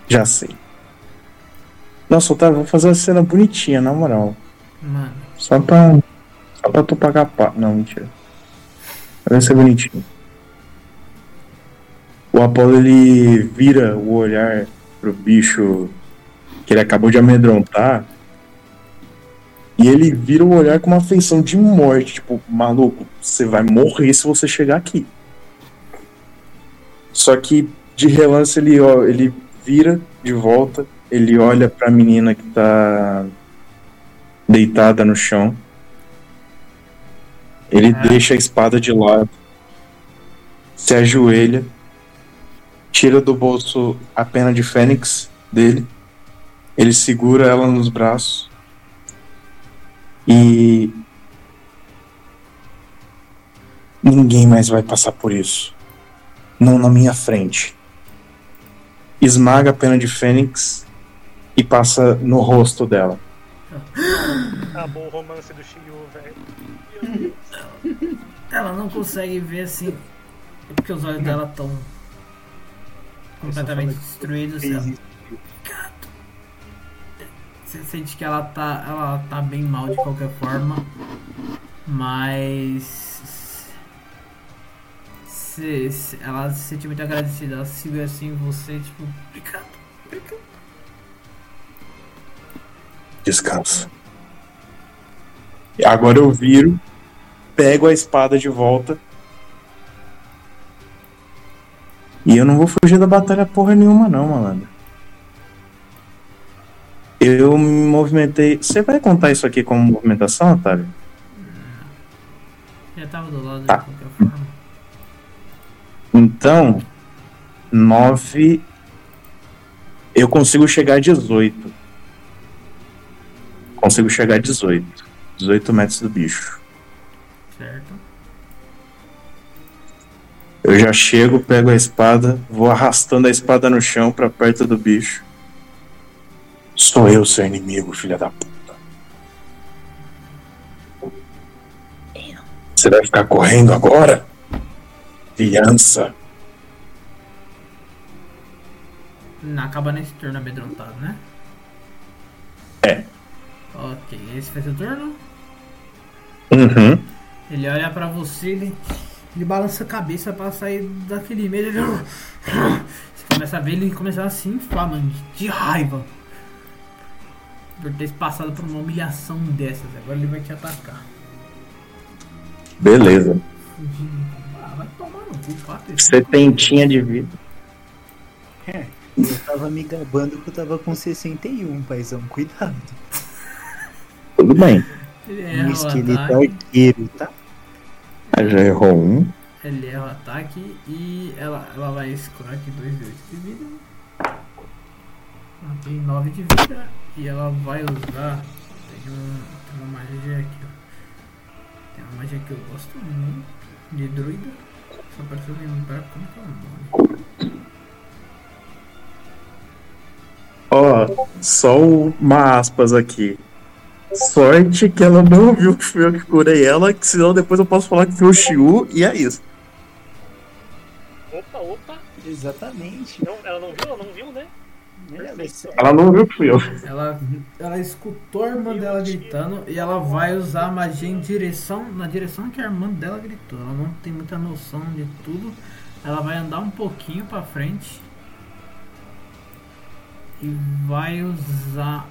já sei. Nossa, Otávio, vou fazer uma cena bonitinha, na moral. Mano, Só pra. Só pra tu pagar pá. Não, mentira. Vai ser bonitinho. O Apolo ele vira o olhar pro bicho que ele acabou de amedrontar. E ele vira o olhar com uma feição de morte. Tipo, maluco, você vai morrer se você chegar aqui. Só que de relance ele, ó, ele vira de volta. Ele olha pra menina que tá deitada no chão. Ele Ah. deixa a espada de lado, se ajoelha, tira do bolso a pena de fênix dele, ele segura ela nos braços e ninguém mais vai passar por isso. Não na minha frente. Esmaga a pena de Fênix e passa no rosto dela. Acabou o romance do Shiryu, velho. Ela não consegue ver assim. É porque os olhos dela estão completamente Gato. Você sente que ela tá, ela tá bem mal de qualquer forma. Mas. Se, se- ela se sente muito agradecida. Ela segura assim em você, tipo, obrigado, obrigado. Descansa. E Agora eu viro, pego a espada de volta. E eu não vou fugir da batalha porra nenhuma, não, malandro. Eu me movimentei. Você vai contar isso aqui como movimentação, Otávio? Já tava do lado Tá. de qualquer forma. Então, 9. Eu consigo chegar a 18. Consigo chegar a 18. 18 metros do bicho. Certo? Eu já chego, pego a espada, vou arrastando a espada no chão pra perto do bicho. Sou eu seu inimigo, filha da puta. Você vai ficar correndo agora? Criança. Não, acaba nesse turno amedrontado, né? É. Ok, esse foi seu turno? Uhum. Ele olha pra você, ele, ele balança a cabeça pra sair daquele medo. Ele... Você começa a ver ele começar a se inflar, mano, de- raiva. Por ter passado por uma humilhação dessas. Agora ele vai te atacar. Beleza. Ah, vai tomar no cu. Setentinha de vida. Eu tava me gabando que eu tava com 61, paizão. Cuidado. Tudo bem. Ele Um esqueleto ataque. arqueiro, tá? Ah, Já errou um. Ele erra o ataque e ela, ela vai escurar aqui 2 de 8 de vida. Ela tem 9 de vida e ela vai usar. Tem, um, tem uma magia aqui, ó. Tem uma magia que eu gosto muito de druida. Só pra eu lembrar como que é o nome. Ó, só uma aspas aqui. Sorte que ela não viu que fui eu que curei ela, que senão depois eu posso falar que foi o Shiu e é isso. Opa, opa. Exatamente. Não, ela não viu? Ela não viu, né? Ela não viu que fui eu. Ela, ela escutou a irmã dela gritando e ela vai usar a magia em direção, na direção que a irmã dela gritou. Ela não tem muita noção de tudo. Ela vai andar um pouquinho pra frente e vai usar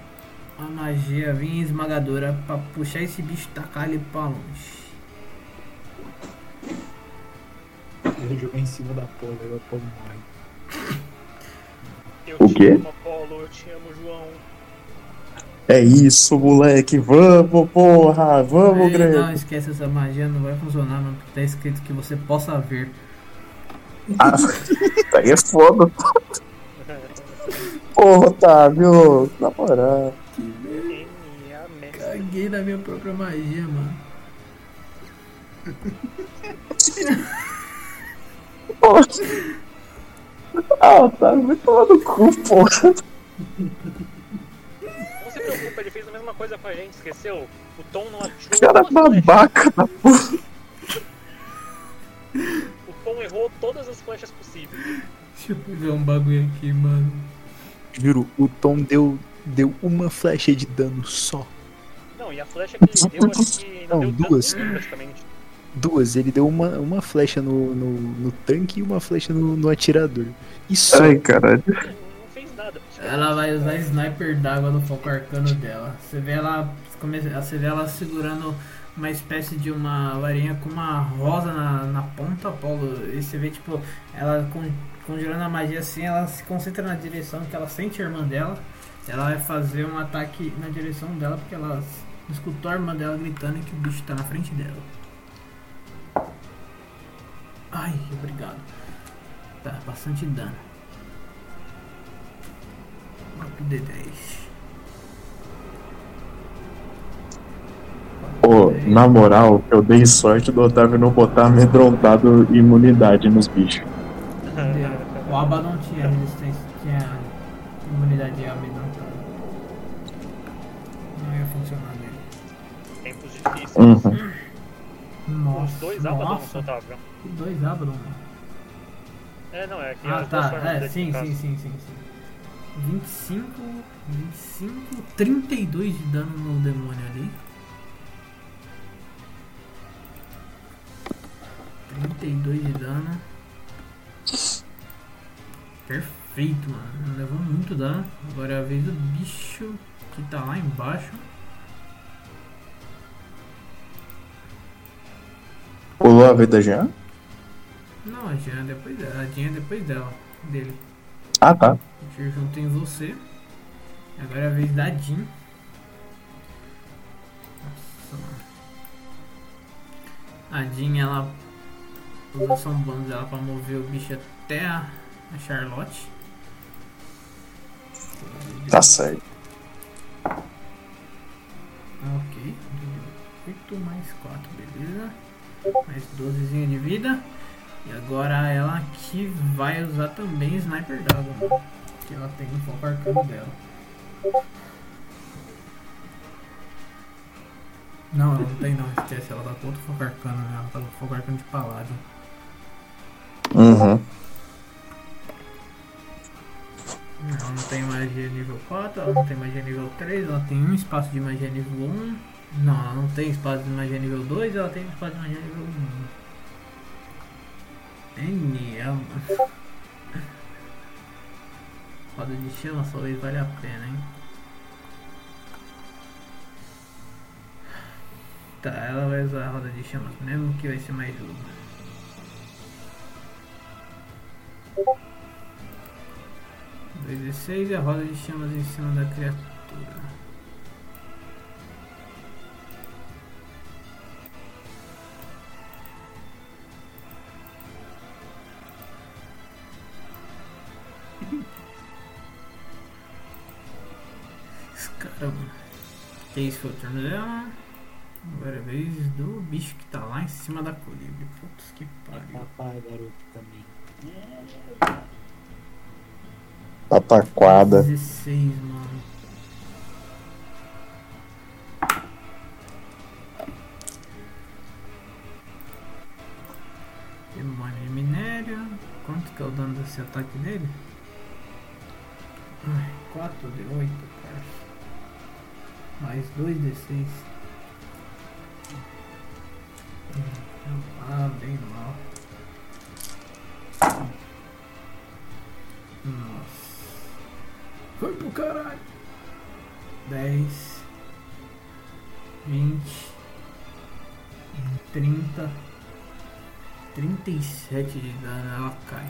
a magia vinha esmagadora pra puxar esse bicho e tacar ele pra longe. Ele jogou em cima da Polo, aí o Apolo morre. Eu O te quê? amo, Apolo. Eu te amo, João. É isso, moleque. Vamos, porra. Vamos, grande. não esquece essa magia, não vai funcionar, mano, porque tá escrito que você possa ver. Ah, isso aí é foda. Porra, Otávio. Na moral. Caguei na minha própria magia, mano. Porra. Ah, Otávio, vai tomar no cu, porra. Não se preocupa, ele fez a mesma coisa com a gente, esqueceu? O Tom não atirou Cara flecha. babaca da porra. O Tom errou todas as flechas possíveis. Deixa eu pegar um bagulho aqui, mano. Juro, o Tom deu, deu uma flecha de dano só. Não, e a flecha que ele deu, acho que não, Não, deu duas. dano praticamente. Duas, ele deu uma, uma flecha no, no, no tanque e uma flecha no, no atirador. Só. Ai, caralho. Não, não fez nada. Ela vai usar sniper d'água no foco arcano dela. Você vê ela, você vê ela segurando uma espécie de uma varinha com uma rosa na, na ponta, Paulo. E você vê, tipo, ela con- conjurando a magia assim, ela se concentra na direção que ela sente a irmã dela. Ela vai fazer um ataque na direção dela porque ela escutou a irmã dela gritando que o bicho tá na frente dela. Ai, obrigado. Tá, bastante dano. 4d10. Pô, na moral, eu dei sorte do Otávio não botar amedrontado imunidade nos bichos. O Abaddon tinha resistência, tinha imunidade a Abaddon. Difíceis. Uhum. Nossa, Os dois Abaddon dois Abaddon. É, não, é que Ah, as duas tá. formas É, sim, sim, sim, sim, sim. 25, 25, 32 de dano no demônio ali. 32 de dano. Perfeito, mano. Levou muito dano. Agora é a vez do bicho que tá lá embaixo. Pulou a vez da Jean? Não, a Jean é depois dela. A Jean é depois dela. Dele. Ah, tá. Eu junto em você. Agora é a vez da Jean. A Jean, ela usa ação bônus dela pra mover o bicho até a, a Charlotte. Tá certo. Ok. 8 mais 4, beleza. Mais 12 de vida. E agora ela que vai usar também Sniper mano. Que ela tem o foco arcano dela. Não, ela não tem não, esquece. Ela tá com outro foco arcano, né? Ela tá com foco arcano de paladin. Uhum. Ela não tem magia nível 4, ela não tem magia nível 3, ela tem um espaço de magia nível 1. Não, ela não tem espaço de magia nível 2, ela tem espaço de magia nível 1. N, ela... Roda de chama só vez vale a pena, hein? Tá, ela vai usar a roda de chamas mesmo que vai ser mais e seis e a roda de chamas em cima da criatura. Esse cara, mano. Esse foi o turno dela. Agora é vez do bicho que tá lá em cima da colibri. Putz, que pariu. Papai, garoto, também. Pataquada. 16, mano. Demônio de minério. Quanto que é o dano desse ataque dele? Ai, 4 de 8, cara. Mais 2 de 6. Ah, bem mal. Nossa. Foi pro caralho. 10, 20, 30, 37 de dano, ela cai.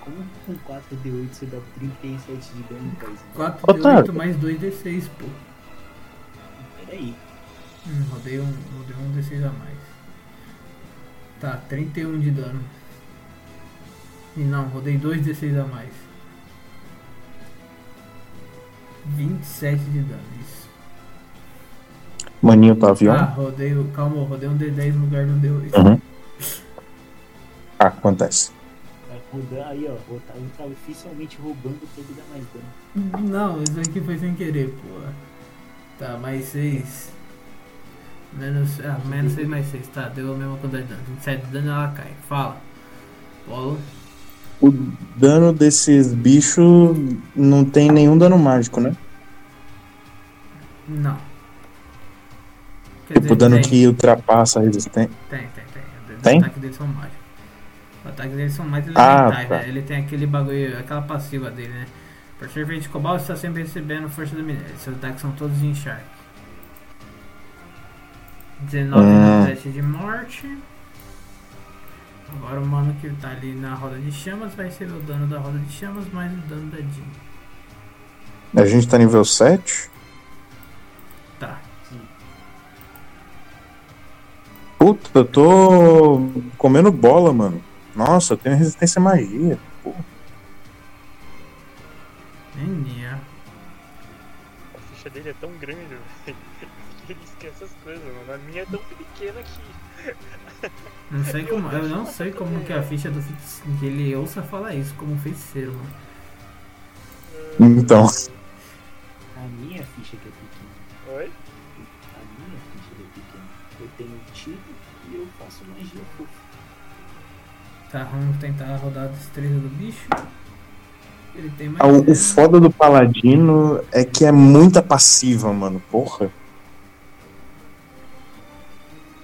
Como com 4 de 8 você dá 37 de dano, paizinho? 4 de Otário. 8 mais 2 de 6, pô. Peraí. Hum, rodei um, rodei um D6 a mais. Tá, 31 de dano. E não, rodei 2 D6 a mais. 27 de dano, isso. Maninho pavião. Ah, rodei, o- calma, rodei um D10 no lugar do D8. Uhum. Ah, acontece. Vai rodar aí, ó. O Otávio tá oficialmente roubando pra ele dar mais dano. Não, isso aqui foi sem querer, pô. Tá, mais 6. Menos. Ah, menos 6 mais 6, tá, deu a mesma quantidade de dano. 27 de dano ela cai. Fala. Polo. O dano desses bichos não tem nenhum dano mágico, né? Não. Quer Tipo, dano tem, que ultrapassa a resistência. Tem, tem, tem. Os Tem? ataques deles são mágicos. Os ataques deles são mais Ah, elementais, tá. né? Ele tem aquele bagulho, aquela passiva dele, né? Por ser feito de cobalto, está sempre recebendo força do minério. Seus ataques são todos em Shark. 19 Hum. no teste de morte. Agora o mano que tá ali na roda de chamas vai receber o dano da roda de chamas mais o dano da Jean. A gente tá nível 7. Tá. Puta, eu tô comendo bola, mano. Nossa, eu tenho resistência à magia. Enia. A ficha dele é tão grande, velho, ele esquece as coisas, mano. A minha é tão pequena que. Não sei como, eu não sei como que a ficha do que ele ouça falar isso como feiticeiro, mano. Então, A minha ficha que é pequena. Oi? A minha ficha que é pequena. Eu tenho tiro e eu faço magia fofa. Tá, vamos tentar rodar a destreza do bicho. Ele tem mais. Ah, o, o foda do paladino é que é muita passiva, mano. Porra.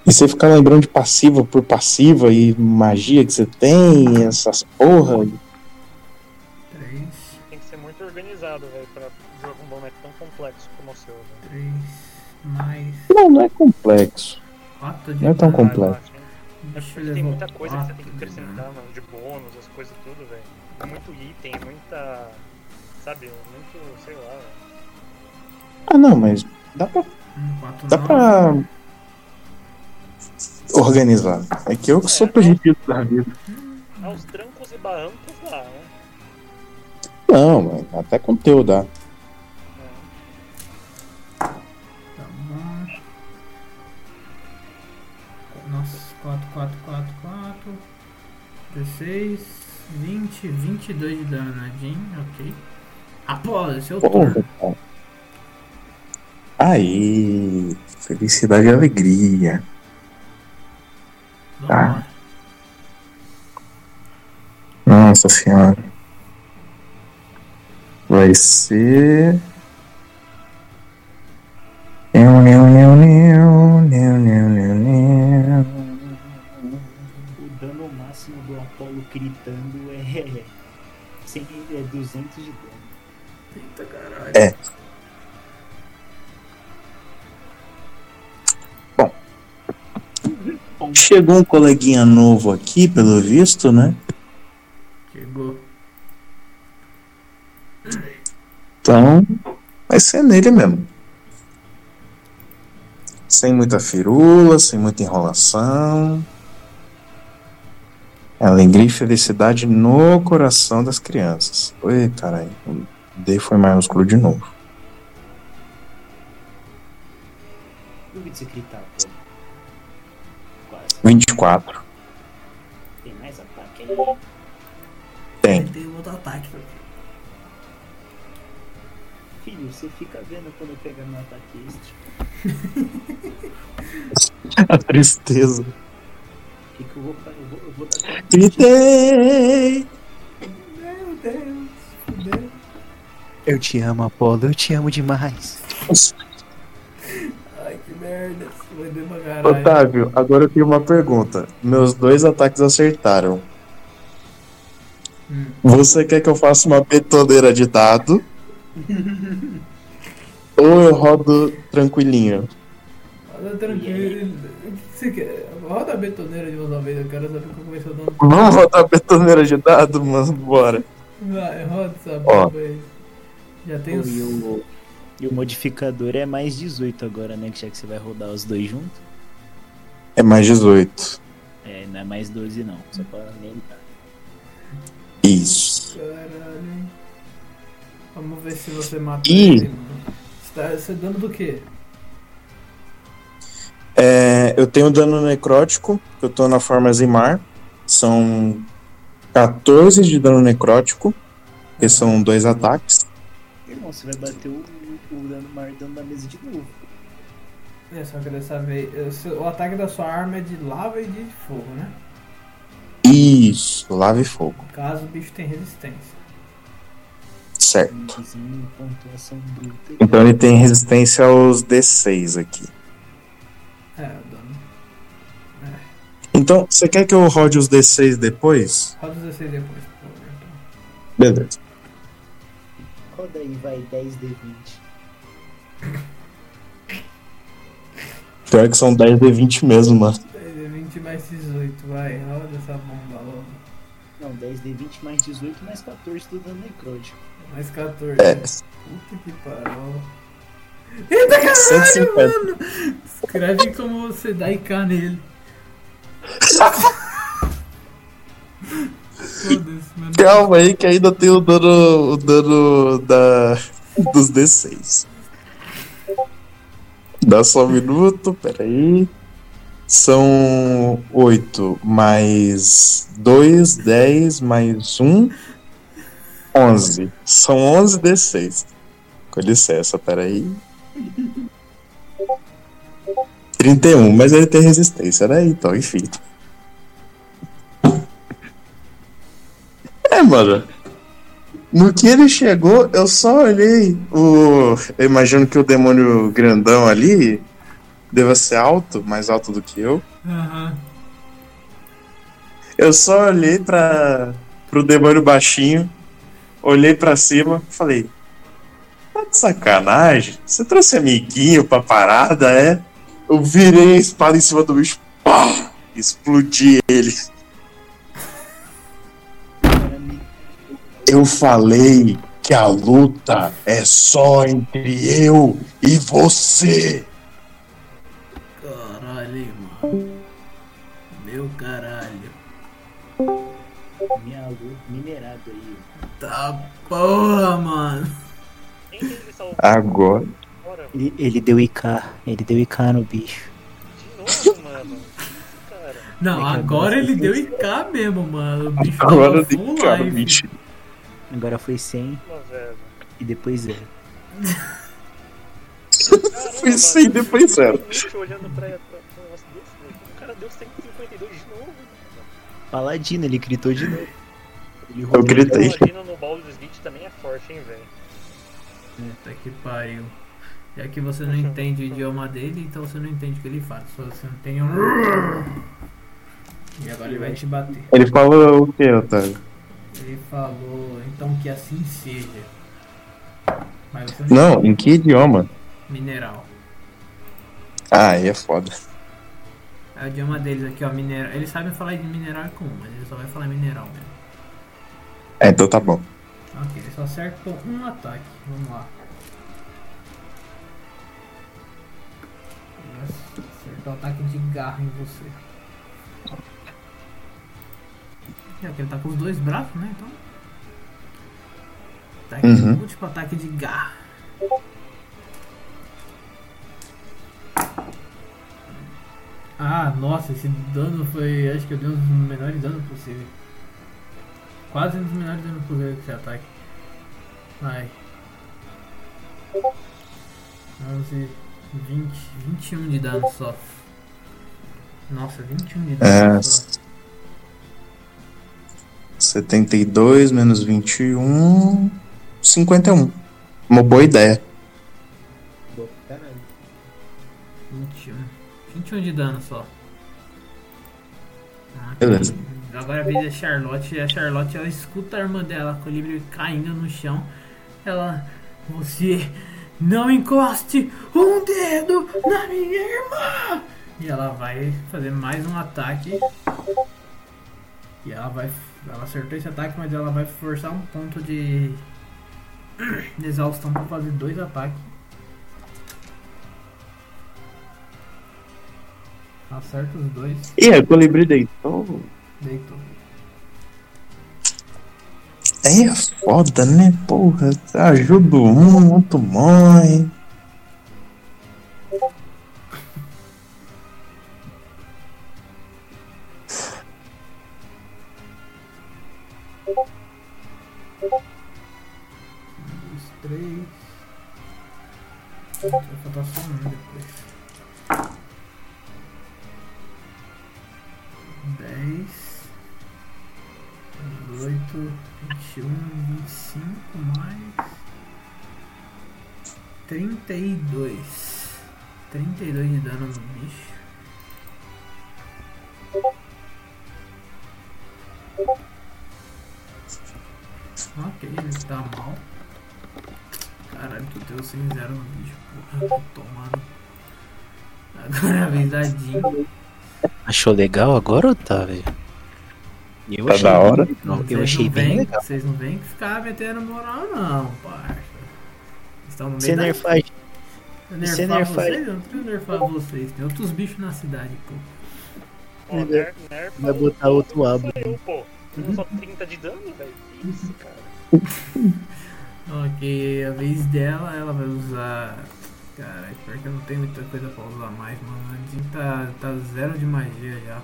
E você ficar lembrando de passiva por passiva e magia que você tem, essas porra. Três, Tem que ser muito organizado, velho, pra jogar um boneco tão complexo como o seu, velho. três, mais Não, não é complexo. quatro de Não é tão complexo. O bicho Tem muita coisa que você tem que acrescentar, mano, de bônus, as coisas tudo, velho. É Muito item, muita. Sabe, muito. sei lá. Ah, não, mas dá pra, Um, quatro, dá pra organizar. É que eu que sou perdido da vida. Aos trancos e barrancos lá, né? Não, mano, até com teu dá. Tá. Nossa, 4, 4, 4, 4. 16, 20, 22 de dano, né? Ok. Apolo, é o turno. Porra. Aí, felicidade e alegria. Vambora. Nossa senhora. Vai ser. Neu, neu, neu, neu, neu, neu, neu, neu. O dano máximo do Apolo gritando. 100, é 200 de dano. Eita caralho. É. Chegou um coleguinha novo aqui, pelo visto, né? Chegou. Então, vai ser nele mesmo. Sem muita firula, sem muita enrolação. Alegria e felicidade no coração das crianças. Oi, caralho. O D foi maiúsculo de novo. Duvido você gritar, pô. Quase. 24. Tem mais ataque aí. Tem. Tem outro ataque. Filho, você fica vendo quando eu pegar meu ataque extra. A tristeza. O que, que eu vou Gritei! Meu Deus, fudeu. Eu te amo, Apolo, eu te amo demais. Ai, que merda. Isso vai caralho. Otávio, agora eu tenho uma pergunta. Meus dois ataques acertaram. Hum. Você quer que eu faça uma betoneira de dado? Ou eu rodo tranquilinho? Roda tranquilo. O que você quer? Roda a betoneira de uma vez, eu quero saber como começou dando. Vamos rodar betoneira de dado, mano? Bora. Vai, roda essa Ó. bomba aí. Já tem os. e, o, e o modificador é mais 18 agora, né? Que já que você vai rodar os dois juntos. É mais 18. É, não é mais 12 não. Só pra lembrar. Isso. Caralho. Vamos ver se você mata Ih. ele, mano. Você tá você dando do quê? É, eu tenho dano necrótico, eu tô na forma Zimar. São 14 de dano necrótico, que são dois ataques. Irmão, você vai bater o, o dano maior dano da mesa de novo. É, só que dessa vez. o ataque da sua arma é de lava e de fogo, né? Isso, lava e fogo. No caso, o bicho tem resistência. Certo. Então ele tem resistência aos D6 aqui. É, dano. Então, você quer que eu rode os D6 depois? Roda os 16 depois, por favor. Então. Beleza. Roda aí, vai, 10 D20. Pior que são 10 D20 mesmo, mano. 20 mais 18, vai, roda essa bomba logo. Não, 10 D20 mais 18 mais 14 do dano necrótico. Mais 14. É. Puta que pariu. Eita caralho, 150. mano! Escreve como você dá IK nele. Mano. Calma aí que ainda tem o dano, o dano da, dos D6. Dá só um minuto, peraí. São 8 mais 2, 10 mais 1, 11. São 11 D6. Com licença, peraí. 31, mas ele tem resistência, né? Então, enfim. É, mano. No que ele chegou, eu só olhei o. Eu imagino que o demônio grandão ali deva ser alto, mais alto do que eu. Aham. Eu só olhei para pro demônio baixinho, olhei pra cima, falei: Tá de sacanagem? Você trouxe amiguinho pra parada, é? Eu virei a espada em cima do bicho, pá! Explodi ele. Eu falei que a luta é só entre eu e você. Caralho, mano. Meu caralho. Minha luz minerada aí. Tá porra, mano. Salvou Agora. Ele, ele deu IK. Ele deu IK no bicho. De novo, mano. Cara, Não, agora ele deu IK mesmo, mano. O bicho Agora tem full cara, life. bicho. Agora foi 100 uma velho. e depois zero. Foi 100 depois zero. Simplesmente olhando pra, pra, pra um negócio desse, velho. O cara deu 152 de novo. Paladino, ele gritou de novo. Ele Eu gritei. Paladino no Baldur's que pariu. Já que você não entende o idioma dele, então você não entende o que ele fala. Só você não tem um. E agora ele vai te bater. Ele falou o que, Otávio? Ele falou, então que assim seja. Mas você Não, em que idioma? Mineral. Ah, aí é foda. É o idioma deles aqui, ó, mineral. Eles sabem falar de mineral é comum, mas ele só vai falar mineral mesmo. É, então tá bom. Ok, ele só acertou um ataque. Vamos lá. Acertou ataque de garra em você. É, que ele tá com os dois braços, né? Então. Ataque Uhum. múltiplo ataque de garra. Ah, nossa, esse dano foi. Acho que eu dei um dos menores danos possível. Quase um dos menores danos possível que esse ataque. Vai. 11, 20, 21 de dano só. Nossa, 21 de dano É. só. 72 menos 21. 51. Uma boa ideia. Caralho. 21. 21 de dano só. Ah, Beleza. Agora a vez da Charlotte. A Charlotte ela escuta a irmã dela, a Colibri, caindo no chão. Ela. Você não encoste um dedo na minha irmã! E ela vai fazer mais um ataque. E ela vai. Ela acertou esse ataque, mas ela vai forçar um ponto de. de exaustão pra fazer dois ataques. Acerta os dois. E a colibri deitou. Deitou. É foda, né? Porra, ajuda um, outro dois, três. Vai faltar só um depois. Dez. Dezoito. Vinte e um. Vinte e cinco mais. Trinta e dois. Trinta e dois de dano no bicho. Ok, ele tá mal. Caralho, tu deu sem zero no bicho, porra. Tô tomando. Agora é Jean. Achou legal agora, Otávio? Eu Tá achei da hora. bem legal, Eu achei não bem vêm- legal. Vocês não vêm ficar metendo moral, não, parça. Vocês Estão no meio Você da... nerfar Eu você nerfar nerfar- vocês? Eu não preciso nerfar vocês. Tem outros bichos na cidade, pô. Ó, ner, nerfa vai botar o- outro abo. Eu, pô. Não só 30 de dano, velho. Que Isso, cara. Ok, a vez dela, ela vai usar Caralho, pior que eu não tenho muita coisa pra usar mais, mano. A Jean tá, tá zero de magia já.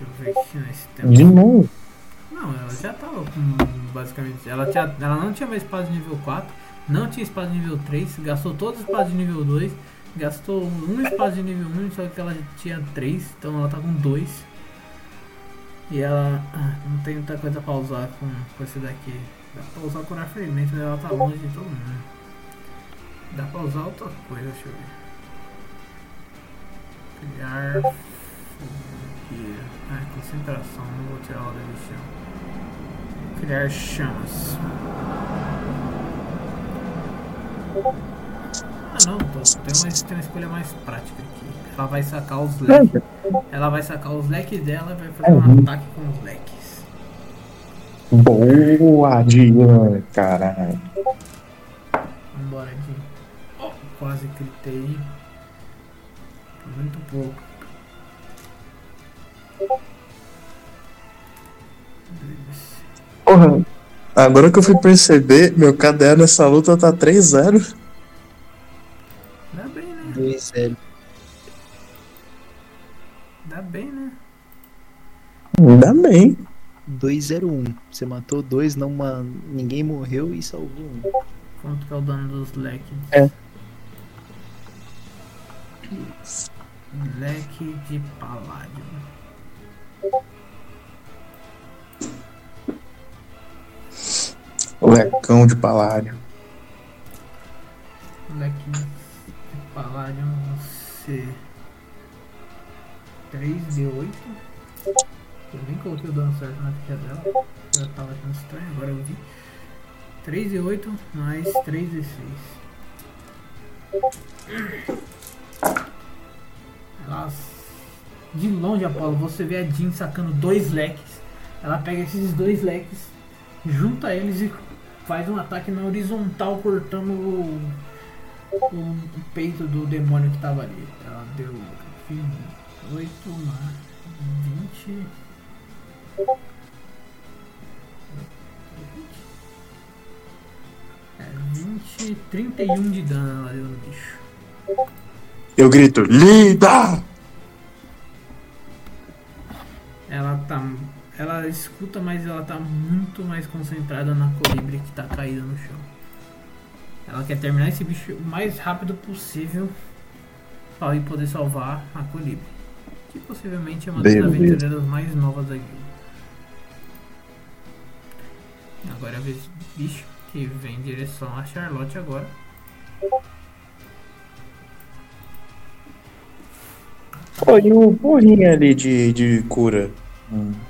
Deixa eu ver aqui nesse tempo. De novo. Não, ela já tava com basicamente. Ela, tinha, ela não tinha mais espada de nível 4, não tinha espada de nível 3, gastou todas as espadas de nível 2, gastou uma espada de nível 1, só que ela tinha 3, então ela tá com 2. E ela ah, não tem muita coisa pra usar com, com esse daqui. Dá pra usar curar ferimento, mas ela tá longe de todo mundo. Dá pra usar outra coisa, deixa eu ver. Criar fogueira. Ah, concentração, não vou tirar ela do chão. Criar chamas. Ah não, tô, tem, uma, tem uma escolha mais prática aqui. Ela vai sacar os leques. Ela vai sacar os leques dela e vai fazer um ataque com os leques. Boa, Dian, caralho. Vambora, Jim. Oh, quase gritei. Muito pouco. Porra, agora que eu fui perceber, meu KDA nessa luta tá 3-0. Dá bem, né? 2-0. Dá bem, né? Ainda bem. 2-0-1. Você matou dois, não ma... ninguém morreu e salvou um. Quanto que é o dano dos leques? É. Leque de paládio. Lecão de paládio. Leque de paládio você 3d8. Eu nem coloquei o dano certo na ficha dela. Já tava achando estranho, agora eu vi. 3d8 mais 3d6. Elas, de longe, Apolo, você vê a Jean sacando dois leques. Ela pega esses dois leques, junta eles e faz um ataque na horizontal, cortando o, o, peito do demônio que tava ali. Ela deu 8 mais 20. É, 20, 31 de dano ela deu no bicho. Eu grito, linda! Ela tá. Ela escuta, mas ela tá muito mais concentrada na colibri que tá caída no chão. Ela quer terminar esse bicho o mais rápido possível para ir poder salvar a colibri. Que possivelmente é uma das aventureiras mais novas da guilda. Agora é a vez do bicho que vem em direção a Charlotte agora. E o porrinho ali de, de cura? Hum.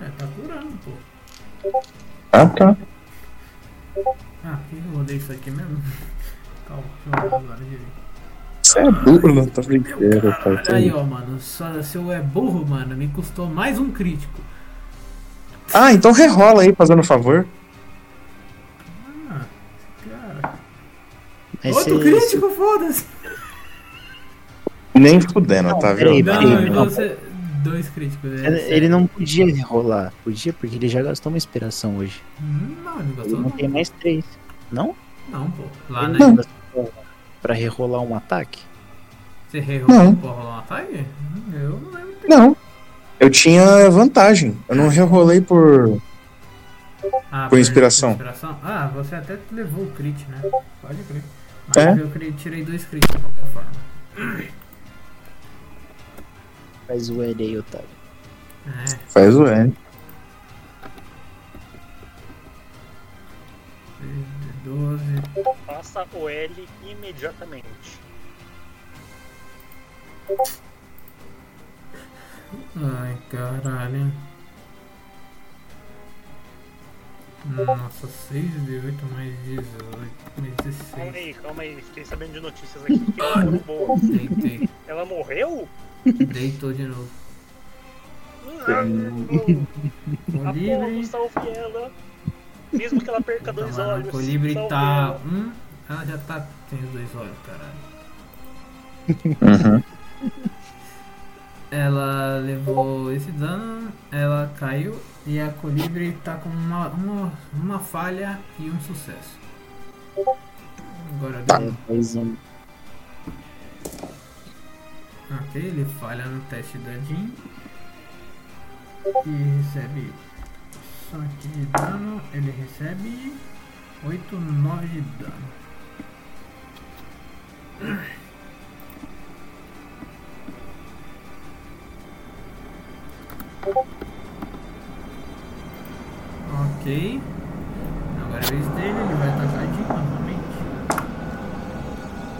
É, tá curando, pô. Ah, tá. Ah, por que eu rodei isso aqui mesmo? Calma, deixa eu rodar agora direito. Você é burro, não tô brincando, pai. Aí, ó, mano, só, se eu é burro, mano, me custou mais um crítico. Ah, então rerola aí, fazendo favor. Ah, cara. Mas Outro crítico, foda-se. Nem fudendo, tá vendo? Então não. você. Dois críticos. é Ele, sério. ele não podia rolar. Podia, porque ele já gastou uma inspiração hoje. Hum, Não, ele Ele gostou não não. tem mais três. Não? Não, pô. Lá Ele na. não gastou pra rerolar um ataque? Você Não. pra rolar um ataque? Hum, Eu não lembro. Não. Eu tinha vantagem. Eu não rerolei por. Ah, Com inspiração. inspiração? Ah, você até levou o crit, né? Pode crer. Mas É? eu tirei dois crits de qualquer forma. Faz o L aí, Otávio. É, Faz o N. 12. Faça o L imediatamente. Ai, caralho. Nossa, 6 de 8 mais 18, mais Calma 16. aí, calma aí. Fiquei sabendo de notícias aqui que ela. Deitei, Ela morreu? Deitou de novo. Ah, O Apolo, livre. salve ela. Mesmo que ela perca dois Tá, mano, olhos. o Colibri tá. ela. Hum, ela já tá. Tem os dois olhos, caralho. Uhum. Ela levou esse dano, ela caiu e a Colibri tá com uma, uma, uma falha e um sucesso. Agora Tá. deu. Mais um. Ok, ele falha no teste da Jean. E recebe. Só aqui de dano. Ele recebe 8, 9 de dano. Ok. Agora é a vez dele, ele vai atacar Jean novamente.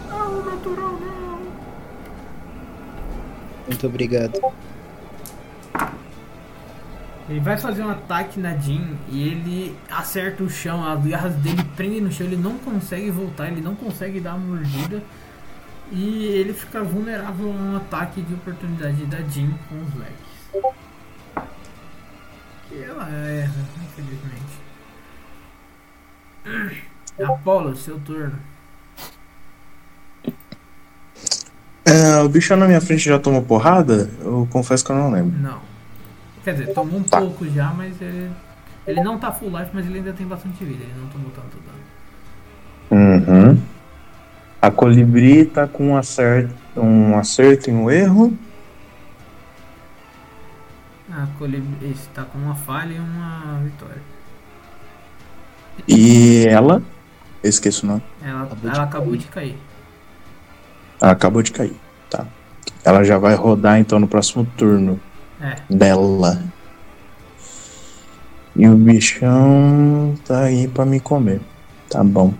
Ah, o natural não! Muito obrigado. Ele vai fazer um ataque na Jean e ele acerta o chão, as garras dele prendem no chão, ele não consegue voltar, ele não consegue dar a mordida. E ele fica vulnerável a um ataque de oportunidade da Jean com os leques. Que ela erra, infelizmente. Apolo, seu turno. É, o bicho na minha frente já tomou porrada? Eu confesso que eu não lembro. Não. Quer dizer, tomou um Tá. pouco já, mas ele. Ele não tá full life, mas ele ainda tem bastante vida, ele não tomou tanto dano. Uhum. A colibri tá com um acerto, um acerto e um erro. A colibri está com uma falha e uma vitória. E ela. Eu esqueço o nome. Ela Acabou de ela acabou cair. de cair. Ela acabou de cair. Tá. Ela já vai rodar então no próximo turno É. dela. E o bichão tá aí pra me comer. Tá bom.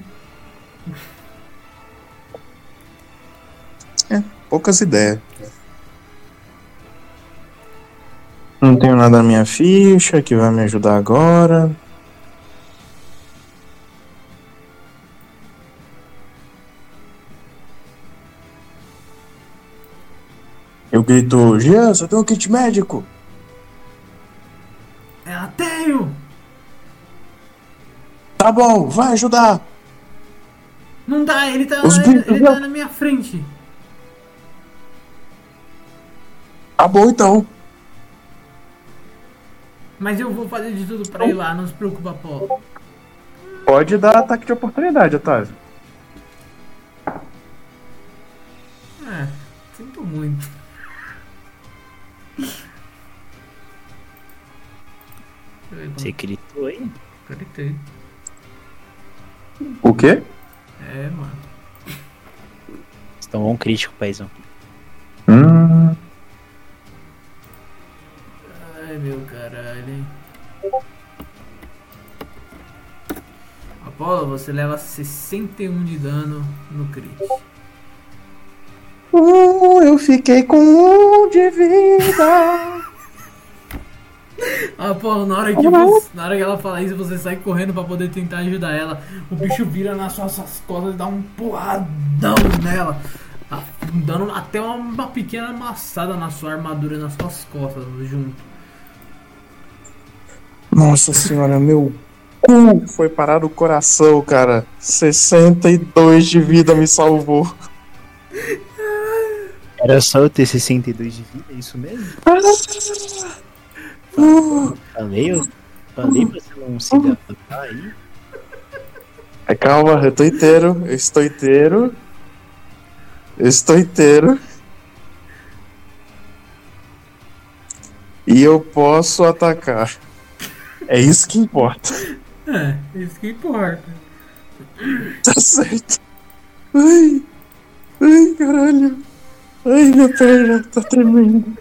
É, poucas ideias. Não tenho nada na minha ficha que vai me ajudar agora. Eu grito, Jean, você tem um kit médico? Ela tenho! Tá bom, vai ajudar. Não dá, ele tá, Os ele, ele tá na minha frente. Tá bom então. Mas eu vou fazer de tudo pra ir lá, não se preocupa, Apolo. Pode dar ataque de oportunidade, Otávio. É, sinto muito. Você gritou aí? Gritei. O quê? É, mano. Você tomou um crítico, paizão. Hum, Ai, meu caralho. Apolo, você leva 61 de dano no crit. uh, eu fiquei com um de vida. Apolo, na hora que, você, na hora que ela fala isso, você sai correndo pra poder tentar ajudar ela. O bicho vira nas suas, suas costas e dá um porradão nela. Tá Dando até uma, uma pequena amassada na sua armadura, nas suas costas, junto. Nossa senhora, meu cu foi parar no coração, cara. 62 de vida me salvou. Era só eu ter 62 de vida, é isso mesmo? Uh, Falei, eu falei pra você não se adaptar aí. é, calma, eu tô inteiro, eu estou inteiro. Eu estou inteiro. E eu posso atacar. É isso que importa. É, isso que importa. Tá certo. Ai, ai, caralho. Ai, minha perna tá tremendo.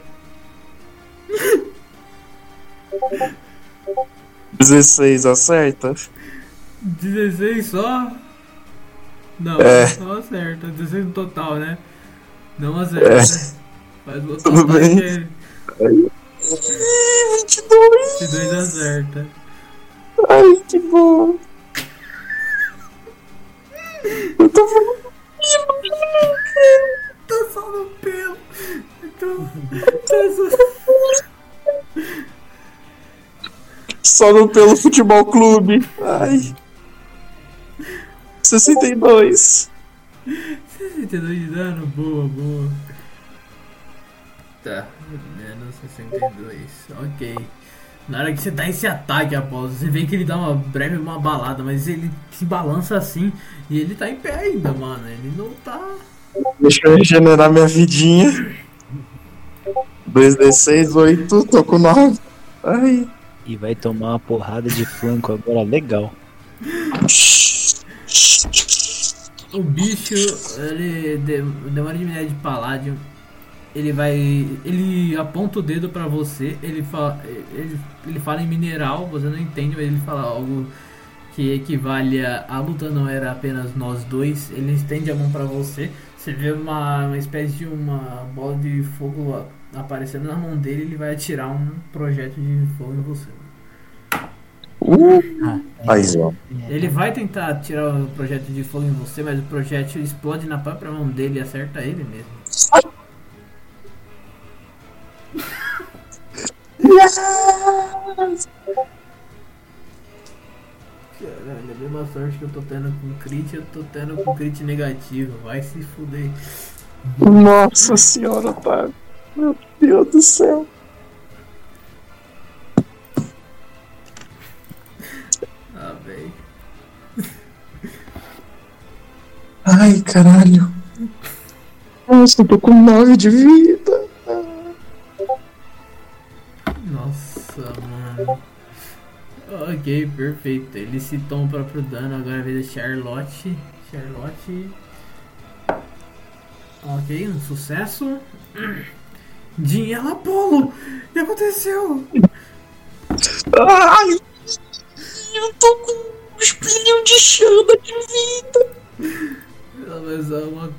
16 acerta? 16 só? Não, É. não acerta. 16 no total, né? Não acerta. É. Faz o Tudo bem. Ih, 22! 22 acerta. Ai, que bom. Eu tô falando. Tá só no pelo. Então, Só no pelo futebol clube. Ai. 62. 62 de dano, boa, boa. Tá, menos 62, ok. Na hora que você dá esse ataque, Apolo, você vê que ele dá uma breve uma balada, mas ele se balança assim e ele tá em pé ainda, mano. Ele não tá. Deixa eu regenerar minha vidinha. 2d6, 8, tô com 9. Ai. E vai tomar uma porrada de flanco agora, legal. O bicho, ele de- demora de minério de paládio. Ele vai. Ele aponta o dedo pra você. Ele fala, ele, ele fala em mineral, você não entende, mas ele fala algo que equivale a. A luta não era apenas nós dois. Ele estende a mão pra você. Você vê uma, uma espécie de uma bola de fogo aparecendo na mão dele. Ele vai atirar um projétil de fogo em você. Uh, paizão. Ele vai tentar tirar o projétil de fogo em você, mas o projétil explode na própria mão dele e acerta ele mesmo. Caralho, a mesma sorte que eu tô tendo com crit, eu tô tendo com crit negativo. Vai se fuder. Nossa senhora, Otávio. Meu Deus do céu. Ai, caralho. Nossa, eu tô com 9 de vida. Nossa, mano. Ok, perfeito. Ele citou o próprio dano, agora a vez da Charlotte. Charlotte. Ok, um sucesso. Dinheiro Apolo! O que aconteceu? Ai, eu tô com um espinho de chama de vida. Ela vai usar uma.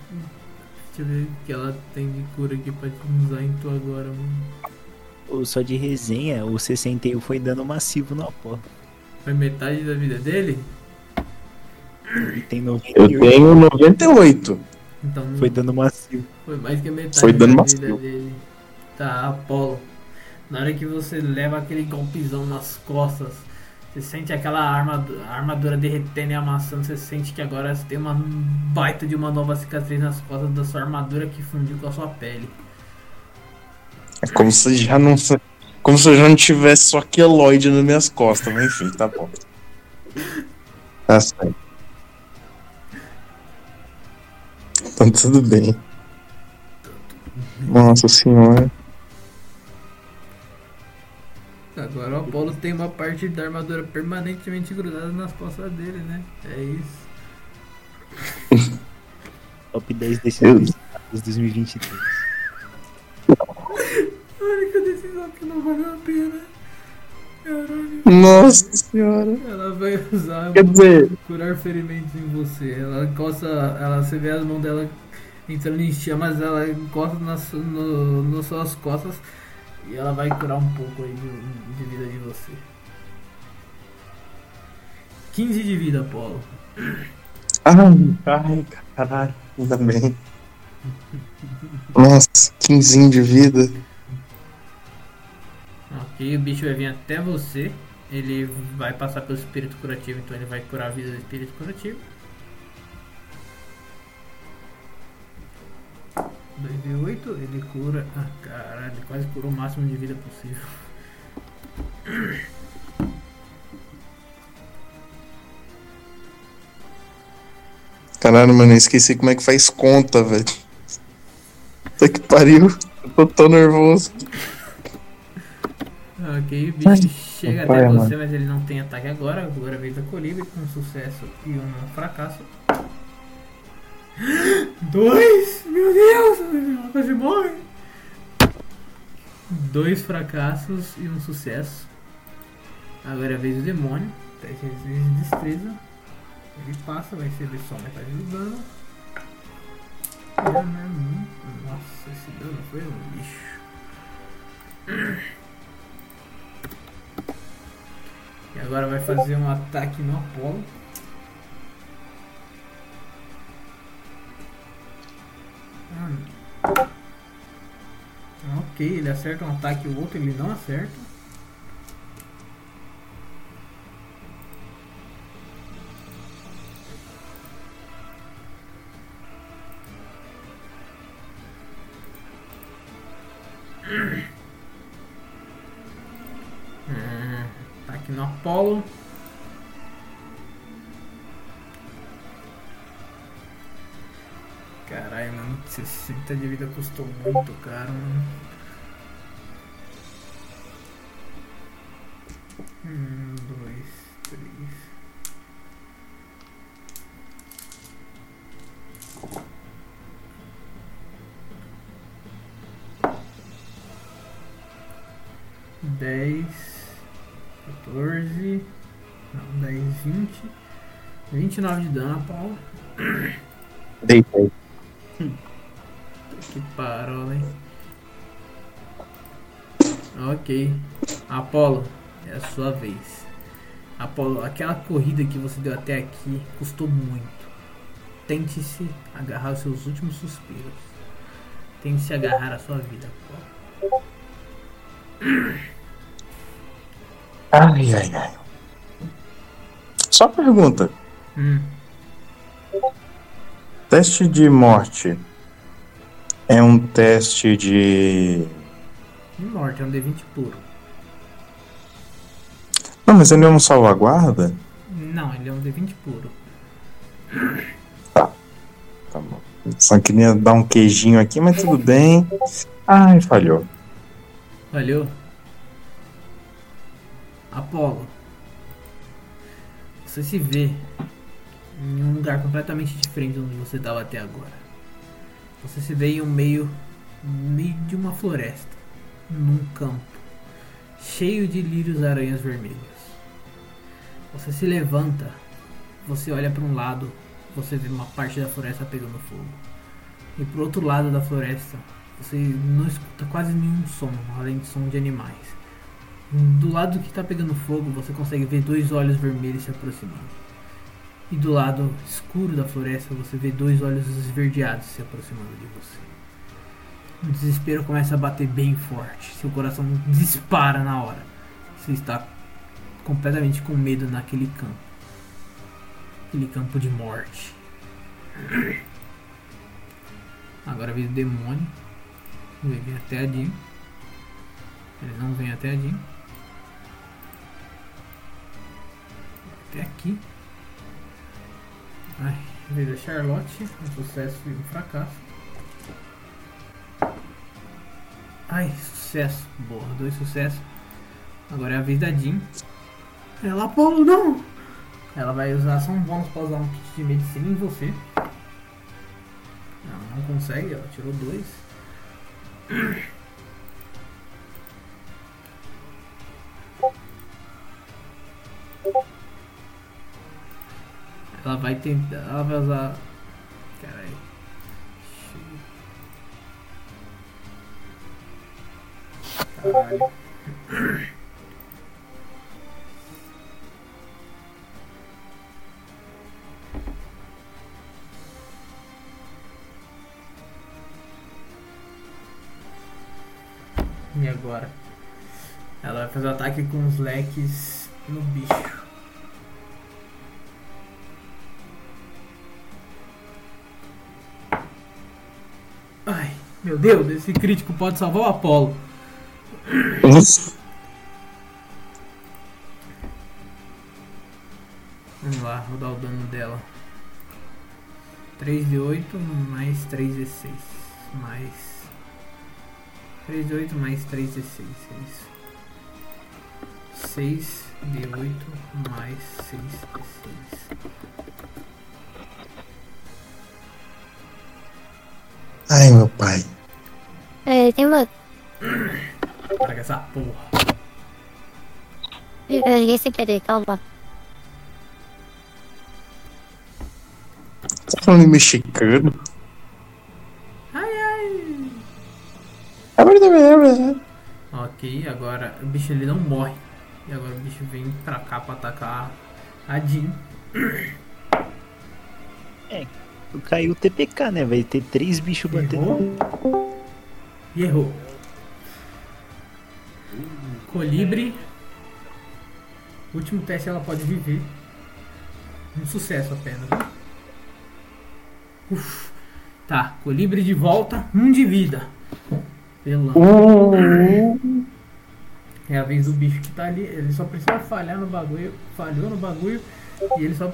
Deixa eu ver o que ela tem de cura aqui pra te usar em tu agora, mano. Só de resenha, o 61 foi dano massivo na porra. Foi metade da vida dele? Tem Eu 98. tenho 98. Então Foi dano massivo. Foi mais que a metade Foi dano da massivo. vida dele. Tá, Apolo. Na hora que você leva aquele golpezão nas costas, você sente aquela armadura, armadura derretendo e amassando, você sente que agora você tem uma baita de uma nova cicatriz nas costas da sua armadura que fundiu com a sua pele. É como se já não. Como se eu já não tivesse só queloide nas minhas costas, mas enfim, tá bom. Tá certo. Então tudo bem. Nossa senhora. Agora o Apolo tem uma parte da armadura permanentemente grudada nas costas dele, né? É isso. Top 10 Eu- decisões dos 2023. A única decisão que não valeu a pena. Caralho. Nossa senhora. Ela vai usar Quer dizer, curar ferimentos em você. Ela encosta, ela você vê as mãos dela entrando em chamas, ela encosta nas, no, nas suas costas e ela vai curar um pouco aí de, de vida de você. 15 de vida, Apolo. Ai, ai, caralho, ainda bem. Nossa, 15 de vida. Ok, o bicho vai vir até você. Ele vai passar pelo espírito curativo, então ele vai curar a vida do espírito curativo. 2d8, ele cura. Ah, caralho, ele quase curou o máximo de vida possível. Caralho, mano, eu esqueci como é que faz conta, velho. Puta que pariu. Eu tô tão nervoso. Ok, o bicho chega pai, até mano. você, mas ele não tem ataque agora. Agora a vez da colibri com um sucesso e um fracasso. Dois! Meu Deus! Quase morre! Dois fracassos e um sucesso. Agora é a vez do demônio. Teste de destreza. Ele passa, vai receber só metade do dano. É, né? Hum, Nossa, esse dano foi um lixo. E agora vai fazer um ataque no Apolo. Ah, Ok, ele acerta um ataque e o outro ele não acerta. Hum. Apolo. Caralho, mano, 60 de vida custou muito caro, mano. Um, dois, três. Dez, 14, não, 10, 20, 29 de dano, Apolo. Deitei. Que parola, hein? Ok. Apolo, é a sua vez. Apolo, aquela corrida que você deu até aqui custou muito. Tente-se agarrar aos seus últimos suspiros. Tente-se agarrar à sua vida, Apolo. Ai, ai, ai. Só pergunta. Hum. Teste de morte é um teste de. Morte, é um D20 puro. Não, mas ele não salvaguarda? Não, ele é um D20 puro. Tá bom. Só queria dar um queijinho aqui, mas tudo bem. Ai, falhou. Valeu. Apolo. Você se vê em um lugar completamente diferente de onde você estava até agora. Você se vê em um meio, meio de uma floresta, num campo, cheio de lírios aranhas vermelhos. Você se levanta, você olha para um lado, você vê uma parte da floresta pegando fogo. E pro outro lado da floresta, você não escuta quase nenhum som, além de som de animais. Do lado que está pegando fogo, você consegue ver dois olhos vermelhos se aproximando. E do lado escuro da floresta, você vê dois olhos esverdeados se aproximando de você. O desespero começa a bater bem forte. Seu coração dispara na hora. Você está completamente com medo naquele campo. Aquele campo de morte. Agora vem o demônio. Ele vem até a Jim. Ele não vem até a Jim. Até aqui. Ai, vez da Charlotte. Um sucesso e um fracasso. Ai, sucesso. Boa, dois sucessos. Agora é a vez da Jean. Ela, Apolo, não! Ela vai usar só um bônus pra usar um kit de medicina em você. Ela não consegue, ela tirou dois. Ela vai tentar. Ela vai usar. Caralho. E agora? Ela vai fazer o ataque com os leques no bicho. Ai, meu Deus, esse crítico pode salvar o Apolo. Vamos lá, vou dar o dano dela. 3 de 8 mais 3 de 6. Mais 3 de 8 mais 3 de 6. É isso. 6 de 8 mais 6 de 6. Ai, meu pai. É, tem uma. Traga essa porra. Eu joguei sem querer, calma. Tá falando em mexicano? Ai, ai. Ok, agora o bicho ele não morre. E agora o bicho vem pra cá pra atacar a Jean. Caiu o TPK, né? Vai ter três bichos batendo. E errou. Colibre. Último teste ela pode viver. Um sucesso apenas. Uf. Tá, colibre de volta, um de vida. Pelão. É a vez do bicho que tá ali. Ele só precisa falhar no bagulho. Falhou no bagulho. E ele só.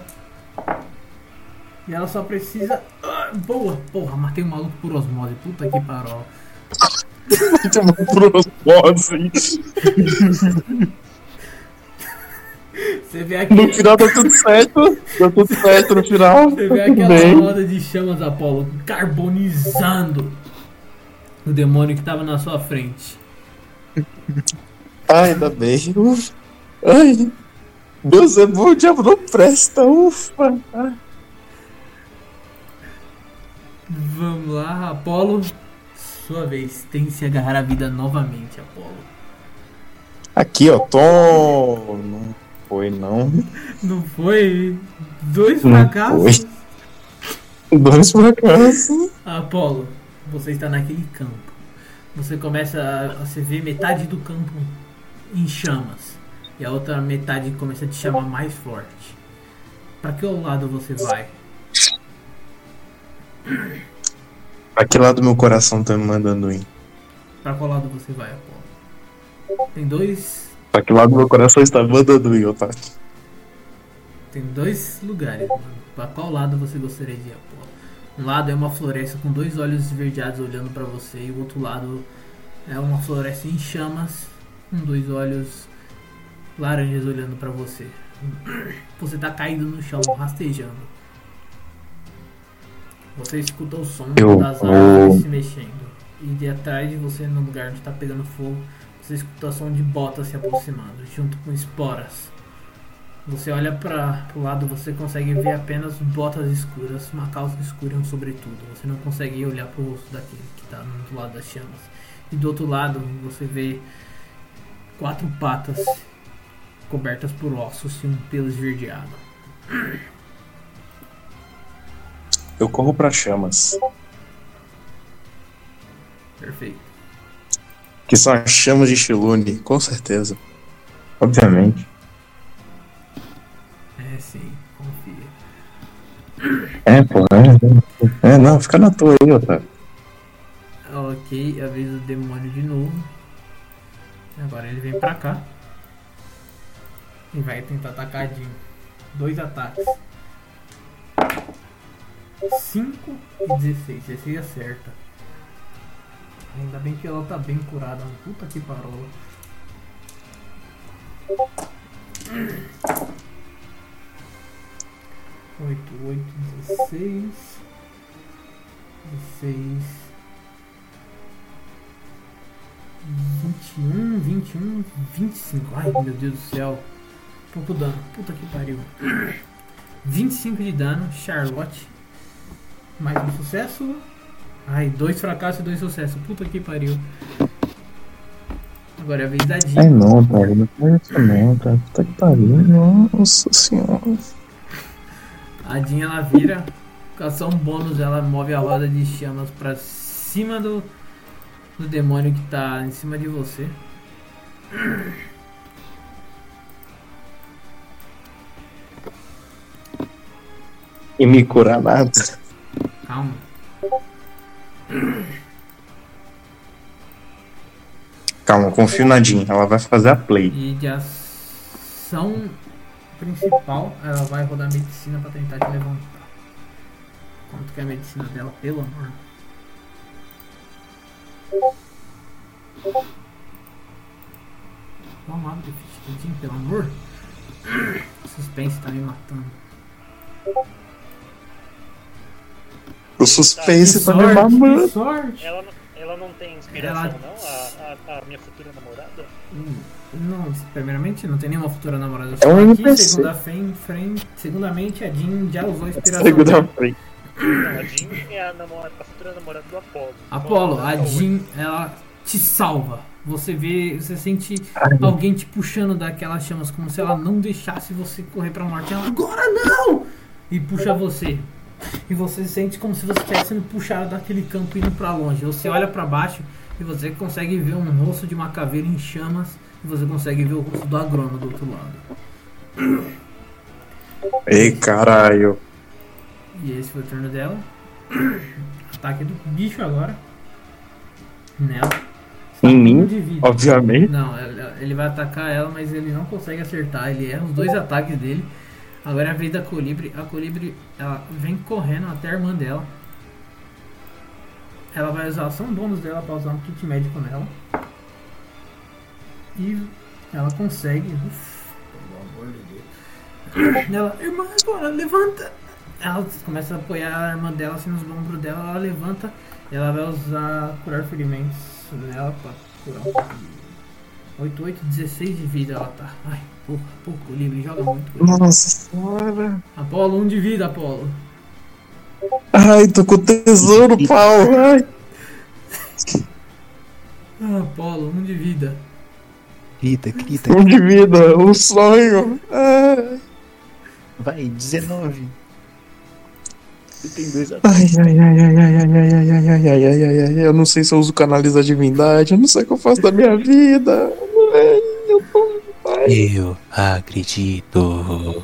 E ela só precisa. Ah, boa! Porra, matei o maluco por osmose. Puta que parola. Por osmose. Você vê aqui. No final deu tudo certo. Deu tudo certo no final. Você vê Tudo aquela bem. roda de chamas, Apolo, carbonizando o demônio que tava na sua frente. Ai, ainda bem. Ufa. Ai. Deus é bom, o diabo não presta. Ufa. Ai. Vamos lá, Apolo. Sua vez. Tem se agarrar à vida novamente, Apolo. Aqui, ó. Tom. Não foi, não. Não foi? Dois Não fracassos? Dois fracassos. Apolo, você está naquele campo. Você começa a. Você vê metade do campo em chamas. E a outra metade começa a te chamar mais forte. Pra que lado você vai? Pra que lado meu coração tá me mandando ir? Pra qual lado você vai, Apolo? Tem dois. Pra que lado meu coração está me mandando ir, Otávio? Tem dois lugares, mano. Pra qual lado você gostaria de ir, Apolo? Um lado é uma floresta com dois olhos esverdeados olhando pra você, e o outro lado é uma floresta em chamas com dois olhos laranjas olhando pra você. Você tá caído no chão, rastejando. Você escuta o som Eu das árvores se mexendo. E de atrás de você, no lugar onde tá pegando fogo, você escuta o som de botas se aproximando, junto com esporas. Você olha para o lado, você consegue ver apenas botas escuras, uma calça escura e um sobretudo. Você não consegue olhar para o rosto daquele que está do lado das chamas. E do outro lado, você vê quatro patas cobertas por ossos e um pelo esverdeado. Eu corro pra chamas. Perfeito. Que são as chamas de Shilune, com certeza. Obviamente. É sim, confia. É, pô, é. É, não, fica na tua aí, Otávio. Ok, avisa o demônio de novo. Agora ele vem pra cá. E vai tentar atacar Jean. Dois ataques. 5 e 16. Esse acerta. Ainda bem que ela tá bem curada. Puta que parola. Oito, oito, dezesseis. Dezesseis. 21, 21, 25. Ai meu Deus do céu. Pouco dano. Puta que pariu. 25 de dano, Charlotte. Mais um sucesso. Ai, dois fracassos e dois sucessos. Puta que pariu. Agora é a vez da Ai Jean. não, Otávio, não faz isso não, Otávio. Puta que pariu. Nossa senhora. A Jean ela vira. Com ação bônus, ela move a roda de chamas pra cima do, do demônio que tá em cima de você. E me curar nada. Calma. Calma, confio na Jean. Ela vai fazer a play. E de ação principal, ela vai rodar medicina pra tentar te levantar. Quanto que é a medicina dela, pelo amor? Vamos lá, Deficientinho, pelo amor. Suspense tá me matando. O suspense Que tá me mamando. sorte! Ela, não- ela não tem inspiração, Ela- não? A, a, a minha futura namorada? Hum, Não, primeiramente não tem nenhuma futura namorada É um NPC. segunda frente, frente, segundamente a Jean já usou a inspiração Segunda frente. Não, a Jean é a, namora, a futura namorada do Apolo. Apolo, Então, a ela- Jean, ela te salva. Você vê, você sente alguém te puxando daquelas chamas como se ela não deixasse você correr pra morte. Ela, agora não! E puxa você. E você sente como se você estivesse sendo puxado daquele campo indo pra longe. Você olha pra baixo e você consegue ver um rosto de uma caveira em chamas e você consegue ver o rosto do agrônomo do outro lado. Ei, caralho. E esse foi o turno dela. Ataque do bicho agora. Nela. Em mim, obviamente. Não, ele ele vai atacar ela, mas ele não consegue acertar. Ele erra os dois ataques dele. Agora é a vez da Colibre. A Colibre ela vem correndo até a irmã dela. Ela vai usar a ação bônus dela para usar um kit médico nela. E ela consegue. Uf, pelo amor de Deus. Ela, irmã, agora levanta. Ela começa a apoiar a irmã dela assim nos ombros dela. Ela levanta. E ela vai usar curar ferimentos nela pra curar um pouco de 8, 8, 16 de vida ela tá. Ai, porra, pouco livre, joga muito. Nossa senhora. Apolo, 1 de vida, Apolo. Ai, tô com tesouro, pau. Ai. Ah, Apolo, 1 de vida. Grita, grita. Um de vida, um sonho. Ai, Vai, 19. Você tem dois ai, ai, ai, ai, ai, ai, ai, ai, ai, ai, ai, ai, ai. Eu não sei se eu uso canaliza divindade, eu não sei o que eu faço da minha vida. Ai, eu tô. Eu acredito.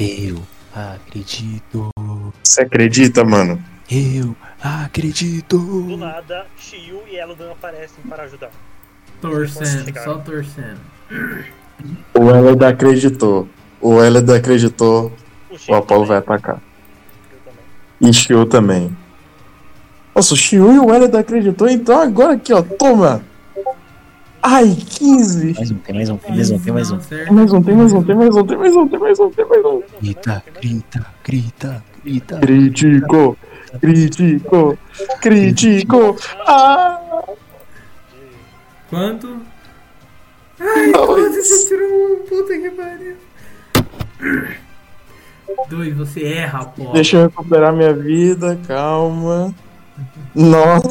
Eu acredito. Você acredita, mano? Eu acredito. Do nada, Shio e Elodan aparecem para ajudar. Torcendo, só torcendo. O Eleda acreditou. O Eleda acreditou. O O Apolo vai atacar. E Shio também. Nossa, o Shio e o Eleda acreditou, então agora aqui, ó, toma! Ai, 15! Mais um, tem mais um, tem mais um, tem mais um. Tem mais um, tem mais um, tem mais um, tem mais um, tem mais um, tem mais um. Grita, grita, grita, grita. Critico, critico, critico. Ah! Quanto? Ai, quase você tirou um puta que pariu. Dois, você erra, Apolo. Deixa eu recuperar minha vida, calma. Nossa,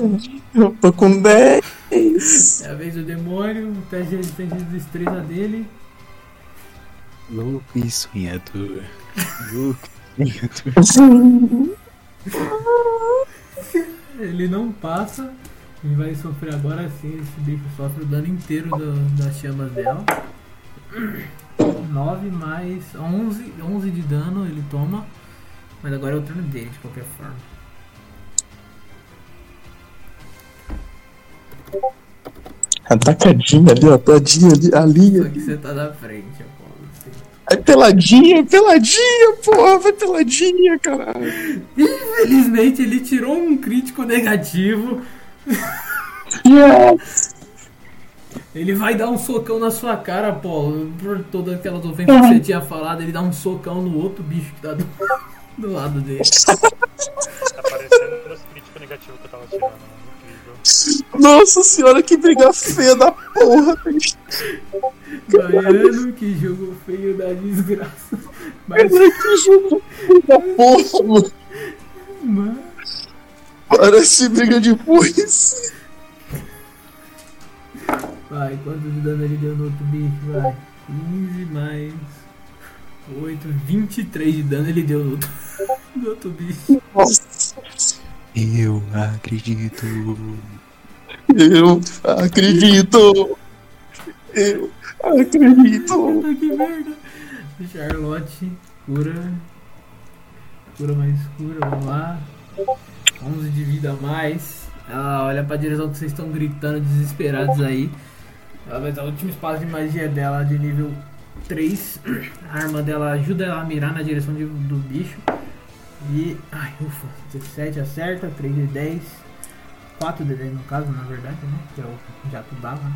eu tô com 10. É a vez do demônio, o teste de resistência de destreza dele. Louco e sonhador. Louco e sonhador. Ele não passa e vai sofrer agora sim. Esse bicho sofre o dano inteiro do- das chamas dela. 9 mais 11, 11 de dano ele toma. Mas agora é o turno dele, de qualquer forma. Atacadinha ali, ó, tadinha ali, ali. Só que você tá na frente, Apolo. assim. Ai, peladinha, peladinha, porra, vai peladinha, caralho. Infelizmente ele tirou um crítico negativo. Yes! Ele vai dar um socão na sua cara, Apolo. Por todas aquelas ofensas que você tinha falado, ele dá um socão no outro bicho que tá do, do lado dele. Tá parecendo meus críticos negativos que eu tava tirando. né? Nossa senhora, que briga feia da porra. Baiano, que jogo feio da desgraça. Mas, Que jogo feio da porra, mano. mas Parece briga de foice. vai, quanto de dano ele deu no outro bicho? Vai. 15 mais 8, 23 de dano ele deu no outro, no outro bicho. Nossa, Eu acredito. eu acredito. Eu acredito. Puta que merda. Charlotte, cura. Cura mais cura, vamos lá. 11 de vida a mais. Ela olha pra direção que vocês estão gritando desesperados aí. Ela vai usar o último espaço de magia dela de nível 3. A arma dela ajuda ela a mirar na direção de- do bicho. E. Ai, ufa. 17 acerta, 3 de 10. 4 de 10 no caso, na verdade, né? Que é o jato d'água, né?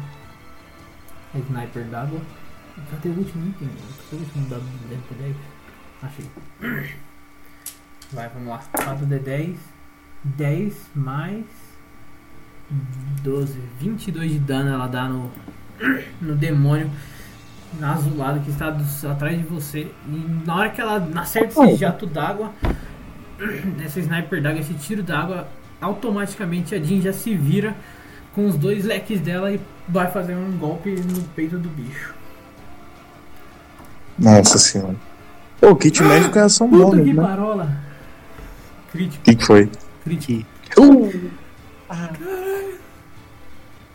É sniper d'água. Cadê o último item? Cadê o último dado de 10 por 10? Achei. Vai, vamos lá. 4 de 10. 10 mais 12. 22 de dano ela dá no, no demônio na azulada que está do- atrás de você. E na hora que ela acerta esse jato d'água, essa sniper d'água, esse tiro d'água, automaticamente a Jean já se vira com os dois leques dela e vai fazer um golpe no peito do bicho. Nossa senhora. Pô, o kit médico é ação Puta bônus, que né? parola! Crítico, O que, que foi? crítico, Uh,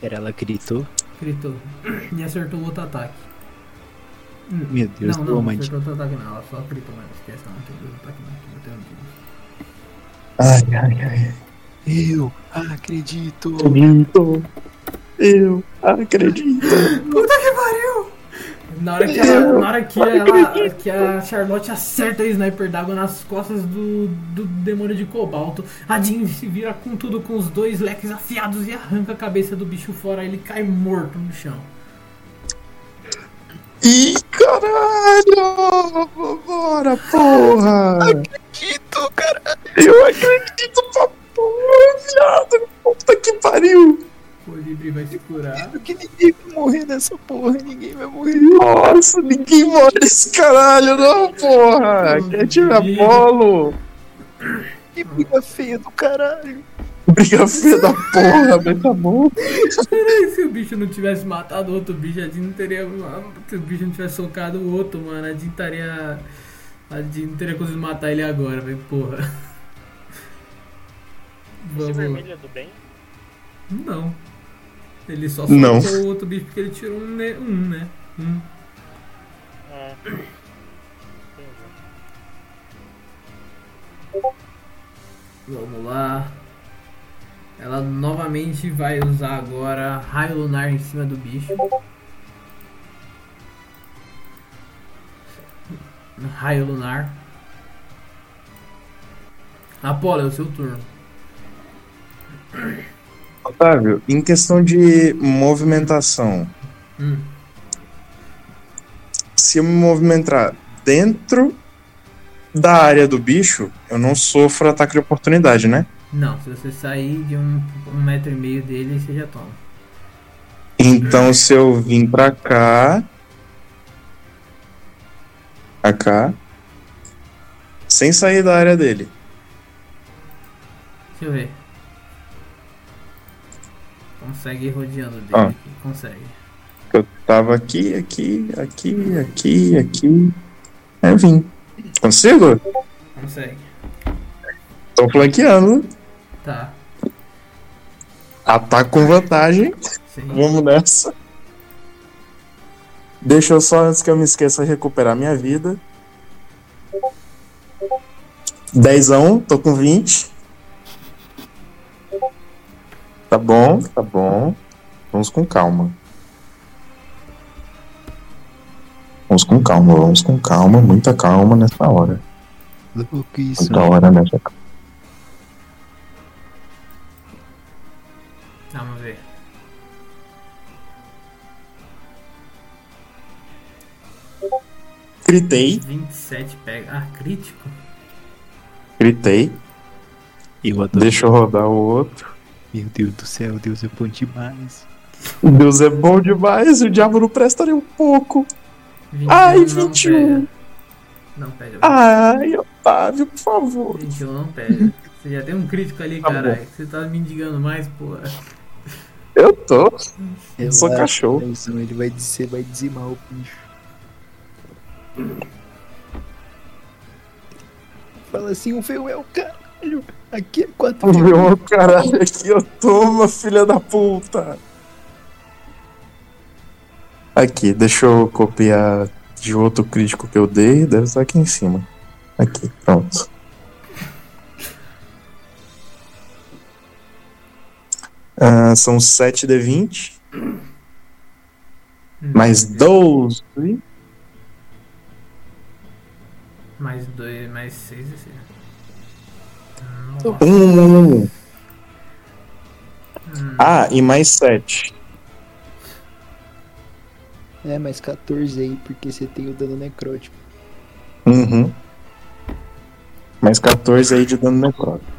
Pera, ela gritou. gritou. E acertou o outro ataque. Meu Deus, não, não, não romântico. acertou outro ataque não, ela só gritou, mas esquece, ela não tem dois ataques não, que bateu no time. Ai, ai, ai. Eu acredito. Acredito. Eu acredito. Puta que pariu! Na hora que, ela, na hora que, ela, que a Charlotte acerta o sniper d'água nas costas do, do demônio de cobalto, a Jean se vira com tudo com os dois leques afiados e arranca a cabeça do bicho fora. Ele cai morto no chão. Ih, caralho! Bora, porra! Acredito, cara. Eu acredito pra porra, viado! Puta que pariu! O Libre vai se curar. Que ninguém vai morrer nessa porra, ninguém vai morrer. Nossa, ninguém morre nesse caralho, não, porra! Quer tirar Apolo? Que briga feia do caralho. Briga feia da porra, mas tá bom. Se o bicho não tivesse matado o outro bicho, a Jean não teria. Se o bicho não tivesse socado o outro, mano, a Jean estaria. A Jean não teria conseguido matar ele agora, velho, porra. Vamos. vermelho é do bem? Não. Ele só Não. socou o outro bicho porque ele tirou um, né? Um, né? Um. Ah. Entendi. Vamos lá. Ela novamente vai usar agora raio lunar em cima do bicho. Raio lunar. Apolo, é o seu turno. Otávio, em questão de movimentação, Hum. se eu me movimentar dentro da área do bicho, eu não sofro ataque de oportunidade, né? Não, se você sair de um, um metro e meio dele, você já toma. Então, se eu vim pra cá. Pra cá. Sem sair da área dele. Deixa eu ver. Consegue ir rodeando dele. Ah. Consegue. Eu tava aqui, aqui, aqui, aqui, aqui. É, eu vim. Consigo? Consegue. Tô flanqueando. Tá. Ataque com vantagem. Sim. Vamos nessa. Deixa eu só, antes que eu me esqueça, recuperar minha vida. 10 a 1, tô com 20. Tá bom, tá bom. Vamos com calma. Vamos com calma, vamos com calma, muita calma nessa hora. Isso. Muita hora nessa Vamos Gritei, 27 pega. Ah, crítico? gritei. Eu adoro. Deixa eu rodar o outro. Meu Deus do céu, Deus é bom demais. Deus é bom demais, o diabo não presta nem um pouco. 21 Ai, não 21. pega. Não pega. Ai, Otávio, por favor. 21 não pega. Você já tem um crítico ali, Tá caralho. Você tá me indigando mais, porra. Eu tô. Eu sou acho, cachorro. Ele vai, dizer, vai dizimar o bicho. Fala assim, o feio é o caralho. Aqui é 4 Meu caralho, aqui eu toma, filha da puta. Aqui, deixa eu copiar de outro crítico que eu dei. Deve estar aqui em cima. Aqui, pronto. Ah, são 7 de 20. Mais 12. Mais 2, mais 6 esse. Um, um, um. Ah, e mais 7. É, mais 14 aí, porque você tem o dano necrótico. Uhum. Mais 14 aí de dano necrótico.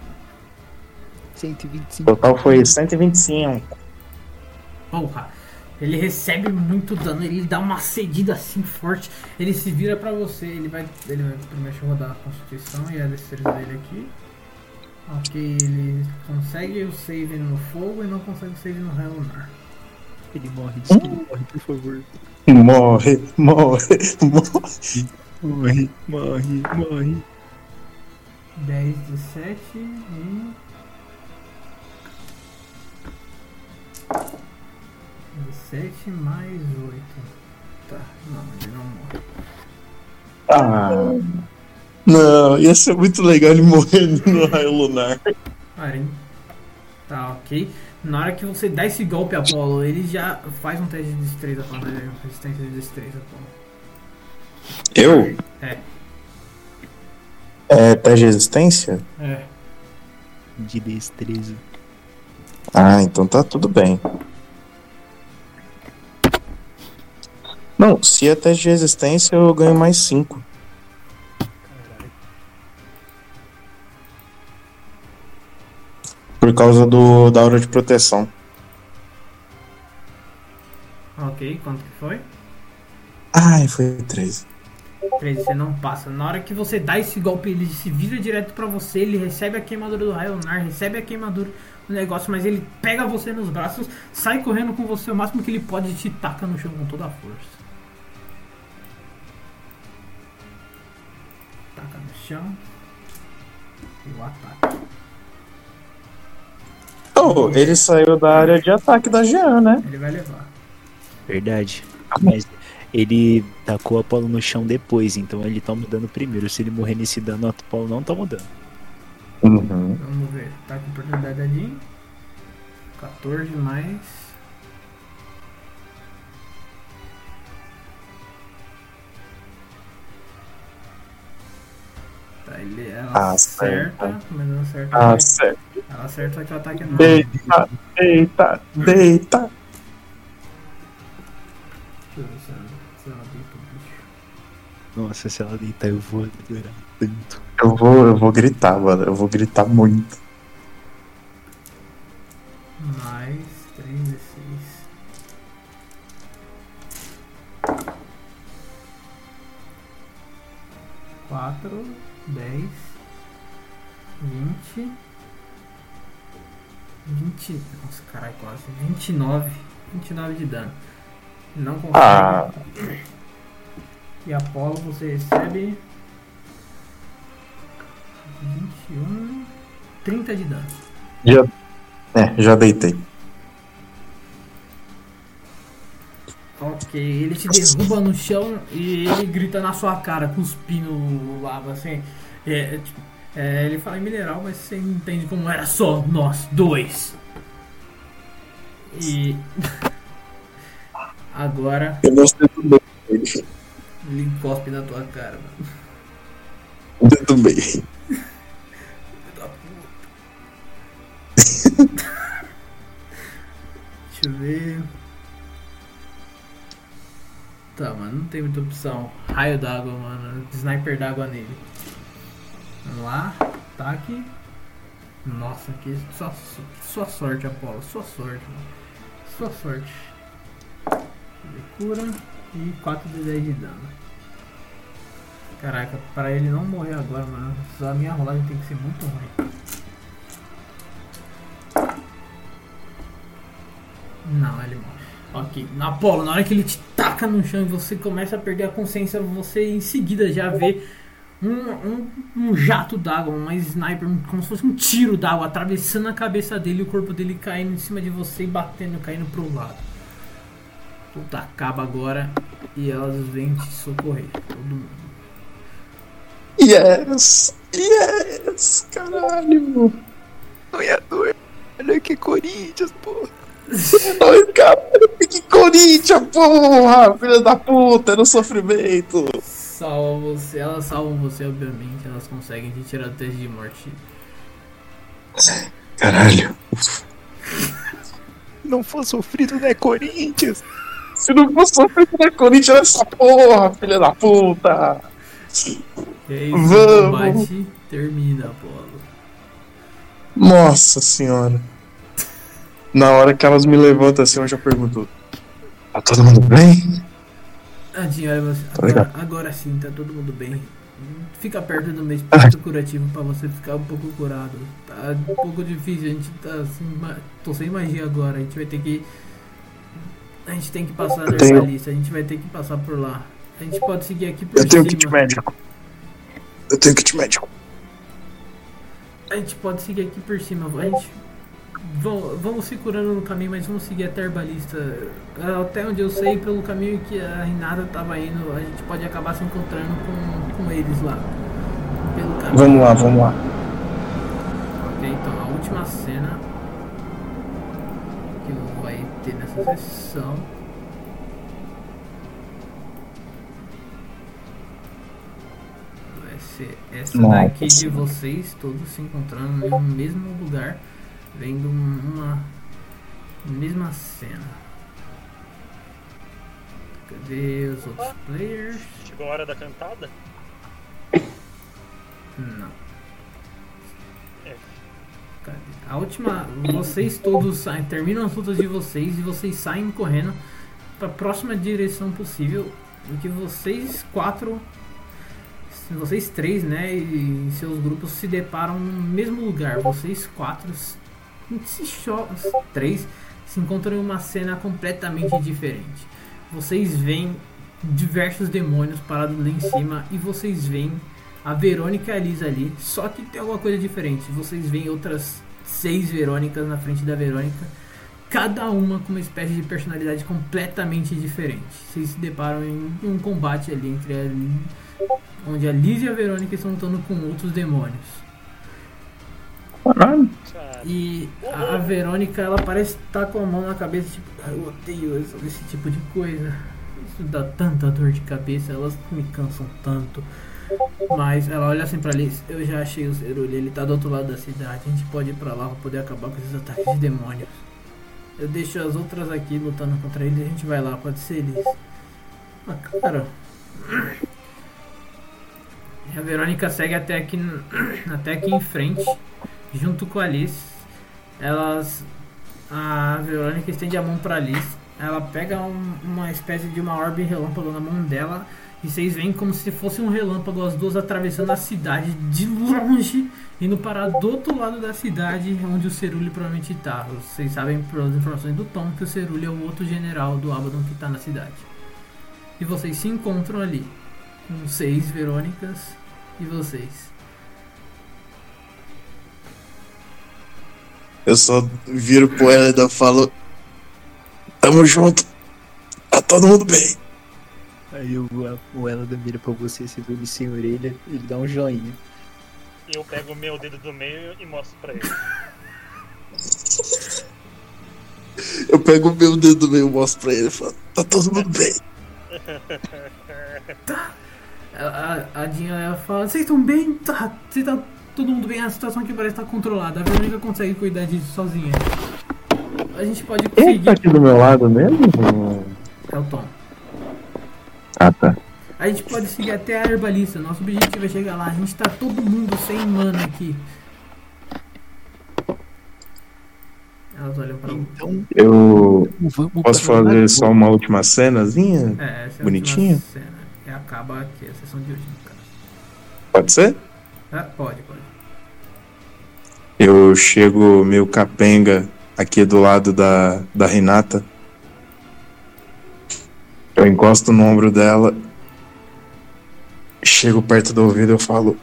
125. Total foi 125. Porra, ele recebe muito dano, ele dá uma cedida assim forte, ele se vira pra você, ele vai. Ele vai primeiro rodar a constituição e a destreza dele aqui. Ok, ele consegue o save no fogo e não consegue o save no raio lunar. Ele morre, diz que ele morre, por favor. Morre, morre, morre. Morre, morre, morre. 10 de 7 e. 17 mais 8. Tá, não, ele não morre. Ah. Não, ia ser muito legal ele morrendo no raio lunar. Parem. Tá, ok. Na hora que você dá esse golpe, Apolo, ele já faz um teste de destreza, Apolo. né? Resistência de destreza, Apolo. Eu? É. É teste de resistência? É. De destreza. Ah, então tá tudo bem. Não, se é teste de resistência, eu ganho mais 5. Por causa do, da aura de proteção. Ok, quanto que foi? Ai, foi 13. 13, você não passa. Na hora que você dá esse golpe, ele se vira direto pra você, ele recebe a queimadura do raio lunar, recebe a queimadura do negócio, mas ele pega você nos braços, sai correndo com você o máximo que ele pode e te taca no chão com toda a força. E o ataque. Oh, ele saiu da área de ataque da Jean, né? Ele vai levar. Verdade. Mas ele tacou a Apolo no chão depois, então ele tá mudando primeiro. Se ele morrer nesse dano, a Apolo não tá mudando. Uhum. Vamos ver. Tá com oportunidade ali. 14 mais. Ele, ela Acerta. acerta, mas não acerta. Ah, certo. Ela acerta que o ataque não. Deita, deita, deita. Deixa eu ver se ela, se ela deita o bicho. Nossa, se ela deitar, eu vou adorar tanto. Eu vou, eu vou gritar, mano. Eu vou gritar muito. Mais 3 d 6. Quatro, dez, vinte, vinte. Nossa, caralho, quase. Vinte e nove. Vinte e nove de dano. Não consegue. Ah. E Apolo você recebe. 21. 30 de dano. Já, é, já deitei. Ok, ele te derruba no chão e ele grita na sua cara, cuspindo lava, assim. É, tipo, é, ele fala em mineral, mas você entende como era só nós dois. E. Agora Eu gostei do bem. ele cospe na tua cara, mano. Tudo bem. Deixa eu ver. Tá, mano, não tem muita opção. Raio d'água, mano. Sniper d'água nele. Vamos lá. Ataque. Nossa, que sua, sua sorte, Apolo. Sua sorte. Sua sorte. Cura. E 4 de 10 de dano. Caraca, para ele não morrer agora, mano. A minha rolagem tem que ser muito ruim. Não, ele morre. Ok, Apolo, na hora que ele te taca no chão e você começa a perder a consciência, você em seguida já vê um, um, um jato d'água, uma sniper, como se fosse um tiro d'água atravessando a cabeça dele e o corpo dele caindo em cima de você e batendo, caindo pro lado. Tudo acaba agora e elas vêm te socorrer. Todo mundo. Yes! Yes! Caralho! Sonhador. Olha que Corinthians, caralho! Que Corinthians, porra! Filha da puta, no sofrimento! Salva você, elas salvam você, obviamente, elas conseguem te tirar do teste de morte. Caralho! Não for sofrido, né, Corinthians? Se não fosse sofrido da Corinthians, essa porra, filha da puta! E aí, o Vamos. combate termina, Apolo. Nossa senhora! Na hora que elas me levantam assim, eu já pergunto: Tá todo mundo bem? Adinho, olha você. Tá. Agora, agora sim, tá todo mundo bem. Fica perto do meu espírito curativo pra você ficar um pouco curado. Tá um pouco difícil, a gente tá assim. Tô sem magia agora, a gente vai ter que. A gente tem que passar na tenho- lista, a gente vai ter que passar por lá. A gente pode seguir aqui por Eu tenho cima. kit médico. Eu tenho kit médico. A gente pode seguir aqui por cima. A gente. Vamos, vamos se curando no caminho, mas vamos seguir até herbalista. Até onde eu sei, pelo caminho que a Renata tava indo, a gente pode acabar se encontrando com, com eles lá. Vamos lá, vamos lá. Ok, então a última cena. essa sessão. Vai ser essa Nossa. daqui de vocês todos se encontrando no mesmo lugar, vendo uma mesma cena. Cadê os outros players? Chegou a hora da cantada? Não. É. Cadê? A última. Vocês todos saem, terminam as lutas de vocês e vocês saem correndo para a próxima direção possível. O que vocês quatro. Vocês três, né? E seus grupos se deparam no mesmo lugar. Vocês quatro cho- três se encontram em uma cena completamente diferente. Vocês veem diversos demônios parados lá em cima e vocês veem a Verônica e a Lisa ali, só que tem alguma coisa diferente. Vocês veem outras seis Verônicas na frente da Verônica, cada uma com uma espécie de personalidade completamente diferente. Vocês se deparam em um combate ali entre a, onde a Lisa e a Verônica estão lutando com outros demônios. Caralho. Cara, E a, Verônica, ela parece estar com a mão na cabeça, tipo, "Ah, eu odeio esse, tipo de coisa. Isso dá tanta dor de cabeça, elas me cansam tanto. Mas ela olha assim pra Liz, eu já achei o Cerulho, ele tá do outro lado da cidade, a gente pode ir pra lá pra poder acabar com esses ataques de demônios. Eu deixo as outras aqui lutando contra eles e a gente vai lá, pode ser Liz. Ah, claro. E a Verônica segue até aqui, até aqui em frente, junto com a Liz. Elas. A Verônica estende a mão pra Liz. Ela pega um- uma espécie de uma orbe relâmpago na mão dela. E vocês veem como se fosse um relâmpago, as duas atravessando a cidade de longe, indo parar do outro lado da cidade, onde o Cerulho provavelmente tá. Vocês sabem pelas informações do Tom que o Cerulho é o outro general do Abaddon que tá na cidade. E vocês se encontram ali, com seis Verônicas e vocês. Eu só viro pro Elida e falo: Tamo junto. Tá todo mundo bem. Aí o, o Elada vira pra você, você vê ele sem orelha, ele dá um joinha. eu pego o meu dedo do meio e mostro pra ele. Eu pego o meu dedo do meio e mostro pra ele e falo: Tá todo mundo bem. A, a, a Dinha ela fala, vocês estão bem? Tá, você tá todo mundo bem? A situação aqui parece estar controlada. A Verônica consegue cuidar disso sozinha. A gente pode é conseguir. tá aqui do meu lado mesmo? É o Tom. Ah, tá. A gente pode seguir até a herbalista. Nosso objetivo é chegar lá. A gente tá todo mundo sem mana aqui. Elas olham pra mim. Então, Eu vamos posso fazer só uma última cenazinha? É, essa é a Bonitinho? última cena. E acaba aqui a sessão de hoje, no caso. Pode ser? Ah, pode, pode. Eu chego meio capenga aqui do lado da, da Renata. Eu encosto no ombro dela. Chego perto do ouvido e eu falo: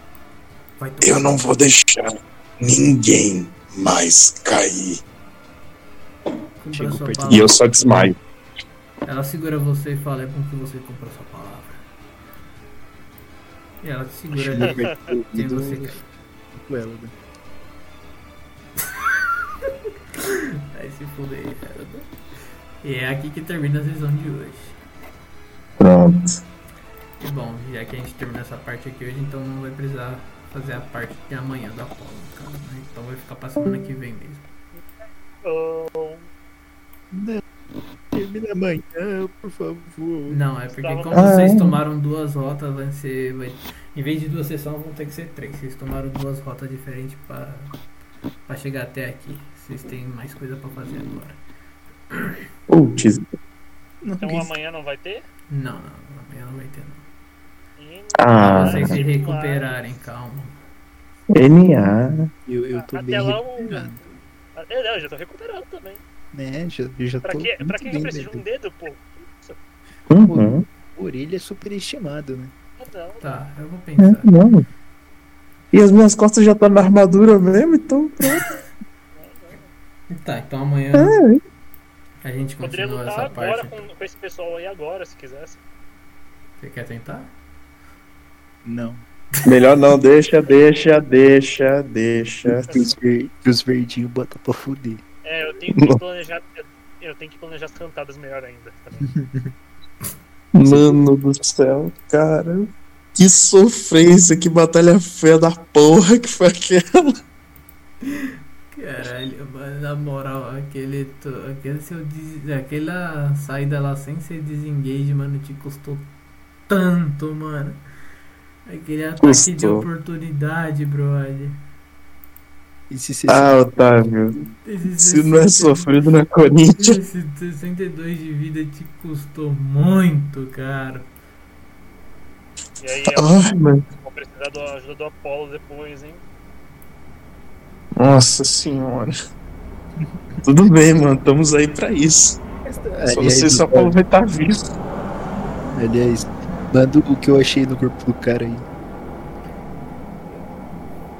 Eu não vou deixar ninguém mais cair. E eu só desmaio. Ela segura você e fala, é bom que você cumpra sua palavra. E ela te segura ali. ouvido você cair. Aí se fuder, cara. E é aqui que termina a sessão de hoje. Pronto. E bom, já que a gente terminou essa parte aqui hoje, então não vai precisar fazer a parte de amanhã da Apolo, caso, né? Então vai ficar pra semana que vem mesmo. Oh, Não, termina amanhã, por favor. Não, é porque Tava- como Ah, vocês é? tomaram duas rotas, vai ser. Vai, em vez de duas sessões, vão ter que ser três. Vocês tomaram duas rotas diferentes pra, pra chegar até aqui. Vocês têm mais coisa pra fazer agora. Putz, então amanhã não vai ter? Não, não, amanhã não vai ter não. Ah, vocês se recuperarem, calma. NA. Eu, eu tô Até bem lá o- recuperado, É, não, eu já tô recuperado também. né? Já, eu já Pra tô que, pra que eu preciso de um dedo, pô? Uhum. Orelha é superestimado, né? Ah, Não, Tá, eu vou É, pensar. não. E as minhas costas já tá na armadura mesmo, então pronto. Tá, então amanhã É, a gente poderia continua lutar essa agora parte. com, com esse pessoal aí agora, se quisesse. Você quer tentar? Não. melhor não, deixa, deixa, deixa, deixa. Que os, ver, que os verdinhos botam pra fuder. É, eu tenho que planejar. eu tenho que planejar as cantadas melhor ainda também. Mano do céu, cara. Que sofrência, que batalha feia da porra que foi aquela. Caralho, mas na moral, aquele, aquele seu aquela saída lá sem ser desengage, mano, te custou tanto, mano. Aquele ataque de Custou. oportunidade, brother. Ah, Otávio. Esse Se não é 60 sofrido na Corinthians. Esse 62 de vida te custou muito, cara. E aí eu vou precisar da ajuda do Apollo depois, hein? Nossa senhora. Tudo bem, mano. Estamos aí pra isso. Só não sei se o Apolo vai estar vivo. Aliás, manda o que eu achei no corpo do cara aí.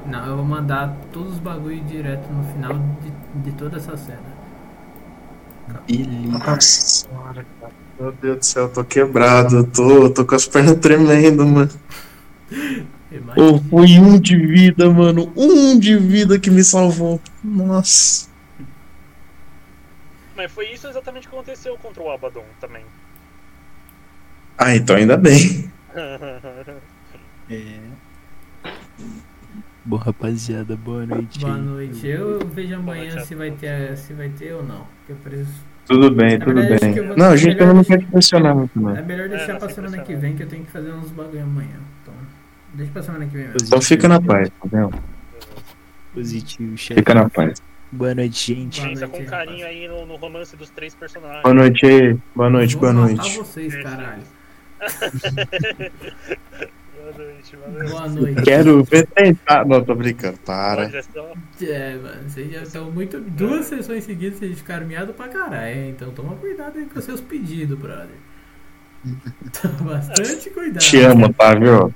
Não, eu vou mandar todos os bagulho direto no final de, de toda essa cena. Beleza. Nossa senhora, cara. Meu Deus do céu, eu tô quebrado. Eu tô, eu tô com as pernas tremendo, mano. Ou foi um de vida, mano. Um de vida que me salvou. Nossa. Mas foi isso exatamente que aconteceu contra o Abaddon também. Ah, então ainda bem. É. Bom, rapaziada, boa noite. Boa noite. Eu vejo amanhã noite se vai ter, se vai ter ou não. Eu preciso. Tudo bem, Na tudo verdade, bem. Não, a gente também não quer te pressionar muito, não. É melhor deixar não, pra sem semana que vem que eu tenho que fazer uns bagulho amanhã. Deixa pra semana que vem mesmo. Então fica na paz, entendeu? Positivo, chefe. Fica na paz. Boa noite, gente. Boa Pensa noite, com carinho aí no, no romance dos três personagens. Boa noite aí. Boa noite, boa noite. vocês, caralho. Boa noite, valeu. Boa noite. Quero ver tentar. Não, tô brincando. Para. É, mano, vocês já estão muito. Duas sessões seguidas vocês ficaram miados pra caralho, hein? Então toma cuidado aí com seus pedidos, brother. Toma bastante cuidado. Te amo, Otávio.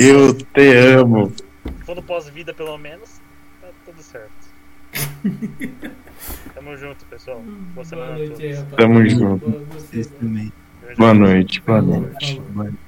Eu pós- te amo. se for no pós-vida, pelo menos, tá tudo certo. Tamo junto, pessoal. Boa Boa semana a noite. Tamo junto. Vocês também. Beijo. Boa noite, boa noite. Boa noite.